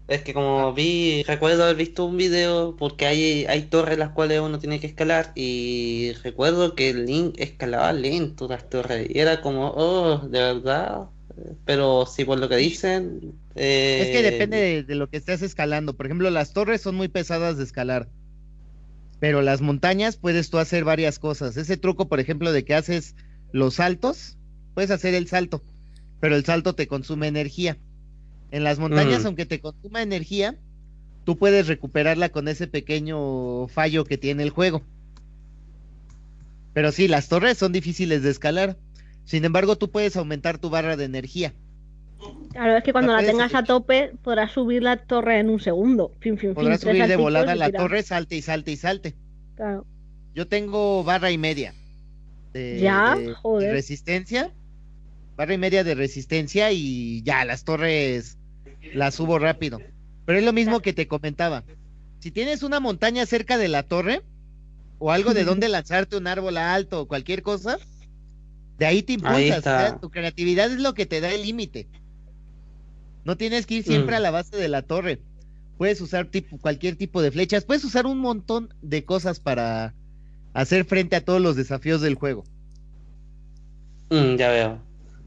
Es que como vi, recuerdo haber visto un video porque hay, hay torres las cuales uno tiene que escalar y recuerdo que Link escalaba lento las torres y era como, oh, de verdad, pero si por lo que dicen... Es que eh, depende de, de lo que estés escalando. Por ejemplo, las torres son muy pesadas de escalar. Pero las montañas puedes tú hacer varias cosas. Ese truco, por ejemplo, de que haces los saltos, puedes hacer el salto, pero el salto te consume energía. En las montañas, Mm. aunque te consuma energía, tú puedes recuperarla con ese pequeño fallo que tiene el juego. Pero sí, las torres son difíciles de escalar. Sin embargo, tú puedes aumentar tu barra de energía. Claro, es que cuando la tengas a tope, podrás subir la torre en un segundo. Fin, fin, fin, Podrás tres subir de volada la torre, salte y salte y salte. Claro. Yo tengo barra y media de, ¿Ya? de- de Joder. resistencia. Barra y media de resistencia y ya, las torres las subo rápido. Pero es lo mismo que te comentaba. Si tienes una montaña cerca de la torre o algo de donde lanzarte un árbol alto o cualquier cosa, de ahí te Ahí impulsas. está. o sea, tu creatividad es lo que te da el límite. No tienes que ir siempre Mm. a la base de la torre. Puedes usar tipo, cualquier tipo de flechas. Puedes usar un montón de cosas para hacer frente a todos los desafíos del juego. mm, ya veo.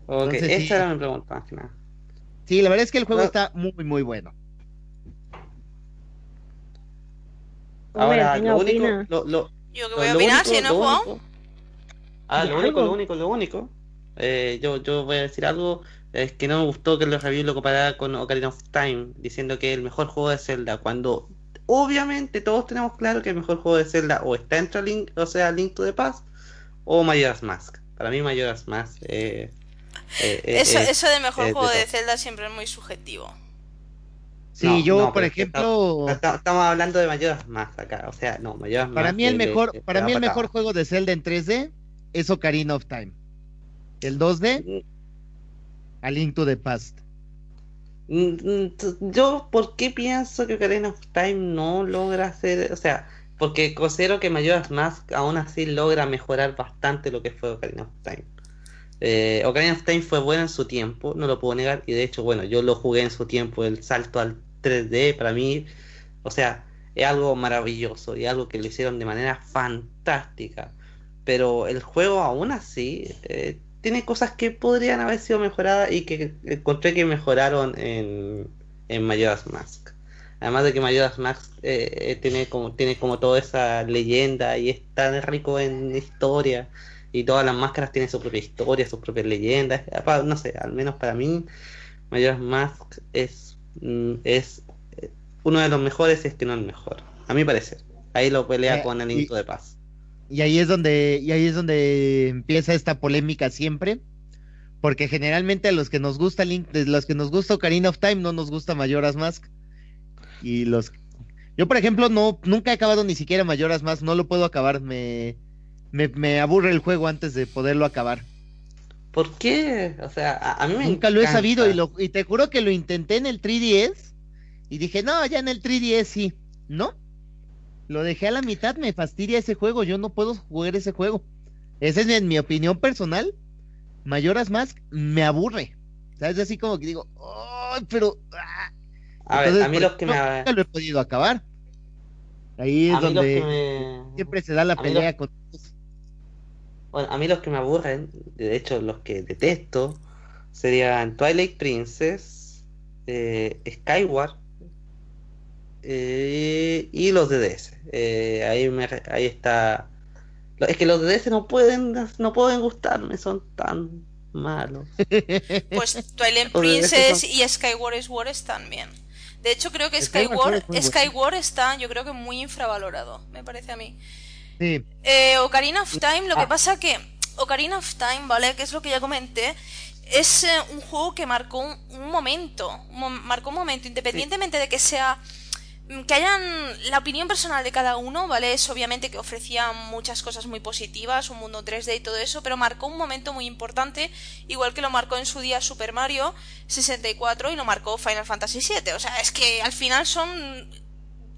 Ok, Entonces, esa sí. era mi pregunta más que nada. Sí, la verdad es que el juego No. está muy, muy bueno. Ahora, lo único, lo, lo- Yo que voy a lo opinar si no Ah, lo único, lo único, lo único. eh, yo, yo voy a decir algo. Es que no me gustó que los reviews lo comparara con Ocarina of Time, diciendo que el mejor juego de Zelda, cuando obviamente todos tenemos claro que el mejor juego de Zelda o está entre Link, o sea, Link to the Past, o Majora's Mask. Para mí Majora's Mask eh, eh, eh, Eso, es- eso de mejor de juego de. Zelda siempre es muy subjetivo. Sí, No, yo, no, por ejemplo, Esta- Estamos hablando de Majora's Mask acá, o sea, no, Majora's para Mask mí el mejor, para mí el mejor juego de Zelda en 3D es Ocarina of Time. El 2D, A Link to the Past. Mm, mm, Yo, ¿por qué pienso que Ocarina of Time no logra hacer, o sea, porque considero que Majora's Mask aún así logra mejorar bastante lo que fue Ocarina of Time. Eh, Ocarina of Time fue bueno en su tiempo, no lo puedo negar, y de hecho, bueno, yo lo jugué en su tiempo, el salto al 3D para mí, o sea, es algo maravilloso y algo que lo hicieron de manera fantástica. Pero el juego aún así eh, tiene cosas que podrían haber sido mejoradas y que encontré que mejoraron en, en Majora's Mask. Además de que Majora's Mask eh, eh, tiene como tiene como toda esa leyenda y es tan rico en historia y todas las máscaras tienen su propia historia, sus propias leyendas. No sé, al menos para mí Majora's Mask es mm, es eh, uno de los mejores, si es que no el mejor, a mi parecer. Ahí lo pelea Eh, con el y- Link to the Past. Y ahí es donde, y ahí es donde empieza esta polémica siempre. Porque generalmente a los que nos gusta Link, de los que nos gusta Ocarina of Time, no nos gusta Majora's Mask. Y los yo, por ejemplo, no, nunca he acabado ni siquiera Majora's Mask, no lo puedo acabar, me, me, me aburre el juego antes de poderlo acabar. ¿Por qué? O sea, a, a mí me Nunca lo he sabido y, lo, y te juro que lo intenté en el 3DS y dije, no, ya en el 3DS sí. No, lo dejé a la mitad, me fastidia ese juego, yo no puedo jugar ese juego. Esa es mi, en mi opinión personal. Mayoras Mask me aburre. ¿Sabes? Así como que digo, "Ay, pero... ah". A ver, a mí los que me... nunca lo he podido acabar. Ahí es donde me... siempre se da la a pelea los- con... Bueno, a mí los que me aburren, de hecho los que detesto, serían Twilight Princess, eh, Skyward eh, y los de DS. Eh, ahí, me, re- ahí está. Es que los de DS no pueden, no pueden gustarme, son tan malo. Pues Twilight Princess y Skyward Sword están bien. De hecho, creo que Skyward Skyward, es está, yo creo que muy infravalorado, me parece a mí. Sí. Eh, Ocarina of Time, lo que Ah. pasa que Ocarina of Time, ¿vale? Que es lo que ya comenté, es eh, un juego que marcó un, un momento, un marcó un momento, independientemente de que sea que hayan la opinión personal de cada uno, ¿vale? Es obviamente que ofrecía muchas cosas muy positivas, un mundo 3D y todo eso, pero marcó un momento muy importante, igual que lo marcó en su día Super Mario 64 y lo marcó Final Fantasy VII. O sea, es que al final son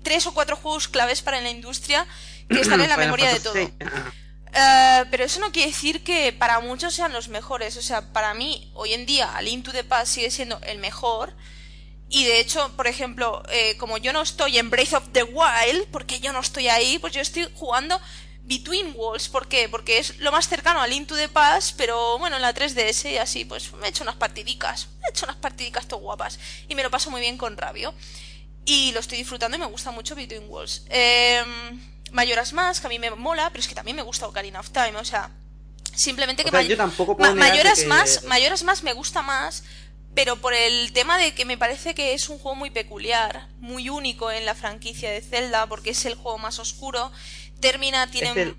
tres o cuatro juegos claves para la industria que están en la memoria de todo. Eh, pero eso no quiere decir que para muchos sean los mejores. O sea, para mí, hoy en día, Link to the Past sigue siendo el mejor. Y de hecho, por ejemplo, eh, como yo no estoy en Breath of the Wild, porque yo no estoy ahí, pues yo estoy jugando Between Worlds. ¿Por qué? Porque es lo más cercano a Link to the Past, pero bueno, en la 3DS y así, pues me he hecho unas partidicas. Me he hecho unas partidicas todo guapas. Y me lo paso muy bien con Rabio. Y lo estoy disfrutando y me gusta mucho Between Worlds. Eh, Mayoras más, que a mí me mola, pero es que también me gusta Ocarina of Time, o sea, simplemente que O sea, May- yo tampoco puedo Ma- Mayoras que- más, Mayoras más me gusta más, pero por el tema de que me parece que es un juego muy peculiar, muy único en la franquicia de Zelda, porque es el juego más oscuro. Termina, tiene, Es el-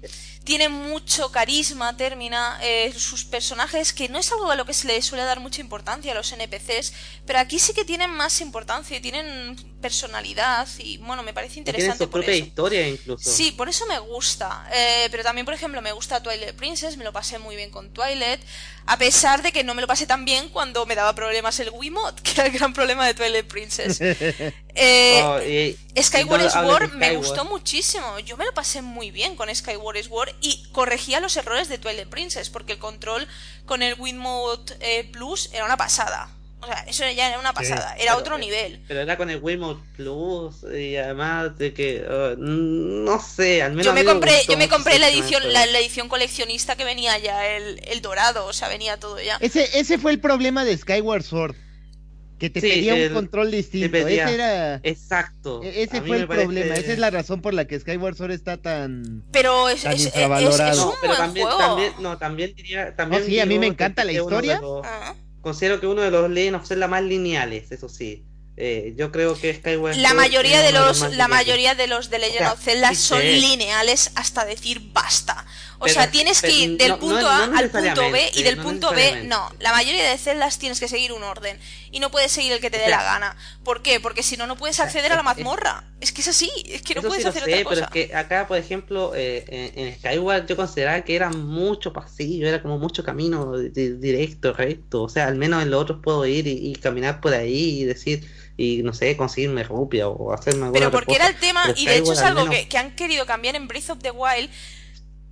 tiene mucho carisma, Termina, eh, sus personajes, que no es algo a lo que se le suele dar mucha importancia a los NPCs, pero aquí sí que tienen más importancia y tienen personalidad y bueno, me parece interesante su por propia eso. historia incluso. Sí, por eso me gusta. Eh, pero también, por ejemplo, me gusta Twilight Princess, me lo pasé muy bien con Twilight, a pesar de que no me lo pasé tan bien cuando me daba problemas el Wiimote, que era el gran problema de Twilight Princess. Eh, Oh, y- Skyward no Sword me gustó muchísimo. Yo me lo pasé muy bien con Skyward Sword y corregía los errores de Twilight Princess, porque el control con el Wiimote eh, Plus era una pasada. O sea, eso ya era una pasada, era pero, otro eh, nivel. Pero era con el Wiimote Plus y además de que uh, no sé, al menos Yo a me compré, yo me compré la edición, la edición coleccionista que venía ya el, el dorado, o sea, venía todo ya. Ese, ese fue el problema de Skyward Sword. Que te Sí, pedía un el- control distinto. pedía- Ese era. Exacto. e- Ese fue el parece- problema. Esa es la razón por la que Skyward Sword está tan. Pero es, Tan es, es- No, un pero buen también, juego. también, no, también diría, también Oh, sí, a mí me que encanta la historia. los- Ah. considero que uno de los Legend of Zelda más lineales, eso sí. Eh, yo creo que Skyward La mayoría es de los, la mayoría de los de Legend O sea, of Zelda son sé. lineales hasta decir basta. O Pero- sea, tienes que pero ir del no- punto no- A no al punto B y del punto B no. La mayoría de celdas tienes que seguir un orden y no puedes seguir el que te dé O sea, la gana. ¿Por qué? Porque si no no puedes acceder a la es- mazmorra. Es que es así, es que no puedes sí hacer sé, otra pero cosa. es que acá, por ejemplo, eh, en, en Skyward yo consideraba que era mucho pasillo, era como mucho camino di- di- directo, recto. O sea, al menos en los otros puedo ir y, y caminar por ahí y decir, y no sé, conseguirme rupia o hacerme alguna Pero porque cosa. era el tema, Pero y de hecho es al algo menos- que, que han querido cambiar en Breath of the Wild.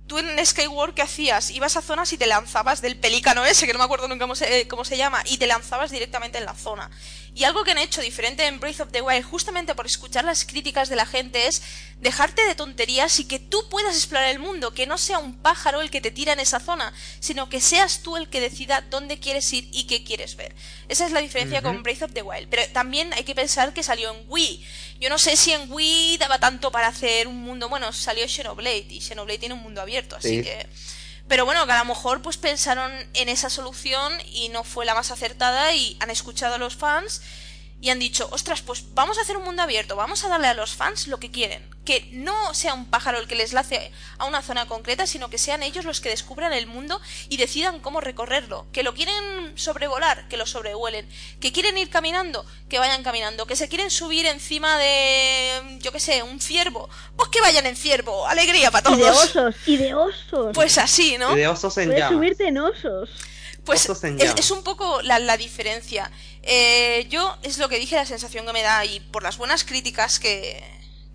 Tú en Skyward, ¿qué hacías? Ibas a zonas y te lanzabas del pelícano ese, que no me acuerdo nunca cómo se, eh, cómo se llama, y te lanzabas directamente en la zona. Y algo que han hecho diferente en Breath of the Wild, justamente por escuchar las críticas de la gente, es dejarte de tonterías y que tú puedas explorar el mundo, que no sea un pájaro el que te tira en esa zona, sino que seas tú el que decida dónde quieres ir y qué quieres ver. Esa es la diferencia con Breath of the Wild. Pero también hay que pensar que salió en Wii. Yo no sé si en Wii daba tanto para hacer un mundo. Bueno, salió Xenoblade y Xenoblade tiene un mundo abierto, así Sí. que. Pero bueno, que a lo mejor pues pensaron en esa solución y no fue la más acertada y han escuchado a los fans y han dicho, ostras, pues vamos a hacer un mundo abierto, vamos a darle a los fans lo que quieren. Que no sea un pájaro el que les lace a una zona concreta, sino que sean ellos los que descubran el mundo y decidan cómo recorrerlo. Que lo quieren sobrevolar, que lo sobrevuelen. Que quieren ir caminando, que vayan caminando. Que se quieren subir encima de, yo qué sé, un ciervo. Pues que vayan en ciervo. Alegría para Y de todos. osos, y de osos. Pues así, ¿no? Y de osos en Puedes llamas. subirte en osos. Pues Osos en es, es un poco la, la diferencia. Eh, yo, es lo que dije, la sensación que me da, y por las buenas críticas que,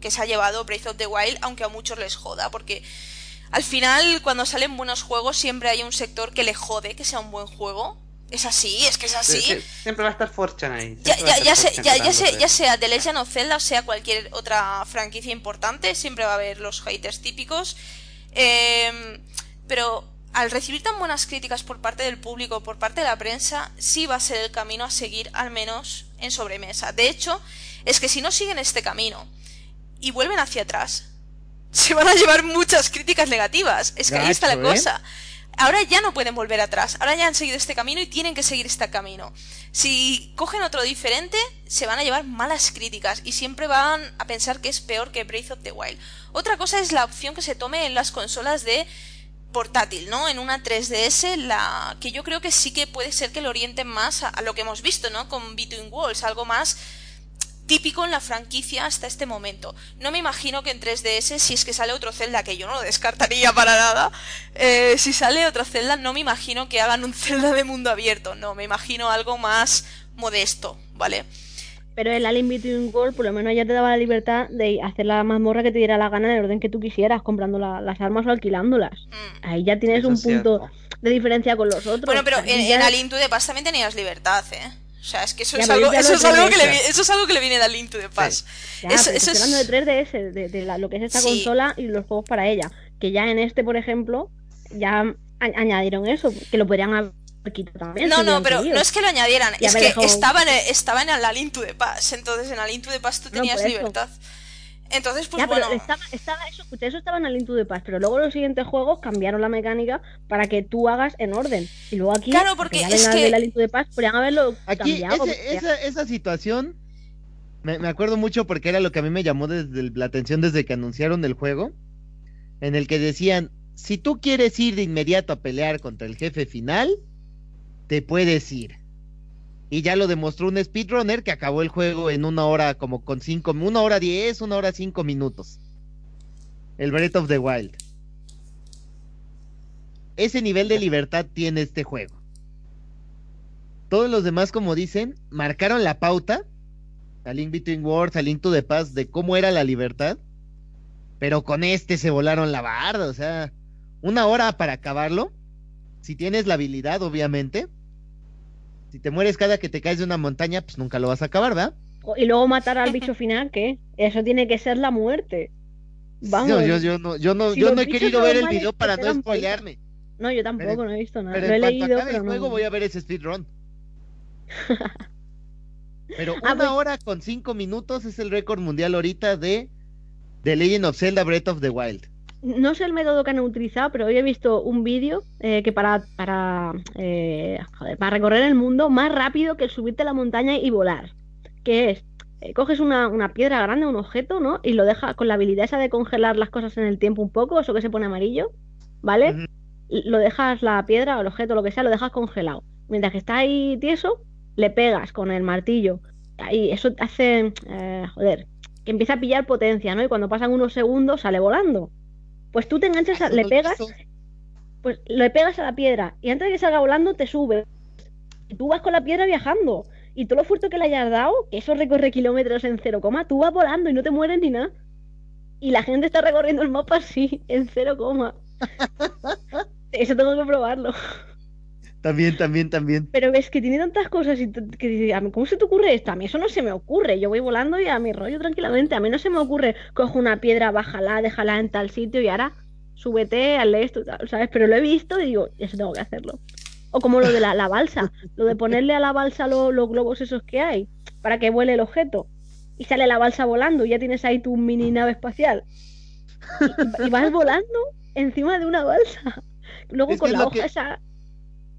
que se ha llevado Breath of the Wild, aunque a muchos les joda, porque al final, cuando salen buenos juegos, siempre hay un sector que le jode que sea un buen juego. Es así, es que es así. Sie- siempre va a estar Fortune ahí. Ya, ya, ya, Fortune ya, ya, sea The Legend of Zelda o sea cualquier otra franquicia importante, siempre va a haber los haters típicos. Eh, pero al recibir tan buenas críticas por parte del público, por parte de la prensa, sí va a ser el camino a seguir, al menos en sobremesa. De hecho, es que si no siguen este camino y vuelven hacia atrás, se van a llevar muchas críticas negativas. Es que ahí está la ¿eh? cosa. ahora ya no pueden volver atrás. Ahora ya han seguido este camino y tienen que seguir este camino. Si cogen otro diferente, se van a llevar malas críticas y siempre van a pensar que es peor que Breath of the Wild. Otra cosa es la opción que se tome en las consolas de portátil, ¿no? En una 3DS, la que yo creo que sí que puede ser que lo orienten más a, a lo que hemos visto, ¿no? Con Between Walls, algo más típico en la franquicia hasta este momento. No me imagino que en 3DS, si es que sale otro Zelda, que yo no lo descartaría para nada, eh, si sale otro Zelda, no me imagino que hagan un Zelda de mundo abierto, no, me imagino algo más modesto, ¿vale? Pero el Alien Between World por lo menos ya te daba la libertad de hacer la mazmorra que te diera la gana en el orden que tú quisieras, comprando la- las armas o alquilándolas. Mm. Ahí ya tienes Eso un punto de diferencia con los otros. Bueno, pero en, ya- en Alien to the Past también tenías libertad, ¿eh? O sea, es que eso Ya, es algo, eso es algo que le, 3DS. vi- eso es algo que le viene de Alien to the Past. Ya, Eso- estoy es- hablando de 3DS, de, de la- lo que es esta Sí. consola y los juegos para ella. Que ya en este, por ejemplo, ya añadieron eso, que lo podrían haber quitado también. No, no, pero querido. no es que lo añadieran, Y es que dejado- estaba en, estaba en el Alien to the Past, entonces en Alien to the Past tú No, tenías por eso. Entonces, pues ya, bueno, pero estaba, estaba eso, escuché, eso estaba en el Into de Paz, pero luego los siguientes juegos cambiaron la mecánica para que tú hagas en orden. Y luego aquí, Claro, porque ya es que- del Alien to the Past, podrían haberlo Aquí, cambiado. ese- porque- esa, esa situación, me, me acuerdo mucho porque era lo que a mí me llamó desde el- la atención desde que anunciaron el juego, en el que decían, si tú quieres ir de inmediato a pelear contra el jefe final, te puedes ir. Y ya lo demostró un speedrunner que acabó el juego en una hora como con cinco, una hora diez, una hora cinco minutos. El Breath of the Wild. Ese nivel de libertad tiene este juego. Todos los demás, como dicen, marcaron la pauta. A Link Between Worlds, a Link to the Past, de cómo era la libertad. Pero con este se volaron la barda. O sea, una hora para acabarlo. Si tienes la habilidad, obviamente. Si te mueres cada que te caes de una montaña, pues nunca lo vas a acabar, ¿verdad? Y luego matar al bicho final, ¿qué? Eso tiene que ser la muerte. Vamos. Yo, yo, yo no, yo no, Si yo no he querido ver el video para no spoilearme. No, yo tampoco, Pero- no he visto nada. Pero Lo he en cuanto leído, acabe pero el no. juego voy a ver ese speedrun. Pero Ah, una pues- hora con cinco minutos es el récord mundial ahorita de The Legend of Zelda Breath of the Wild. No sé el método que han utilizado, pero hoy he visto un vídeo eh, que para, para, eh, joder, para recorrer el mundo más rápido que el subirte a la montaña y volar. Que es, eh, coges una, una piedra grande, un objeto, ¿no? Y lo dejas con la habilidad esa de congelar las cosas en el tiempo un poco, eso que se pone amarillo, ¿vale? Lo dejas, la piedra o el objeto, lo que sea, lo dejas congelado. Mientras que está ahí tieso, le pegas con el martillo. Y eso hace, eh, joder, que empieza a pillar potencia, ¿no? Y cuando pasan unos segundos sale volando. Pues tú te enganchas, a- le pegas, pues le pegas a la piedra y antes de que salga volando te subes. Y tú vas con la piedra viajando. Y todo lo fuerte que le hayas dado, que eso recorre kilómetros en cero coma, tú vas volando y no te mueres ni nada. Y la gente está recorriendo el mapa así, en cero coma. Eso tengo que probarlo. También, también, también. Pero ves que tiene tantas cosas y que dices, a mí, ¿cómo se te ocurre esto? A mí eso no se me ocurre. Yo voy volando y a mi rollo tranquilamente. A mí no se me ocurre, cojo una piedra, bájala, déjala en tal sitio y ahora súbete, hazle esto, ¿sabes? Pero lo he visto y digo, eso tengo que hacerlo. O como lo de la, la balsa, lo de ponerle a la balsa lo- los globos esos que hay para que vuele el objeto. Y sale la balsa volando y ya tienes ahí tu mini nave espacial. Y, y vas volando encima de una balsa. Luego Es con la hoja que- esa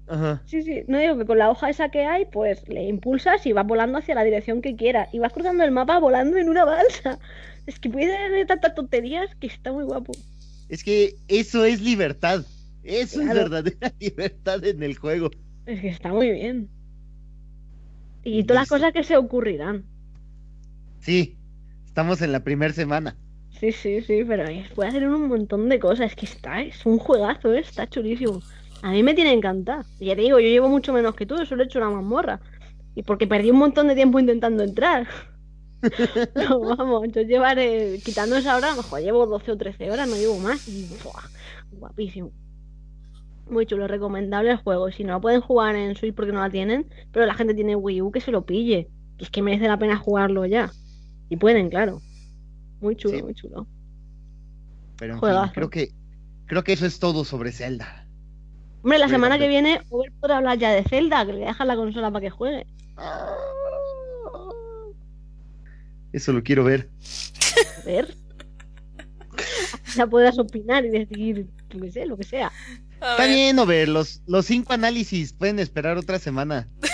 Ajá. Sí, sí, no digo que con la hoja esa que hay, pues le impulsas y vas volando hacia la dirección que quieras. Y vas cruzando el mapa volando en una balsa. Es que puede haber tantas tonterías que está muy guapo. Es que eso es libertad. Eso es verdadera libertad en el juego. Es que está muy bien. Y todas las cosas que se ocurrirán. Sí, estamos en la primera semana. Sí, sí, sí, pero puede hacer un montón de cosas. Es que está, es un juegazo, ¿eh? está chulísimo. A mí me tiene encantado. Y ya te digo, yo llevo mucho menos que tú, yo solo he hecho una mazmorra. Y porque perdí un montón de tiempo intentando entrar. No, vamos, yo llevaré, quitando esa hora, mejor llevo 12 o 13 horas, no llevo más. Y, ¡buah! guapísimo. Muy chulo, recomendable el juego. Si no lo pueden jugar en Switch porque no la tienen, pero la gente tiene Wii U, que se lo pille. Que es que merece la pena jugarlo ya. Y pueden, claro. Muy chulo, Sí. muy chulo. Pero en fin, Juegazo. creo que creo que eso es todo sobre Zelda. Hombre, la semana que viene, Uber podrá hablar ya de Zelda, que le dejan la consola para que juegue. Eso lo quiero ver. A ver. Ya podrás opinar y decir, yo qué sé, lo que sea. Está bien, Over, los, los cinco análisis pueden esperar otra semana.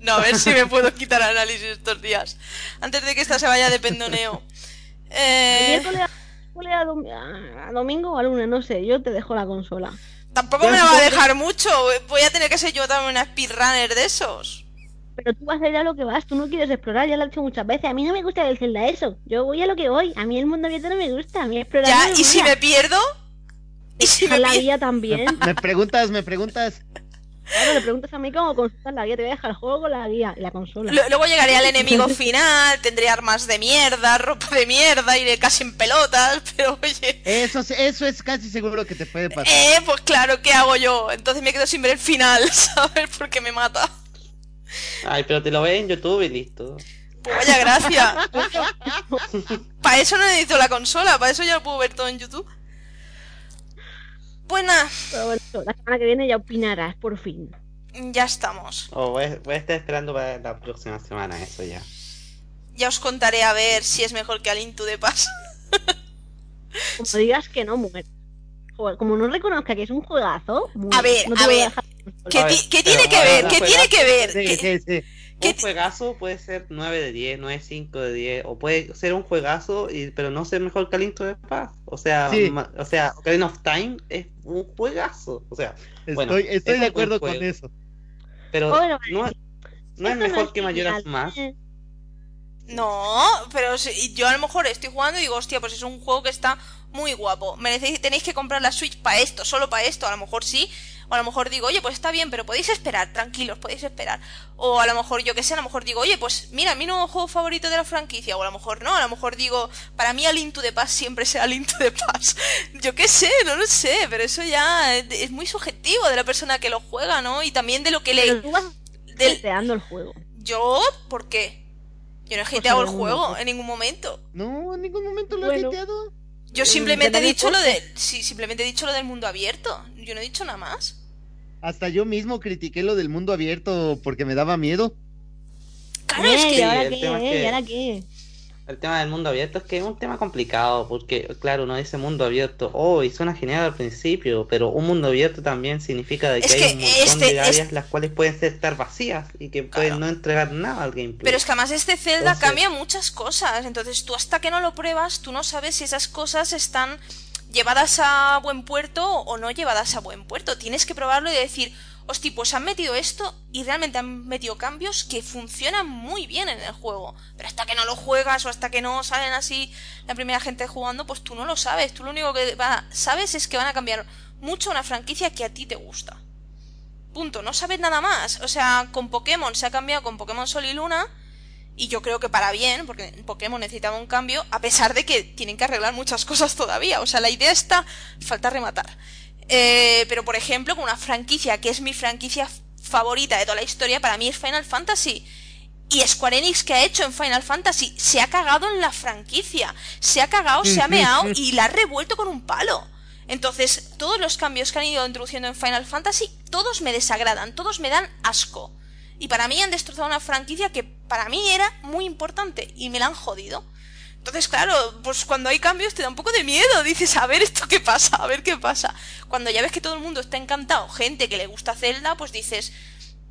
No, a ver si me puedo quitar análisis estos días. Antes de que esta se vaya de pendoneo. El Eh, miércoles a, miércoles a- a domingo o a lunes, no sé, yo te dejo la consola. Tampoco me la va a dejar mucho. Voy a tener que ser yo también una speedrunner de esos. Pero tú vas a ir a lo que vas, tú no quieres explorar, ya lo he dicho muchas veces. A mí no me gusta el Zelda eso. Yo voy a lo que voy. A mí el mundo abierto no me gusta, a mí explorar Ya, no me y si me pierdo. Y si me la pierdo. también. Me preguntas, me preguntas. Claro, le preguntas a mí cómo consultar la guía. Te voy a dejar el juego con la guía y la consola. Lu- Luego llegaré al enemigo final, tendré armas de mierda, ropa de mierda, iré casi en pelotas, pero oye. Eso, eso es casi seguro que te puede pasar. Eh, pues claro, ¿qué hago yo? Entonces me quedo sin ver el final, ¿sabes? Porque me mata. Ay, pero te lo ves en YouTube y listo. Pues vaya gracia. para eso no necesito la consola, para eso ya lo puedo ver todo en YouTube. Nada, Pero bueno, la semana que viene ya opinarás, por fin. ya estamos. Oh, voy, a- voy a estar esperando para la próxima semana eso ya. Ya os contaré a ver si es mejor que al Into the Pass. Como digas que no muere. Joder, como no reconozca que es un juegazo, muere. A ver, No a ver. ¿Qué, A ver, ti- qué tiene que ver? ¿Qué tiene que ver? Sí, ¿Qué- sí, sí. ¿Qué Un juegazo puede ser 9 de 10, 9 5 de 10, o puede ser un juegazo, y, pero no ser mejor que Alinto de Paz. O sea, Sí. ma- o sea, Ocarina of Time es un juegazo. O sea, Bueno, Estoy, estoy es de acuerdo con juego. eso. pero Bueno, no, es- no es mejor que genial, Mayoras Más. ¿eh? No, pero si- yo a lo mejor estoy jugando y digo, hostia, pues es un juego que está muy guapo. Merecéis, tenéis que comprar la Switch para esto, solo para esto. A lo mejor sí. O a lo mejor digo, oye, pues está bien, pero podéis esperar, tranquilos, podéis esperar. O a lo mejor, yo que sé, a lo mejor digo, oye, pues mira, mi nuevo juego favorito de la franquicia. O a lo mejor no, a lo mejor digo, para mí Al Into the Pass siempre será Al Into the Pass. Yo qué sé, no lo sé, pero eso ya es muy subjetivo de la persona que lo juega, ¿no? Y también de lo que Pero le... tú vas del- deseando el juego. Yo, ¿por qué? Yo no he hateado el juego en ningún momento. No, en ningún momento lo Bueno. he hiteado. Yo Mm, simplemente he dicho lo de. Sí, simplemente he dicho lo del mundo abierto. Yo no he dicho nada más. Hasta yo mismo critiqué lo del mundo abierto porque me daba miedo. Claro, es Eh, que. ¿Y ahora qué? ahora qué? El tema del mundo abierto es que es un tema complicado, porque claro, uno dice mundo abierto, oh, y suena genial al principio, pero un mundo abierto también significa de que Es hay que un montón este- de áreas es- las cuales pueden ser estar vacías y que pueden no entregar nada al gameplay. Pero es que además este Zelda Entonces- cambia muchas cosas. Entonces tú hasta que no lo pruebas, tú no sabes si esas cosas están llevadas a buen puerto o no llevadas a buen puerto. Tienes que probarlo y decir, hostia, pues han metido esto y realmente han metido cambios que funcionan muy bien en el juego. Pero hasta que no lo juegas o hasta que no salen así la primera gente jugando, pues tú no lo sabes. Tú lo único que va- sabes es que van a cambiar mucho una franquicia que a ti te gusta. Punto, no sabes nada más. O sea, con Pokémon se ha cambiado con Pokémon Sol y Luna. Y yo creo que para bien, porque Pokémon necesitaba un cambio, a pesar de que tienen que arreglar muchas cosas todavía. O sea, la idea está, falta rematar. Eh, pero por ejemplo, con una franquicia que es mi franquicia favorita de toda la historia, para mí es Final Fantasy. Y Square Enix que ha hecho en Final Fantasy se ha cagado en la franquicia. Se ha cagado, se ha meado y la ha revuelto con un palo. Entonces, todos los cambios que han ido introduciendo en Final Fantasy, todos me desagradan, todos me dan asco. Y para mí han destrozado una franquicia que para mí era muy importante y me la han jodido. Entonces, claro, pues cuando hay cambios te da un poco de miedo. Dices, a ver esto qué pasa, a ver qué pasa. Cuando ya ves que todo el mundo está encantado, gente que le gusta Zelda, pues dices,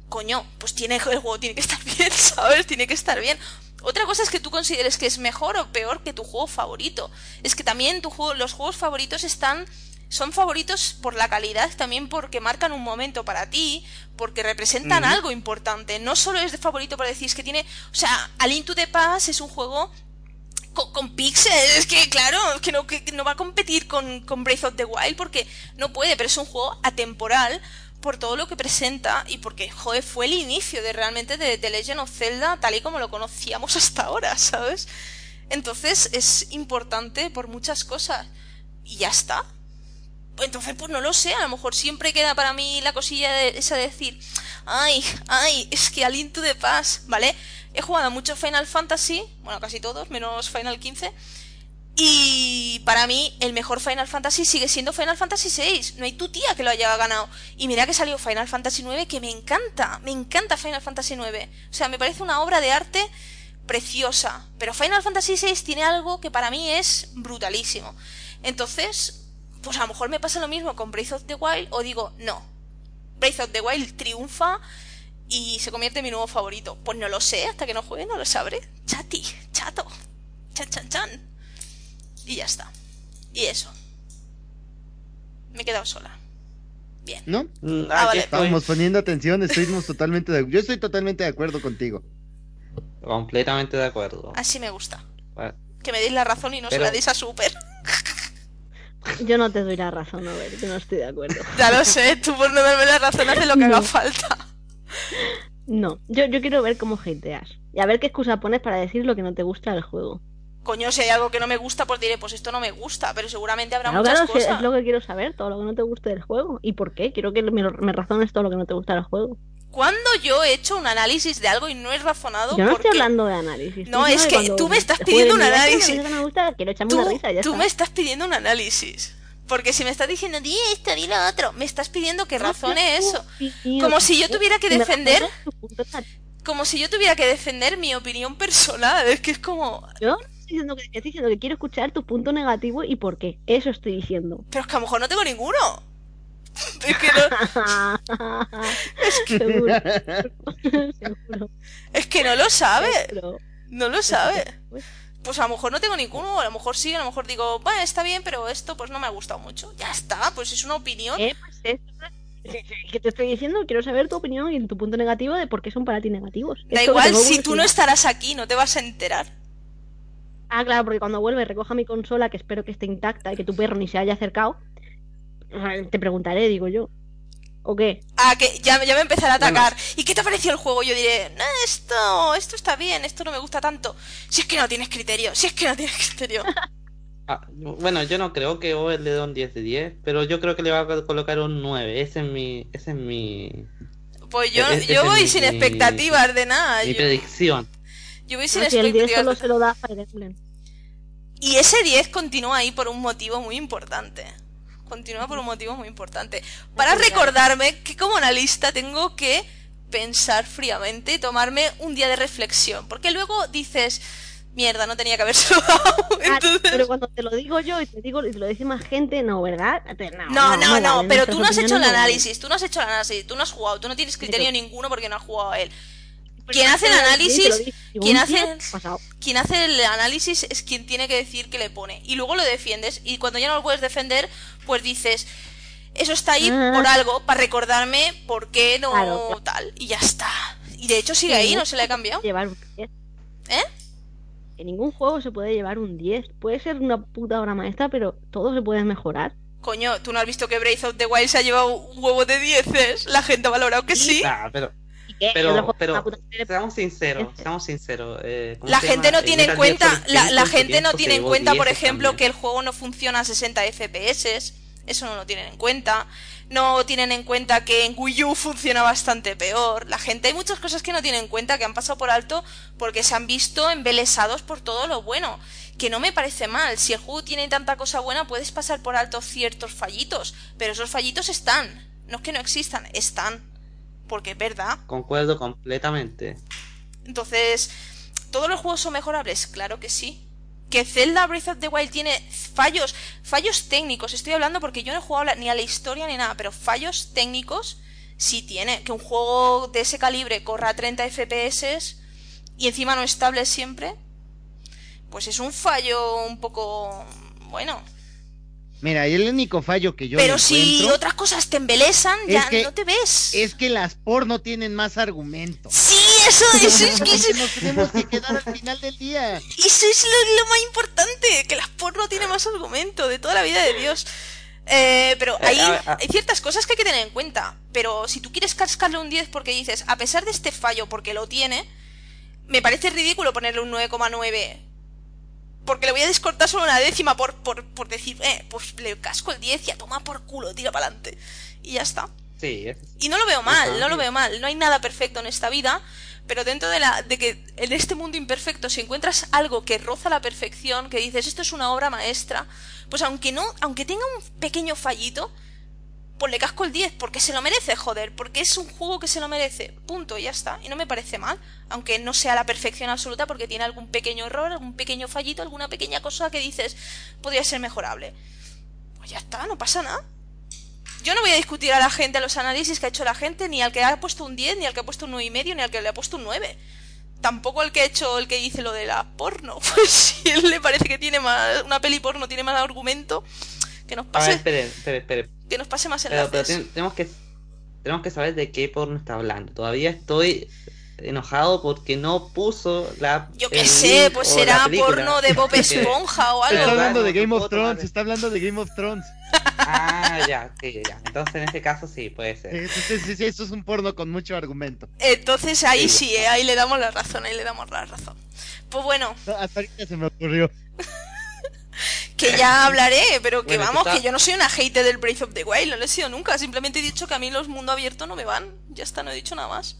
coño, pues tiene el juego tiene que estar bien, ¿sabes? Tiene que estar bien. Otra cosa es que tú consideres que es mejor o peor que tu juego favorito. Es que también tu juego, los juegos favoritos están son favoritos por la calidad, también porque marcan un momento para ti, porque representan algo importante. No solo es de favorito para decir es que tiene, o sea, Al Into the Pass es un juego con, con pixels, es que claro, que no, que no va a competir con, Breath of the Wild porque no puede, pero es un juego atemporal por todo lo que presenta y porque, joder, fue el inicio de realmente de, de Legend of Zelda tal y como lo conocíamos hasta ahora, ¿sabes? Entonces es importante por muchas cosas y ya está. Entonces, pues no lo sé, a lo mejor siempre queda para mí la cosilla de, esa de decir, ay, ay, es que al Into the Pass, ¿vale? He jugado mucho Final Fantasy, bueno, casi todos, menos Final 15, y para mí el mejor Final Fantasy sigue siendo Final Fantasy VI. No hay tu tía que lo haya ganado. Y mira que salió Final Fantasy IX, que me encanta, me encanta Final Fantasy IX. O sea, me parece una obra de arte preciosa. Pero Final Fantasy VI tiene algo que para mí es brutalísimo. Entonces, Pues a lo mejor me pasa lo mismo con Breath of the Wild o digo, no, Breath of the Wild triunfa y se convierte en mi nuevo favorito. Pues no lo sé, hasta que no juegue no lo sabré. Chati, chato, chan chan chan. Y ya está. Y eso. Me he quedado sola. Bien. ¿No? Mm, Ah, aquí vale. estoy. Estábamos poniendo atención, estuvimos totalmente de... Yo estoy totalmente de acuerdo contigo. Completamente de acuerdo. Así me gusta. Que me deis la razón y no se la deis a Super. Yo no te doy la razón, a ver, yo no estoy de acuerdo. Ya lo sé, tú por no darme la razón haces lo que haga No. falta. No, yo, yo quiero ver cómo hateas. Y a ver qué excusa pones para decir lo que no te gusta del juego. Coño, si hay algo que no me gusta, pues diré, pues esto no me gusta, pero seguramente habrá Claro, muchas claro, si cosas. es lo que quiero saber, todo lo que no te gusta del juego. ¿Y por qué? Quiero que me, me razones todo lo que no te gusta del juego. ¿Cuándo yo he hecho un análisis de algo y no he razonado? Yo no porque estoy hablando de análisis. No, es que cuando tú me estás pidiendo un análisis. si tú, me estás pidiendo un análisis. Porque si me estás diciendo, di esto, di lo otro, me estás pidiendo que razone tu eso. Como si yo tuviera que defender- tu punto. Como si yo tuviera que defender mi opinión personal. Es que es como. Yo estoy diciendo que, estoy diciendo que quiero escuchar tus puntos negativos y por qué. Eso estoy diciendo. Pero es que a lo mejor no tengo ninguno. Es que no, seguro. seguro. es que no lo sabe. No lo sabe. Pues, a lo mejor no tengo ninguno, a lo mejor sí, a lo mejor digo, va, está bien, pero esto pues no me ha gustado mucho. Ya está, pues es una opinión. eh, pues esto que te estoy diciendo, quiero saber tu opinión y tu punto negativo de por qué son para ti negativos. Da Esto igual, si tú no estarás aquí, no te vas a enterar. Ah, claro, porque cuando vuelve recoja mi consola, que espero que esté intacta y que tu perro ni se haya acercado, eh, te preguntaré, digo yo. ¿O qué? Ah, que ya, ya me empezará a Bueno. atacar. ¿Y qué te pareció el juego? Yo diré, no, esto, esto está bien, esto no me gusta tanto. Si es que no tienes criterio, si es que no tienes criterio. Ah, bueno, yo no creo que Over le dé un 10 de 10, pero yo creo que le va a colocar un 9. Ese es mi, ese es mi, Pues yo, E- ese yo es voy mi- sin expectativas de nada. mi Yo, predicción. yo voy sin Ah, si el 10 expectativas. solo se lo da a Fire Emblem. Y ese 10 continúa ahí por un motivo muy importante. Continúa por un motivo muy importante. Para recordarme que como analista tengo que pensar fríamente y tomarme un día de reflexión. Porque luego dices, mierda, no tenía que haber dado. Ah, Entonces... Pero cuando te lo digo yo y te digo y te lo dice más gente, no, ¿verdad? No, no, no, pero tú no has hecho el análisis, tú no has hecho el análisis, tú no has jugado, tú no tienes criterio ninguno porque no has jugado a él. Quien hace el análisis- quien hace el- pasado. Quien hace el análisis es quien tiene que decir que le pone. Y luego lo defiendes. Y cuando ya no lo puedes defender, pues dices, eso está ahí Ah. por algo, para recordarme por qué no Claro, claro. tal. Y ya está. Y de hecho sigue ahí, no se le ha cambiado. Llevar un 10. ¿Eh? En ningún juego se puede llevar un 10. Puede ser una puta obra maestra, pero todo se puede mejorar. Coño, ¿tú no has visto que Breath of the Wild se ha llevado un huevo de dieces? La gente ha valorado que sí. Ah, pero, ¿Y qué? Pero- pero- seamos sinceros, seamos sinceros. eh, ¿cómo La gente llama? no tiene en cuenta, la, 5 la gente no tiene en cuenta, por 10 ejemplo, también. que el juego no funciona a 60 FPS. Eso no lo tienen en cuenta. No tienen en cuenta que en Wii U funciona bastante peor. La gente, hay muchas cosas que no tienen en cuenta, que han pasado por alto porque se han visto embelesados por todo lo bueno. Que no me parece mal. Si el juego tiene tanta cosa buena, puedes pasar por alto ciertos fallitos. Pero esos fallitos están. No es que no existan, están. Porque es verdad. Concuerdo completamente. Entonces, ¿todos los juegos son mejorables? Claro que sí. Que Zelda Breath of the Wild tiene fallos, fallos técnicos, estoy hablando porque yo no he jugado ni a la historia ni nada, pero fallos técnicos sí tiene. Que un juego de ese calibre corra a 30 FPS y encima no estable siempre, pues es un fallo un poco bueno. Mira, el único fallo que yo pero si otras cosas te embelesan, es ya que- no te ves. es que las porno tienen más argumento. Sí, eso, eso es que nos tenemos que quedar al final del día. Eso es lo, lo más importante, que las porno tiene más argumento de toda la vida de Dios. Eh, pero Eh, hay, a- hay ciertas cosas que hay que tener en cuenta. Pero si tú quieres cascarle un 10 porque dices, a pesar de este fallo, porque lo tiene, me parece ridículo ponerle un 9,9. Porque le voy a descortar solo una décima por, por, por decir, eh, pues le casco el 10 y a tomar por culo, tira para adelante. Y ya está. Sí, es- Y no lo veo mal, no lo veo mal. No hay nada perfecto en esta vida, pero dentro de la de que en este mundo imperfecto si encuentras algo que roza la perfección, que dices esto es una obra maestra, pues aunque no, aunque tenga un pequeño fallito, pues le casco el 10 porque se lo merece, joder, porque es un juego que se lo merece. Punto, y ya está. Y no me parece mal, aunque no sea la perfección absoluta porque tiene algún pequeño error, algún pequeño fallito, alguna pequeña cosa que dices podría ser mejorable. Pues ya está, no pasa nada. Yo no voy a discutir a la gente, a los análisis que ha hecho la gente, ni al que ha puesto un 10, ni al que ha puesto un 9,5, ni al que le ha puesto un 9. Tampoco el que ha hecho el que dice lo de la porno. Pues si él le parece que tiene más. Una peli porno tiene más argumento, que nos A ver, pase, esperen, esperen, esperen. Que nos pase más Pero, pero enlaces. ten- tenemos que tenemos que saber de qué porno está hablando. Todavía estoy enojado porque no puso la Yo qué sé, pues será porno de Bob Esponja o Está algo. Pero- hablando de Game of Thrones, tomar- está hablando de Game of Thrones. Ah, ya, sí, ya. Entonces en este caso sí, puede ser. Sí, sí, sí, eso es un porno con mucho argumento. Entonces ahí Sí. sí, eh, ahí le damos la razón, ahí le damos la razón. Pues bueno, No, hasta ahorita se me ocurrió. que ya hablaré, pero que Bueno, vamos, que yo no soy una hater del Breath of the Wild, no lo he sido nunca, simplemente he dicho que a mí los mundo abierto no me van, ya está, no he dicho nada más.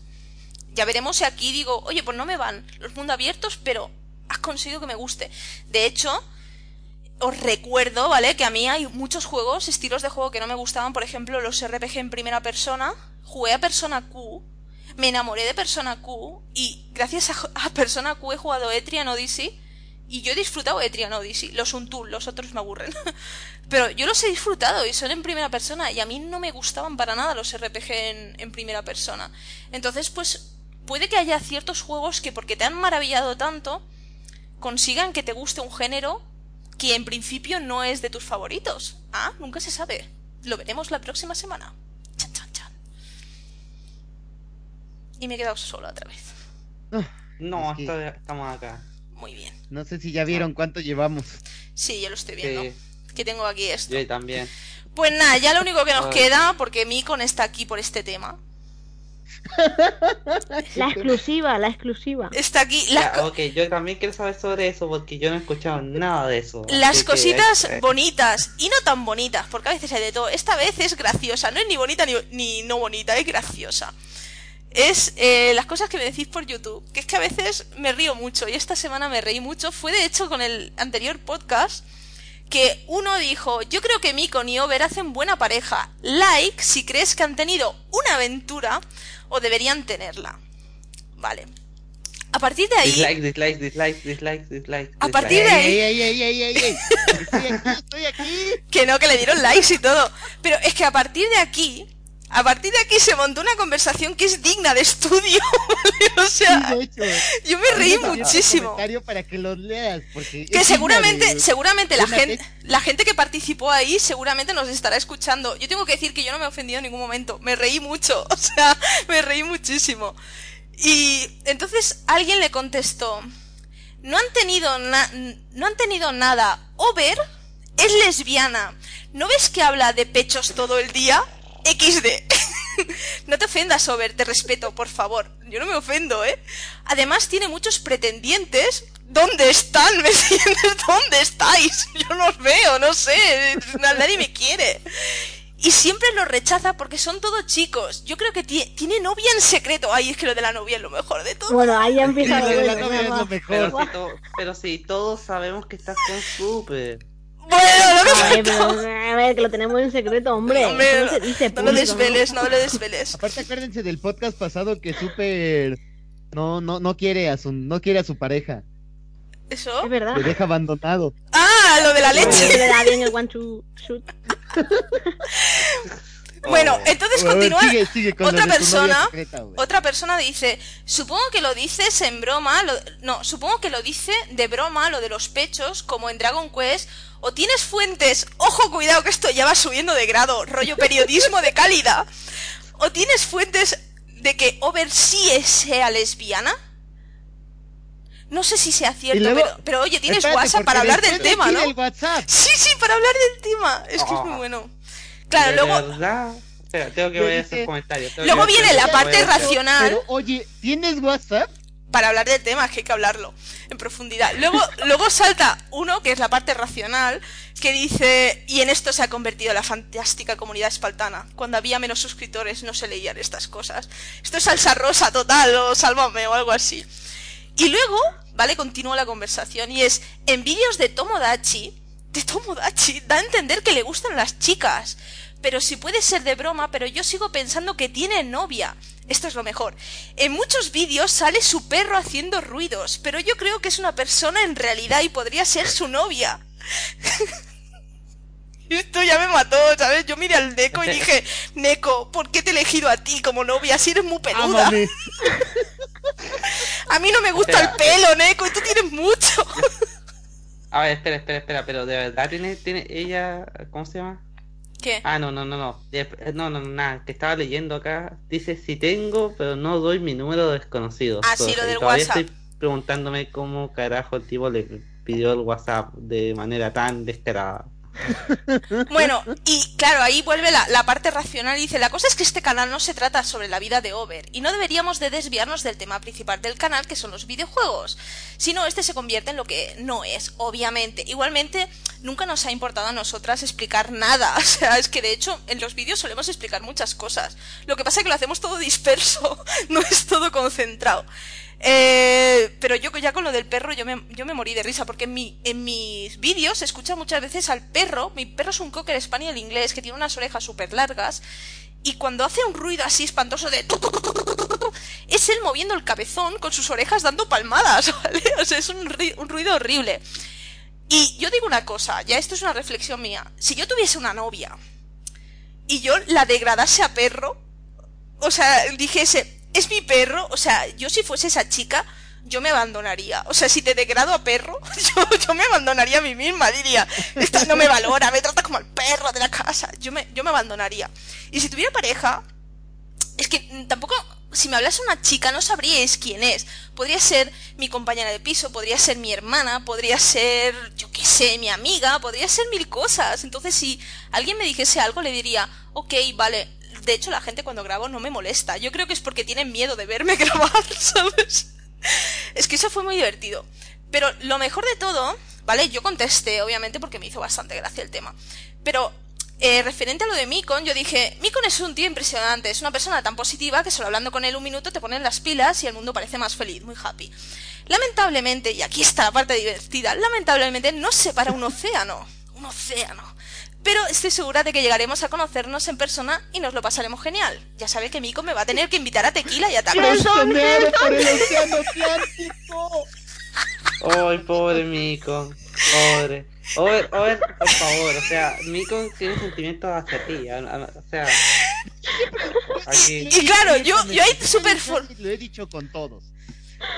Ya veremos si aquí digo, oye, pues no me van los mundo abiertos, pero has conseguido que me guste. De hecho, os recuerdo, ¿vale? Que a mí hay muchos juegos, estilos de juego que no me gustaban, por ejemplo, los RPG en primera persona, jugué a Persona Q, me enamoré de Persona Q y gracias a, a Persona Q he jugado Etrian Odyssey y yo he disfrutado Etrian Odyssey, los Untool, los otros me aburren. Pero yo los he disfrutado y son en primera persona y a mí no me gustaban para nada los RPG en, en primera persona. Entonces, pues puede que haya ciertos juegos que porque te han maravillado tanto consigan que te guste un género que en principio no es de tus favoritos. Ah, nunca se sabe. Lo veremos la próxima semana. Chan, chan, chan. Y me he quedado sola otra vez. No, Es que- estamos acá. Muy bien. No sé si ya vieron cuánto llevamos. Sí, yo lo estoy viendo. Sí, Que tengo aquí esto. yo también. Pues nada, ya lo único que nos queda, porque Micon está aquí por este tema. La exclusiva, la exclusiva. Está aquí. Las, Ya, ok, yo también quiero saber sobre eso porque yo no he escuchado nada de eso. las que, cositas eh, bonitas y no tan bonitas, porque a veces hay de todo. Esta vez es graciosa, no es ni bonita ni, ni no bonita, es graciosa. Es eh, las cosas que me decís por YouTube, que es que a veces me río mucho y esta semana me reí mucho. Fue de hecho con el anterior podcast que uno dijo, yo creo que Mikon y Over hacen buena pareja. Like si crees que han tenido una aventura o deberían tenerla. Vale. A partir de ahí... Dislike, dislike, dislike, dislike, dislike. A partir de ahí- ¡Ey, ey, ey, ey, ey, ey! Estoy aquí, estoy aquí. Que no, que le dieron likes y todo. Pero es que a partir de aquí, a partir de aquí se montó una conversación que es digna de estudio. ¿vale? o sea, Sí, de hecho. yo me reí muchísimo. comentario para que los leas, porque Que seguramente, de- seguramente la gente, tesis. la gente que participó ahí seguramente nos estará escuchando. Yo tengo que decir que yo no me he ofendido en ningún momento. Me reí mucho. O sea, me reí muchísimo. Y entonces alguien le contestó, no han tenido na- no han tenido nada. Over es lesbiana. ¿No ves que habla de pechos todo el día? XD. no te ofendas, Over, te respeto, por favor. Yo no me ofendo, ¿eh? Además tiene muchos pretendientes. ¿Dónde están? ¿Me entiendes? ¿Dónde estáis? Yo no os veo, no sé. Nadie me quiere. Y siempre los rechaza porque son todos chicos. Yo creo que tie- tiene novia en secreto. Ay, es que lo de la novia es lo mejor de todo. Bueno, ahí empezado. lo de la novia es lo va. Pero mejor. si, to- pero si todos sabemos que estás con Super. Bueno, no me Ay, pero, a ver, que lo tenemos en secreto, hombre. No se dice no lo desveles, no lo desveles. Aparte acuérdense del podcast pasado que Super no no no quiere a su no quiere a su pareja, ¿Eso? Es verdad. le deja abandonado. Ah, lo de la leche. le da bien el one shoot. Bueno, entonces continúa. sigue, sigue con otra lo persona- secreta. Otra persona dice, supongo que lo dices en broma, lo- no, supongo que lo dice de broma lo de los pechos, como en Dragon Quest, o tienes fuentes, ojo cuidado que esto ya va subiendo de grado, rollo periodismo de calidad, o tienes fuentes de que Over sí es- sea lesbiana. No sé si sea cierto, luego- pero, pero oye, tienes Espérate, WhatsApp para hablar del tema, ¿no? el WhatsApp. Sí, sí, para hablar del tema. Es que es muy Ah. bueno. Claro, De luego, verdad. Espera, tengo que ver esos comentarios. luego viene la parte racional. Pero oye, ¿tienes WhatsApp? Para hablar del tema, que hay que hablarlo en profundidad. Luego, luego salta uno, que es la parte racional, que dice, y en esto se ha convertido la fantástica comunidad espartana. Cuando había menos suscriptores no se leían estas cosas. Esto es salsa rosa total, o sálvame, o algo así. Y luego, ¿vale? Continúa la conversación, y es, en vídeos de Tomodachi, de Tomodachi, da a entender que le gustan las chicas. Pero si puede ser de broma, pero yo sigo pensando que tiene novia. Esto es lo mejor. En muchos vídeos sale su perro haciendo ruidos, pero yo creo que es una persona en realidad y podría ser su novia. Esto ya me mató, ¿sabes? Yo miré al Neko y dije, Neko, ¿por qué te he elegido a ti como novia si eres muy peluda? A mí no me gusta Espera. el pelo, Neko, y tú tienes mucho. A ver, espera, espera, espera, pero de verdad tiene, tiene ella, ¿cómo se llama? ¿Qué? Ah, no, no, no, no, De- no, no, no, nada, que estaba leyendo acá, dice si tengo, pero no doy mi número desconocido. Ah, sí, lo del todavía WhatsApp. estoy preguntándome cómo carajo el tipo le pidió el WhatsApp de manera tan descarada. Bueno, y claro, ahí vuelve la, parte racional y dice, la cosa es que este canal no se trata sobre la vida de Over y no deberíamos de desviarnos del tema principal del canal, que son los videojuegos. Si no, este se convierte en lo que no es, obviamente. Igualmente, nunca nos ha importado a nosotras explicar nada. O sea, es que de hecho en los vídeos solemos explicar muchas cosas. Lo que pasa es que lo hacemos todo disperso, no es todo concentrado. Eh, pero yo ya con lo del perro yo me, yo me morí de risa porque en, mi, en mis vídeos se escucha muchas veces al perro, mi perro es un cocker spaniel inglés que tiene unas orejas súper largas y cuando hace un ruido así espantoso de... Es él moviendo el cabezón con sus orejas dando palmadas, ¿vale? O sea, es un, un ruido horrible. Y yo digo una cosa, ya esto es una reflexión mía. Si yo tuviese una novia y yo la degradase a perro, o sea, dijese, es mi perro, o sea, yo si fuese esa chica, yo me abandonaría. O sea, si te degrado a perro, yo, yo me abandonaría a mí misma, diría, esta no me valora, me trata como el perro de la casa, yo me, yo me abandonaría. Y si tuviera pareja, es que tampoco, si me hablase una chica, no sabríais quién es. Podría ser mi compañera de piso, podría ser mi hermana, podría ser, yo qué sé, mi amiga, podría ser mil cosas. Entonces, si alguien me dijese algo, le diría, ok, vale. De hecho, la gente cuando grabo no me molesta. Yo creo que es porque tienen miedo de verme grabar. Es que eso fue muy divertido. Pero lo mejor de todo, ¿vale? Yo contesté, obviamente, porque me hizo bastante gracia el tema. Pero eh, referente a lo de Mikon, yo dije, Mikon es un tío impresionante, es una persona tan positiva que solo hablando con él un minuto te ponen las pilas y el mundo parece más feliz, muy happy. Lamentablemente, y aquí está la parte divertida, lamentablemente no se para un océano, un océano. Pero estoy segura de que llegaremos a conocernos en persona y nos lo pasaremos genial. Ya sabe que Mikon me va a tener que invitar a tequila y a tacos. Por el océano Atlántico. Ay, pobre Mikon, pobre. Over, Over, por favor, o sea, Mikon tiene sentimientos hacia ti, a- a- o sea, aquí, Y claro, yo, yo ahí súper... for- Lo he dicho con todos.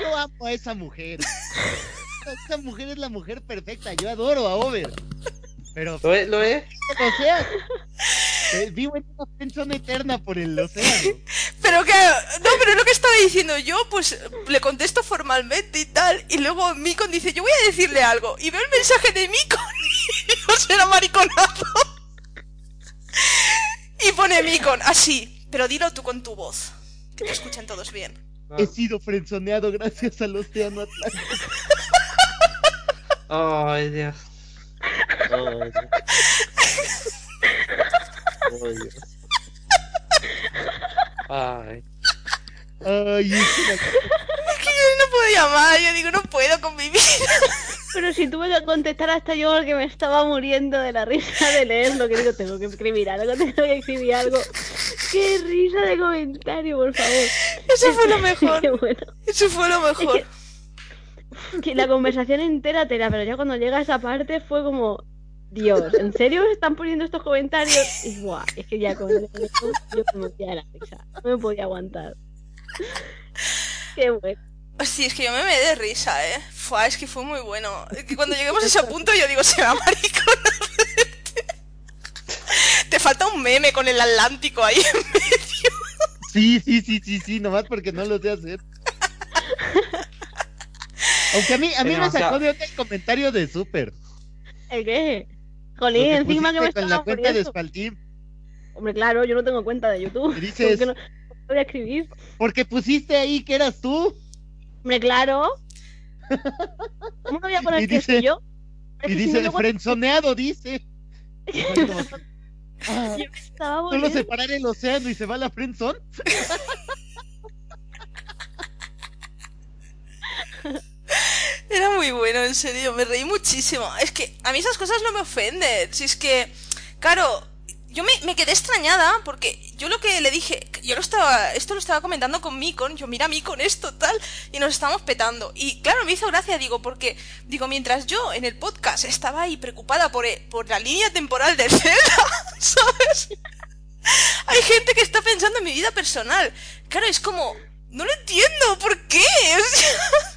Yo amo a esa mujer. Esa mujer es la mujer perfecta. Yo adoro a Over. Pero ¿lo es? ¿Lo es? o sea, eh, vivo en una pensión eterna por el océano. Pero que, no, pero es lo que estaba diciendo yo, pues le contesto formalmente y tal, y luego Mikon dice, yo voy a decirle algo, y veo el mensaje de Mikon, y yo será mariconazo. Y pone Mikon, así, pero dilo tú con tu voz, que te escuchen todos bien. He sido frenzoneado gracias al océano Atlántico. Ay, Dios. Ay, Dios. Ay, Dios. Ay. Ay, es una- Es que yo no podía más, yo digo, no puedo con mi vida. Pero si tuve que contestar hasta yo porque me estaba muriendo de la risa de leerlo, que digo, tengo que escribir algo, tengo que escribir algo. ¡Qué risa de comentario, por favor! Eso fue lo Qué mejor, bueno. eso fue lo mejor. Que la conversación entera tela, pero ya cuando llega a esa parte fue como, Dios, ¿en serio están poniendo estos comentarios? Y guau, es que ya con el yo me de la risa, no me podía aguantar. Qué bueno. Sí, es que yo me me de risa, eh. Fua, es que fue muy bueno. Es que cuando lleguemos a ese punto yo digo, será maricona. Te falta un meme con el Atlántico ahí en medio. Sí, sí, sí, sí, sí, nomás porque no lo sé hacer. Aunque a mí, a mí me sacó de otro comentario de Super. ¿El qué? Jolín, encima que me con la cuenta de. Spaltim. Hombre, claro, yo no tengo cuenta de YouTube. Dices- ¿Por qué no no voy a escribir? Porque pusiste ahí que eras tú. Hombre, claro. ¿Cómo no voy a poner Y que dice- soy yo? Es Y que si dice, no, frenzoneado, dice. Ah, Solo separar el océano y se va la friendzone. Era muy bueno, en serio, me reí muchísimo. Es que a mí esas cosas no me ofenden. Si es que, claro, yo me, quedé extrañada porque yo lo que le dije, yo lo estaba, esto lo estaba comentando con Mikon, yo mira Mikon esto tal, y nos estábamos petando. Y claro, me hizo gracia, digo, porque, digo, mientras yo en el podcast estaba ahí preocupada por, eh, por la línea temporal de Zelda, ¿sabes? Hay gente que está pensando en mi vida personal. Claro, es como, no lo entiendo, ¿por qué?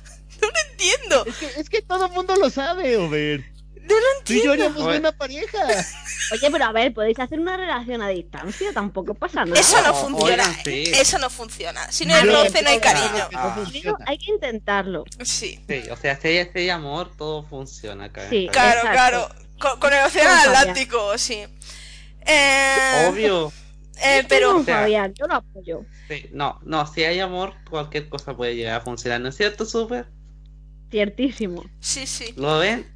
no lo entiendo. Es que, es que todo el mundo lo sabe, Over. No lo Tú y yo entiendo. éramos Oye. buena pareja. Oye, pero a ver, podéis hacer una relación a distancia, tampoco pasa nada. Eso no No, funciona. oigan, sí. Eso no funciona. Si no hay roce, no hay cariño. Ah. Hay que intentarlo. Sí. Sí, o sea, si hay, si hay amor, todo funciona acá. Sí. Claro, Exacto. claro. Con, con el océano Con Fabián. Atlántico, sí. Eh, Obvio. eh, pero con O sea- Fabián, yo lo apoyo. Sí, no, no, si hay amor, cualquier cosa puede llegar a funcionar, ¿no es cierto, Super? Ciertísimo. sí, sí. ¿Lo ven?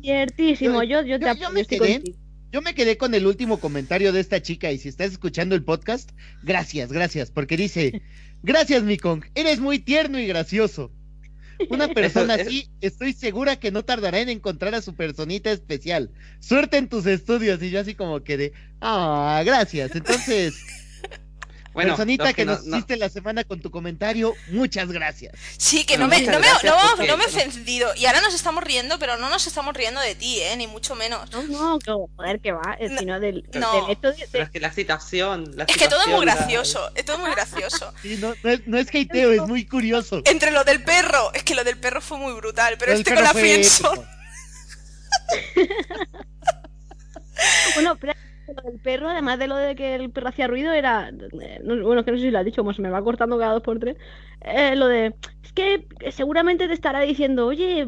Ciertísimo, yo, yo, te yo- me estoy quedé. contigo. Yo me quedé con el último comentario de esta chica y si estás escuchando el podcast, gracias, gracias, porque dice, gracias Mikong, eres muy tierno y gracioso. Una persona Eso- así, estoy segura que no tardará en encontrar a su personita especial. Suerte en tus estudios y yo así como que de, ah, gracias. Entonces, Bueno, personita que, no- nos no- hiciste la semana con tu comentario, muchas gracias. Sí, que Bueno, no me, muchas no me, no, porque- no me he ofendido. Y ahora nos estamos riendo, pero no nos estamos riendo de ti, ¿eh? Ni mucho menos. No, no, que joder, que va, eh, No, sino del, no. del hecho de, Pero de- es que la situación. La Es que todo es muy la- gracioso. Es todo muy gracioso. Sí, no, no es, no es hateo, es muy curioso. Entre lo del perro, es que lo del perro fue muy brutal, pero El este con la épico. Bueno, pero del perro, además de lo de que el perro hacía ruido, era. eh, no- bueno, es que no sé si lo has dicho, como se me va cortando cada dos por tres. eh, lo de. Es que eh, seguramente te estará diciendo, oye,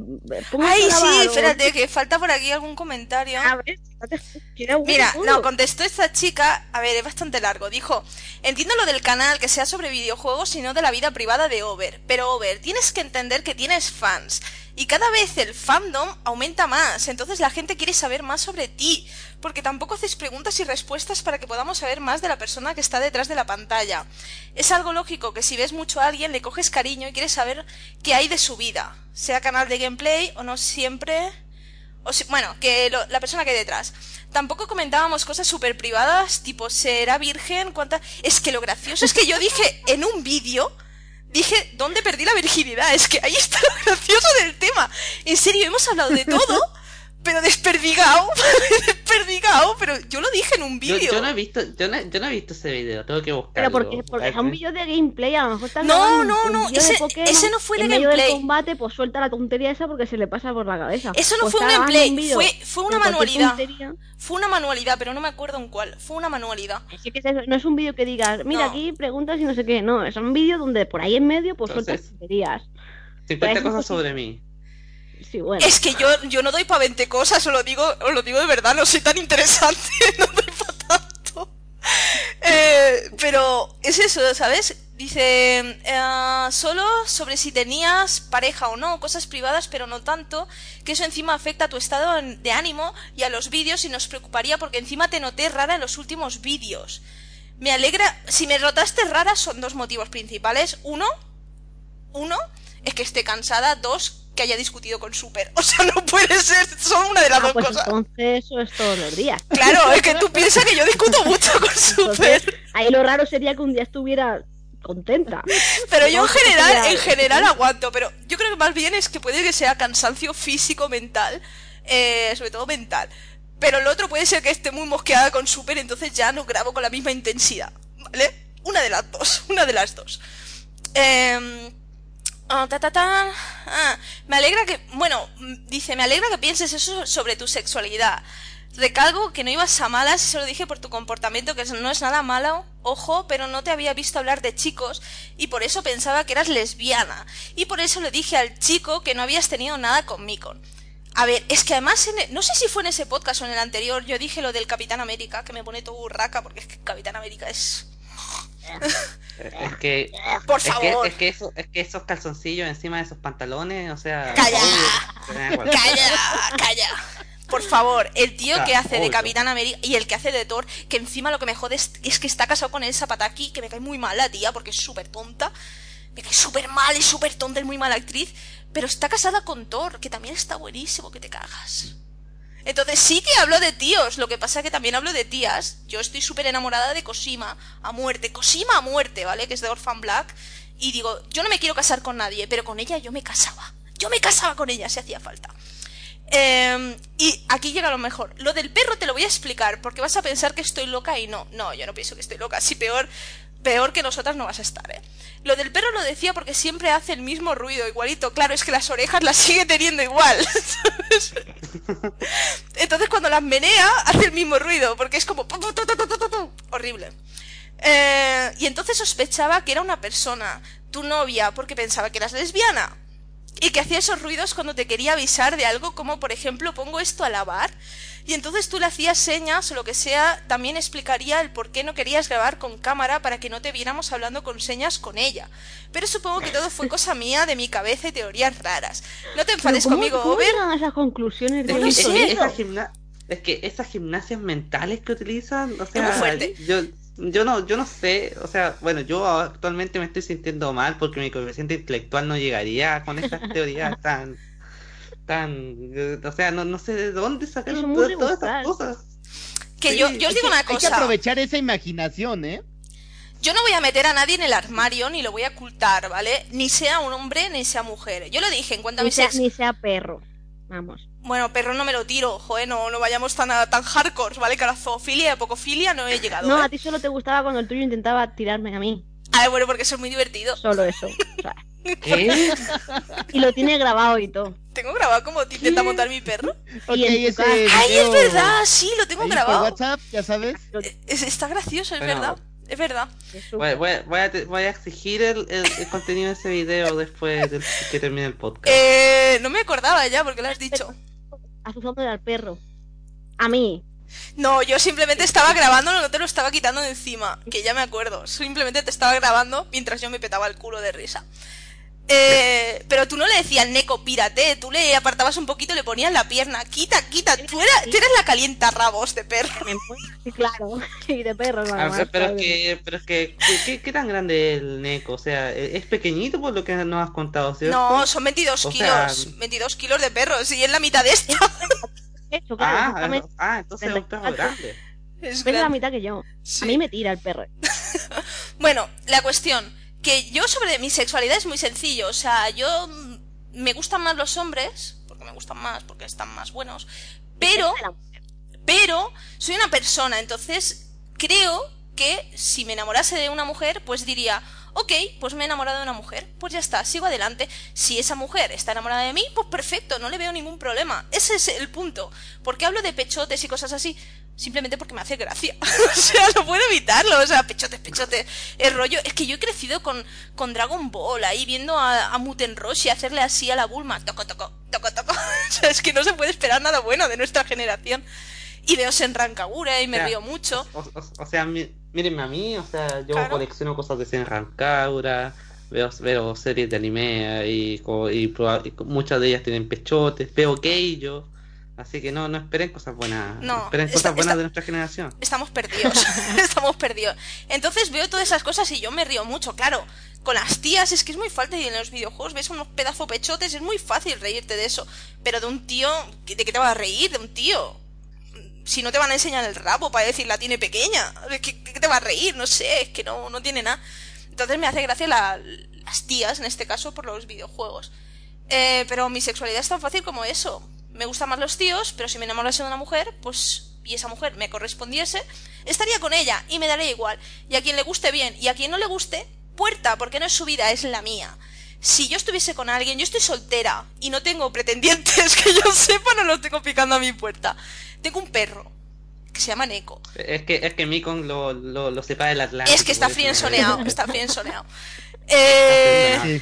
ponga Ay, sí, lavar", o- espérate, que falta por aquí algún comentario. A ver, Mira, no, contestó esta chica, a ver, es bastante largo. Dijo, entiendo lo del canal que sea sobre videojuegos y no de la vida privada de Over, pero Over, tienes que entender que tienes fans. Y cada vez el fandom aumenta más, entonces la gente quiere saber más sobre ti, porque tampoco haces preguntas y respuestas para que podamos saber más de la persona que está detrás de la pantalla. Es algo lógico que si ves mucho a alguien le coges cariño y quieres saber qué hay de su vida, sea canal de gameplay o no siempre bueno, que lo- la persona que hay detrás. Tampoco comentábamos cosas súper privadas, tipo, ¿será virgen? ¿Cuánta? Es que lo gracioso es que yo dije en un vídeo, dije, ¿dónde perdí la virginidad? Es que ahí está lo gracioso del tema. En serio, hemos hablado de todo, pero desperdigado, desperdigado, pero yo lo dije en un vídeo. yo no he visto, yo no, yo no he visto ese video, tengo que buscarlo. Pero porque, porque es un vídeo de gameplay, a lo mejor estás No, no, un no, vídeo ese- ese no fue de en medio gameplay. del combate, pues suelta la tontería esa porque se le pasa por la cabeza. Eso no O fue un gameplay, vídeo fue, fue una manualidad. tontería. Fue una manualidad, pero no me acuerdo en cuál. Fue una manualidad. Así que es no es un vídeo que digas, mira, No. aquí preguntas y no sé qué. No, es un vídeo donde por ahí en medio pues Entonces- sueltas tonterías. 50 Parece cosas sobre mí. Es que yo, yo no doy para 20 cosas, os lo digo, os lo digo de verdad, no soy tan interesante, no doy para tanto. Eh, pero es eso, ¿sabes? Dice, eh, solo sobre si tenías pareja o no, cosas privadas, pero no tanto, que eso encima afecta a tu estado de ánimo y a los vídeos y nos preocuparía porque encima te noté rara en los últimos vídeos. Me alegra, si me notaste rara son dos motivos principales. Uno, uno, es que esté cansada. Dos, que haya discutido con Super. O sea, no puede ser, son una de las Ah, dos pues cosas. entonces eso es todos los días. Claro, es que tú piensas que yo discuto mucho con Entonces, Super. ahí lo raro sería que un día estuviera contenta. Pero yo en general, en general aguanto. Pero yo creo que más bien es que puede que sea cansancio físico, mental. eh, sobre todo mental. Pero el otro puede ser que esté muy mosqueada con Super, entonces ya no grabo con la misma intensidad. ¿Vale? Una de las dos. Una de las dos. Em, ah, ta, ta, ta. Ah, me alegra que. Bueno, dice, me alegra que pienses eso sobre tu sexualidad. Recalgo que no ibas a malas, se lo dije por tu comportamiento, que no es nada malo, ojo, pero no te había visto hablar de chicos y por eso pensaba que eras lesbiana. Y por eso le dije al chico que no habías tenido nada con Mikon. A ver, es que además, en e- no sé si fue en ese podcast o en el anterior, yo dije lo del Capitán América, que me pone todo burraca, porque es que Capitán América es... Es que, Por es que, favor. es que, eso, es que esos calzoncillos encima de esos pantalones, o sea. Calla. obvio. ¡Calla! ¡Calla! Por favor, el tío Ya, que hace de. Capitán América y el que hace de Thor, que encima lo que me jode es, es que está casado con Elsa Pataki, que me cae muy mal la tía porque es súper tonta. Me cae súper mal, es súper tonta, es muy mala actriz. Pero está casada con Thor, que también está buenísimo, que te cagas. Entonces sí que hablo de tíos, lo que pasa que también hablo de tías. Yo estoy súper enamorada de Cosima a muerte, Cosima a muerte, ¿vale? Que es de Orphan Black. Y digo, yo no me quiero casar con nadie, pero con ella yo me casaba. Yo me casaba con ella si hacía falta. Eh, y aquí llega lo mejor. Lo del perro te lo voy a explicar, porque vas a pensar que estoy loca y no. No, yo no pienso que estoy loca. Si peor, peor que nosotras no vas a estar, ¿eh? Lo del perro lo decía porque siempre hace el mismo ruido, igualito. Claro, es que las orejas las sigue teniendo igual. Entonces cuando las menea, hace el mismo ruido, porque es como... Horrible. Eh, y entonces sospechaba que era una persona, tu novia, porque pensaba que eras lesbiana. Y que hacía esos ruidos cuando te quería avisar de algo, como por ejemplo, pongo esto a lavar. Y entonces tú le hacías señas o lo que sea, también explicaría el por qué no querías grabar con cámara para que no te viéramos hablando con señas con ella. Pero supongo que todo fue cosa mía, de mi cabeza y teorías raras. No te enfades ¿Cómo- conmigo, ¿Cómo Over. a esas conclusiones de No Es que, sé. es que esas gimna- es que esas gimnasias mentales que utilizan, o sea, muy fuerte. yo, yo no, yo no sé, o sea, bueno, yo actualmente me estoy sintiendo mal porque mi coeficiente intelectual no llegaría con esas teorías tan, tan, eh, o sea, no, no sé de dónde sacaron todas, todas esas cosas. Que Sí, yo, yo os Hay digo que- una Hay que cosa. aprovechar esa imaginación, ¿eh? Yo no voy a meter a nadie en el armario ni lo voy a ocultar, ¿vale? Ni sea un hombre ni sea mujer. Yo lo dije en cuanto a Ni mi sea, sex. ni sea perro. Vamos. Bueno, perro no me lo tiro, joder, no, no vayamos tan, a- tan hardcore, ¿vale? Que a la zoofilia y a pocofilia no he llegado. No, ¿eh? a ti solo te gustaba cuando el tuyo intentaba tirarme a mí. Ah, bueno, porque eso es muy divertido. Solo eso. O sea, ¿Qué? y lo tiene grabado y todo. Tengo grabado como te intenta montar mi perro. Y ese ¡Ay, es verdad! Sí, lo tengo ahí por grabado. WhatsApp, ya sabes. Es- está gracioso, es Bueno. verdad. Es verdad. Voy, voy, voy a, te- voy a exigir el, el- el contenido de ese video después de que termine el podcast. Eh, no me acordaba ya porque lo has dicho. Asusándole al perro. A mí. No, yo simplemente estaba grabando, no te lo estaba quitando de encima, que ya me acuerdo. Simplemente te estaba grabando mientras yo me petaba el culo de risa. Eh, pero tú no le decías Neko, pírate, tú le apartabas un poquito y le ponías la pierna, quita, quita, tú, era- tú eres la calienta rabos de perro. Claro. Y de perro, Ah, pero, pero es que, pero es que, ¿qué, qué, qué tan grande es el Neko? O sea, ¿e- es pequeñito por lo que nos has contado, ¿cierto? No, son 22 O sea, kilos, 22 kilos de perros y es la mitad de esto. Eso, claro, Ah, ah, entonces es un perro grande. Es la mitad que yo. Sí. A mí me tira el perro. Bueno, la cuestión, que yo sobre mi sexualidad es muy sencillo, o sea, yo mm, me gustan más los hombres, porque me gustan más, porque están más buenos, pero, pero soy una persona, entonces creo que si me enamorase de una mujer, pues diría, ok, pues me he enamorado de una mujer, pues ya está, sigo adelante. Si esa mujer está enamorada de mí, pues perfecto, no le veo ningún problema. Ese es el punto. ¿Por qué hablo de pechotes y cosas así? Simplemente porque me hace gracia. o sea, no puedo evitarlo. O sea, pechotes, pechotes. El rollo. Es que yo he crecido con, con Dragon Ball, ahí viendo a, a Muten Roshi hacerle así a la Bulma. Toco, toco, toco, toco. o sea, es que no se puede esperar nada bueno de nuestra generación. Y veo Senran Kagura y me O sea, río mucho. O, o- o sea, mírenme a mí, o sea, yo Claro. colecciono cosas de Senran Kagura, veo, veo series de anime y, y, y co- muchas de ellas tienen pechotes, veo Keijo, así que no, no esperen cosas buenas, No, esperen está- cosas buenas está- de nuestra generación. estamos perdidos. estamos perdidos. Entonces veo todas esas cosas y yo me río mucho, claro. Con las tías es que es muy fácil y en los videojuegos ves unos pedazos pechotes, es muy fácil reírte de eso. Pero de un tío, ¿de qué te vas a reír? De un tío. Si no te van a enseñar el rabo para decir la tiene pequeña, ¿qué, qué te va a reír? No sé, es que no, no tiene nada. Entonces me hace gracia la- las tías, en este caso, por los videojuegos. Eh, pero mi sexualidad es tan fácil como eso. Me gustan más los tíos, pero si me enamorase de una mujer, pues y esa mujer me correspondiese, estaría con ella y me daría igual. Y a quien le guste bien y a quien no le guste, puerta, porque no es su vida, es la mía. Si yo estuviese con alguien, yo estoy soltera y no tengo pretendientes que yo sepa, no los tengo picando a mi puerta. Tengo un perro que se llama Neko. Es que, es que Mikon lo, lo, lo separa del Atlántico. Es que está frienzoneado, es- está frienzoneado. Eh, Sí.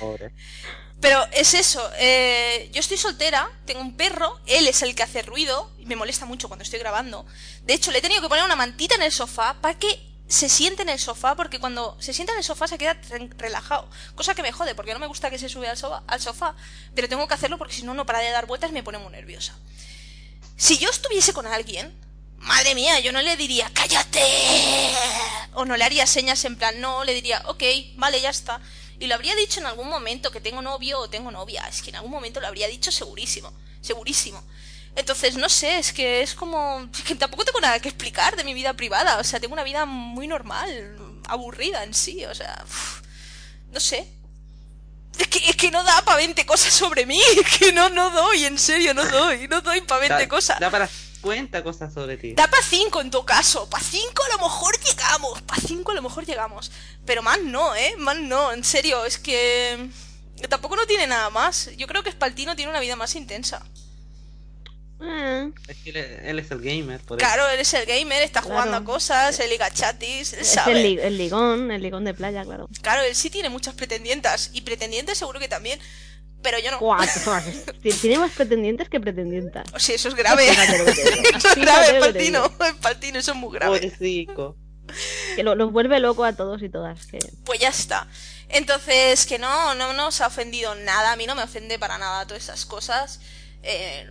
Pero es eso, eh, yo estoy soltera, tengo un perro, él es el que hace ruido y me molesta mucho cuando estoy grabando. De hecho, le he tenido que poner una mantita en el sofá para que se siente en el sofá, porque cuando se sienta en el sofá se queda re- relajado. Cosa que me jode, porque no me gusta que se sube al al sofá pero tengo que hacerlo porque si no, no para de dar vueltas y me pone muy nerviosa. Si yo estuviese con alguien, madre mía, yo no le diría, cállate. O no le haría señas en plan, no, le diría, ok, vale, ya está. Y lo habría dicho en algún momento que tengo novio o tengo novia. Es que en algún momento lo habría dicho segurísimo, segurísimo. Entonces, no sé, es que es como... es que tampoco tengo nada que explicar de mi vida privada. O sea, tengo una vida muy normal, aburrida en sí. O sea, no sé. Es que, es que no da para 20 cosas sobre mí. Es que no, no doy, en serio, no doy. No doy para 20 Da, cosas. da para 50 cosas sobre ti. Da para 5 en todo caso. Para 5 a lo mejor llegamos. Para 5 a lo mejor llegamos. Pero más no, ¿eh? Más no. En serio, es que... Tampoco no tiene nada más. Yo creo que Spaltino tiene una vida más intensa. Eh, Es que él, él es el gamer, por eso. Claro, él es el gamer, está jugando Claro. a cosas, el liga chatis, él es sabe. el, li- el ligón, el ligón de playa, claro. Claro, él sí tiene muchas pretendientas. Y pretendientes seguro que también. Pero yo no. Tiene más pretendientes que pretendientas. O sea, eso es grave. Eso es grave, Paltino. Paltino, eso es muy grave. Pobrecito. Que lo- los vuelve loco a todos y todas. Que... Pues ya está. Entonces, que no, no nos ha ofendido nada. A mí no me ofende para nada todas esas cosas. Eh,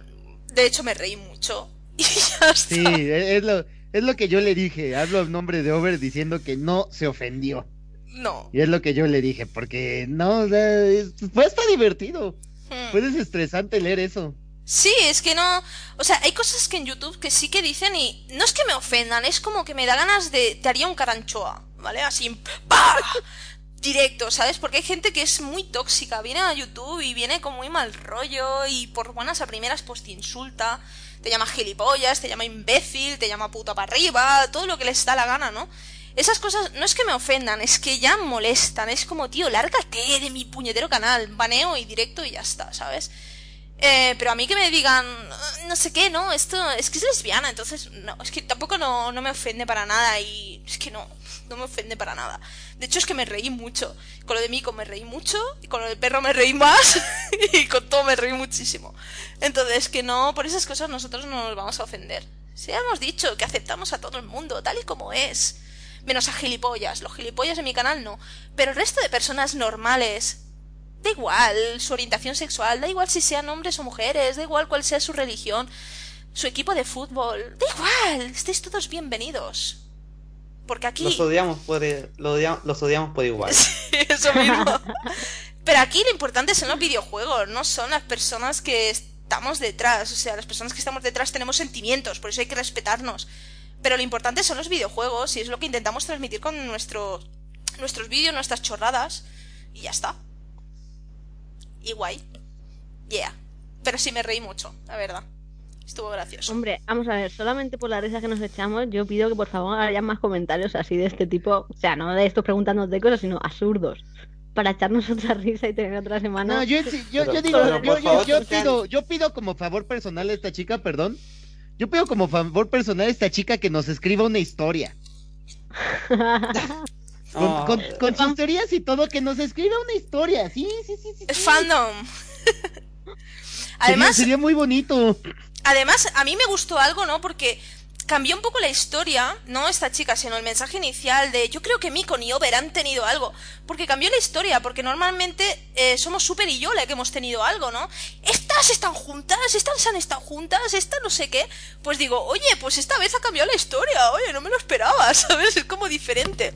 de hecho, me reí mucho. Y ya está. Sí, es es lo, es lo que yo le dije. Hablo en nombre de Over diciendo que no se ofendió. No. Y es lo que yo le dije, porque no, o sea, es- fue hasta divertido. Hmm. Fue desestresante leer eso. Sí, es que no. O sea, hay cosas que en YouTube que sí que dicen y no es que me ofendan, es como que me da ganas de. Te haría un caranchoa, ¿vale? Así. ¡Pah! Directo, ¿sabes? Porque hay gente que es muy tóxica. Viene a YouTube y viene con muy mal rollo y por buenas a primeras pues te insulta. Te llama gilipollas, te llama imbécil, te llama puta para arriba, todo lo que les da la gana, ¿no? Esas cosas no es que me ofendan, es que ya molestan. Es como, tío, lárgate de mi puñetero canal. Baneo y directo y ya está, ¿sabes? Eh, pero a mí que me digan, "Ah, no sé qué, no, esto es que es lesbiana, entonces, no, es que tampoco no, no me ofende para nada y es que no, no me ofende para nada. De hecho es que me reí mucho. Con lo de Mico me reí mucho y con lo del perro me reí más y con todo me reí muchísimo. Entonces, que no, por esas cosas nosotros no nos vamos a ofender. Si ya hemos dicho que aceptamos a todo el mundo tal y como es. Menos a gilipollas. Los gilipollas en mi canal no. Pero el resto de personas normales, Da igual su orientación sexual, da igual si sean hombres o mujeres, da igual cuál sea su religión, su equipo de fútbol, da igual, estáis todos bienvenidos. Porque aquí... Los odiamos por, lo odia- los odiamos por igual. Sí, eso mismo. Pero aquí lo importante son los videojuegos, no son las personas que estamos detrás. O sea, las personas que estamos detrás tenemos sentimientos, por eso hay que respetarnos. Pero lo importante son los videojuegos y es lo que intentamos transmitir con nuestro, nuestros vídeos, nuestras chorradas. Y ya está. Y guay. Yeah. Pero sí me reí mucho, la verdad. Estuvo gracioso. Hombre, vamos a ver, solamente por la risa que nos echamos, yo pido que por favor haya más comentarios así de este tipo. O sea, no de estos preguntándonos de cosas, sino absurdos. Para echarnos otra risa y tener otra semana. No, yo, yo, Pero- yo digo, yo, yo- favor, yo pido, yo pido como favor personal a esta chica, perdón. Yo pido como favor personal a esta chica que nos escriba una historia. Con, Oh, con- con sus teorías y todo, que nos escriba una historia. Sí, sí, sí, sí. Es sí. fandom. Sería- Además, sería muy bonito. Además, a mí me gustó algo, ¿no? Porque cambió un poco la historia, no esta chica, sino el mensaje inicial de yo creo que Miko y Over han tenido algo. Porque cambió la historia, porque normalmente eh, somos Super y Yole que hemos tenido algo, ¿no? Estas están juntas, estas han estado juntas, esta no sé qué. Pues digo, oye, pues esta vez ha cambiado la historia, oye, no me lo esperaba, ¿sabes? Es como diferente.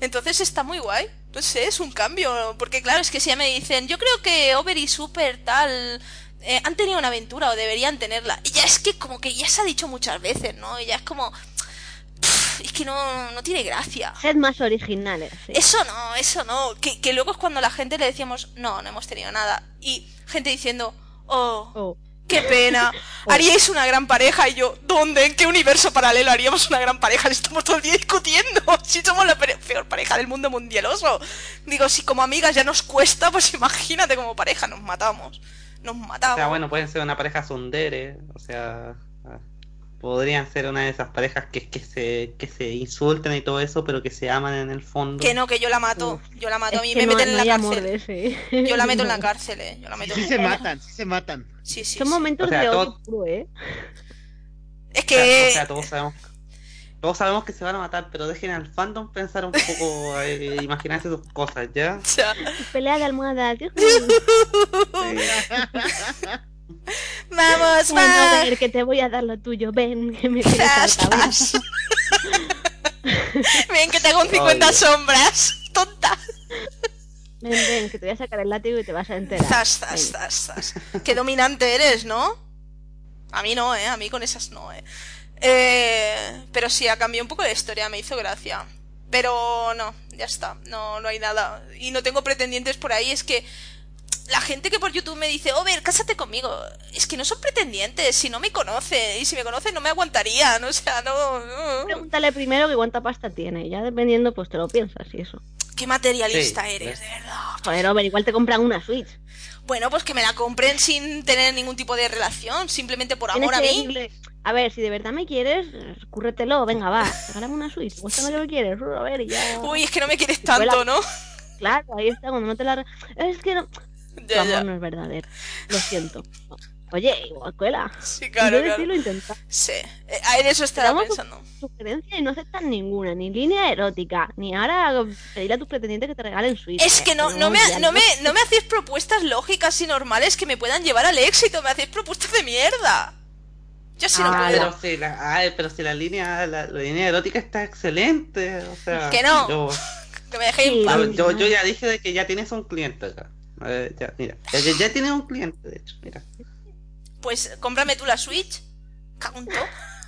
Entonces está muy guay. No sé, es un cambio. Porque claro, es que si ya me dicen, yo creo que Over y Super tal eh, han tenido una aventura o deberían tenerla. Y ya es que como que ya se ha dicho muchas veces, ¿no? Y ya es como... pff, es que no, no tiene gracia. Sed más originales. sí. Eso no, eso no. Que, que luego es cuando la gente le decíamos, no, no hemos tenido nada. Y gente diciendo, oh, Oh. qué pena. Haríais una gran pareja. Y yo, ¿dónde? ¿En qué universo paralelo haríamos una gran pareja? Estamos todo el día discutiendo. Si somos la peor pareja del mundo mundialoso. Digo, si como amigas ya nos cuesta, pues imagínate como pareja, nos matamos. Nos O matamos. sea, bueno, pueden ser una pareja sundere, o sea, podrían ser una de esas parejas que, que se que se insultan y todo eso, pero que se aman en el fondo. Que no, que yo la mato. Yo la mato. Es A mí me no, meten en la cárcel. Yo la meto en la cárcel, eh. Yo la meto Sí en se matan, sí se matan. Sí, sí. Son sí. momentos O sea, de todo- odio puro, ¿eh? Es O sea, que. o sea, todos sabemos todos sabemos que se van a matar, pero dejen al fandom pensar un poco, eh, imaginarse sus cosas, ¿ya? Pelea de almohadas. yujú. Vamos, Bueno, a va. ver, que te voy a dar lo tuyo. Ven, que me Zas, harta, ven. que tengo un 50 Oye. sombras. Tonta. Ven, ven, que te voy a sacar el látigo y te vas a enterar. Zas, zas, zas. Qué dominante eres, ¿no? A mí no, ¿eh? A mí con esas no, ¿eh? Eh pero sí, ha cambiado un poco la historia, me hizo gracia. Pero no, ya está, no, no hay nada. Y no tengo pretendientes por ahí, es que la gente que por YouTube me dice, oh, ver, cásate conmigo, es que no son pretendientes, si no me conoce, y si me conoce no me aguantarían, o sea, no, no. Pregúntale primero que cuánta pasta tiene, ya dependiendo, pues te lo piensas y eso. Qué materialista eres, de verdad. Joder, ver, igual te compran una Switch. Bueno, pues que me la compren sin tener ningún tipo de relación, simplemente por amor a mí. A ver, si de verdad me quieres, cúrretelo, venga, va, regálame una Switch, cuéntame lo que quieres, a ver, y ya. Uy, es que no me quieres tanto, ¿no? Claro, ahí está, cuando no te la... Es que no... Tu amor no es verdadero. Lo siento. Oye, igual cuela. Sí, claro. claro. lo intenta. Sí, eh, en eso estaba pensando. Sugerencia y no aceptan ninguna, ni línea erótica, ni ahora pedirle a tus pretendientes que te regalen Switch. Es que no, no, me, no, me, no me hacéis propuestas lógicas y normales que me puedan llevar al éxito, me hacéis propuestas de mierda. Yo sí no ah, puedo. Pero si la, ay, pero si la línea, la, línea erótica está excelente. O sea, que no. Yo, que me dejéis yo, yo, ya dije de que ya tienes un cliente acá ya, mira, ya, tienes un cliente, de hecho, mira. Pues cómprame tú la Switch. Cagunto.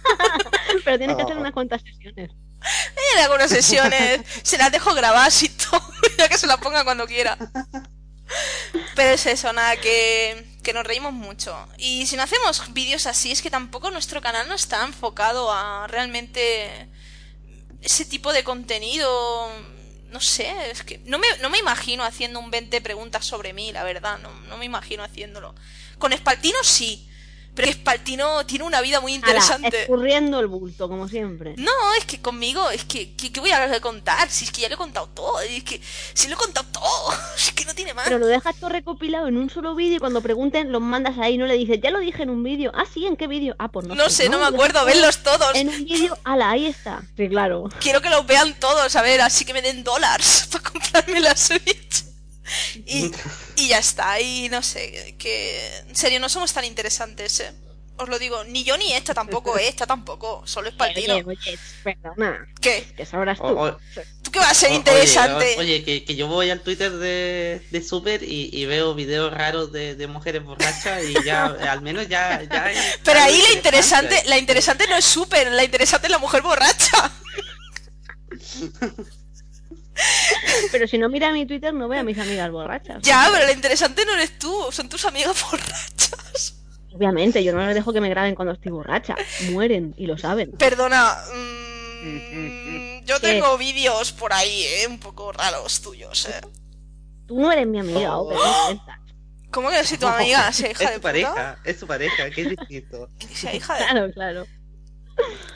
Pero tienes que hacer oh. unas cuantas sesiones. Eh, algunas sesiones. se las dejo grabadas y todo. ya que se las ponga cuando quiera. Pero es eso, nada, que, que nos reímos mucho. Y si no hacemos vídeos así, es que tampoco nuestro canal no está enfocado a realmente ese tipo de contenido no sé, es que no me, no me imagino haciendo un 20 preguntas sobre mí, la verdad, no, no me imagino haciéndolo. Con Espaltino sí, pero Espaltino tiene una vida muy interesante. escurriendo el bulto, como siempre. No, es que conmigo, es que, ¿qué voy a contar? Si es que ya lo he contado todo, es que si lo he contado todo, es que no tiene más. Pero lo dejas todo recopilado en un solo vídeo y cuando pregunten los mandas ahí, no le dices, ya lo dije en un vídeo. Ah, sí, ¿en qué vídeo? Ah, pues no, no sé. no, me acuerdo, verlos todos. En un vídeo, ala, ahí está. Sí, claro. Quiero que los vean todos, a ver, así que me den dólares para comprarme la Switch. Y, y ya está, y no sé, que en serio no somos tan interesantes, ¿eh? Os lo digo, ni yo ni esta tampoco, ¿eh? Esta tampoco, solo es partino. Oye, oye, perdona. ¿Qué? Que sabrás tú. ¿Tú qué vas a ser interesante? Oye, que, que, yo voy al Twitter de, de Super y, y veo videos raros de, de, mujeres borrachas y ya, al menos ya... ya Pero ahí la interesante, la interesante no es Super, la interesante es la mujer borracha. Pero si no mira mi Twitter no ve a mis amigas borrachas. Ya, pero la interesante no eres tú, son tus amigas borrachas. Obviamente, yo no les dejo que me graben cuando estoy borracha. Mueren y lo saben. Perdona, mmm, yo tengo vídeos por ahí, ¿eh? Un poco raros tuyos, ¿eh? Tú no eres mi amiga, oh. ¿Cómo que soy tu amiga? ¿Sea hija es de tu pareja, es tu pareja, que es distinto. sea hija de... Claro, claro.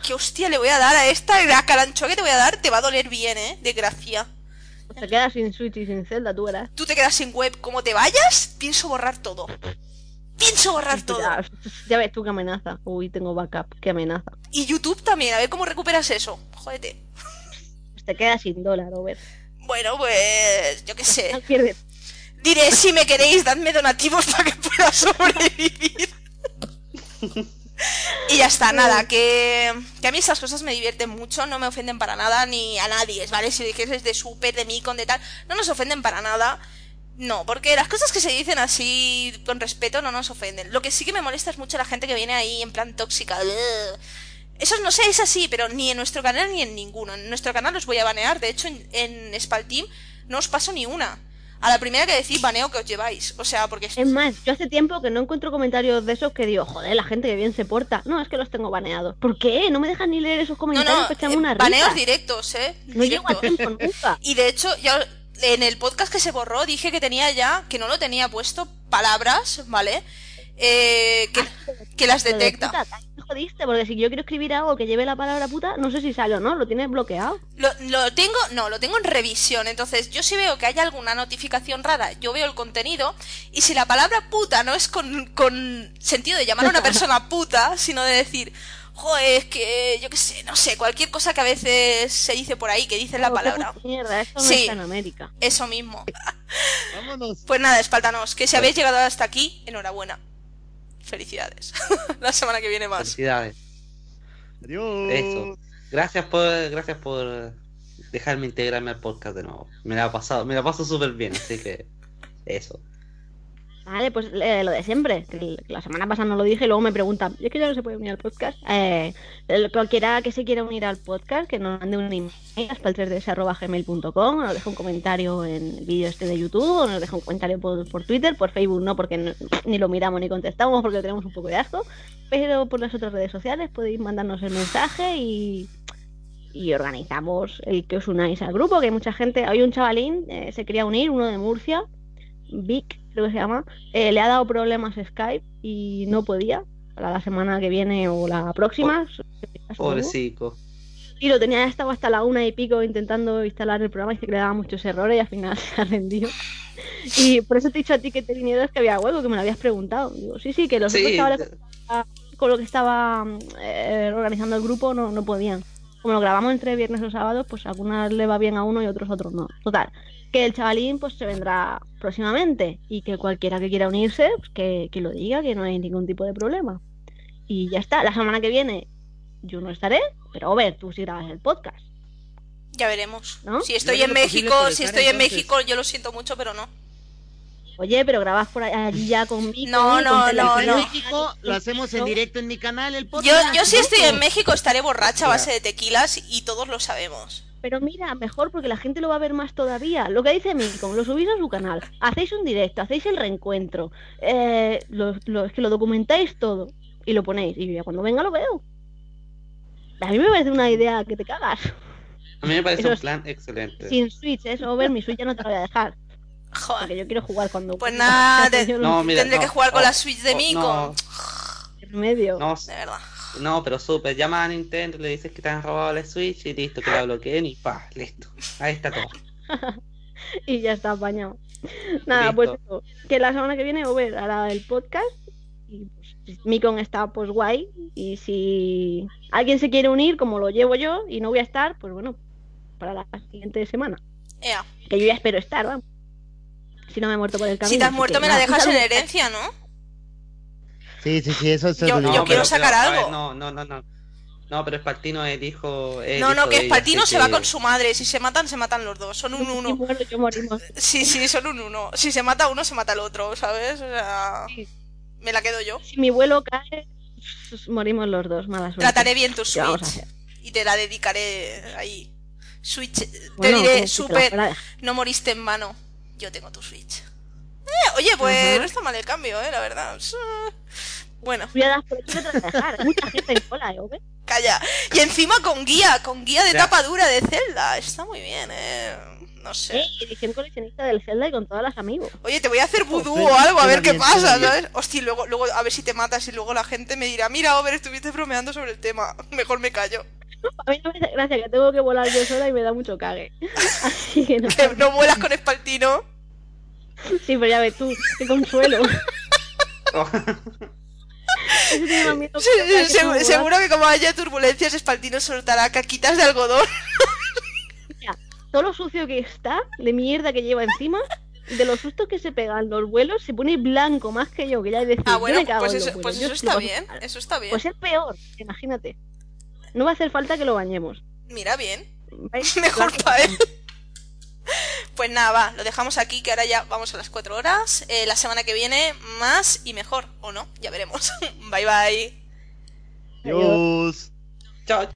¿Qué hostia le voy a dar a esta? La carancho que te voy a dar te va a doler bien, ¿eh? De gracia. Te quedas sin Switch y sin Zelda, tú verás. Tú te quedas sin web. Como te vayas, pienso borrar todo. Pienso borrar todo. Ya, ves tú qué amenaza. Uy, tengo backup, qué amenaza. Y YouTube también, a ver cómo recuperas eso. Jódete. Pues te quedas sin dólar, ver. Bueno, pues yo qué sé. Diré, si me queréis, dadme donativos para que pueda sobrevivir. y ya está, nada, que, que, a mí esas cosas me divierten mucho, no me ofenden para nada, ni a nadie, ¿vale? Si dijeses de super, de con de tal, no nos ofenden para nada. No, porque las cosas que se dicen así con respeto no nos ofenden. Lo que sí que me molesta es mucho la gente que viene ahí en plan tóxica. Eso no sé, es así, pero ni en nuestro canal ni en ninguno. En nuestro canal os voy a banear. De hecho, en, en Spalteam no os paso ni una. A la primera que decís baneo que os lleváis. O sea, porque... Es más, yo hace tiempo que no encuentro comentarios de esos que digo, joder, la gente que bien se porta. No, es que los tengo baneados. ¿Por qué? No me dejan ni leer esos comentarios no, no, una Baneos directos, ¿eh? No llego a tiempo nunca. Y de hecho, ya en el podcast que se borró dije que tenía ya, que no lo tenía puesto, palabras, ¿vale? Eh, que, ah, las detecta. Porque si yo quiero escribir algo que lleve la palabra puta, no sé si sale o no, ¿lo tienes bloqueado? Lo, lo, tengo, no, lo tengo en revisión, entonces yo si veo que hay alguna notificación rara, yo veo el contenido, y si la palabra puta no es con, con sentido de llamar a una persona puta, sino de decir, joder, es que yo qué sé, no sé, cualquier cosa que a veces se dice por ahí, que dice la palabra. Mierda, eso no está en América. Eso mismo. Vámonos. Pues nada, espáltanos, que si habéis llegado hasta aquí, enhorabuena. Felicidades. la semana que viene más. Felicidades. Adiós. Eso. Gracias por, gracias por dejarme integrarme al podcast de nuevo. Me la ha pasado, me la paso súper bien, así que eso. Vale, pues eh, lo de siempre. La semana pasada no lo dije y luego me preguntan, ¿y es que ya no se puede unir al podcast? Eh, cualquiera que se quiera unir al podcast, que nos mande un email a spalter3.gmail.com, o nos deje un comentario en el vídeo este de YouTube, o nos deje un comentario por, por Twitter, por Facebook no, porque ni lo miramos ni contestamos porque tenemos un poco de asco, pero por las otras redes sociales podéis mandarnos el mensaje y, y organizamos el que os unáis al grupo, que hay mucha gente, hay un chavalín, eh, se quería unir, uno de Murcia, Vic, creo que se llama, eh, le ha dado problemas Skype y no podía para la semana que viene o la próxima. Pobrecito. Y lo tenía estado hasta la una y pico intentando instalar el programa y le daba muchos errores y al final se ha rendido. Y por eso te he dicho a ti que te vinieras que había hueco, que me lo habías preguntado. Digo, sí, sí, que los otros Sí, chavales con lo que estaba eh, organizando el grupo no, no podían. Como lo grabamos entre viernes o sábados, pues algunas le va bien a uno y otros a otros no. Total, que el chavalín pues se vendrá próximamente y que cualquiera que quiera unirse, pues que, que lo diga, que no hay ningún tipo de problema. Y ya está, la semana que viene yo no estaré, pero a ver, tú sí grabas el podcast. Ya veremos. ¿No? Si estoy Yo en México, si estoy en. México, yo lo siento mucho, pero no. Oye, pero grabas por allí ya conmigo. No, con no, Tele- no, en no. México lo hacemos en directo en mi canal, el Yo, podcast. yo si ¿no? estoy en México estaré borracha a base de tequilas y todos lo sabemos. Pero mira, mejor porque la gente lo va a ver más todavía. Lo que dice Milcom, lo subís a su canal, hacéis un directo, hacéis el reencuentro, eh, lo, lo- es que lo documentáis todo y lo ponéis. Y yo ya cuando venga lo veo. A mí me parece una idea que te cagas. A mí me parece Eso un es- plan excelente. Sin Switch, eso, ver mi Switch ya no te lo voy a dejar. Joder. Porque yo quiero jugar cuando. Pues nada, te- No, mira, Tendré no, que jugar con oh, la Switch de oh, Mico. medio. no, De verdad. No, pero súper. Llama a Nintendo, le dices que te han robado la Switch y listo, que la bloqueen y pa, listo. Ahí está todo. y ya está apañado. Nada, pues eso, que la semana que viene Over hará el podcast y pues, Mikon está pues guay y si alguien se quiere unir como lo llevo yo y no voy a estar, pues bueno, para la siguiente semana, Ea. que yo ya espero estar, vamos. Si no me he muerto por el camino. Si te has muerto que me la nada, dejas en herencia, ¿no? Sí, sí, sí, eso, Yo- es lo- yo quiero sacar algo. ver, no, no, no, no. No, pero Espartino es el hijo. es No, no, hijo que Espartino se va con su madre. Si se matan, se matan los dos. Son un uno. yo morimos. Sí, sí, son un uno. Si se mata uno, se mata el otro, ¿sabes? O sea, Sí. me la quedo yo. Si mi vuelo cae, pues, morimos los dos, mala suerte. Trataré bien tu ¿Qué vamos a Switch y te la dedicaré ahí. Switch, te Bueno, diré, te súper, no moriste en vano. Yo tengo tu Switch. Eh, oye, pues no está mal el cambio, eh, la verdad. Es, eh, Bueno, Tú ya das por a dejar. Hay mucha gente en cola, ¿eh? Calla. Y encima con guía, con guía de Ya. tapa dura de Zelda. Está muy bien, eh. No sé. Eh, edición coleccionista del Zelda y con todas las amigos. Oye, te voy a hacer vudú o algo, a ver qué pasa. ¿sabes? Hostia, luego, luego a ver si te matas y luego la gente me dirá, mira, Over, estuviste bromeando sobre el tema. Mejor me callo. A mí no me hace gracia que tengo que volar yo sola y me da mucho cague. Así que no. Que no vuelas con Espaltino. Sí, pero ya ves tú, qué consuelo. Tiene miedo que que volar. seguro que como haya turbulencias, Espaltino soltará caquitas de algodón. Mira, todo lo sucio que está, de mierda que lleva encima, de los sustos que se pegan los vuelos, se pone blanco más que yo, que ya es decir, Ah, bueno, pues eso, pues eso está bien. Eso está bien. Pues es peor, imagínate. No va a hacer falta que lo bañemos. Mira bien. Mejor para él. Pues nada, va, lo dejamos aquí, que ahora ya vamos a las 4 horas. Eh, la semana que viene, más y mejor, o no, ya veremos. bye bye. Dios. Chao.